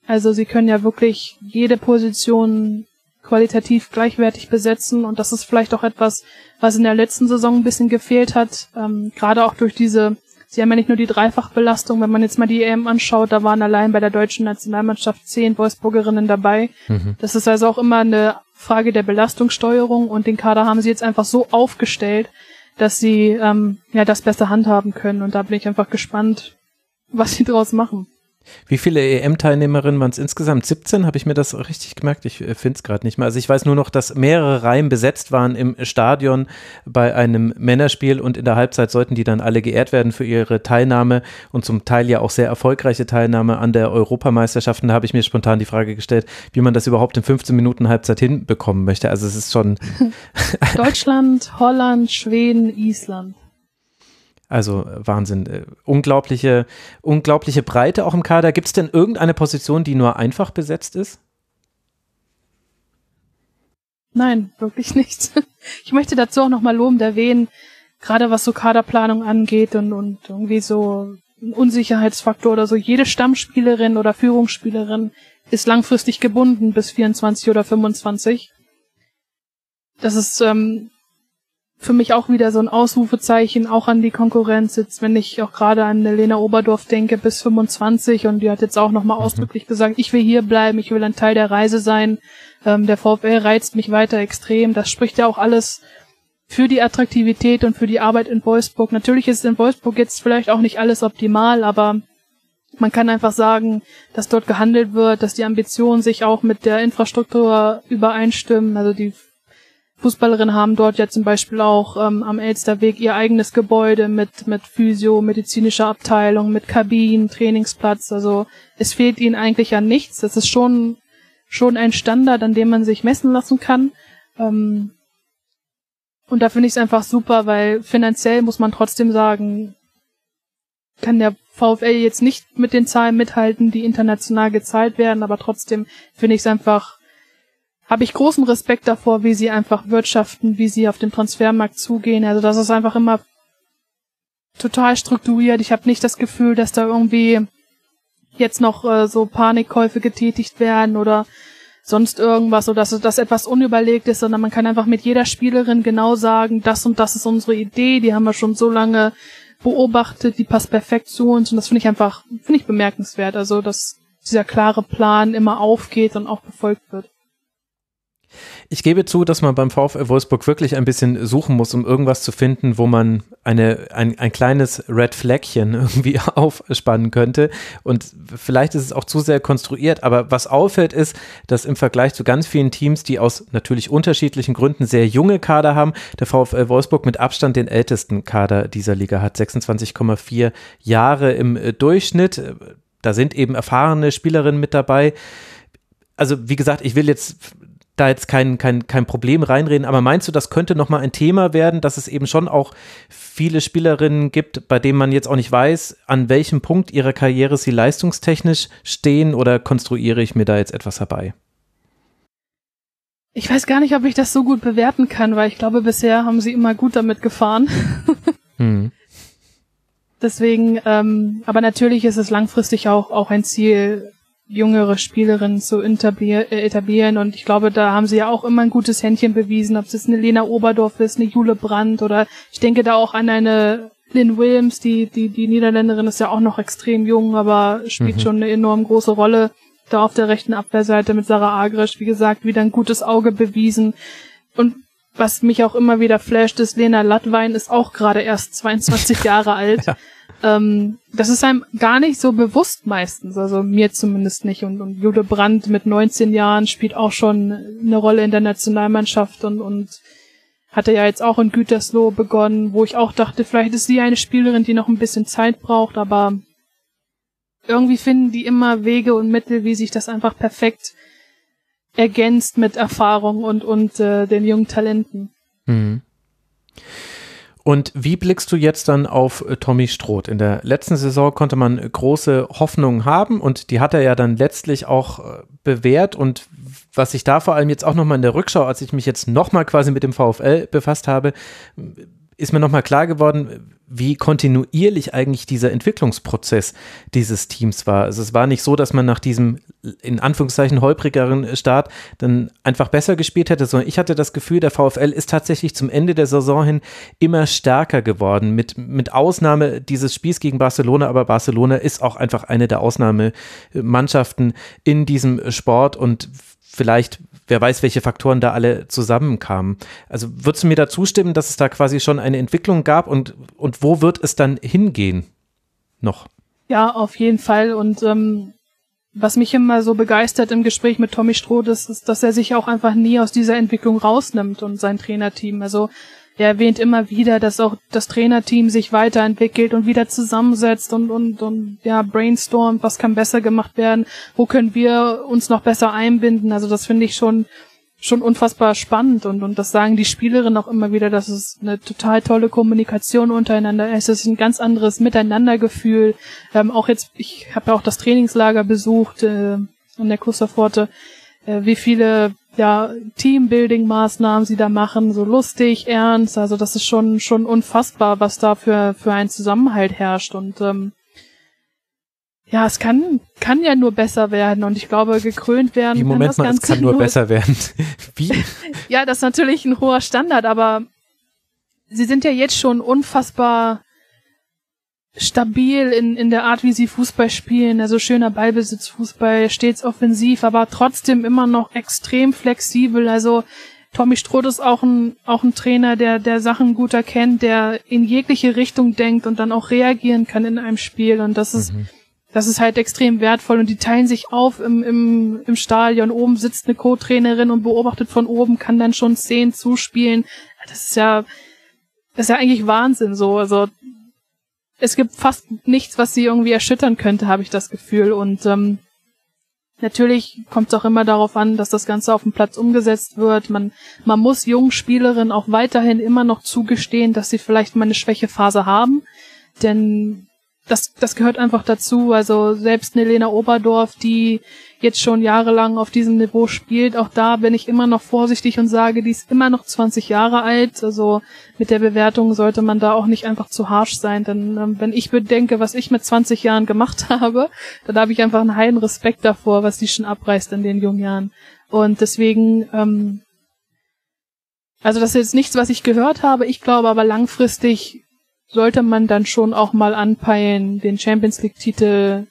Also sie können ja wirklich jede Position qualitativ gleichwertig besetzen und das ist vielleicht auch etwas, was in der letzten Saison ein bisschen gefehlt hat, ähm, gerade auch durch diese Sie haben ja nicht nur die Dreifachbelastung, wenn man jetzt mal die EM anschaut, da waren allein bei der deutschen Nationalmannschaft zehn Wolfsburgerinnen dabei. Mhm. Das ist also auch immer eine Frage der Belastungssteuerung und den Kader haben sie jetzt einfach so aufgestellt, dass sie ähm, ja das besser handhaben können und da bin ich einfach gespannt, was sie draus machen. Wie viele EM-Teilnehmerinnen waren es insgesamt? 17? Habe ich mir das richtig gemerkt? Ich äh, finde es gerade nicht mehr. Also ich weiß nur noch, dass mehrere Reihen besetzt waren im Stadion bei einem Männerspiel und in der Halbzeit sollten die dann alle geehrt werden für ihre Teilnahme und zum Teil ja auch sehr erfolgreiche Teilnahme an der Europameisterschaft. Und da habe ich mir spontan die Frage gestellt, wie man das überhaupt in 15 Minuten Halbzeit hinbekommen möchte. Also es ist schon Deutschland, Holland, Schweden, Island. Also Wahnsinn. Äh, unglaubliche, unglaubliche Breite auch im Kader. Gibt es denn irgendeine Position, die nur einfach besetzt ist? Nein, wirklich nicht. Ich möchte dazu auch nochmal lobend erwähnen, gerade was so Kaderplanung angeht und, und irgendwie so ein Unsicherheitsfaktor oder so. Jede Stammspielerin oder Führungsspielerin ist langfristig gebunden bis 24 oder 25. Das ist ähm, für mich auch wieder so ein Ausrufezeichen auch an die Konkurrenz jetzt, wenn ich auch gerade an Lena Oberdorf denke, bis 25 und die hat jetzt auch nochmal mhm. ausdrücklich gesagt, ich will hier bleiben, ich will ein Teil der Reise sein. Ähm, der VfL reizt mich weiter extrem. Das spricht ja auch alles für die Attraktivität und für die Arbeit in Wolfsburg. Natürlich ist in Wolfsburg jetzt vielleicht auch nicht alles optimal, aber man kann einfach sagen, dass dort gehandelt wird, dass die Ambitionen sich auch mit der Infrastruktur übereinstimmen. Also die Fußballerinnen haben dort ja zum Beispiel auch ähm, am Elsterweg ihr eigenes Gebäude mit, mit Physio, medizinischer Abteilung, mit Kabinen, Trainingsplatz. Also es fehlt ihnen eigentlich an nichts. Das ist schon, schon ein Standard, an dem man sich messen lassen kann. Ähm, und da finde ich es einfach super, weil finanziell muss man trotzdem sagen, kann der VfL jetzt nicht mit den Zahlen mithalten, die international gezahlt werden, aber trotzdem finde ich es einfach habe ich großen Respekt davor, wie sie einfach wirtschaften, wie sie auf den Transfermarkt zugehen. Also das ist einfach immer total strukturiert. Ich habe nicht das Gefühl, dass da irgendwie jetzt noch äh, so Panikkäufe getätigt werden oder sonst irgendwas oder dass das etwas unüberlegt ist, sondern man kann einfach mit jeder Spielerin genau sagen, das und das ist unsere Idee, die haben wir schon so lange beobachtet, die passt perfekt zu uns und das finde ich einfach, finde ich bemerkenswert. Also, dass dieser klare Plan immer aufgeht und auch befolgt wird. Ich gebe zu, dass man beim VfL Wolfsburg wirklich ein bisschen suchen muss, um irgendwas zu finden, wo man eine, ein, ein kleines Red Flagchen irgendwie aufspannen könnte. Und vielleicht ist es auch zu sehr konstruiert, aber was auffällt ist, dass im Vergleich zu ganz vielen Teams, die aus natürlich unterschiedlichen Gründen sehr junge Kader haben, der VfL Wolfsburg mit Abstand den ältesten Kader dieser Liga hat, 26,4 Jahre im Durchschnitt. Da sind eben erfahrene Spielerinnen mit dabei also wie gesagt, ich will jetzt da jetzt kein, kein, kein Problem reinreden, aber meinst du, das könnte nochmal ein Thema werden, dass es eben schon auch viele Spielerinnen gibt, bei denen man jetzt auch nicht weiß, an welchem Punkt ihrer Karriere sie leistungstechnisch stehen oder konstruiere ich mir da jetzt etwas herbei? Ich weiß gar nicht, ob ich das so gut bewerten kann, weil ich glaube, bisher haben sie immer gut damit gefahren. hm. Deswegen, ähm, aber natürlich ist es langfristig auch, auch ein Ziel, jüngere Spielerinnen zu äh, etablieren. Und ich glaube, da haben sie ja auch immer ein gutes Händchen bewiesen, ob es jetzt eine Lena Oberdorf ist, eine Jule Brandt oder ich denke da auch an eine Lynn Williams, die, die, die Niederländerin ist ja auch noch extrem jung, aber spielt mhm. schon eine enorm große Rolle da auf der rechten Abwehrseite mit Sarah Agrisch, wie gesagt, wieder ein gutes Auge bewiesen. Und was mich auch immer wieder flasht, ist Lena Lattwein ist auch gerade erst 22 Jahre alt. Ja ähm, das ist einem gar nicht so bewusst meistens, also mir zumindest nicht. Und, und Jude Brandt mit 19 Jahren spielt auch schon eine Rolle in der Nationalmannschaft und, und hatte ja jetzt auch in Gütersloh begonnen, wo ich auch dachte, vielleicht ist sie eine Spielerin, die noch ein bisschen Zeit braucht, aber irgendwie finden die immer Wege und Mittel, wie sich das einfach perfekt ergänzt mit Erfahrung und, und äh, den jungen Talenten. Mhm. Und wie blickst du jetzt dann auf äh, Tommy Stroth? In der letzten Saison konnte man große Hoffnungen haben und die hat er ja dann letztlich auch äh, bewährt. Und was ich da vor allem jetzt auch nochmal in der Rückschau, als ich mich jetzt nochmal quasi mit dem VfL befasst habe, ist mir nochmal klar geworden, wie kontinuierlich eigentlich dieser Entwicklungsprozess dieses Teams war. Also es war nicht so, dass man nach diesem in Anführungszeichen holprigeren Start dann einfach besser gespielt hätte, sondern ich hatte das Gefühl, der VfL ist tatsächlich zum Ende der Saison hin immer stärker geworden, mit, mit Ausnahme dieses Spiels gegen Barcelona, aber Barcelona ist auch einfach eine der Ausnahmemannschaften in diesem Sport und vielleicht wer weiß, welche Faktoren da alle zusammenkamen. Also würdest du mir da zustimmen, dass es da quasi schon eine Entwicklung gab und, und wo wird es dann hingehen? Noch? Ja, auf jeden Fall. Und ähm, was mich immer so begeistert im Gespräch mit Tommy Stroh ist, ist, dass er sich auch einfach nie aus dieser Entwicklung rausnimmt und sein Trainerteam. Also er erwähnt immer wieder, dass auch das Trainerteam sich weiterentwickelt und wieder zusammensetzt und, und, und ja, brainstormt, was kann besser gemacht werden, wo können wir uns noch besser einbinden. Also das finde ich schon schon unfassbar spannend und, und das sagen die Spielerinnen auch immer wieder, dass es eine total tolle Kommunikation untereinander ist. Es ist ein ganz anderes Miteinandergefühl. Ähm, auch jetzt, ich habe ja auch das Trainingslager besucht äh, an der Klosterpforte, äh, wie viele ja, Teambuilding-Maßnahmen sie da machen, so lustig, ernst. Also das ist schon schon unfassbar, was da für für ein Zusammenhalt herrscht und ähm, ja, es kann kann ja nur besser werden und ich glaube gekrönt werden. Wie, Moment kann das mal, Ganze es kann nur, nur besser werden. Wie? ja, das ist natürlich ein hoher Standard, aber sie sind ja jetzt schon unfassbar stabil in, in der Art, wie sie Fußball spielen. Also schöner Ballbesitz, Fußball, stets offensiv, aber trotzdem immer noch extrem flexibel. Also Tommy Stroth ist auch ein, auch ein Trainer, der, der Sachen gut erkennt, der in jegliche Richtung denkt und dann auch reagieren kann in einem Spiel. Und das ist, mhm. das ist halt extrem wertvoll. Und die teilen sich auf im, im, im Stadion. Oben sitzt eine Co-Trainerin und beobachtet von oben, kann dann schon Szenen zuspielen. Das ist ja, das ist ja eigentlich Wahnsinn so. Also es gibt fast nichts, was sie irgendwie erschüttern könnte, habe ich das Gefühl. Und ähm, natürlich kommt es auch immer darauf an, dass das Ganze auf dem Platz umgesetzt wird. Man, man muss jungen Spielerinnen auch weiterhin immer noch zugestehen, dass sie vielleicht mal eine Schwächephase haben. Denn das, das gehört einfach dazu. Also selbst eine Lena Oberdorf, die jetzt schon jahrelang auf diesem Niveau spielt. Auch da bin ich immer noch vorsichtig und sage, die ist immer noch 20 Jahre alt. Also mit der Bewertung sollte man da auch nicht einfach zu harsch sein. Denn ähm, wenn ich bedenke, was ich mit 20 Jahren gemacht habe, dann habe ich einfach einen heilen Respekt davor, was die schon abreißt in den jungen Jahren. Und deswegen, ähm, also das ist jetzt nichts, was ich gehört habe. Ich glaube aber langfristig sollte man dann schon auch mal anpeilen, den Champions League Titel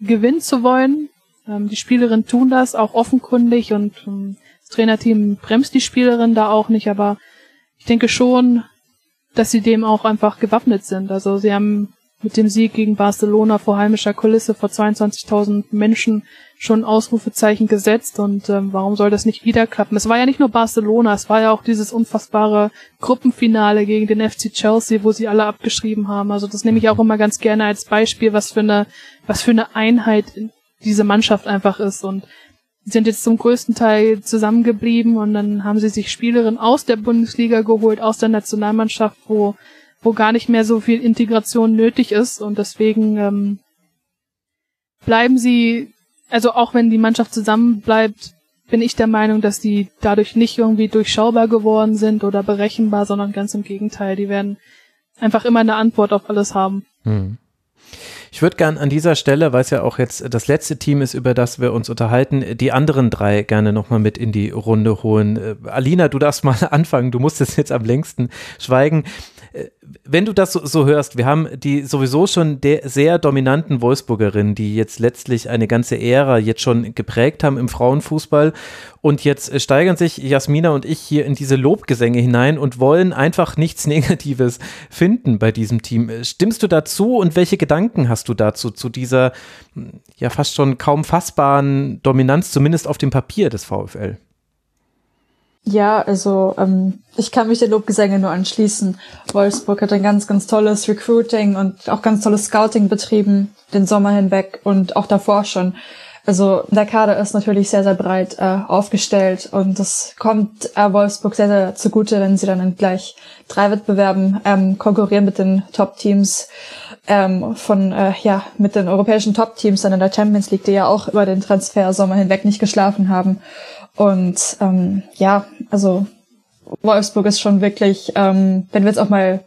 gewinnen zu wollen. Ähm, die Spielerinnen tun das auch offenkundig und ähm, Trainerteam bremst die Spielerin da auch nicht, aber ich denke schon, dass sie dem auch einfach gewappnet sind. Also sie haben mit dem Sieg gegen Barcelona vor heimischer Kulisse vor 22.000 Menschen schon Ausrufezeichen gesetzt und ähm, warum soll das nicht wieder klappen? Es war ja nicht nur Barcelona, es war ja auch dieses unfassbare Gruppenfinale gegen den FC Chelsea, wo sie alle abgeschrieben haben. Also das nehme ich auch immer ganz gerne als Beispiel, was für eine was für eine Einheit diese Mannschaft einfach ist und sind jetzt zum größten Teil zusammengeblieben und dann haben sie sich Spielerinnen aus der Bundesliga geholt, aus der Nationalmannschaft, wo wo gar nicht mehr so viel Integration nötig ist und deswegen ähm, bleiben sie, also auch wenn die Mannschaft zusammenbleibt, bin ich der Meinung, dass die dadurch nicht irgendwie durchschaubar geworden sind oder berechenbar, sondern ganz im Gegenteil, die werden einfach immer eine Antwort auf alles haben. Hm. Ich würde gern an dieser Stelle, weil es ja auch jetzt das letzte Team ist, über das wir uns unterhalten, die anderen drei gerne nochmal mit in die Runde holen. Äh, Alina, du darfst mal anfangen, du musstest jetzt am längsten schweigen wenn du das so, so, hörst, wir haben die sowieso schon sehr dominanten Wolfsburgerinnen, die jetzt letztlich eine ganze Ära jetzt schon geprägt haben im Frauenfußball und jetzt steigern sich Jasmina und ich hier in diese Lobgesänge hinein und wollen einfach nichts Negatives finden bei diesem Team. Stimmst du dazu und welche Gedanken hast du dazu, zu dieser ja fast schon kaum fassbaren Dominanz, zumindest auf dem Papier des VfL? Ja, also ähm, ich kann mich den Lobgesänge nur anschließen. Wolfsburg hat ein ganz, ganz tolles Recruiting und auch ganz tolles Scouting betrieben, den Sommer hinweg und auch davor schon. Also der Kader ist natürlich sehr, sehr breit äh, aufgestellt und das kommt äh, Wolfsburg sehr, sehr zugute, wenn sie dann in gleich drei Wettbewerben ähm, konkurrieren mit den Top-Teams ähm, von, äh, ja, mit den europäischen Top-Teams dann in der Champions League, die ja auch über den Transfer-Sommer hinweg nicht geschlafen haben. Und ähm, ja, also Wolfsburg ist schon wirklich, ähm, wenn wir jetzt auch mal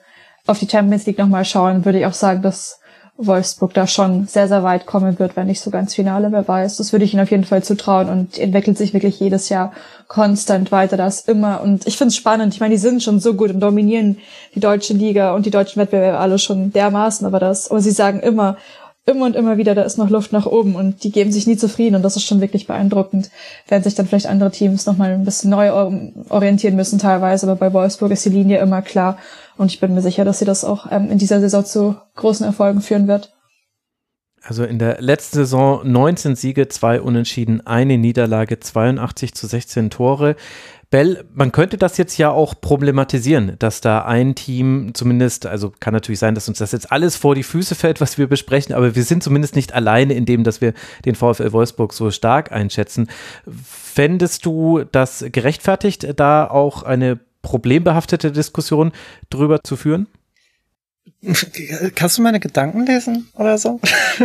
auf die Champions League nochmal schauen, würde ich auch sagen, dass Wolfsburg da schon sehr, sehr weit kommen wird, wenn nicht sogar ins Finale, wer weiß. Das würde ich ihnen auf jeden Fall zutrauen und entwickelt sich wirklich jedes Jahr konstant weiter, das immer. Und ich finde es spannend. Ich meine, die sind schon so gut und dominieren die deutsche Liga und die deutschen Wettbewerbe alle schon dermaßen, aber das, aber sie sagen immer, immer und immer wieder, da ist noch Luft nach oben und die geben sich nie zufrieden und das ist schon wirklich beeindruckend, während sich dann vielleicht andere Teams nochmal ein bisschen neu orientieren müssen teilweise, aber bei Wolfsburg ist die Linie immer klar und ich bin mir sicher, dass sie das auch ähm, in dieser Saison zu großen Erfolgen führen wird. Also in der letzten Saison 19 Siege, zwei Unentschieden, eine Niederlage, 82 zu 16 Tore. Bell, man könnte das jetzt ja auch problematisieren, dass da ein Team zumindest, also kann natürlich sein, dass uns das jetzt alles vor die Füße fällt, was wir besprechen, aber wir sind zumindest nicht alleine in dem, dass wir den VfL Wolfsburg so stark einschätzen. Fändest du das gerechtfertigt, da auch eine problembehaftete Diskussion drüber zu führen? Kannst du meine Gedanken lesen oder so?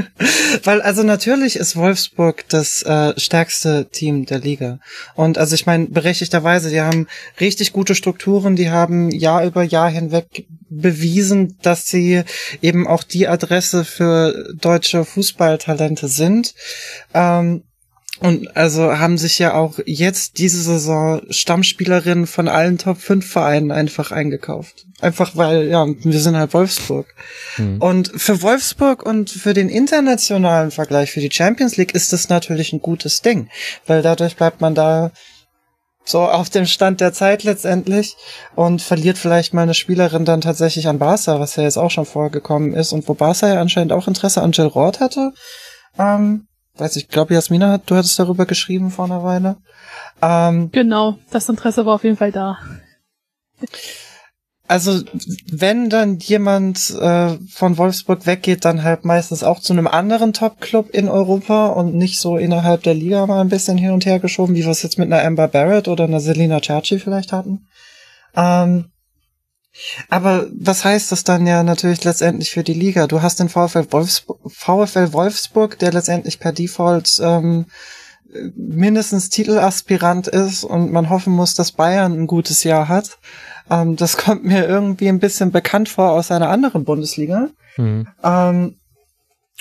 Weil also natürlich ist Wolfsburg das äh, stärkste Team der Liga. Und also ich meine, berechtigterweise, die haben richtig gute Strukturen, die haben Jahr über Jahr hinweg bewiesen, dass sie eben auch die Adresse für deutsche Fußballtalente sind. Ähm, und also haben sich ja auch jetzt diese Saison Stammspielerinnen von allen Top 5 Vereinen einfach eingekauft. Einfach weil, ja, wir sind halt Wolfsburg. Hm. Und für Wolfsburg und für den internationalen Vergleich, für die Champions League ist das natürlich ein gutes Ding. Weil dadurch bleibt man da so auf dem Stand der Zeit letztendlich und verliert vielleicht mal eine Spielerin dann tatsächlich an Barca, was ja jetzt auch schon vorgekommen ist und wo Barca ja anscheinend auch Interesse an Jill Roth hatte. Ähm, weiß ich, glaube Jasmina hat, du hattest darüber geschrieben vor einer Weile. Ähm, genau, das Interesse war auf jeden Fall da. Also wenn dann jemand äh, von Wolfsburg weggeht, dann halt meistens auch zu einem anderen Top-Club in Europa und nicht so innerhalb der Liga mal ein bisschen hin und her geschoben, wie wir es jetzt mit einer Amber Barrett oder einer Selina Cerci vielleicht hatten. Ähm, aber was heißt das dann ja natürlich letztendlich für die Liga? Du hast den VfL Wolfsburg, VfL Wolfsburg der letztendlich per Default ähm, mindestens Titelaspirant ist und man hoffen muss, dass Bayern ein gutes Jahr hat. Ähm, das kommt mir irgendwie ein bisschen bekannt vor aus einer anderen Bundesliga. Mhm. Ähm,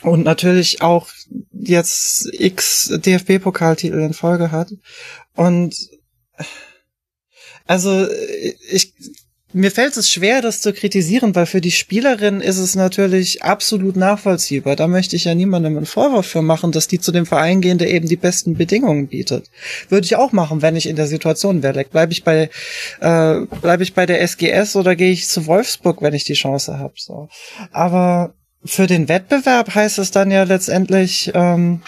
und natürlich auch jetzt x DFB-Pokaltitel in Folge hat. Und also ich mir fällt es schwer, das zu kritisieren, weil für die Spielerin ist es natürlich absolut nachvollziehbar. Da möchte ich ja niemandem einen Vorwurf für machen, dass die zu dem Verein gehen, der eben die besten Bedingungen bietet. Würde ich auch machen, wenn ich in der Situation wäre. Bleibe ich bei, äh, bleibe ich bei der SGS oder gehe ich zu Wolfsburg, wenn ich die Chance habe. So. Aber für den Wettbewerb heißt es dann ja letztendlich, ähm,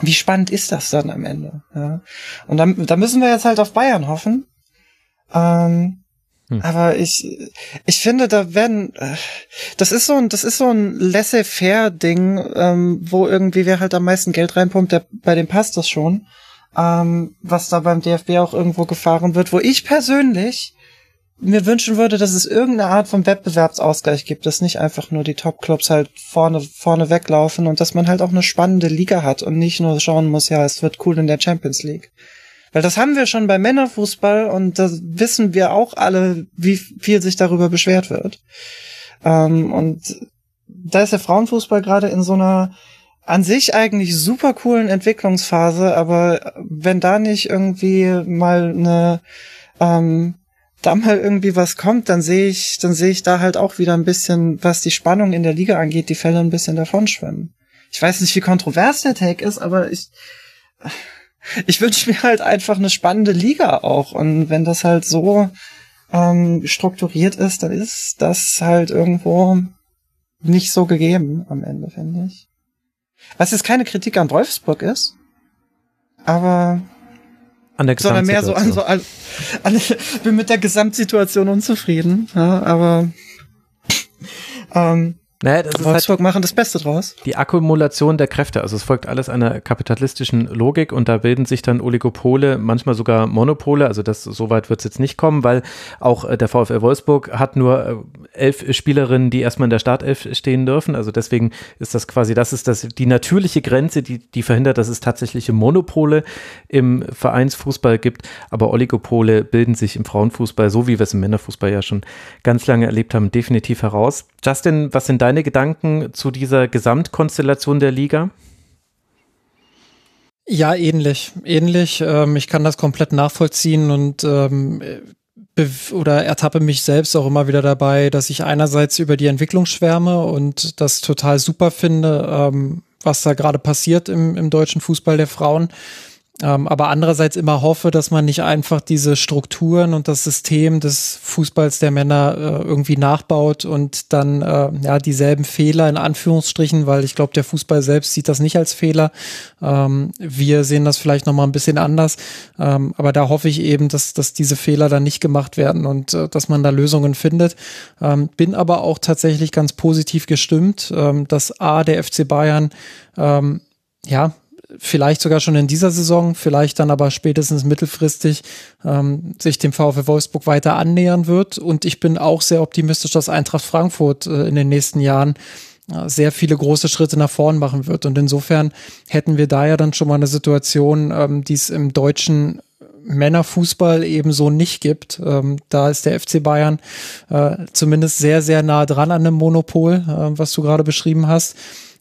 wie spannend ist das dann am Ende? Ja? Und dann, da müssen wir jetzt halt auf Bayern hoffen. Ähm, hm. Aber ich, ich finde, da werden, äh, das ist so ein, das ist so ein laissez-faire-Ding, ähm, wo irgendwie wer halt am meisten Geld reinpumpt, der, bei dem passt das schon. Ähm, was da beim DFB auch irgendwo gefahren wird, wo ich persönlich mir wünschen würde, dass es irgendeine Art von Wettbewerbsausgleich gibt, dass nicht einfach nur die Top-Clubs halt vorne, vorne weglaufen und dass man halt auch eine spannende Liga hat und nicht nur schauen muss, ja, es wird cool in der Champions League. Weil das haben wir schon bei Männerfußball und da wissen wir auch alle, wie viel sich darüber beschwert wird. Ähm, und da ist der Frauenfußball gerade in so einer an sich eigentlich super coolen Entwicklungsphase, aber wenn da nicht irgendwie mal eine ähm, da mal irgendwie was kommt, dann sehe ich, dann sehe ich da halt auch wieder ein bisschen, was die Spannung in der Liga angeht, die Fälle ein bisschen davon schwimmen. Ich weiß nicht, wie kontrovers der Take ist, aber ich ich wünsche mir halt einfach eine spannende Liga auch. Und wenn das halt so ähm, strukturiert ist, dann ist das halt irgendwo nicht so gegeben am Ende, finde ich. Was jetzt keine Kritik an Wolfsburg ist, aber an der sondern mehr so an so an, an bin mit der Gesamtsituation unzufrieden, ja, aber ähm, naja, das Wolfsburg ist halt machen das Beste draus. Die Akkumulation der Kräfte, also es folgt alles einer kapitalistischen Logik und da bilden sich dann Oligopole, manchmal sogar Monopole, also das so weit wird es jetzt nicht kommen, weil auch äh, der VfL Wolfsburg hat nur äh, elf Spielerinnen, die erstmal in der Startelf stehen dürfen, also deswegen ist das quasi, das ist das die natürliche Grenze, die, die verhindert, dass es tatsächliche Monopole im Vereinsfußball gibt, aber Oligopole bilden sich im Frauenfußball, so wie wir es im Männerfußball ja schon ganz lange erlebt haben, definitiv heraus. Justin, was sind deine Gedanken zu dieser Gesamtkonstellation der Liga? Ja, ähnlich. Ähnlich. Ähm, ich kann das komplett nachvollziehen und ähm, oder ertappe mich selbst auch immer wieder dabei, dass ich einerseits über die Entwicklung schwärme und das total super finde, ähm, was da gerade passiert im, im deutschen Fußball der Frauen. Ähm, aber andererseits immer hoffe, dass man nicht einfach diese Strukturen und das System des Fußballs der Männer äh, irgendwie nachbaut und dann äh, ja dieselben Fehler in Anführungsstrichen, weil ich glaube, der Fußball selbst sieht das nicht als Fehler. Ähm, wir sehen das vielleicht noch mal ein bisschen anders, ähm, aber da hoffe ich eben, dass dass diese Fehler dann nicht gemacht werden und äh, dass man da Lösungen findet. Ähm, bin aber auch tatsächlich ganz positiv gestimmt, ähm, dass a der FC Bayern ähm, ja, vielleicht sogar schon in dieser Saison, vielleicht dann aber spätestens mittelfristig ähm, sich dem VfL Wolfsburg weiter annähern wird. Und ich bin auch sehr optimistisch, dass Eintracht Frankfurt äh, in den nächsten Jahren äh, sehr viele große Schritte nach vorn machen wird. Und insofern hätten wir da ja dann schon mal eine Situation, ähm, die es im deutschen Männerfußball ebenso nicht gibt. Ähm, da ist der FC Bayern äh, zumindest sehr, sehr nah dran an dem Monopol, äh, was du gerade beschrieben hast.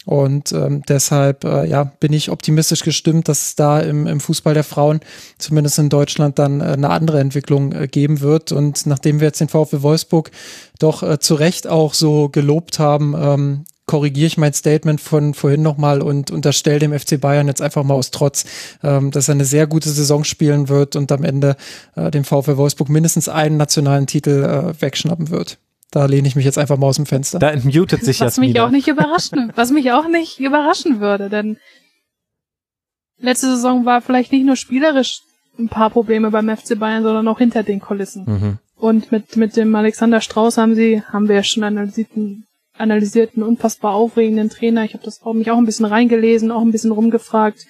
Und ähm, deshalb äh, ja, bin ich optimistisch gestimmt, dass es da im, im Fußball der Frauen, zumindest in Deutschland, dann äh, eine andere Entwicklung äh, geben wird. Und nachdem wir jetzt den VfL Wolfsburg doch äh, zu Recht auch so gelobt haben, ähm, korrigiere ich mein Statement von vorhin nochmal und unterstelle dem FC Bayern jetzt einfach mal aus Trotz, ähm, dass er eine sehr gute Saison spielen wird und am Ende äh, dem VfL Wolfsburg mindestens einen nationalen Titel äh, wegschnappen wird. Da lehne ich mich jetzt einfach mal aus dem Fenster. Da entmutet sich Was mich auch nicht überraschen, was mich auch nicht überraschen würde, denn letzte Saison war vielleicht nicht nur spielerisch ein paar Probleme beim FC Bayern, sondern auch hinter den Kulissen. Mhm. Und mit, mit dem Alexander Strauß haben sie, haben wir ja schon analysierten, analysierten, unfassbar aufregenden Trainer. Ich habe das auch, mich auch ein bisschen reingelesen, auch ein bisschen rumgefragt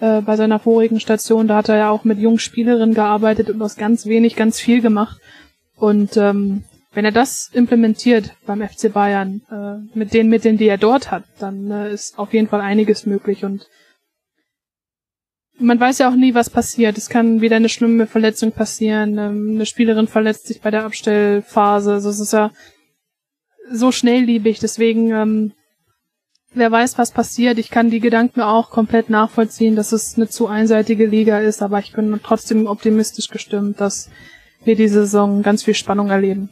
äh, bei seiner vorigen Station. Da hat er ja auch mit jungen Spielerinnen gearbeitet und aus ganz wenig ganz viel gemacht. Und ähm, wenn er das implementiert beim FC Bayern, äh, mit den Mitteln, die er dort hat, dann äh, ist auf jeden Fall einiges möglich und man weiß ja auch nie, was passiert. Es kann wieder eine schlimme Verletzung passieren, ähm, eine Spielerin verletzt sich bei der Abstellphase. Also es ist ja so schnellliebig, deswegen ähm, wer weiß, was passiert. Ich kann die Gedanken auch komplett nachvollziehen, dass es eine zu einseitige Liga ist, aber ich bin trotzdem optimistisch gestimmt, dass wir diese Saison ganz viel Spannung erleben.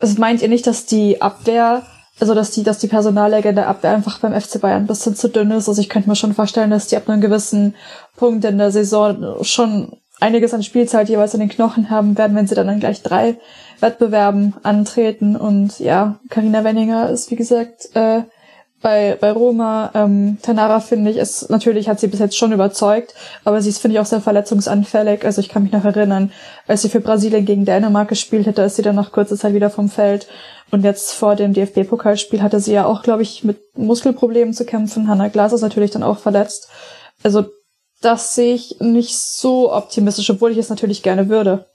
Also meint ihr nicht, dass die Abwehr, also dass die, dass die der Abwehr einfach beim FC Bayern ein bisschen zu dünn ist? Also ich könnte mir schon vorstellen, dass die ab einem gewissen Punkt in der Saison schon einiges an Spielzeit jeweils in den Knochen haben werden, wenn sie dann, dann gleich drei Wettbewerben antreten. Und ja, Karina Wenninger ist, wie gesagt, äh, bei, bei Roma. Ähm, Tanara finde ich, ist natürlich hat sie bis jetzt schon überzeugt, aber sie ist, finde ich, auch sehr verletzungsanfällig. Also ich kann mich noch erinnern, als sie für Brasilien gegen Dänemark gespielt hätte, ist sie dann nach kurzer Zeit wieder vom Feld. Und jetzt vor dem DFB-Pokalspiel hatte sie ja auch, glaube ich, mit Muskelproblemen zu kämpfen. Hanna Glas ist natürlich dann auch verletzt. Also das sehe ich nicht so optimistisch, obwohl ich es natürlich gerne würde.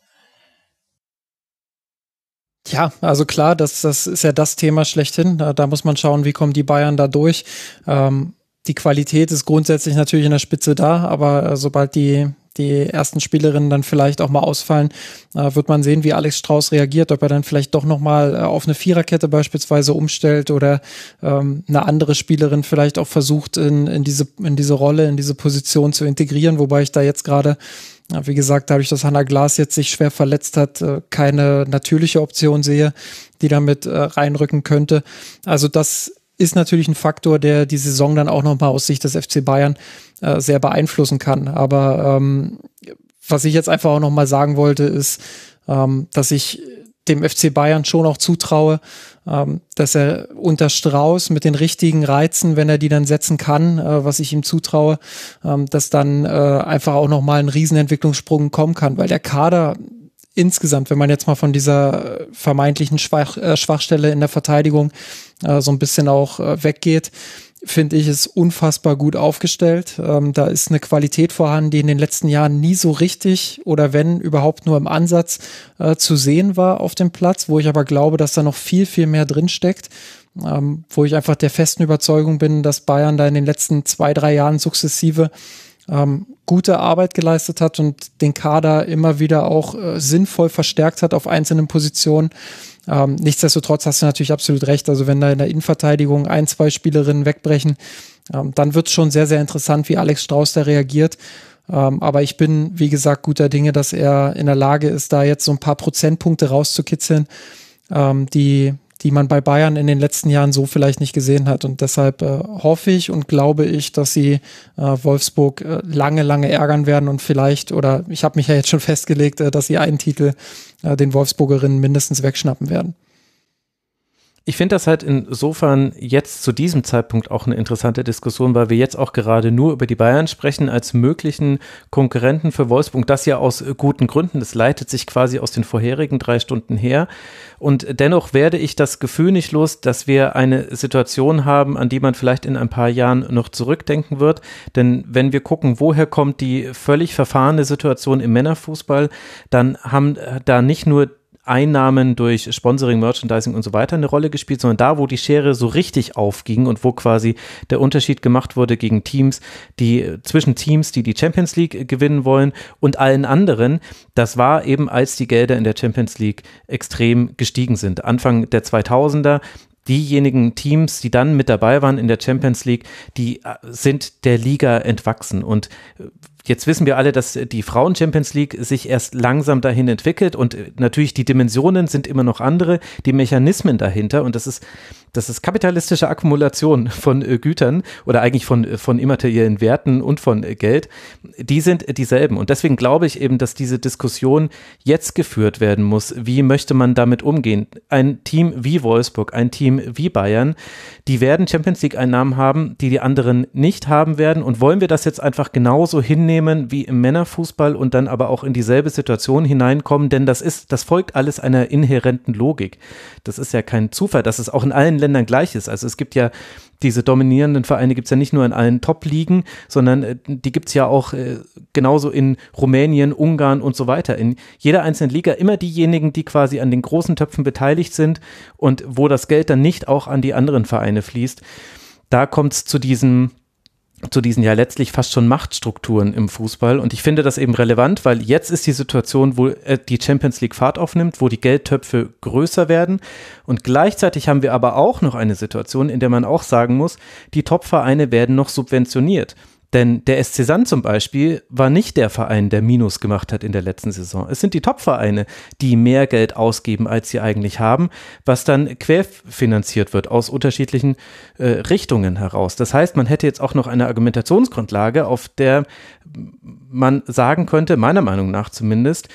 Ja, also klar, das, das ist ja das Thema schlechthin. Da, da muss man schauen, wie kommen die Bayern da durch. Ähm, die Qualität ist grundsätzlich natürlich in der Spitze da, aber äh, sobald die, die ersten Spielerinnen dann vielleicht auch mal ausfallen, äh, wird man sehen, wie Alex Strauß reagiert, ob er dann vielleicht doch nochmal äh, auf eine Viererkette beispielsweise umstellt oder ähm, eine andere Spielerin vielleicht auch versucht, in, in, diese, in diese Rolle, in diese Position zu integrieren, wobei ich da jetzt gerade wie gesagt, dadurch, dass Hannah Glas jetzt sich schwer verletzt hat, äh, keine natürliche Option sehe, die damit äh, reinrücken könnte. Also das ist natürlich ein Faktor, der die Saison dann auch nochmal aus Sicht des FC Bayern äh, sehr beeinflussen kann. Aber ähm, was ich jetzt einfach auch nochmal sagen wollte, ist, ähm, dass ich dem FC Bayern schon auch zutraue, dass er unter Strauß mit den richtigen Reizen, wenn er die dann setzen kann, äh, was ich ihm zutraue, ähm, dass dann äh, einfach auch nochmal ein Riesenentwicklungssprung kommen kann, weil der Kader insgesamt, wenn man jetzt mal von dieser äh, vermeintlichen Schwach, äh, Schwachstelle in der Verteidigung so ein bisschen auch weggeht, finde ich, ist unfassbar gut aufgestellt. Ähm, da ist eine Qualität vorhanden, die in den letzten Jahren nie so richtig oder wenn überhaupt nur im Ansatz äh, zu sehen war auf dem Platz, wo ich aber glaube, dass da noch viel, viel mehr drin steckt. Ähm, wo ich einfach der festen Überzeugung bin, dass Bayern da in den letzten zwei, drei Jahren sukzessive ähm, gute Arbeit geleistet hat und den Kader immer wieder auch äh, sinnvoll verstärkt hat auf einzelnen Positionen. Ähm, nichtsdestotrotz hast du natürlich absolut recht. Also wenn da in der Innenverteidigung ein, zwei Spielerinnen wegbrechen, ähm, dann wird es schon sehr, sehr interessant, wie Alex Strauß da reagiert. Ähm, aber ich bin, wie gesagt, guter Dinge, dass er in der Lage ist, da jetzt so ein paar Prozentpunkte rauszukitzeln, ähm, die, die man bei Bayern in den letzten Jahren so vielleicht nicht gesehen hat. Und deshalb äh, hoffe ich und glaube ich, dass sie äh, Wolfsburg äh, lange, lange ärgern werden und vielleicht, oder ich habe mich ja jetzt schon festgelegt, äh, dass sie einen Titel äh, den Wolfsburgerinnen mindestens wegschnappen werden. Ich finde das halt insofern jetzt zu diesem Zeitpunkt auch eine interessante Diskussion, weil wir jetzt auch gerade nur über die Bayern sprechen als möglichen Konkurrenten für Wolfsburg. Das ja aus guten Gründen. Das leitet sich quasi aus den vorherigen drei Stunden her. Und dennoch werde ich das Gefühl nicht los, dass wir eine Situation haben, an die man vielleicht in ein paar Jahren noch zurückdenken wird. Denn wenn wir gucken, woher kommt die völlig verfahrene Situation im Männerfußball, dann haben da nicht nur Einnahmen durch Sponsoring, Merchandising und so weiter eine Rolle gespielt, sondern da, wo die Schere so richtig aufging und wo quasi der Unterschied gemacht wurde gegen Teams, die zwischen Teams, die die Champions League gewinnen wollen und allen anderen, das war eben, als die Gelder in der Champions League extrem gestiegen sind. Anfang der 2000er, diejenigen Teams, die dann mit dabei waren in der Champions League, die äh, sind der Liga entwachsen. Und äh, Jetzt wissen wir alle, dass die Frauen Champions League sich erst langsam dahin entwickelt und äh, natürlich die Dimensionen sind immer noch andere, die Mechanismen dahinter und das ist das ist kapitalistische Akkumulation von äh, Gütern oder eigentlich von, äh, von immateriellen Werten und von äh, Geld, die sind dieselben. Und deswegen glaube ich eben, dass diese Diskussion jetzt geführt werden muss. Wie möchte man damit umgehen? Ein Team wie Wolfsburg, ein Team wie Bayern, die werden Champions League Einnahmen haben, die die anderen nicht haben werden. Und wollen wir das jetzt einfach genauso hinnehmen wie im Männerfußball und dann aber auch in dieselbe Situation hineinkommen? Denn das ist, das folgt alles einer inhärenten Logik. Das ist ja kein Zufall, dass es auch in allen Ländern gleich ist. Also es gibt ja diese dominierenden Vereine gibt es ja nicht nur in allen Top-Ligen, sondern äh, die gibt es ja auch äh, genauso in Rumänien, Ungarn und so weiter. In jeder einzelnen Liga immer diejenigen, die quasi an den großen Töpfen beteiligt sind und wo das Geld dann nicht auch an die anderen Vereine fließt. Da kommt es zu diesem zu diesen ja letztlich fast schon Machtstrukturen im Fußball. Und ich finde das eben relevant, weil jetzt ist die Situation, wo äh, die Champions League Fahrt aufnimmt, wo die Geldtöpfe größer werden. Und gleichzeitig haben wir aber auch noch eine Situation, in der man auch sagen muss, die Top-Vereine werden noch subventioniert. Denn der SC Sand zum Beispiel war nicht der Verein, der Minus gemacht hat in der letzten Saison. Es sind die Top-Vereine, die mehr Geld ausgeben, als sie eigentlich haben, was dann querfinanziert wird aus unterschiedlichen äh, Richtungen heraus. Das heißt, man hätte jetzt auch noch eine Argumentationsgrundlage, auf der man sagen könnte, meiner Meinung nach zumindest,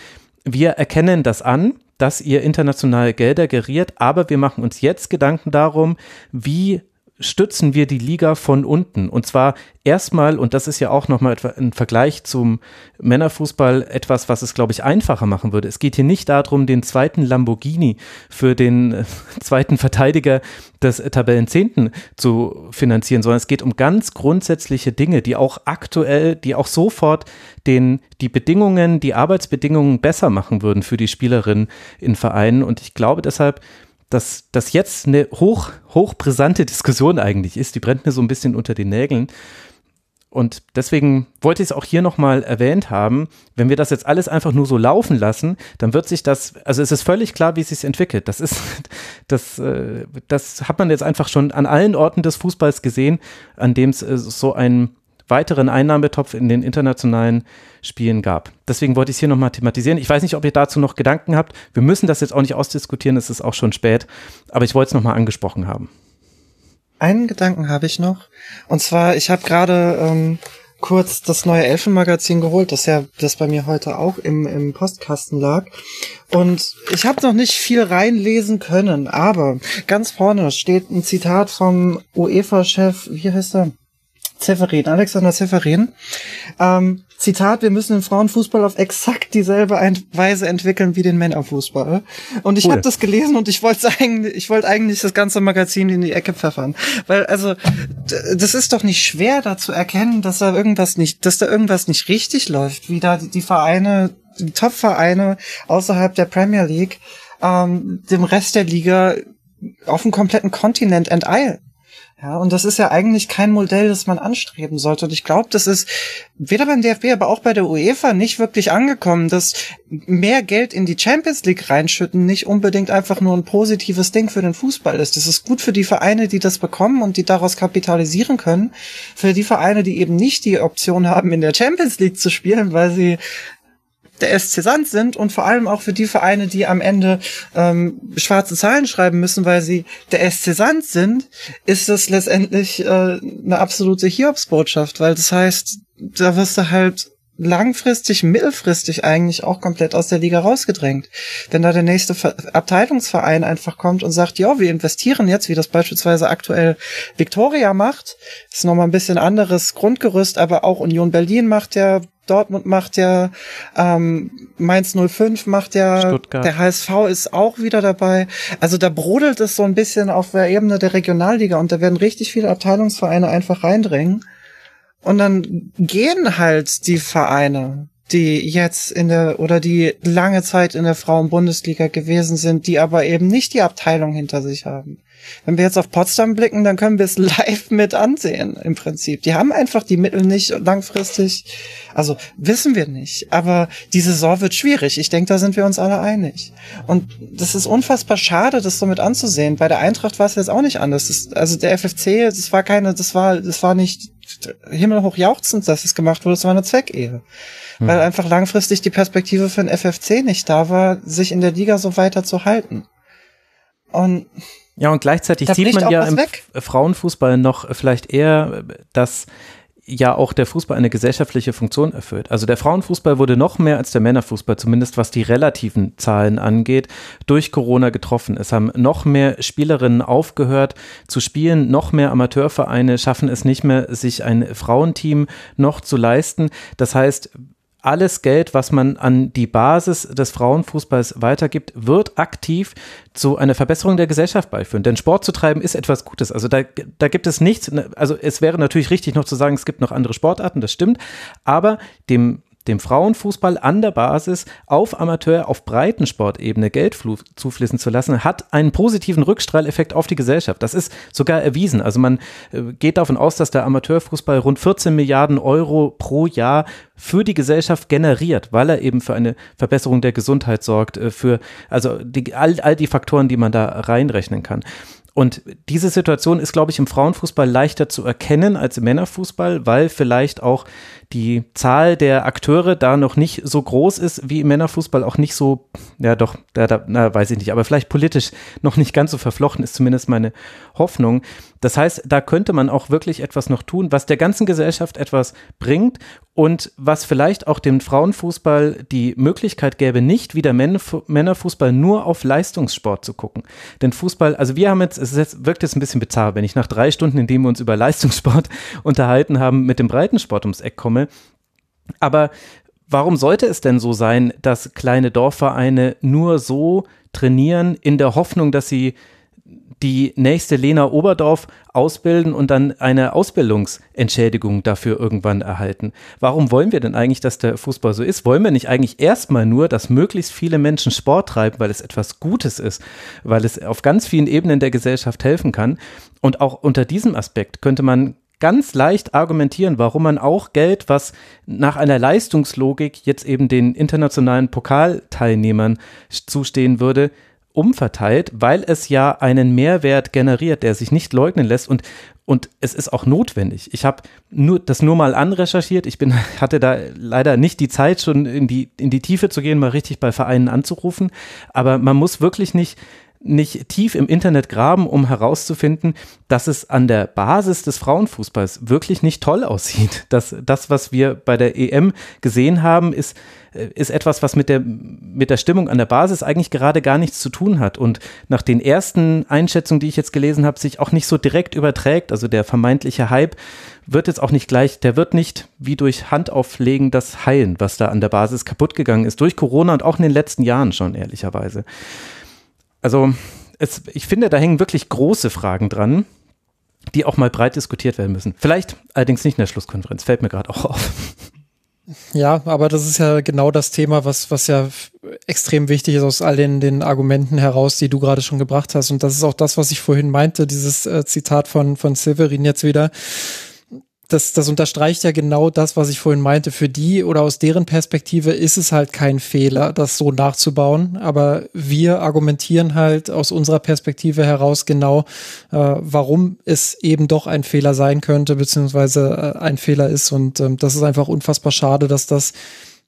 wir erkennen das an, dass ihr international Gelder geriert, aber wir machen uns jetzt Gedanken darum, wie stützen wir die Liga von unten. Und zwar erstmal, und das ist ja auch nochmal ein Vergleich zum Männerfußball etwas, was es, glaube ich, einfacher machen würde. Es geht hier nicht darum, den zweiten Lamborghini für den äh, zweiten Verteidiger des Tabellenzehnten zu finanzieren, sondern es geht um ganz grundsätzliche Dinge, die auch aktuell, die auch sofort den, die Bedingungen, die Arbeitsbedingungen besser machen würden für die Spielerinnen in Vereinen. Und ich glaube deshalb, dass das jetzt eine hoch, hochbrisante Diskussion eigentlich ist. Die brennt mir so ein bisschen unter den Nägeln. Und deswegen wollte ich es auch hier nochmal erwähnt haben. Wenn wir das jetzt alles einfach nur so laufen lassen, dann wird sich das, also es ist völlig klar, wie es sich entwickelt. Das ist, das, äh, das hat man jetzt einfach schon an allen Orten des Fußballs gesehen, an dem es äh, so einen weiteren Einnahmetopf in den internationalen Spielen gab. Deswegen wollte ich es hier nochmal thematisieren. Ich weiß nicht, ob ihr dazu noch Gedanken habt. Wir müssen das jetzt auch nicht ausdiskutieren, es ist auch schon spät, aber ich wollte es nochmal angesprochen haben. Einen Gedanken habe ich noch. Und zwar, ich habe gerade ähm, kurz das neue Elfenmagazin geholt, das ja das bei mir heute auch im, im Postkasten lag. Und ich habe noch nicht viel reinlesen können, aber ganz vorne steht ein Zitat vom UEFA-Chef, wie heißt er? Severin, Alexander Severin. Ähm, Zitat, wir müssen den Frauenfußball auf exakt dieselbe Weise entwickeln wie den Männerfußball. Und ich cool. habe das gelesen und ich wollte eigentlich, ich wollte eigentlich das ganze Magazin in die Ecke pfeffern. Weil, also, das ist doch nicht schwer, da zu erkennen, dass da irgendwas nicht, dass da irgendwas nicht richtig läuft, wie da die Vereine, die Top-Vereine außerhalb der Premier League ähm, dem Rest der Liga auf dem kompletten Kontinent enteilen. Ja, und das ist ja eigentlich kein Modell, das man anstreben sollte. Und ich glaube, das ist weder beim DFB, aber auch bei der UEFA nicht wirklich angekommen, dass mehr Geld in die Champions League reinschütten nicht unbedingt einfach nur ein positives Ding für den Fußball ist. Das ist gut für die Vereine, die das bekommen und die daraus kapitalisieren können. Für die Vereine, die eben nicht die Option haben, in der Champions League zu spielen, weil sie der SC Sand sind und vor allem auch für die Vereine, die am Ende ähm, schwarze Zahlen schreiben müssen, weil sie der SC Sand sind, ist das letztendlich äh, eine absolute Hiobsbotschaft, weil das heißt, da wirst du halt langfristig, mittelfristig eigentlich auch komplett aus der Liga rausgedrängt. Wenn da der nächste Abteilungsverein einfach kommt und sagt, ja, wir investieren jetzt, wie das beispielsweise aktuell Victoria macht, ist nochmal ein bisschen anderes Grundgerüst, aber auch Union Berlin macht ja Dortmund macht ja, ähm, Mainz 05 macht ja, Stuttgart. der HSV ist auch wieder dabei. Also da brodelt es so ein bisschen auf der Ebene der Regionalliga und da werden richtig viele Abteilungsvereine einfach reindrängen. Und dann gehen halt die Vereine, die jetzt in der oder die lange Zeit in der Frauenbundesliga gewesen sind, die aber eben nicht die Abteilung hinter sich haben. Wenn wir jetzt auf Potsdam blicken, dann können wir es live mit ansehen, im Prinzip. Die haben einfach die Mittel nicht langfristig. Also wissen wir nicht. Aber die Saison wird schwierig. Ich denke, da sind wir uns alle einig. Und das ist unfassbar schade, das so mit anzusehen. Bei der Eintracht war es jetzt auch nicht anders. Das, also der FFC, das war keine, das war, das war nicht himmelhoch jauchzend, dass es gemacht wurde. Das war eine Zweckehe. Hm. Weil einfach langfristig die Perspektive für den FFC nicht da war, sich in der Liga so weiter zu halten. Und ja, und gleichzeitig sieht man ja im weg. Frauenfußball noch vielleicht eher, dass ja auch der Fußball eine gesellschaftliche Funktion erfüllt. Also der Frauenfußball wurde noch mehr als der Männerfußball, zumindest was die relativen Zahlen angeht, durch Corona getroffen. Es haben noch mehr Spielerinnen aufgehört zu spielen, noch mehr Amateurvereine schaffen es nicht mehr, sich ein Frauenteam noch zu leisten. Das heißt, alles Geld, was man an die Basis des Frauenfußballs weitergibt, wird aktiv zu einer Verbesserung der Gesellschaft beiführen. Denn Sport zu treiben ist etwas Gutes. Also da, da gibt es nichts, also es wäre natürlich richtig noch zu sagen, es gibt noch andere Sportarten, das stimmt, aber dem dem Frauenfußball an der Basis auf Amateur, auf Breitensportebene Geld zufließen zu lassen, hat einen positiven Rückstrahleffekt auf die Gesellschaft. Das ist sogar erwiesen. Also man äh, geht davon aus, dass der Amateurfußball rund 14 Milliarden Euro pro Jahr für die Gesellschaft generiert, weil er eben für eine Verbesserung der Gesundheit sorgt, äh, für also die, all, all die Faktoren, die man da reinrechnen kann. Und diese Situation ist, glaube ich, im Frauenfußball leichter zu erkennen als im Männerfußball, weil vielleicht auch die Zahl der Akteure da noch nicht so groß ist wie im Männerfußball, auch nicht so, ja doch, da, da, na, weiß ich nicht, aber vielleicht politisch noch nicht ganz so verflochten ist zumindest meine Hoffnung. Das heißt, da könnte man auch wirklich etwas noch tun, was der ganzen Gesellschaft etwas bringt und was vielleicht auch dem Frauenfußball die Möglichkeit gäbe, nicht wie der Männerfußball nur auf Leistungssport zu gucken. Denn Fußball, also wir haben jetzt, es wirkt jetzt ein bisschen bizarr, wenn ich nach drei Stunden, in denen wir uns über Leistungssport unterhalten haben, mit dem Breitensport ums Eck komme. Aber warum sollte es denn so sein, dass kleine Dorfvereine nur so trainieren in der Hoffnung, dass sie die nächste Lena Oberdorf ausbilden und dann eine Ausbildungsentschädigung dafür irgendwann erhalten. Warum wollen wir denn eigentlich, dass der Fußball so ist? Wollen wir nicht eigentlich erstmal nur, dass möglichst viele Menschen Sport treiben, weil es etwas Gutes ist, weil es auf ganz vielen Ebenen der Gesellschaft helfen kann? Und auch unter diesem Aspekt könnte man ganz leicht argumentieren, warum man auch Geld, was nach einer Leistungslogik jetzt eben den internationalen Pokalteilnehmern zustehen würde, umverteilt, weil es ja einen Mehrwert generiert, der sich nicht leugnen lässt und und es ist auch notwendig. Ich habe nur das nur mal anrecherchiert. Ich bin hatte da leider nicht die Zeit schon in die in die Tiefe zu gehen, mal richtig bei Vereinen anzurufen, aber man muss wirklich nicht nicht tief im Internet graben, um herauszufinden, dass es an der Basis des Frauenfußballs wirklich nicht toll aussieht. Dass das, was wir bei der EM gesehen haben, ist, äh, ist etwas, was mit der, mit der Stimmung an der Basis eigentlich gerade gar nichts zu tun hat und nach den ersten Einschätzungen, die ich jetzt gelesen habe, sich auch nicht so direkt überträgt. Also der vermeintliche Hype wird jetzt auch nicht gleich, der wird nicht wie durch Handauflegen das heilen, was da an der Basis kaputt gegangen ist, durch Corona und auch in den letzten Jahren schon, ehrlicherweise. Also es, ich finde, da hängen wirklich große Fragen dran, die auch mal breit diskutiert werden müssen. Vielleicht allerdings nicht in der Schlusskonferenz, fällt mir gerade auch auf. Ja, aber das ist ja genau das Thema, was, was ja extrem wichtig ist aus all den, den Argumenten heraus, die du gerade schon gebracht hast. Und das ist auch das, was ich vorhin meinte, dieses äh, Zitat von, von Severin jetzt wieder das, das unterstreicht ja genau das, was ich vorhin meinte. Für die oder aus deren Perspektive ist es halt kein Fehler, das so nachzubauen. Aber wir argumentieren halt aus unserer Perspektive heraus genau, äh, warum es eben doch ein Fehler sein könnte, beziehungsweise äh, ein Fehler ist. Und ähm, das ist einfach unfassbar schade, dass das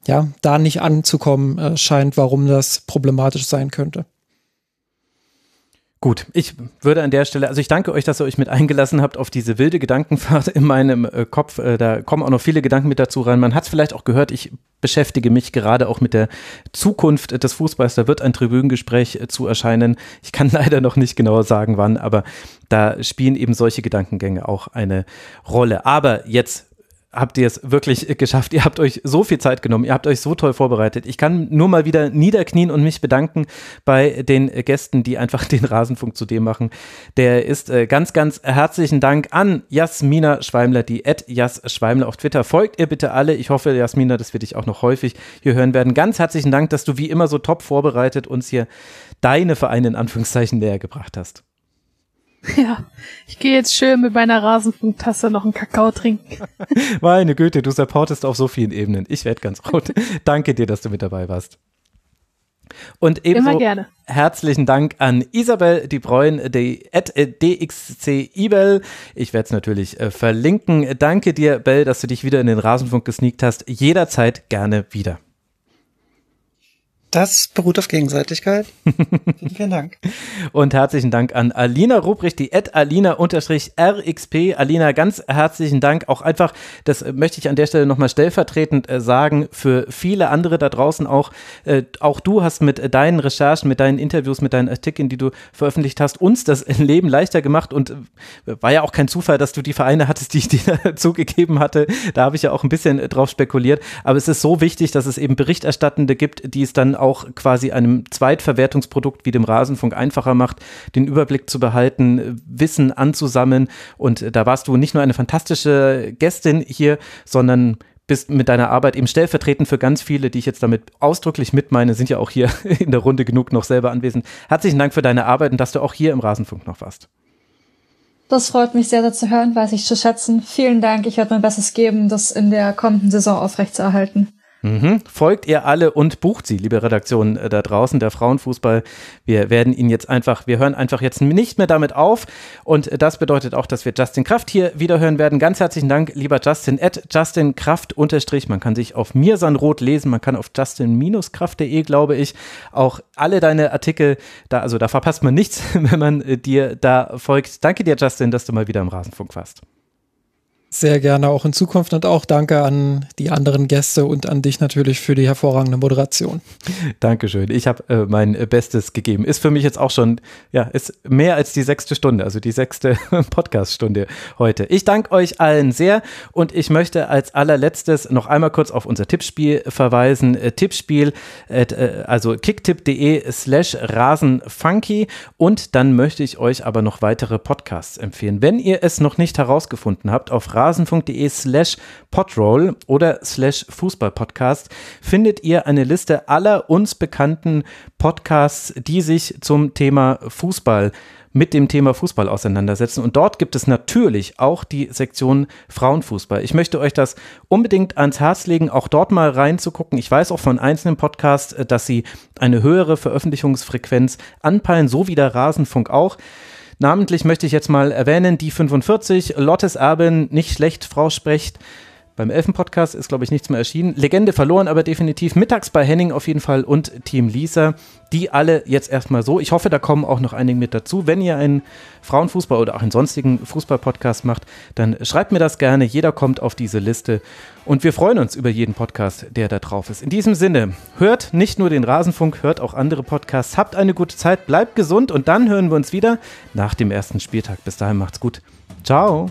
ja da nicht anzukommen äh, scheint, warum das problematisch sein könnte. Gut, ich würde an der Stelle, also ich danke euch, dass ihr euch mit eingelassen habt auf diese wilde Gedankenfahrt in meinem äh, Kopf. Äh, da kommen auch noch viele Gedanken mit dazu rein. Man hat es vielleicht auch gehört, ich beschäftige mich gerade auch mit der Zukunft des Fußballs. Da wird ein Tribünengespräch äh, zu erscheinen. Ich kann leider noch nicht genau sagen, wann, aber da spielen eben solche Gedankengänge auch eine Rolle. Aber jetzt habt ihr es wirklich geschafft. Ihr habt euch so viel Zeit genommen, ihr habt euch so toll vorbereitet. Ich kann nur mal wieder niederknien und mich bedanken bei den Gästen, die einfach den Rasenfunk zu dem machen. Der ist äh, ganz, ganz herzlichen Dank an Jasmina Schweimler, die at Jas Schweimler auf Twitter. Folgt ihr bitte alle. Ich hoffe, Jasmina, dass wir dich auch noch häufig hier hören werden. Ganz herzlichen Dank, dass du wie immer so top vorbereitet uns hier deine Vereine in Anführungszeichen näher gebracht hast. Ja, ich gehe jetzt schön mit meiner Rasenfunktasse noch einen Kakao trinken. Meine Güte, du supportest auf so vielen Ebenen. Ich werde ganz rot. Danke dir, dass du mit dabei warst. Und ebenso herzlichen Dank an Isabel die Bräun, die at DXC Ibel. Ich werde es natürlich äh, verlinken. Danke dir, Bell, dass du dich wieder in den Rasenfunk gesneakt hast. Jederzeit gerne wieder. Das beruht auf Gegenseitigkeit. vielen, vielen Dank. Und herzlichen Dank an Alina Ruprecht, die at Alina-RXP. Alina, ganz herzlichen Dank. Auch einfach, das möchte ich an der Stelle nochmal stellvertretend äh, sagen, für viele andere da draußen auch. Äh, auch du hast mit deinen Recherchen, mit deinen Interviews, mit deinen Artikeln, die du veröffentlicht hast, uns das Leben leichter gemacht. Und äh, war ja auch kein Zufall, dass du die Vereine hattest, die ich dir zugegeben hatte. Da habe ich ja auch ein bisschen drauf spekuliert. Aber es ist so wichtig, dass es eben Berichterstattende gibt, die es dann auch quasi einem Zweitverwertungsprodukt wie dem Rasenfunk einfacher macht, den Überblick zu behalten, Wissen anzusammeln. Und da warst du nicht nur eine fantastische Gästin hier, sondern bist mit deiner Arbeit eben stellvertretend für ganz viele, die ich jetzt damit ausdrücklich mitmeine, sind ja auch hier in der Runde genug noch selber anwesend. Herzlichen Dank für deine Arbeit und dass du auch hier im Rasenfunk noch warst. Das freut mich sehr, sehr zu hören, weiß ich zu schätzen. Vielen Dank. Ich werde mein Bestes geben, das in der kommenden Saison aufrechtzuerhalten. Mhm. Folgt ihr alle und bucht sie, liebe Redaktion äh, da draußen, der Frauenfußball. Wir werden ihn jetzt einfach, wir hören einfach jetzt nicht mehr damit auf. Und das bedeutet auch, dass wir Justin Kraft hier wieder hören werden. Ganz herzlichen Dank, lieber Justin, at Justin Kraft unterstrich. Man kann sich auf Mirsanrot lesen, man kann auf justin-kraft.de, glaube ich, auch alle deine Artikel da, also da verpasst man nichts, wenn man äh, dir da folgt. Danke dir, Justin, dass du mal wieder im Rasenfunk warst. Sehr gerne auch in Zukunft und auch danke an die anderen Gäste und an dich natürlich für die hervorragende Moderation. Dankeschön. Ich habe äh, mein Bestes gegeben. Ist für mich jetzt auch schon, ja, ist mehr als die sechste Stunde, also die sechste Podcast-Stunde heute. Ich danke euch allen sehr und ich möchte als allerletztes noch einmal kurz auf unser Tippspiel verweisen. Äh, Tippspiel, äh, also kicktipp.de slash rasenfunky und dann möchte ich euch aber noch weitere Podcasts empfehlen. Wenn ihr es noch nicht herausgefunden habt, auf rasen.de slash podroll oder slash Fußballpodcast findet ihr eine Liste aller uns bekannten Podcasts, die sich zum Thema Fußball mit dem Thema Fußball auseinandersetzen. Und dort gibt es natürlich auch die Sektion Frauenfußball. Ich möchte euch das unbedingt ans Herz legen, auch dort mal reinzugucken. Ich weiß auch von einzelnen Podcasts, dass sie eine höhere Veröffentlichungsfrequenz anpeilen, so wie der Rasenfunk auch. Namentlich möchte ich jetzt mal erwähnen, die 45, Lottes Erbin, nicht schlecht, Frau spricht. Beim Elfen-Podcast ist, glaube ich, nichts mehr erschienen. Legende verloren, aber definitiv mittags bei Henning auf jeden Fall und Team Lisa. Die alle jetzt erstmal so. Ich hoffe, da kommen auch noch einige mit dazu. Wenn ihr einen Frauenfußball oder auch einen sonstigen Fußball-Podcast macht, dann schreibt mir das gerne. Jeder kommt auf diese Liste. Und wir freuen uns über jeden Podcast, der da drauf ist. In diesem Sinne, hört nicht nur den Rasenfunk, hört auch andere Podcasts. Habt eine gute Zeit, bleibt gesund und dann hören wir uns wieder nach dem ersten Spieltag. Bis dahin macht's gut. Ciao.